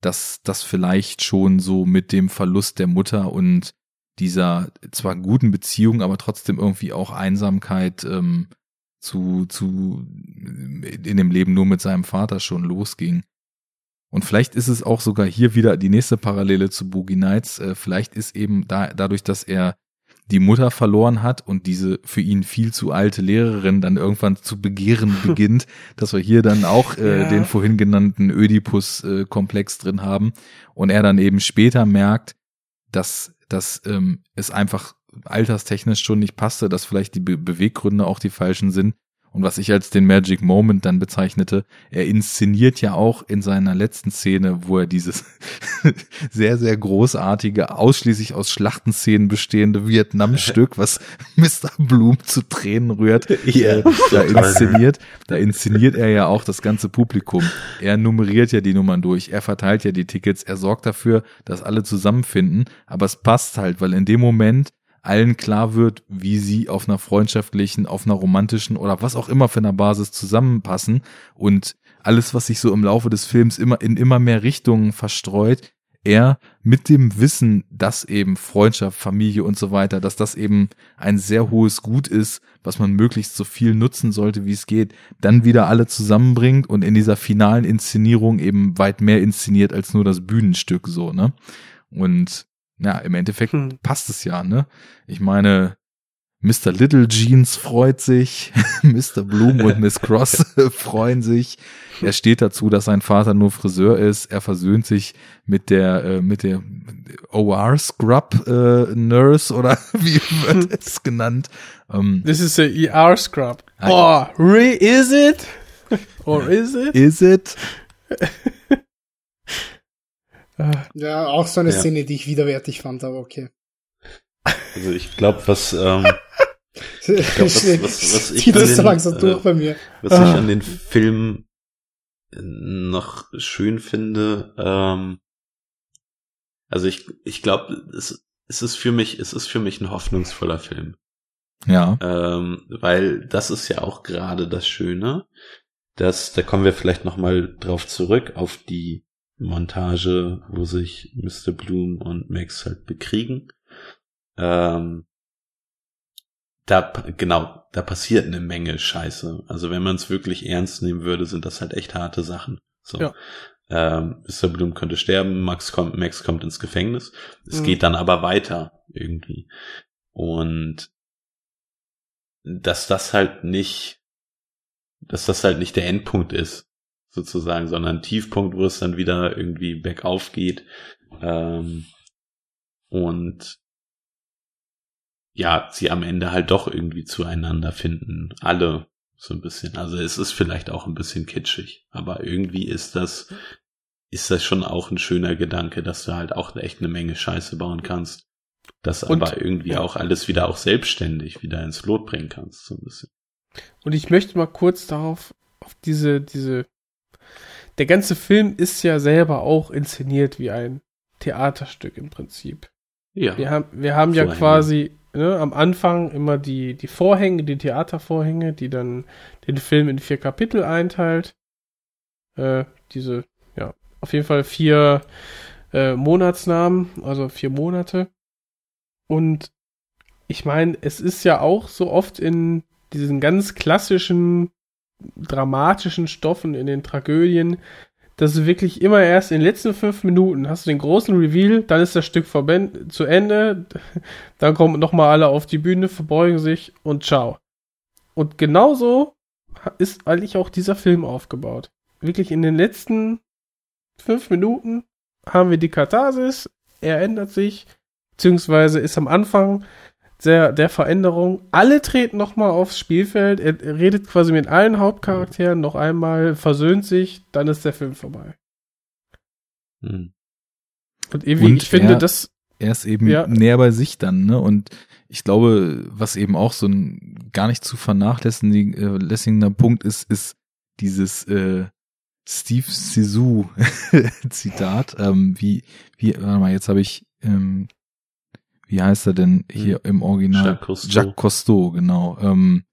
dass das vielleicht schon so mit dem Verlust der Mutter und dieser zwar guten Beziehung, aber trotzdem irgendwie auch Einsamkeit ähm, zu, zu in dem Leben nur mit seinem Vater schon losging. Und vielleicht ist es auch sogar hier wieder die nächste Parallele zu Boogie Nights. Äh, vielleicht ist eben da, dadurch, dass er die Mutter verloren hat und diese für ihn viel zu alte Lehrerin dann irgendwann zu begehren beginnt, dass wir hier dann auch äh, Ja. den vorhin genannten Ödipus-Komplex drin haben und er dann eben später merkt, dass, dass ähm, es einfach alterstechnisch schon nicht passte, dass vielleicht die Be Beweggründe auch die falschen sind. Und was ich als den Magic Moment dann bezeichnete, er inszeniert ja auch in seiner letzten Szene, wo er dieses sehr, sehr großartige, ausschließlich aus Schlachtenszenen bestehende Vietnam-Stück, was Mr. Bloom zu Tränen rührt, Ja, äh, da inszeniert. Da inszeniert er ja auch das ganze Publikum. Er nummeriert ja die Nummern durch, er verteilt ja die Tickets, er sorgt dafür, dass alle zusammenfinden, aber es passt halt, weil in dem Moment allen klar wird, wie sie auf einer freundschaftlichen, auf einer romantischen oder was auch immer für einer Basis zusammenpassen und alles, was sich so im Laufe des Films immer in immer mehr Richtungen verstreut, er mit dem Wissen, dass eben Freundschaft, Familie und so weiter, dass das eben ein sehr hohes Gut ist, was man möglichst so viel nutzen sollte, wie es geht, dann wieder alle zusammenbringt und in dieser finalen Inszenierung eben weit mehr inszeniert als nur das Bühnenstück so, ne? Und ja, im Endeffekt Hm. passt es ja, ne? Ich meine, Mr. Little Jeans freut sich, Mr. Bloom und Miss Cross freuen sich. Er steht dazu, dass sein Vater nur Friseur ist. Er versöhnt sich mit der äh, mit der OR Scrub äh, Nurse oder wie wird es genannt? Ähm, This is a ER Scrub. Ah, Oh, re is it? Or is it? is it? Ah, Ja, auch so eine Ja. Szene, die ich widerwärtig fand, aber okay. Also ich glaube, was, ähm, Ich was- was- was ich zieht das an so den, langsam äh, durch bei mir. was ich Ah. an den Film noch schön finde, ähm, also ich, ich glaube, es, es ist für mich, es ist für mich ein hoffnungsvoller Film. Ja. Ähm, weil das ist ja auch gerade das Schöne, dass, da kommen wir vielleicht nochmal drauf zurück, auf die Montage, wo sich Mr. Bloom und Max halt bekriegen. Ähm, da, genau, da passiert eine Menge Scheiße. Also wenn man es wirklich ernst nehmen würde, sind das halt echt harte Sachen. So. Ja. Ähm, Mr. Bloom könnte sterben, Max kommt, Max kommt ins Gefängnis. Es Mhm. geht dann aber weiter irgendwie. Und dass das halt nicht, dass das halt nicht der Endpunkt ist, sozusagen, sondern ein Tiefpunkt, wo es dann wieder irgendwie bergauf geht. Ähm, und ja, sie am Ende halt doch irgendwie zueinander finden. Alle so ein bisschen. Also es ist vielleicht auch ein bisschen kitschig, aber irgendwie ist das, ist das schon auch ein schöner Gedanke, dass du halt auch echt eine Menge Scheiße bauen kannst. Das Und- aber irgendwie auch alles wieder auch selbstständig wieder ins Lot bringen kannst, so ein bisschen. Und ich möchte mal kurz darauf, auf diese, diese, der ganze Film ist ja selber auch inszeniert wie ein Theaterstück im Prinzip. Ja. Wir haben, wir haben ja So quasi ne, am Anfang immer die, die Vorhänge, die Theatervorhänge, die dann den Film in vier Kapitel einteilt. Äh, diese, ja, auf jeden Fall vier äh, Monatsnamen, also vier Monate. Und ich meine, es ist ja auch so oft in diesen ganz klassischen dramatischen Stoffen, in den Tragödien, dass du wirklich immer erst in den letzten fünf Minuten hast du den großen Reveal, dann ist das Stück zu Ende, dann kommen nochmal alle auf die Bühne, verbeugen sich und ciao. Und genauso ist eigentlich auch dieser Film aufgebaut. Wirklich in den letzten fünf Minuten haben wir die Katharsis, er ändert sich, beziehungsweise ist am Anfang der, der Veränderung. Alle treten nochmal aufs Spielfeld, er, er redet quasi mit allen Hauptcharakteren noch einmal, versöhnt sich, dann ist der Film vorbei. Hm. Und irgendwie, Und ich finde, er- das, er ist eben Ja. näher bei sich dann, ne? Und ich glaube, was eben auch so ein gar nicht zu vernachlässigender Punkt ist, ist dieses äh, Steve Sisu Zitat. Ähm, wie, wie, warte mal, jetzt habe ich, ähm, wie heißt er denn hier im Original? Jacques Cousteau. Jacques Cousteau, genau. Ähm,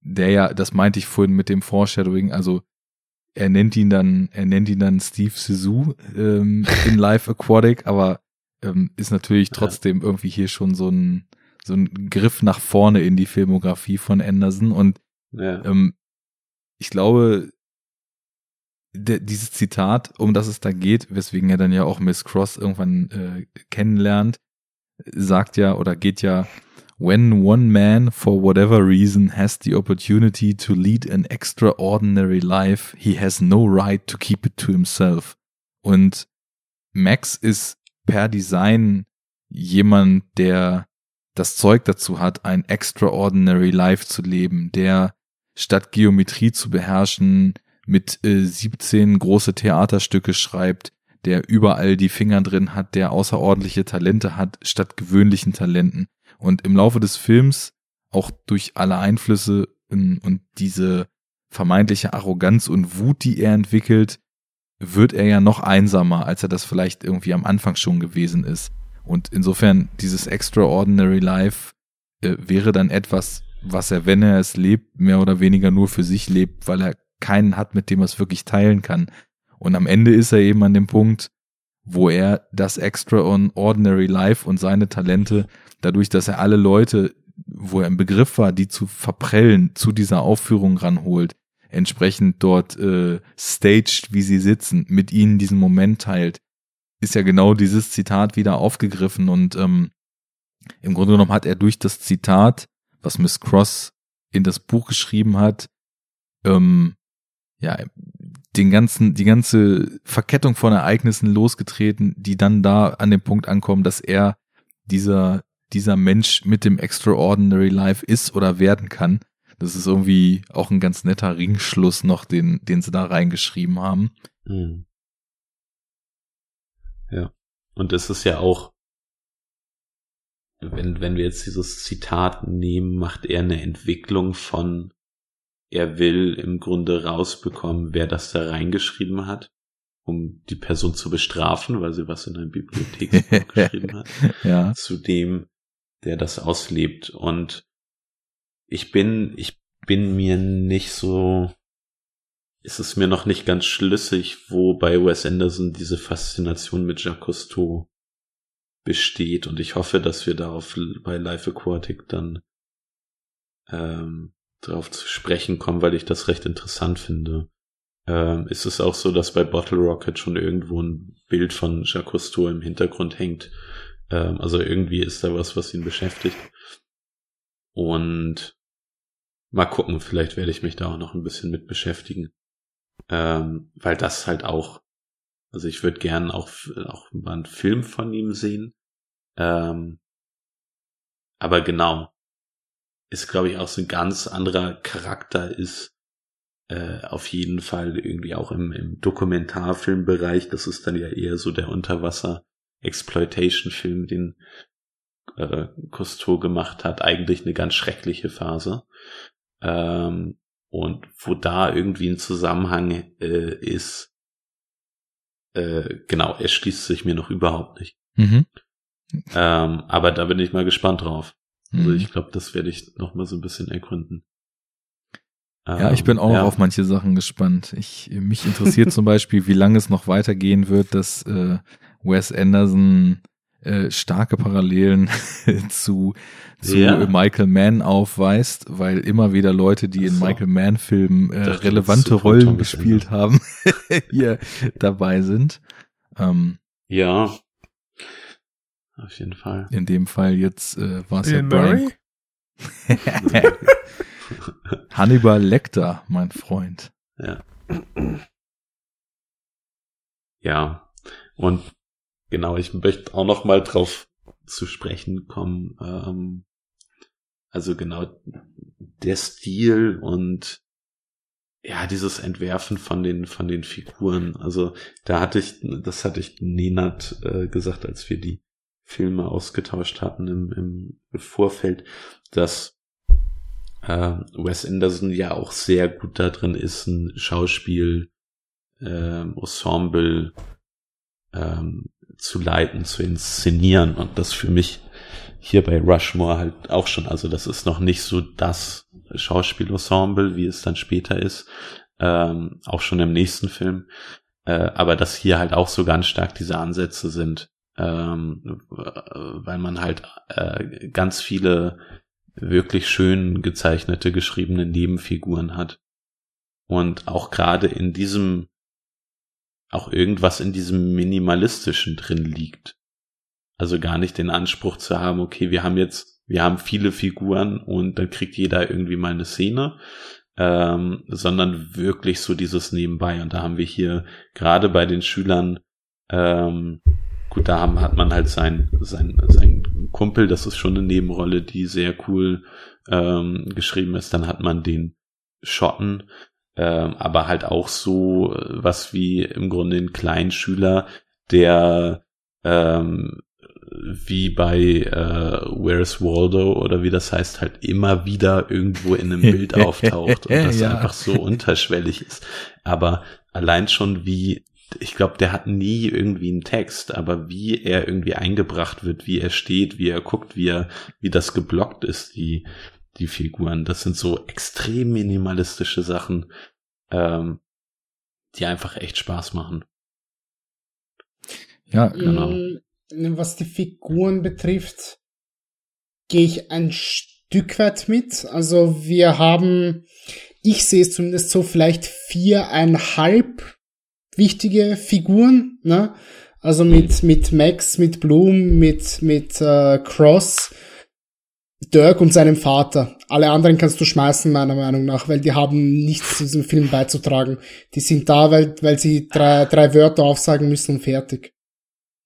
der ja, das meinte ich vorhin mit dem Foreshadowing, also er nennt ihn dann, er nennt ihn dann Steve Sisu ähm, in Live Aquatic, aber ähm, ist natürlich trotzdem irgendwie hier schon so ein so ein Griff nach vorne in die Filmografie von Anderson und Ja. ähm, ich glaube, dieses Zitat, um das es da geht, weswegen er dann ja auch Miss Cross irgendwann äh, kennenlernt, sagt ja oder geht ja, when one man for whatever reason has the opportunity to lead an extraordinary life, he has no right to keep it to himself. Und Max ist per Design jemand, der das Zeug dazu hat, ein extraordinary life zu leben, der statt Geometrie zu beherrschen, mit äh, 17 große Theaterstücke schreibt, der überall die Finger drin hat, der außerordentliche Talente hat, statt gewöhnlichen Talenten. Und im Laufe des Films, auch durch alle Einflüsse und diese vermeintliche Arroganz und Wut, die er entwickelt, wird er ja noch einsamer, als er das vielleicht irgendwie am Anfang schon gewesen ist. Und insofern, dieses Extraordinary Life äh, wäre dann etwas, was er, wenn er es lebt, mehr oder weniger nur für sich lebt, weil er keinen hat, mit dem er es wirklich teilen kann. Und am Ende ist er eben an dem Punkt, wo er das Extraordinary Life und seine Talente, dadurch, dass er alle Leute, wo er im Begriff war, die zu verprellen, zu dieser Aufführung ranholt, entsprechend dort äh, staged, wie sie sitzen, mit ihnen diesen Moment teilt, ist ja genau dieses Zitat wieder aufgegriffen und ähm, im Grunde genommen hat er durch das Zitat, was Miss Cross in das Buch geschrieben hat, ähm, ja, den ganzen, die ganze Verkettung von Ereignissen losgetreten, die dann da an dem Punkt ankommen, dass er dieser, dieser Mensch mit dem Extraordinary Life ist oder werden kann. Das ist irgendwie auch ein ganz netter Ringschluss noch, den, den sie da reingeschrieben haben. Mhm. Ja. Und es ist ja auch, wenn, wenn wir jetzt dieses Zitat nehmen, macht er eine Entwicklung von, er will im Grunde rausbekommen, wer das da reingeschrieben hat, um die Person zu bestrafen, weil sie was in einem Bibliotheksbuch geschrieben hat, Ja. zu dem, der das auslebt. Und ich bin, ich bin mir nicht so, ist es mir noch nicht ganz schlüssig, wo bei Wes Anderson diese Faszination mit Jacques Cousteau besteht. Und ich hoffe, dass wir darauf bei Life Aquatic dann ähm, darauf zu sprechen kommen, weil ich das recht interessant finde. Ähm, ist es auch so, dass bei Bottle Rocket schon irgendwo ein Bild von Jacques Cousteau im Hintergrund hängt? Ähm, also irgendwie ist da was, was ihn beschäftigt. Und mal gucken, vielleicht werde ich mich da auch noch ein bisschen mit beschäftigen. Ähm, weil das halt auch, also ich würde gern auch, auch mal einen Film von ihm sehen. Ähm, aber genau, ist glaube ich auch so ein ganz anderer Charakter ist äh, auf jeden Fall irgendwie auch im, im Dokumentarfilmbereich. Das ist dann ja eher so der Unterwasser Exploitation-Film, den äh, Cousteau gemacht hat. Eigentlich eine ganz schreckliche Phase. Ähm, und wo da irgendwie ein Zusammenhang äh, ist, äh, genau, erschließt sich mir noch überhaupt nicht. Mhm. Ähm, aber da bin ich mal gespannt drauf. Also Mhm. ich glaube, das werde ich noch mal so ein bisschen ergründen. Ja, ich bin auch Ähm, noch ja. auf manche Sachen gespannt. Ich, mich interessiert zum Beispiel, wie lange es noch weitergehen wird, dass äh, Wes Anderson äh, starke Parallelen zu, zu Ja. Michael Mann aufweist, weil immer wieder Leute, die in so. Michael Mann-Filmen äh, relevante Rollen gespielt haben, hier dabei sind. Ähm, Ja. Auf jeden Fall. in dem Fall jetzt äh, war es ja Brian Murray? Hannibal Lecter, mein Freund. Ja. Und genau, ich möchte auch noch mal drauf zu sprechen kommen. Ähm, also genau der Stil und ja, dieses Entwerfen von den, von den Figuren. Also da hatte ich, das hatte ich Nenad äh, gesagt, als wir die Filme ausgetauscht hatten im, im Vorfeld, dass äh, Wes Anderson ja auch sehr gut da drin ist, ein Schauspiel, ähm, Ensemble ähm, zu leiten, zu inszenieren und das für mich hier bei Rushmore halt auch schon, also das ist noch nicht so das Schauspielensemble, wie es dann später ist, ähm, auch schon im nächsten Film, äh, aber dass hier halt auch so ganz stark diese Ansätze sind, ähm, äh, weil man halt äh, ganz viele wirklich schön gezeichnete, geschriebene Nebenfiguren hat. Und auch gerade in diesem, auch irgendwas in diesem Minimalistischen drin liegt. Also gar nicht den Anspruch zu haben, okay, wir haben jetzt, wir haben viele Figuren und dann kriegt jeder irgendwie mal eine Szene, ähm, sondern wirklich so dieses Nebenbei. Und da haben wir hier gerade bei den Schülern, ähm, gut, da haben, hat man halt sein, sein, sein Kumpel, das ist schon eine Nebenrolle, die sehr cool ähm, geschrieben ist. Dann hat man den Schotten, ähm, aber halt auch so äh, was wie im Grunde ein Kleinschüler, der ähm, wie bei äh, Where's Waldo oder wie das heißt, halt immer wieder irgendwo in einem Bild auftaucht und das Ja. einfach so unterschwellig ist. Aber allein schon wie, ich glaube, der hat nie irgendwie einen Text, aber wie er irgendwie eingebracht wird, wie er steht, wie er guckt, wie er, wie das geblockt ist, die, die Figuren, das sind so extrem minimalistische Sachen, ähm, die einfach echt Spaß machen. Ja, Genau. Mm, Was die Figuren betrifft, gehe ich ein Stück weit mit. Also wir haben, ich sehe es zumindest so, vielleicht viereinhalb wichtige Figuren, ne? Also mit, mit Max, mit Bloom, mit, mit äh, Cross, Dirk und seinem Vater. Alle anderen kannst du schmeißen, meiner Meinung nach, weil die haben nichts zu diesem Film beizutragen. Die sind da, weil, weil sie drei, drei Wörter aufsagen müssen und fertig.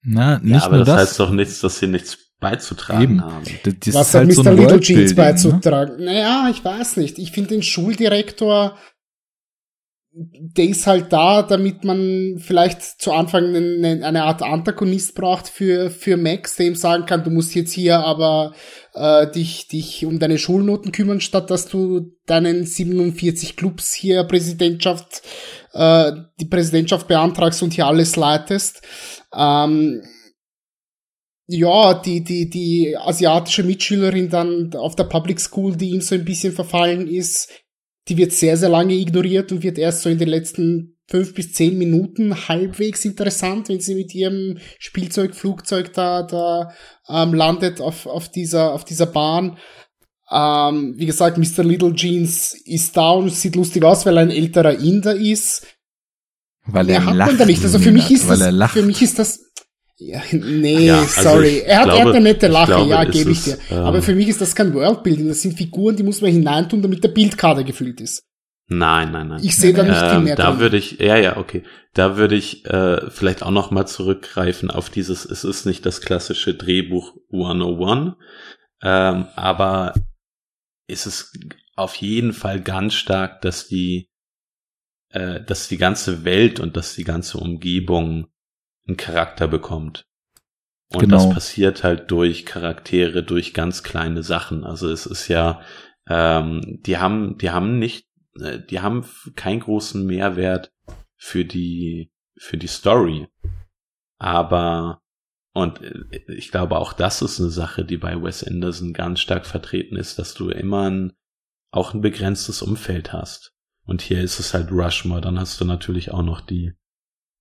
na, nicht ja, aber nur das, das. heißt doch nichts, dass sie nichts beizutragen Eben. haben. Das, Was hat halt Mr. so Little Jeans ne? beizutragen? Naja, ich weiß nicht. Ich finde den Schuldirektor, der ist halt da, damit man vielleicht zu Anfang eine, eine Art Antagonist braucht für, für Max, der ihm sagen kann, du musst jetzt hier aber äh, dich, dich um deine Schulnoten kümmern, statt dass du deinen 47 Clubs hier Präsidentschaft, äh, die Präsidentschaft beantragst und hier alles leitest. Ähm, ja, die, die, die asiatische Mitschülerin dann auf der Public School, die ihm so ein bisschen verfallen ist, die wird sehr, sehr lange ignoriert und wird erst so in den letzten fünf bis zehn Minuten halbwegs interessant, wenn sie mit ihrem Spielzeugflugzeug da, da ähm, landet auf, auf, dieser, auf dieser Bahn. Ähm, wie gesagt, Mr. Little Jeans ist und sieht lustig aus, weil er ein älterer Inder ist. Weil Mehr er hat lacht. man da nicht. Also für mich ist das, er lacht. für mich ist das, ja, nee, Ja, also sorry. er, hat, er hat glaube- eine nette Lache, glaube, ja, gebe ich dir. ähm, Aber für mich ist das kein Worldbuilding. Das sind Figuren, die muss man hineintun, damit der Bildkader gefüllt ist. Nein, nein, nein. Ich sehe da nicht viel Ähm, mehr da drin. würde ich, ja, ja, okay. Da würde ich äh, vielleicht auch noch mal zurückgreifen auf dieses, es ist nicht das klassische Drehbuch 101, ähm, aber ist es auf jeden Fall ganz stark, dass die, äh, dass die ganze Welt und dass die ganze Umgebung einen Charakter bekommt. Und Genau. das passiert halt durch Charaktere, durch ganz kleine Sachen. Also es ist ja, ähm, die haben, die haben nicht, äh, die haben keinen großen Mehrwert für die, für die Story. Aber und äh, ich glaube auch das ist eine Sache, die bei Wes Anderson ganz stark vertreten ist, dass du immer ein, auch ein begrenztes Umfeld hast. Und hier ist es halt Rushmore, dann hast du natürlich auch noch die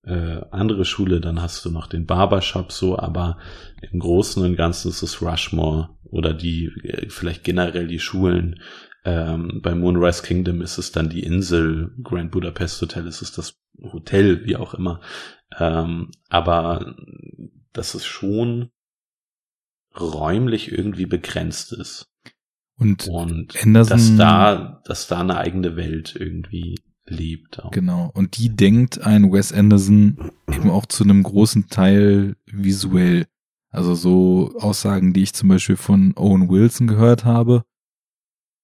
äh, andere Schule, dann hast du noch den Barbershop so, aber im Großen und Ganzen ist es Rushmore oder die, äh, vielleicht generell die Schulen. Ähm, bei Moonrise Kingdom ist es dann die Insel, Grand Budapest Hotel ist es das Hotel, wie auch immer. Ähm, aber dass es schon räumlich irgendwie begrenzt ist. Und, Und Anderson, dass da, dass da eine eigene Welt irgendwie lebt. Auch. Genau. Und die denkt ein Wes Anderson eben auch zu einem großen Teil visuell. Also so Aussagen, die ich zum Beispiel von Owen Wilson gehört habe,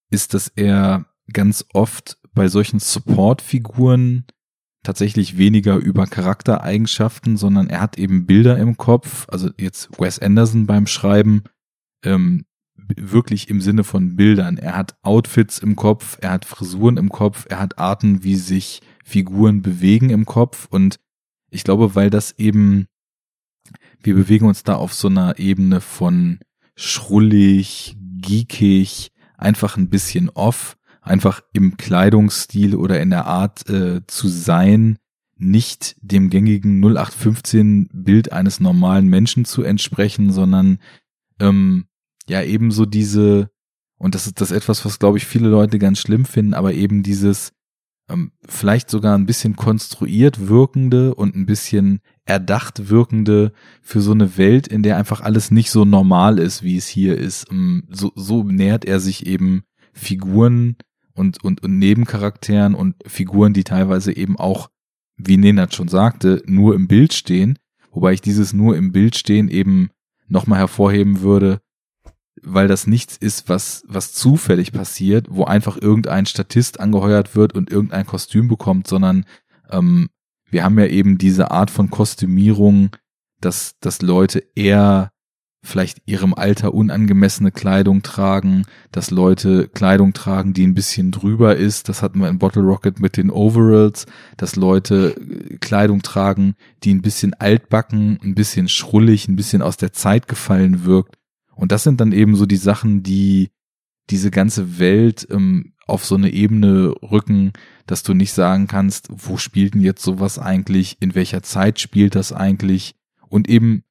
ist, dass er ganz oft bei solchen Support-Figuren tatsächlich weniger über Charaktereigenschaften, sondern er hat eben Bilder im Kopf, also jetzt Wes Anderson beim Schreiben, ähm, wirklich im Sinne von Bildern. Er hat Outfits im Kopf, er hat Frisuren im Kopf, er hat Arten, wie sich Figuren bewegen im Kopf und ich glaube, weil das eben, wir bewegen uns da auf so einer Ebene von schrullig, geekig, einfach ein bisschen off, einfach im Kleidungsstil oder in der Art äh, zu sein, nicht dem gängigen 0815 Bild eines normalen Menschen zu entsprechen, sondern ähm, ja ebenso diese, und das ist das etwas, was glaube ich viele Leute ganz schlimm finden, aber eben dieses ähm, vielleicht sogar ein bisschen konstruiert wirkende und ein bisschen erdacht wirkende für so eine Welt, in der einfach alles nicht so normal ist, wie es hier ist. Ähm, so, so nähert er sich eben Figuren und, und, und Nebencharakteren und Figuren, die teilweise eben auch, wie Nenad schon sagte, nur im Bild stehen, wobei ich dieses nur im Bild stehen eben nochmal hervorheben würde, weil das nichts ist, was, was zufällig passiert, wo einfach irgendein Statist angeheuert wird und irgendein Kostüm bekommt, sondern ähm, wir haben ja eben diese Art von Kostümierung, dass, dass Leute eher vielleicht ihrem Alter unangemessene Kleidung tragen, dass Leute Kleidung tragen, die ein bisschen drüber ist. Das hatten wir in Bottle Rocket mit den Overalls, dass Leute äh, Kleidung tragen, die ein bisschen altbacken, ein bisschen schrullig, ein bisschen aus der Zeit gefallen wirkt. Und das sind dann eben so die Sachen, die diese ganze Welt ähm, auf so eine Ebene rücken, dass du nicht sagen kannst, wo spielt denn jetzt sowas eigentlich, in welcher Zeit spielt das eigentlich? Und eben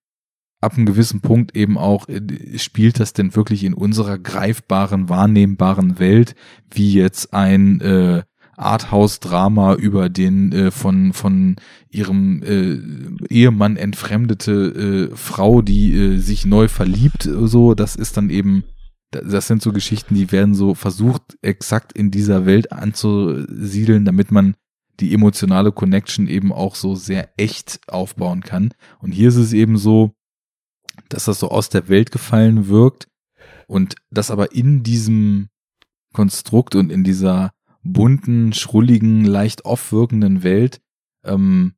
ab einem gewissen Punkt eben auch, äh, spielt das denn wirklich in unserer greifbaren, wahrnehmbaren Welt, wie jetzt ein äh, Arthouse-Drama über den äh, von von ihrem äh, Ehemann entfremdete äh, Frau, die äh, sich neu verliebt, so das ist dann eben das sind so Geschichten, die werden so versucht exakt in dieser Welt anzusiedeln, damit man die emotionale Connection eben auch so sehr echt aufbauen kann. Und hier ist es eben so, dass das so aus der Welt gefallen wirkt und das aber in diesem Konstrukt und in dieser bunten, schrulligen, leicht off wirkenden Welt ähm,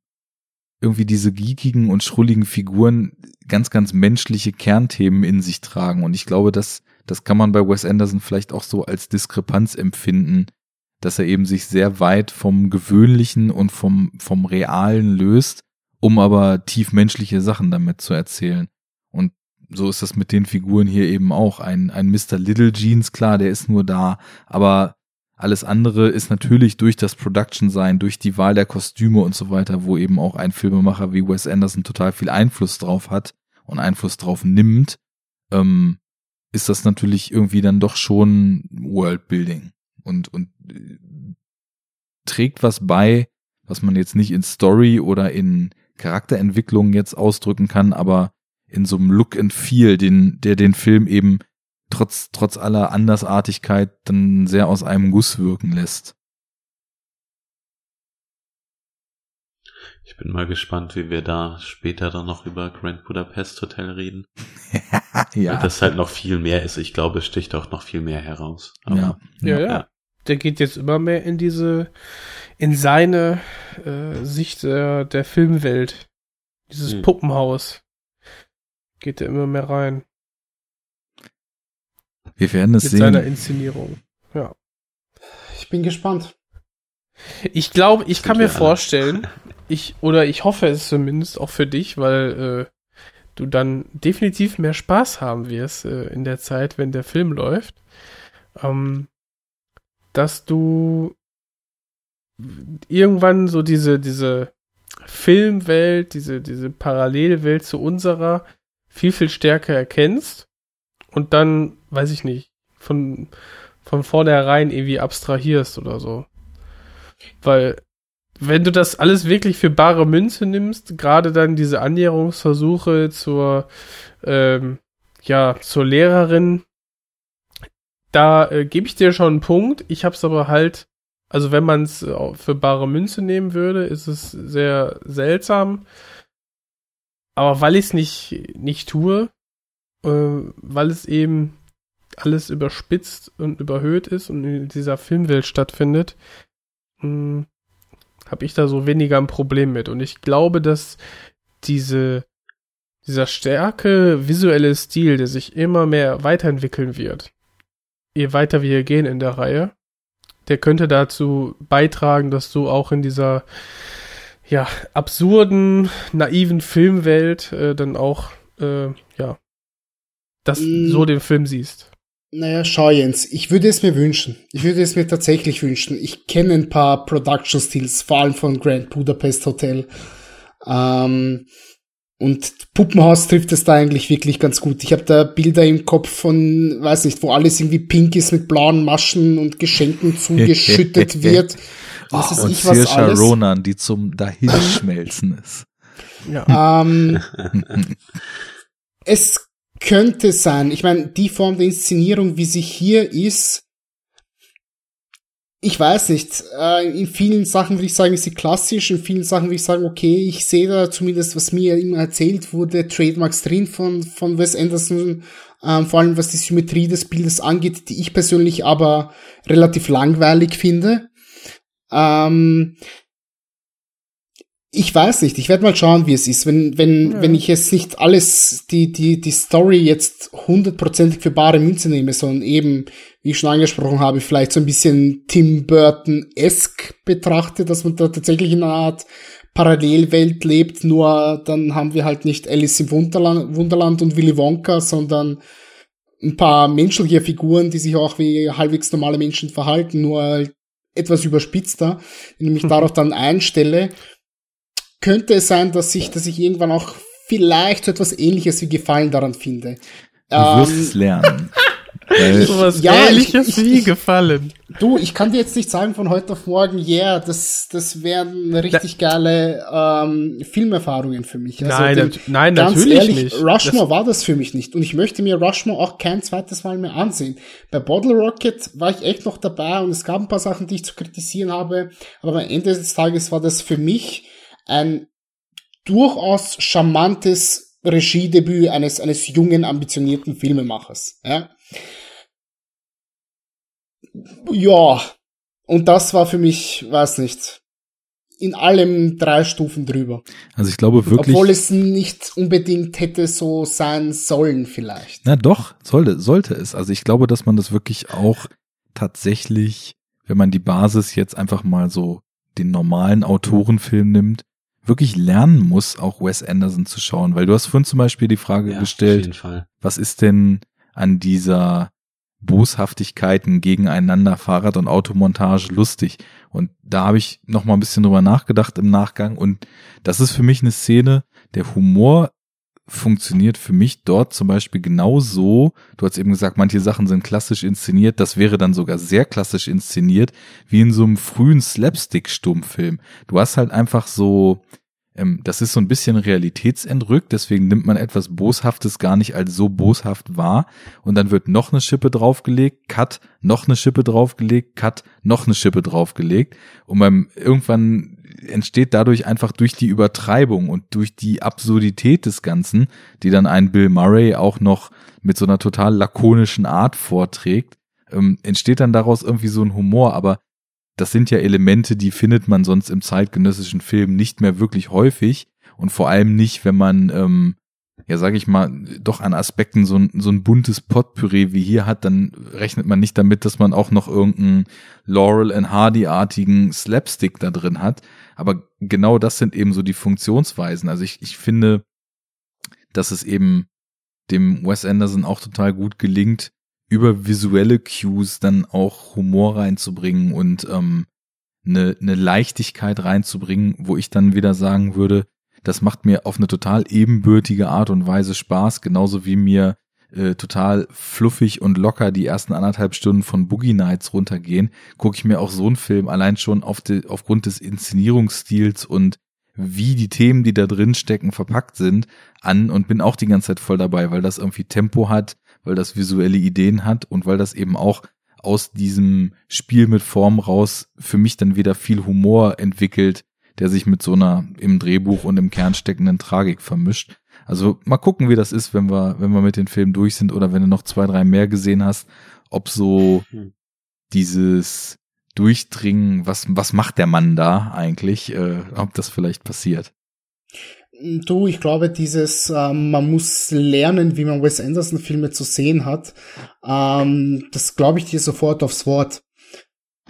irgendwie diese geekigen und schrulligen Figuren ganz, ganz menschliche Kernthemen in sich tragen. Und ich glaube, das, das kann man bei Wes Anderson vielleicht auch so als Diskrepanz empfinden, dass er eben sich sehr weit vom Gewöhnlichen und vom, vom Realen löst, um aber tief menschliche Sachen damit zu erzählen. Und so ist das mit den Figuren hier eben auch. Ein, ein Mr. Little Jeans, klar, der ist nur da, aber alles andere ist natürlich durch das Production sein, durch die Wahl der Kostüme und so weiter, wo eben auch ein Filmemacher wie Wes Anderson total viel Einfluss drauf hat und Einfluss drauf nimmt, ähm, ist das natürlich irgendwie dann doch schon Worldbuilding und, und äh, trägt was bei, was man jetzt nicht in Story oder in Charakterentwicklung jetzt ausdrücken kann, aber in so einem Look and Feel, den, der den Film eben trotz, trotz aller Andersartigkeit dann sehr aus einem Guss wirken lässt. Ich bin mal gespannt, wie wir da später dann noch über Grand Budapest Hotel reden. ja. Weil das halt noch viel mehr ist. Ich glaube, es sticht auch noch viel mehr heraus. Aber, ja. Ja, ja, ja. Der geht jetzt immer mehr in diese, in seine äh, Sicht äh, der Filmwelt. Dieses hm. Puppenhaus. Geht er immer mehr rein. Wir werden es Mit sehen. seiner Inszenierung. Ja. Ich bin gespannt. Ich glaube, ich kann mir alle. vorstellen, ich, oder ich hoffe es zumindest auch für dich, weil äh, du dann definitiv mehr Spaß haben wirst äh, in der Zeit, wenn der Film läuft, ähm, dass du irgendwann so diese, diese Filmwelt, diese, diese Parallelwelt zu unserer viel, viel stärker erkennst und dann, weiß ich nicht, von, von vornherein irgendwie abstrahierst oder so. Weil, wenn du das alles wirklich für bare Münze nimmst, gerade dann diese Annäherungsversuche zur, ähm, ja, zur Lehrerin, da äh, gebe ich dir schon einen Punkt. Ich habe es aber halt, also wenn man es für bare Münze nehmen würde, ist es sehr seltsam. Aber weil ich es nicht, nicht tue, äh, weil es eben alles überspitzt und überhöht ist und in dieser Filmwelt stattfindet, habe ich da so weniger ein Problem mit. Und ich glaube, dass diese, dieser stärke visuelle Stil, der sich immer mehr weiterentwickeln wird, je weiter wir gehen in der Reihe, der könnte dazu beitragen, dass du auch in dieser ja, absurden, naiven Filmwelt äh, dann auch, äh, ja, das Mm. so den Film siehst. Naja, schau Jens, ich würde es mir wünschen. Ich würde es mir tatsächlich wünschen. Ich kenne ein paar Production Stils, vor allem von Grand Budapest Hotel. Ähm, und Puppenhaus trifft es da eigentlich wirklich ganz gut. Ich habe da Bilder im Kopf von, weiß nicht, wo alles irgendwie pink ist mit blauen Maschen und Geschenken zugeschüttet wird. Was weiß und ich, was Saoirse alles. Ronan, die zum Dahinschmelzen ist. Ja. Ähm, es könnte sein, ich meine, die Form der Inszenierung, wie sie hier ist, ich weiß nicht, äh, in vielen Sachen würde ich sagen, ist sie klassisch, in vielen Sachen würde ich sagen, okay, ich sehe da zumindest, was mir immer erzählt wurde, Trademarks drin von, von Wes Anderson, ähm, vor allem was die Symmetrie des Bildes angeht, die ich persönlich aber relativ langweilig finde. Ähm, ich weiß nicht, ich werde mal schauen, wie es ist. Wenn, wenn, Ja. wenn ich jetzt nicht alles, die, die, die Story jetzt hundertprozentig für bare Münze nehme, sondern eben, wie ich schon angesprochen habe, vielleicht so ein bisschen Tim Burton-esque betrachte, dass man da tatsächlich in einer Art Parallelwelt lebt, nur dann haben wir halt nicht Alice im Wunderland, Wunderland und Willy Wonka, sondern ein paar menschliche Figuren, die sich auch wie halbwegs normale Menschen verhalten, nur etwas überspitzter, wenn ich mich darauf dann einstelle, könnte es sein, dass ich, dass ich irgendwann auch vielleicht so etwas ähnliches wie Gefallen daran finde. Du wirst Ähm, es lernen. Weil, Sowas ja, ähnliches ich- ich- wie gefallen. Du, ich kann dir jetzt nicht sagen von heute auf morgen, yeah, das, das wären richtig geile ähm, Filmerfahrungen für mich. Also nein, den- nat nein, ganz natürlich ehrlich, nicht. Rushmore war das für mich nicht. Und ich möchte mir Rushmore auch kein zweites Mal mehr ansehen. Bei Bottle Rocket war ich echt noch dabei und es gab ein paar Sachen, die ich zu kritisieren habe. Aber am Ende des Tages war das für mich ein durchaus charmantes Regiedebüt eines, eines jungen, ambitionierten Filmemachers. Ja. Ja, und das war für mich, weiß nicht, in allem drei Stufen drüber. also ich glaube wirklich. Obwohl es nicht unbedingt hätte so sein sollen, vielleicht. Na doch, sollte, sollte es. Also ich glaube, dass man das wirklich auch tatsächlich, wenn man die Basis jetzt einfach mal so den normalen Autorenfilm nimmt, wirklich lernen muss, auch Wes Anderson zu schauen. Weil du hast vorhin zum Beispiel die Frage Ja, gestellt, was ist denn an dieser Boshaftigkeiten gegeneinander Fahrrad- und Automontage lustig? Und da habe ich noch mal ein bisschen drüber nachgedacht im Nachgang und das ist für mich eine Szene, der Humor funktioniert für mich dort zum Beispiel genau so. Du hast eben gesagt, manche Sachen sind klassisch inszeniert. Das wäre dann sogar sehr klassisch inszeniert, wie in so einem frühen Slapstick-Stummfilm. Du hast halt einfach so, ähm, das ist so ein bisschen realitätsentrückt, deswegen nimmt man etwas Boshaftes gar nicht als so boshaft wahr. Und dann wird noch eine Schippe draufgelegt, Cut, noch eine Schippe draufgelegt, Cut, noch eine Schippe draufgelegt. Und beim irgendwann entsteht dadurch einfach durch die Übertreibung und durch die Absurdität des Ganzen, die dann ein Bill Murray auch noch mit so einer total lakonischen Art vorträgt, ähm, entsteht dann daraus irgendwie so ein Humor, aber das sind ja Elemente, die findet man sonst im zeitgenössischen Film nicht mehr wirklich häufig und vor allem nicht, wenn man ähm, ja, sage ich mal, doch an Aspekten so ein, so ein buntes Potpüree wie hier hat, dann rechnet man nicht damit, dass man auch noch irgendeinen Laurel and Hardy-artigen Slapstick da drin hat. Aber genau das sind eben so die Funktionsweisen. Also ich, ich finde, dass es eben dem Wes Anderson auch total gut gelingt, über visuelle Cues dann auch Humor reinzubringen und ähm, eine, eine Leichtigkeit reinzubringen, wo ich dann wieder sagen würde, das macht mir auf eine total ebenbürtige Art und Weise Spaß, genauso wie mir äh, total fluffig und locker die ersten anderthalb Stunden von Boogie Nights runtergehen, gucke ich mir auch so einen Film allein schon auf die, aufgrund des Inszenierungsstils und wie die Themen, die da drin stecken, verpackt sind, an und bin auch die ganze Zeit voll dabei, weil das irgendwie Tempo hat, weil das visuelle Ideen hat und weil das eben auch aus diesem Spiel mit Form raus für mich dann wieder viel Humor entwickelt, der sich mit so einer im Drehbuch und im Kern steckenden Tragik vermischt. Also mal gucken, wie das ist, wenn wir, wenn wir mit den Filmen durch sind oder wenn du noch zwei, drei mehr gesehen hast, ob so hm. dieses Durchdringen, was, was macht der Mann da eigentlich, äh, ob das vielleicht passiert. Du, ich glaube, dieses, ähm, man muss lernen, wie man Wes Anderson Filme zu sehen hat, ähm, das glaube ich dir sofort aufs Wort.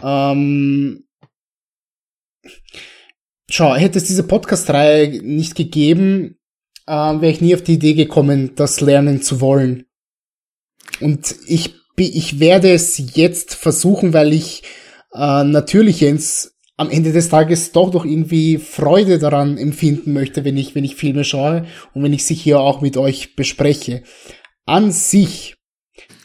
Ähm, schau, hätte es diese Podcast-Reihe nicht gegeben, äh, wäre ich nie auf die Idee gekommen, das lernen zu wollen. Und ich, ich werde es jetzt versuchen, weil ich äh, natürlich Jens am Ende des Tages doch doch irgendwie Freude daran empfinden möchte, wenn ich, wenn ich Filme schaue und wenn ich sie hier auch mit euch bespreche. An sich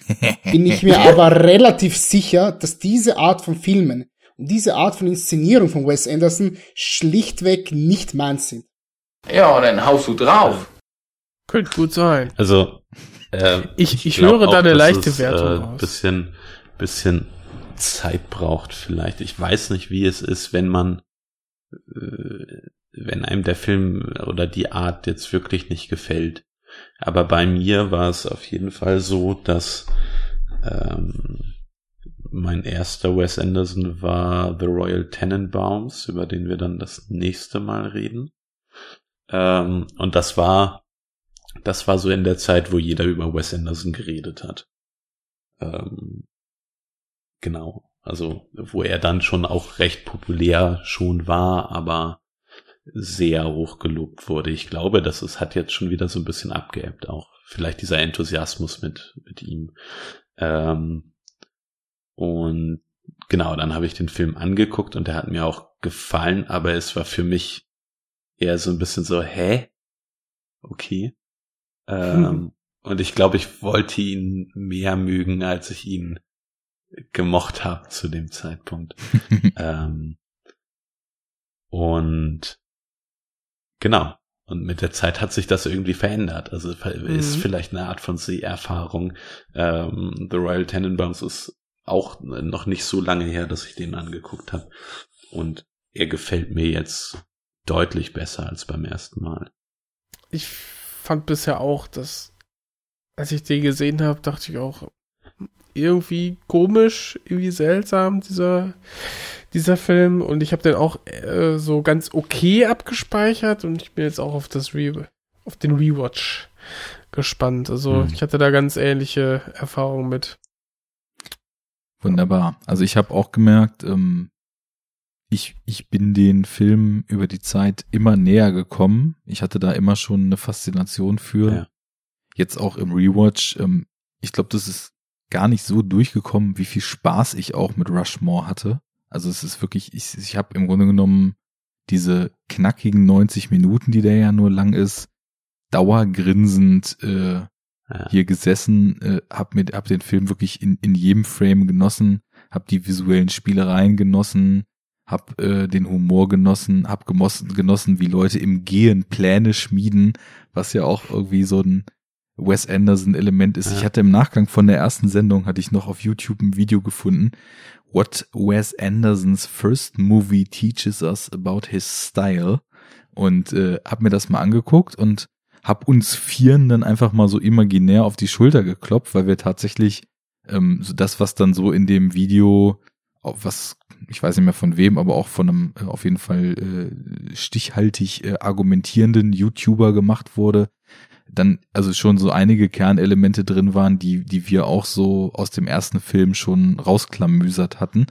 bin ich mir aber relativ sicher, dass diese Art von Filmen und diese Art von Inszenierung von Wes Anderson schlichtweg nicht meins sind. Ja, dann haust du drauf. Könnte gut sein. Also, äh, ich, ich, ich höre da eine leichte es, Wertung äh, Bisschen, bisschen Zeit braucht vielleicht. Ich weiß nicht, wie es ist, wenn man, äh, wenn einem der Film oder die Art jetzt wirklich nicht gefällt. Aber bei mir war es auf jeden Fall so, dass ähm, mein erster Wes Anderson war The Royal Tenenbaums, über den wir dann das nächste Mal reden. Ähm, und das war, das war so in der Zeit, wo jeder über Wes Anderson geredet hat. Ähm, Genau. Also, wo er dann schon auch recht populär schon war, aber sehr hoch gelobt wurde. Ich glaube, dass es hat jetzt schon wieder so ein bisschen abgeebbt auch. Vielleicht dieser Enthusiasmus mit, mit ihm. Ähm, und genau, dann habe ich den Film angeguckt und der hat mir auch gefallen, aber es war für mich eher so ein bisschen so, hä? Okay. Ähm, hm. Und ich glaube, ich wollte ihn mehr mögen, als ich ihn gemocht habe zu dem Zeitpunkt. ähm, und genau. Und mit der Zeit hat sich das irgendwie verändert. Also ist mhm. vielleicht eine Art von Seherfahrung. Ähm, The Royal Tenenbaums ist auch noch nicht so lange her, dass ich den angeguckt habe. Und er gefällt mir jetzt deutlich besser als beim ersten Mal. Ich fand bisher auch, dass als ich den gesehen habe, dachte ich auch, irgendwie komisch, irgendwie seltsam, dieser, dieser Film. Und ich habe den auch äh, so ganz okay abgespeichert und ich bin jetzt auch auf das Re auf den Rewatch gespannt. Also mhm. ich hatte da ganz ähnliche Erfahrungen mit. Wunderbar. Also ich habe auch gemerkt, ähm, ich, ich bin den Film über die Zeit immer näher gekommen. Ich hatte da immer schon eine Faszination für. Ja. Jetzt auch im Rewatch. Ähm, ich glaube, das ist gar nicht so durchgekommen, wie viel Spaß ich auch mit Rushmore hatte. Also es ist wirklich, ich, ich habe im Grunde genommen diese knackigen 90 Minuten, die der ja nur lang ist, dauergrinsend äh, ja. hier gesessen, äh, hab mir hab den Film wirklich in, in jedem Frame genossen, hab die visuellen Spielereien genossen, hab äh, den Humor genossen, hab genossen, genossen, wie Leute im Gehen Pläne schmieden, was ja auch irgendwie so ein Wes Anderson Element ist. Ja. Ich hatte im Nachgang von der ersten Sendung hatte ich noch auf YouTube ein Video gefunden. What Wes Andersons first movie teaches us about his style und äh, hab mir das mal angeguckt und hab uns Vieren dann einfach mal so imaginär auf die Schulter geklopft, weil wir tatsächlich ähm, so das, was dann so in dem Video, was ich weiß nicht mehr von wem, aber auch von einem äh, auf jeden Fall äh, stichhaltig äh, argumentierenden YouTuber gemacht wurde, dann also schon so einige Kernelemente drin waren, die, die wir auch so aus dem ersten Film schon rausklamüsert hatten.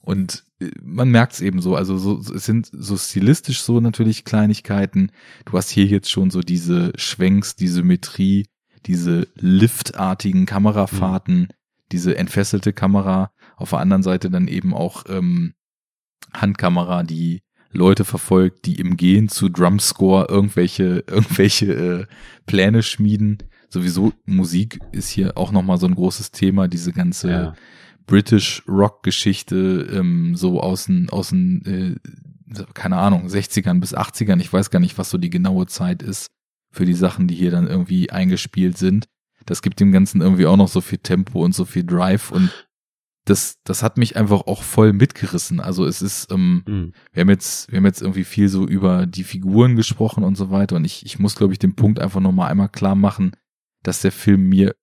Und äh, man merkt es eben so, also so, es sind so stilistisch so natürlich Kleinigkeiten. Du hast hier jetzt schon so diese Schwenks, die Symmetrie, diese liftartigen Kamerafahrten, mhm. diese entfesselte Kamera. Auf der anderen Seite dann eben auch ähm, Handkamera, die Leute verfolgt, die im Gehen zu Drumscore irgendwelche, irgendwelche äh, Pläne schmieden. Sowieso Musik ist hier auch nochmal so ein großes Thema, diese ganze ja. British Rock Geschichte, ähm, so aus den, aus den, äh, keine Ahnung, 60ern bis 80ern. Ich weiß gar nicht, was so die genaue Zeit ist für die Sachen, die hier dann irgendwie eingespielt sind. Das gibt dem Ganzen irgendwie auch noch so viel Tempo und so viel Drive und das, das hat mich einfach auch voll mitgerissen. Also es ist, ähm, mhm. wir haben jetzt, wir haben jetzt irgendwie viel so über die Figuren gesprochen und so weiter. Und ich, ich muss, glaube ich, den Punkt einfach nochmal einmal klar machen, dass der Film mir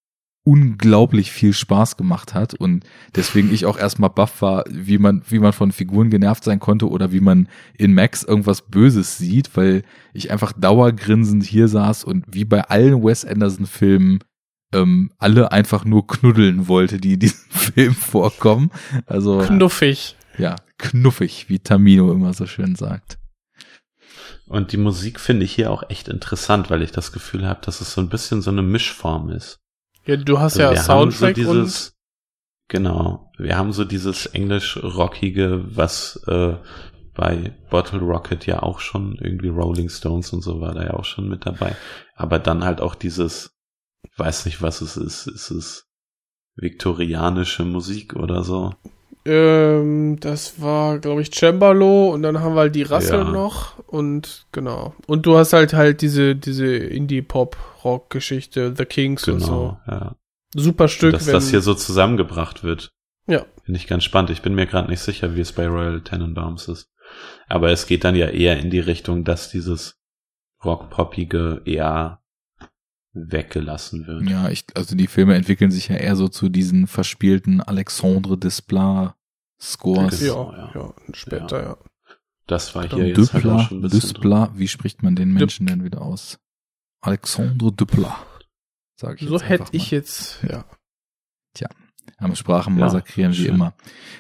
unglaublich viel Spaß gemacht hat und deswegen ich auch erstmal baff war, wie man, wie man von Figuren genervt sein konnte oder wie man in Max irgendwas Böses sieht, weil ich einfach dauergrinsend hier saß und wie bei allen Wes Anderson Filmen ähm, alle einfach nur knuddeln wollte, die in diesem Film vorkommen. Also knuffig. Ja, knuffig, wie Tamino immer so schön sagt. Und die Musik finde ich hier auch echt interessant, weil ich das Gefühl habe, dass es so ein bisschen so eine Mischform ist. Ja, du hast also ja Soundtrack so dieses, und genau, wir haben so dieses englisch-rockige, was äh, bei Bottle Rocket ja auch schon irgendwie Rolling Stones und so war da ja auch schon mit dabei, aber dann halt auch dieses ich weiß nicht, was es ist. Ist es viktorianische Musik oder so? Ähm, das war, glaube ich, Cembalo und dann haben wir halt die Rassel ja. noch und genau. Und du hast halt halt diese, diese Indie-Pop-Rock-Geschichte, The Kings genau, und so. Ja. Super Stück. Und dass das hier so zusammengebracht wird. Ja. Finde ich ganz spannend. Ich bin mir gerade nicht sicher, wie es bei Royal Tenenbaums ist. Aber es geht dann ja eher in die Richtung, dass dieses Rock-Poppige eher weggelassen wird. Ja, ich, also die Filme entwickeln sich ja eher so zu diesen verspielten Alexandre Desplat Scores. Ja, ja, ja, später, ja. Das war hier jetzt Dupla, halt auch schon ein bisschen Desplat, wie spricht man den Menschen Dup denn wieder aus? Alexandre Duplat. Sag ich so hätte ich jetzt, ja. Tja, am Sprachen massakrieren ja, wie immer.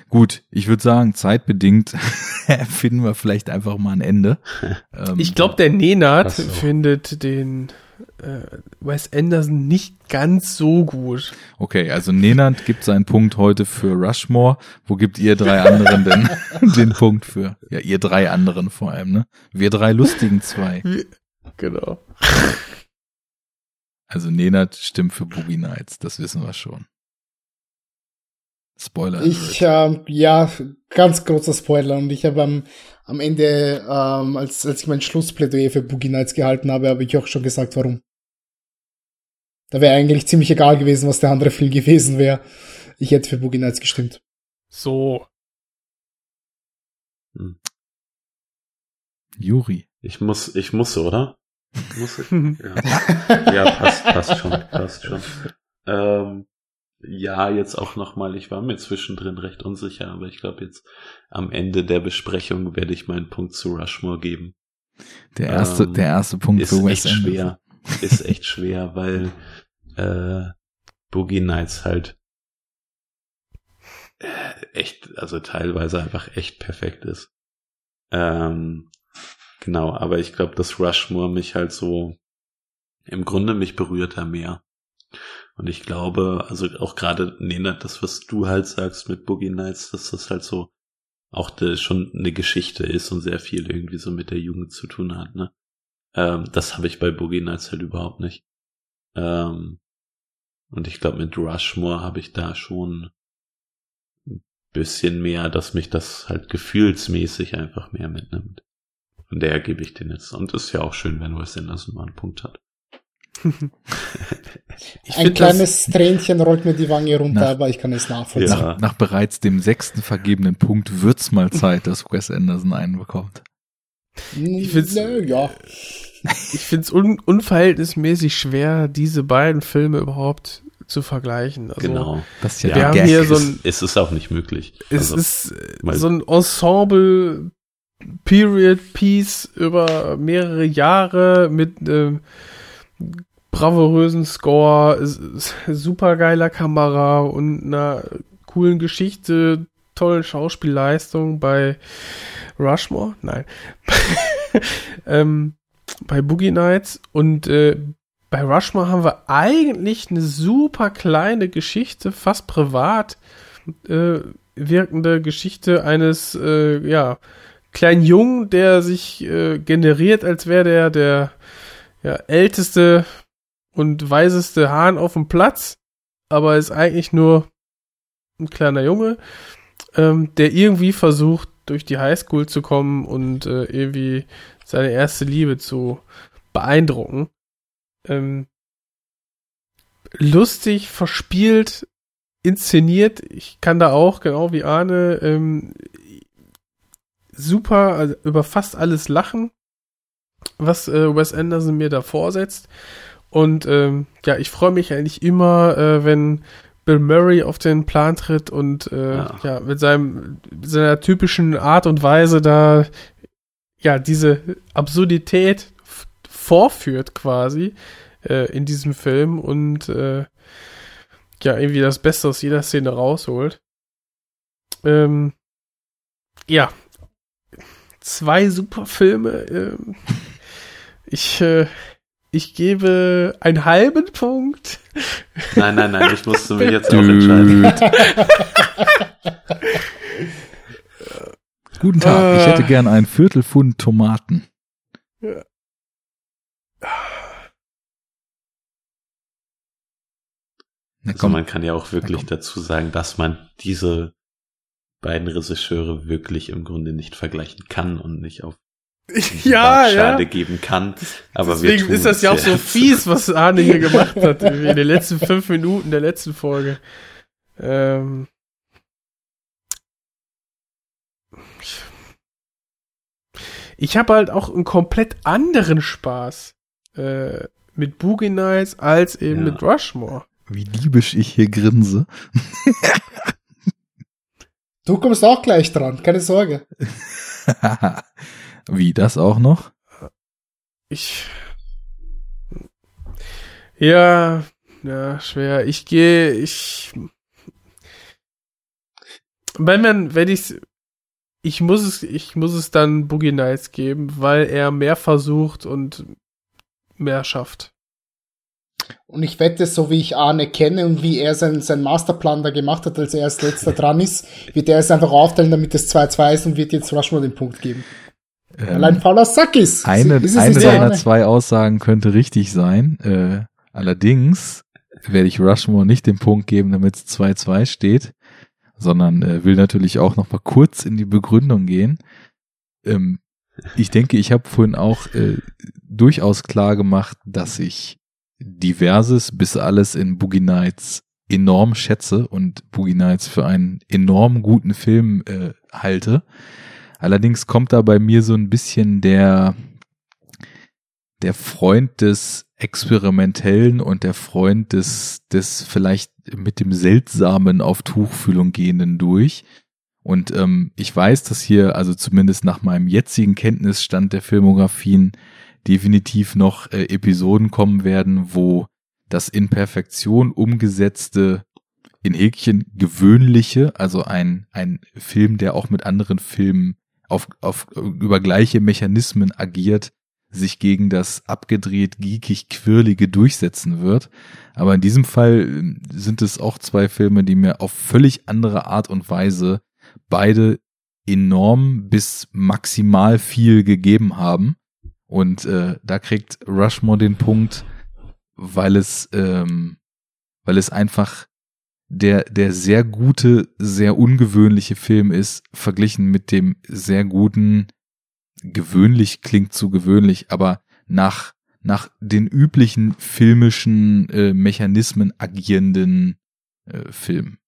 Gut, ich würde sagen, zeitbedingt finden wir vielleicht einfach mal ein Ende. ich glaube, der Nenad findet den Wes Anderson nicht ganz so gut. Okay, also Nenand gibt seinen Punkt heute für Rushmore. Wo gibt ihr drei anderen denn den Punkt für? Ja, ihr drei anderen vor allem, ne? Wir drei lustigen zwei. Genau. Also Nenad stimmt für Boogie Nights, das wissen wir schon. Spoiler. Ich, äh, ja, ganz großer Spoiler. Und ich habe am, am Ende, ähm, als, als ich mein Schlussplädoyer für Boogie Nights gehalten habe, habe ich auch schon gesagt, warum. Da wäre eigentlich ziemlich egal gewesen, was der andere Film gewesen wäre. Ich hätte für Boogie Nights gestimmt. So. Hm. Juri. Ich muss, ich muss, oder? Muss ich? ja. ja, passt, passt schon, passt schon. Ähm, ja, jetzt auch nochmal, ich war mir zwischendrin recht unsicher, aber ich glaube jetzt am Ende der Besprechung werde ich meinen Punkt zu Rushmore geben. Der erste, ähm, der erste Punkt ist für Wes echt schwer. Ist echt schwer, weil äh, Boogie Nights halt äh, echt, also teilweise einfach echt perfekt ist. Ähm, genau, aber ich glaube, dass Rushmore mich halt so im Grunde mich berührt er mehr. Und ich glaube, also auch gerade, Nena, das, was du halt sagst mit Boogie Nights, dass das halt so auch schon eine Geschichte ist und sehr viel irgendwie so mit der Jugend zu tun hat, ne? Ähm, das habe ich bei Boogie Nights halt überhaupt nicht. Ähm, und ich glaube, mit Rushmore habe ich da schon ein bisschen mehr, dass mich das halt gefühlsmäßig einfach mehr mitnimmt. Und der gebe ich den jetzt. Und ist ja auch schön, wenn Wes Anderson mal einen Punkt hat. Ein kleines Tränchen rollt mir die Wange runter, nach, aber ich kann es nachvollziehen. Ja. Nach, nach, bereits dem sechsten vergebenen Punkt wird's mal Zeit, dass Wes Anderson einen bekommt. Ich find's, ja. ich find's un, unverhältnismäßig schwer, diese beiden Filme überhaupt zu vergleichen. Also, genau. Das ist ja wir haben hier so ein, es ist auch nicht möglich. Es also, ist so ein Ensemble Period Piece über mehrere Jahre mit ähm, bravourösen Score, super geiler Kamera und einer coolen Geschichte, tollen Schauspielleistung bei Rushmore, nein, ähm, bei Boogie Nights und äh, bei Rushmore haben wir eigentlich eine super kleine Geschichte, fast privat äh, wirkende Geschichte eines, äh, ja, kleinen Jungen, der sich äh, generiert, als wäre der der ja, älteste und weiseste Hahn auf dem Platz, aber ist eigentlich nur ein kleiner Junge, ähm, der irgendwie versucht, durch die Highschool zu kommen und äh, irgendwie seine erste Liebe zu beeindrucken. Ähm, lustig, verspielt, inszeniert. Ich kann da auch, genau wie Arne, ähm, super also über fast alles lachen, was äh, Wes Anderson mir da vorsetzt. Und ähm, ja, ich freue mich eigentlich immer, äh, wenn Bill Murray auf den Plan tritt und äh, ja. ja. mit seinem seiner typischen Art und Weise da ja diese Absurdität vorführt quasi äh, in diesem Film und äh, ja irgendwie das Beste aus jeder Szene rausholt. Ähm, ja, zwei super Filme. Ähm, ich äh, ich gebe einen halben Punkt. Nein, nein, nein, ich musste mich jetzt auch entscheiden. Guten Tag, ich hätte gern ein Viertelpfund Tomaten. Ja. Also man kann ja auch wirklich dazu sagen, dass man diese beiden Regisseure wirklich im Grunde nicht vergleichen kann und nicht auf ja, Schade ja. geben kann. Aber Deswegen ist das ja auch so fies, was Arne hier gemacht hat in den letzten fünf Minuten der letzten Folge. Ähm ich habe halt auch einen komplett anderen Spaß äh, mit Boogie Nights als eben ja. mit Rushmore. Wie liebisch ich hier grinse. du kommst auch gleich dran, keine Sorge. Wie, das auch noch? Ich. Ja, ja, schwer. Ich gehe, ich. Wenn man, wenn ich's, ich muss es, ich muss es dann Boogie Nights geben, weil er mehr versucht und mehr schafft. Und ich wette, so wie ich Arne kenne und wie er seinen, seinen Masterplan da gemacht hat, als er als letzter dran ist, wird er es einfach aufteilen, damit es 2-2 ist und wird jetzt Rushmore den Punkt geben. Ähm, Allein fauler Sack ist. Eine, eine seiner zwei Aussagen könnte richtig sein. Äh, allerdings werde ich Rushmore nicht den Punkt geben, damit es 2-2 steht, sondern äh, will natürlich auch noch mal kurz in die Begründung gehen. Ähm, ich denke, ich habe vorhin auch äh, durchaus klar gemacht, dass ich diverses bis alles in Boogie Nights enorm schätze und Boogie Nights für einen enorm guten Film äh, halte. Allerdings kommt da bei mir so ein bisschen der, der Freund des Experimentellen und der Freund des, des vielleicht mit dem Seltsamen auf Tuchfühlung gehenden durch. Und ähm, ich weiß, dass hier, also zumindest nach meinem jetzigen Kenntnisstand der Filmografien, definitiv noch äh, Episoden kommen werden, wo das in Perfektion umgesetzte in Häkchen gewöhnliche, also ein, ein Film, der auch mit anderen Filmen auf, auf, über gleiche Mechanismen agiert, sich gegen das abgedreht, geekig, quirlige durchsetzen wird. Aber in diesem Fall ähm, sind es auch zwei Filme, die mir auf völlig andere Art und Weise beide enorm bis maximal viel gegeben haben. Und äh, da kriegt Rushmore den Punkt, weil es, ähm, weil es einfach der, der sehr gute, sehr ungewöhnliche Film ist, verglichen mit dem sehr guten, gewöhnlich klingt zu gewöhnlich, aber nach, nach den üblichen filmischen äh, Mechanismen agierenden äh, Film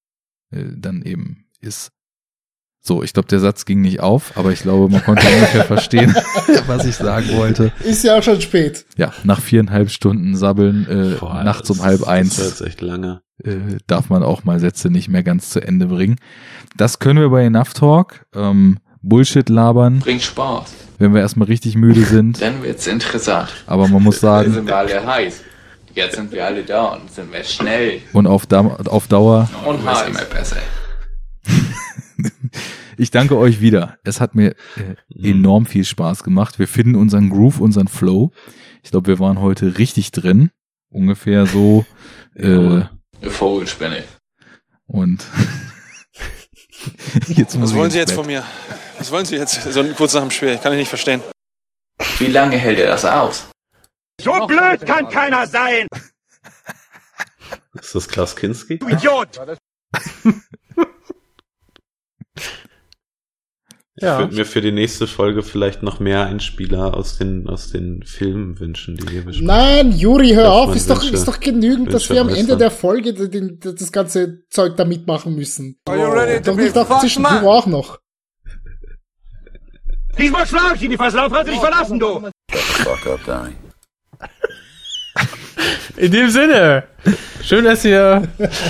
äh, dann eben ist. So, ich glaube, der Satz ging nicht auf, aber ich glaube, man konnte ungefähr verstehen, was ich sagen wollte. Ist ja auch schon spät. Ja, nach viereinhalb Stunden Sabbeln, äh, Boah, nachts um halb eins. Das ist echt lange. Äh, darf man auch mal Sätze nicht mehr ganz zu Ende bringen. Das können wir bei Enough Talk. Ähm, Bullshit labern. Bringt Spaß. Wenn wir erstmal richtig müde sind. Dann wird's interessant. Aber man muss sagen. sind wir alle heiß. Jetzt sind wir alle da und sind wir schnell Und auf, da auf Dauer, und du wirst immer besser. ich danke euch wieder. Es hat mir äh, enorm viel Spaß gemacht. Wir finden unseren Groove, unseren Flow. Ich glaube, wir waren heute richtig drin. Ungefähr so. Äh, Eine Vogelspinne. und jetzt muss Was wollen ins Sie jetzt Bett. von mir? Was wollen Sie jetzt? So kurz nach dem Spiel. Ich kann ich nicht verstehen. Wie lange hält er das aus? So blöd kann keiner sein, Ist das Klaus Kinski? du Idiot! Ich Ja. würde mir für die nächste Folge vielleicht noch mehr Einspieler aus den, aus den Filmen wünschen, die wir besprechen. Nein, Juri, hör auf, ist doch, ist doch genügend, dass wir am Ende der Folge den, das ganze Zeug da mitmachen müssen. Are you ready Doch nicht auch zwischendurch auch noch. Diesmal schlag ich in die kannst du dich verlassen, du! Fuck up, Donnie. In dem Sinne, schön, dass ihr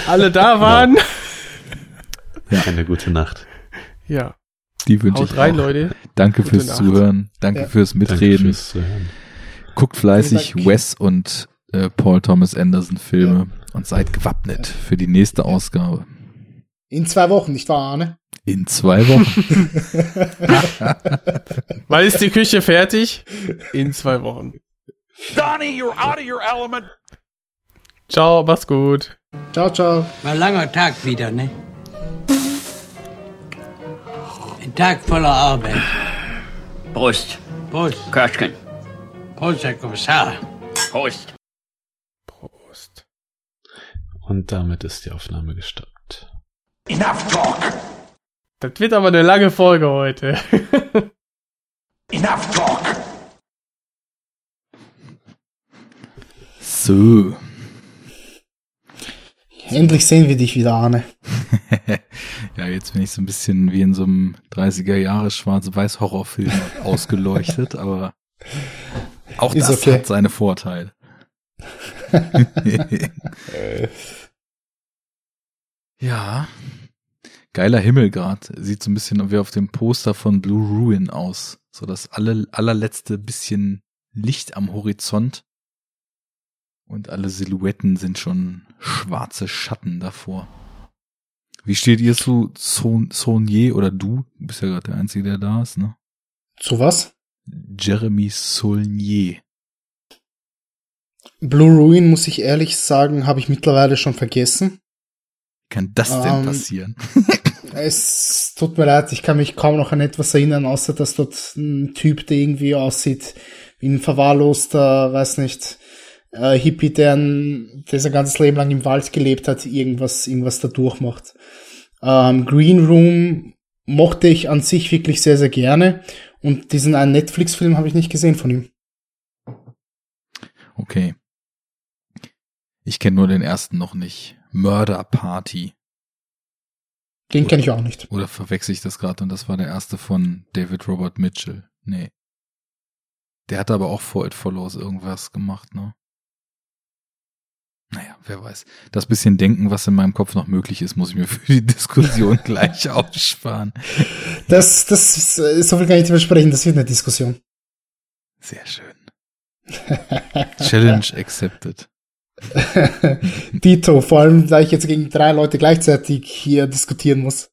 alle da waren. Eine gute Nacht. Ja, Die wünsche ich rein, auch. Leute. Danke Gute fürs Nacht. Zuhören. Danke Ja. fürs Danke Mitreden. fürs Zuhören. Guckt fleißig Dank. Wes und äh, Paul Thomas Anderson Filme und seid gewappnet für die nächste Ausgabe. In zwei Wochen, nicht wahr, Arne? In zwei Wochen. Wann ist die Küche fertig? In zwei Wochen. Donnie, you're out of your element! Ciao, mach's gut. Ciao, ciao. War ein langer Tag wieder, ne? Ein Tag voller Arbeit. Prost. Prost, Köschken. Prost, Herr Kommissar. Prost. Prost. Und damit ist die Aufnahme gestoppt. Enough talk! Das wird aber eine lange Folge heute. Enough talk! So. Endlich sehen wir dich wieder, Arne. ja, jetzt bin ich so ein bisschen wie in so einem 30er Jahre schwarz-weiß Horrorfilm ausgeleuchtet, aber auch Ist das okay. hat seine Vorteile. ja. Geiler Himmel grad. Sieht so ein bisschen wie auf dem Poster von Blue Ruin aus. So das alle, allerletzte bisschen Licht am Horizont. Und alle Silhouetten sind schon schwarze Schatten davor. Wie steht ihr zu Son Saulnier oder du? Du bist ja gerade der Einzige, der da ist, ne? Zu was? Jeremy Saulnier. Blue Ruin, muss ich ehrlich sagen, habe ich mittlerweile schon vergessen. Wie kann das denn Ähm, passieren? Es tut mir leid, ich kann mich kaum noch an etwas erinnern, außer dass dort ein Typ, der irgendwie aussieht wie ein verwahrloster, weiß nicht, äh, Hippie, der, ein, der sein ganzes Leben lang im Wald gelebt hat, irgendwas, irgendwas da durchmacht. Ähm, Green Room mochte ich an sich wirklich sehr, sehr gerne. Und diesen einen Netflix-Film habe ich nicht gesehen von ihm. Okay. Ich kenne nur den ersten noch nicht. Murder Party. Den kenne ich auch nicht. Oder verwechsel ich das gerade und das war der erste von David Robert Mitchell. Nee. Der hat aber auch vor It Follows irgendwas gemacht, ne? Naja, wer weiß. Das bisschen Denken, was in meinem Kopf noch möglich ist, muss ich mir für die Diskussion gleich aufsparen. Das, das, ist, äh, so viel kann ich nicht versprechen, das wird eine Diskussion. Sehr schön. Challenge accepted. Dito, vor allem, da ich jetzt gegen drei Leute gleichzeitig hier diskutieren muss.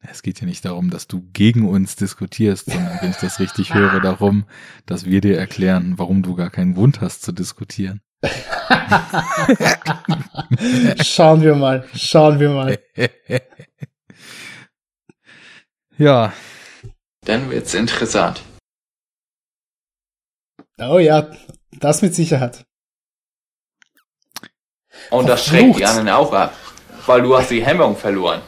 Es geht ja nicht darum, dass du gegen uns diskutierst, sondern wenn ich das richtig höre, darum, dass wir dir erklären, warum du gar keinen Grund hast zu diskutieren. schauen wir mal, schauen wir mal. ja, Dann wird's interessant. Oh ja, das mit Sicherheit. Und das schreckt die anderen auch ab. Weil du hast die Hemmung verloren.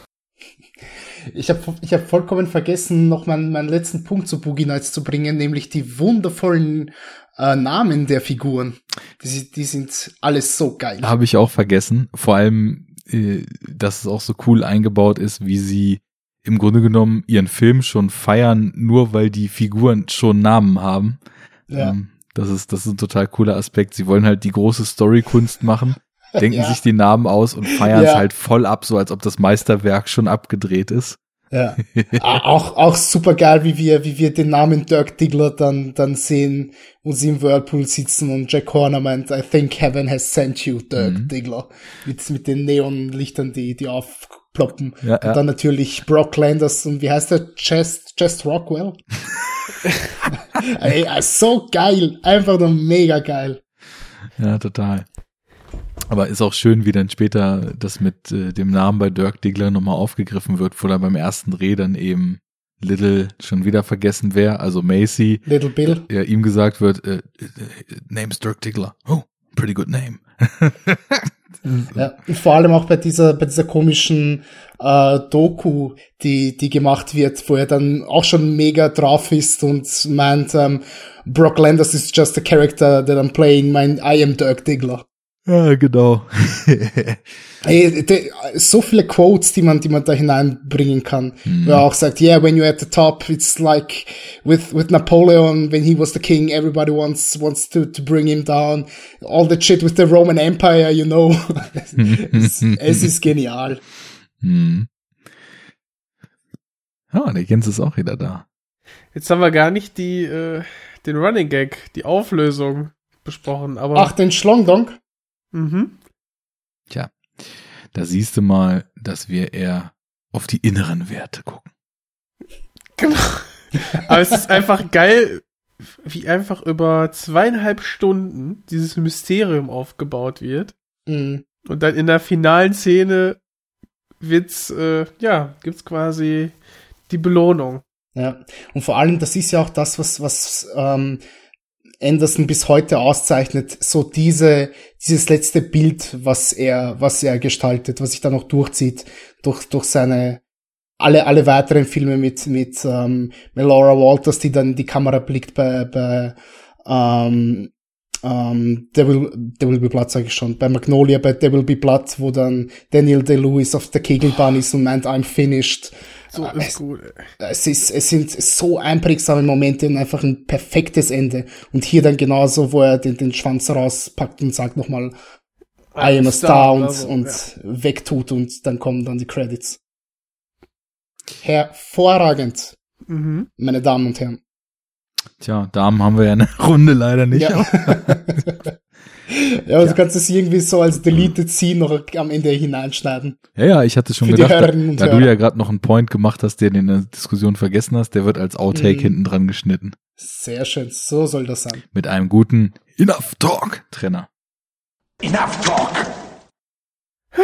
Ich habe ich hab vollkommen vergessen, noch meinen, meinen letzten Punkt zu Boogie Nights zu bringen, nämlich die wundervollen äh, Namen der Figuren. Die, die sind alles so geil. habe ich auch vergessen. Vor allem, äh, dass es auch so cool eingebaut ist, wie sie im Grunde genommen ihren Film schon feiern, nur weil die Figuren schon Namen haben. Ja. Ähm, das ist, das ist ein total cooler Aspekt. Sie wollen halt die große Storykunst machen, denken Ja. sich die Namen aus und feiern es Ja. halt voll ab, so als ob das Meisterwerk schon abgedreht ist. Ja. Ah, auch, auch super geil, wie wir, wie wir den Namen Dirk Diggler dann, dann sehen und sie im Whirlpool sitzen und Jack Horner meint, I think heaven has sent you, Dirk Mhm. Diggler. Mit, mit den Neonlichtern, die, die aufploppen. Ja, und ja. dann natürlich Brock Landers und wie heißt der? Chest, Chest Rockwell? Ey, so geil. Einfach nur mega geil. Ja, total. Aber ist auch schön, wie dann später das mit äh, dem Namen bei Dirk Diggler nochmal aufgegriffen wird, wo dann beim ersten Dreh dann eben Little schon wieder vergessen wäre, also Macy, Little Bill. ja, ihm gesagt wird, äh, äh, name's Dirk Diggler. Oh, pretty good name. Ja, und vor allem auch bei dieser, bei dieser komischen äh, Doku, die, die gemacht wird, wo er dann auch schon mega drauf ist und meint, ähm, Brock Landers is just a character that I'm playing, mein I am Dirk Diggler. Ja, genau. Ey, de, so viele Quotes, die man, die man da hineinbringen kann. Mhm. Wo er auch sagt, yeah, when you're at the top, it's like with, with Napoleon, when he was the king, everybody wants, wants to, to bring him down. All the shit with the Roman Empire, you know. es, es ist genial. Hm. Ja, der Jens ist auch wieder da. Jetzt haben wir gar nicht die, äh, den Running Gag, die Auflösung besprochen, aber. Ach, den Schlongdonk? Mhm. Tja, da siehst du mal, dass wir eher auf die inneren Werte gucken. Genau. Aber es ist einfach geil, wie einfach über zweieinhalb Stunden dieses Mysterium aufgebaut wird. Mhm. Und dann in der finalen Szene wird's, äh, ja, gibt's quasi die Belohnung. Ja, und vor allem, das ist ja auch das, was, was ähm, Anderson bis heute auszeichnet, so diese, dieses letzte Bild, was er, was er gestaltet, was sich da noch durchzieht, durch, durch seine, alle, alle weiteren Filme mit, mit ähm, Melora Walters, die dann in die Kamera blickt bei, bei ähm, ähm, Devil, Devil Be Blood, sage ich schon, bei Magnolia, bei Devil Be Blood, wo dann Daniel Day-Lewis auf der Kegelbahn ist und meint, I'm finished. So Ah, ist es- gut. es ist, es sind so einprägsame Momente und einfach ein perfektes Ende. Und hier dann genauso, wo er den, den Schwanz rauspackt und sagt nochmal, I am a star und, so, und ja. wegtut und dann kommen dann die Credits. Hervorragend, Mhm. meine Damen und Herren. Tja, Damen haben wir ja in der Runde leider nicht. Ja. ja, aber du kannst es irgendwie so als Deleted Scene noch am Ende hineinschneiden. Ja, ja, ich hatte schon Für gedacht, da, du ja gerade noch einen Point gemacht hast, den du in der Diskussion vergessen hast, der wird als Outtake Mhm. hinten dran geschnitten. Sehr schön, so soll das sein. Mit einem guten Enough Talk Trenner. Enough talk.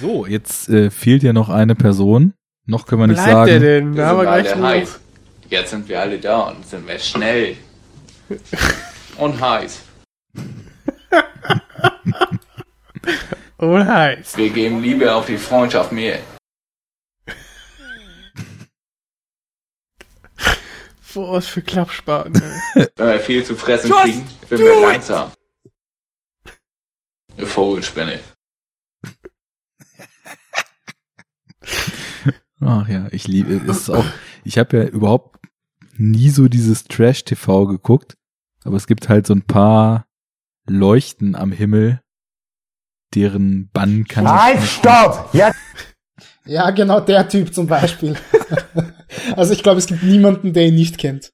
So, jetzt äh, fehlt ja noch eine Person. Noch können wir nicht Bleibt sagen. der denn? Wir Da haben wir gleich heiß. Jetzt sind wir alle da und sind wir schnell. Und heiß. Oh, heiß. Wir geben Liebe auf die Freundschaft mehr. Was für Klappspaten. ey. Wenn wir viel zu fressen Just kriegen, sind wir langsam. Eine Vogelspinne. Ach ja, ich liebe es. Auch, ich habe ja überhaupt nie so dieses Trash-TV geguckt, aber es gibt halt so ein paar Leuchten am Himmel, deren Bann kann ich stopp! Jetzt Ja, genau der Typ zum Beispiel. also ich glaube, es gibt niemanden, der ihn nicht kennt.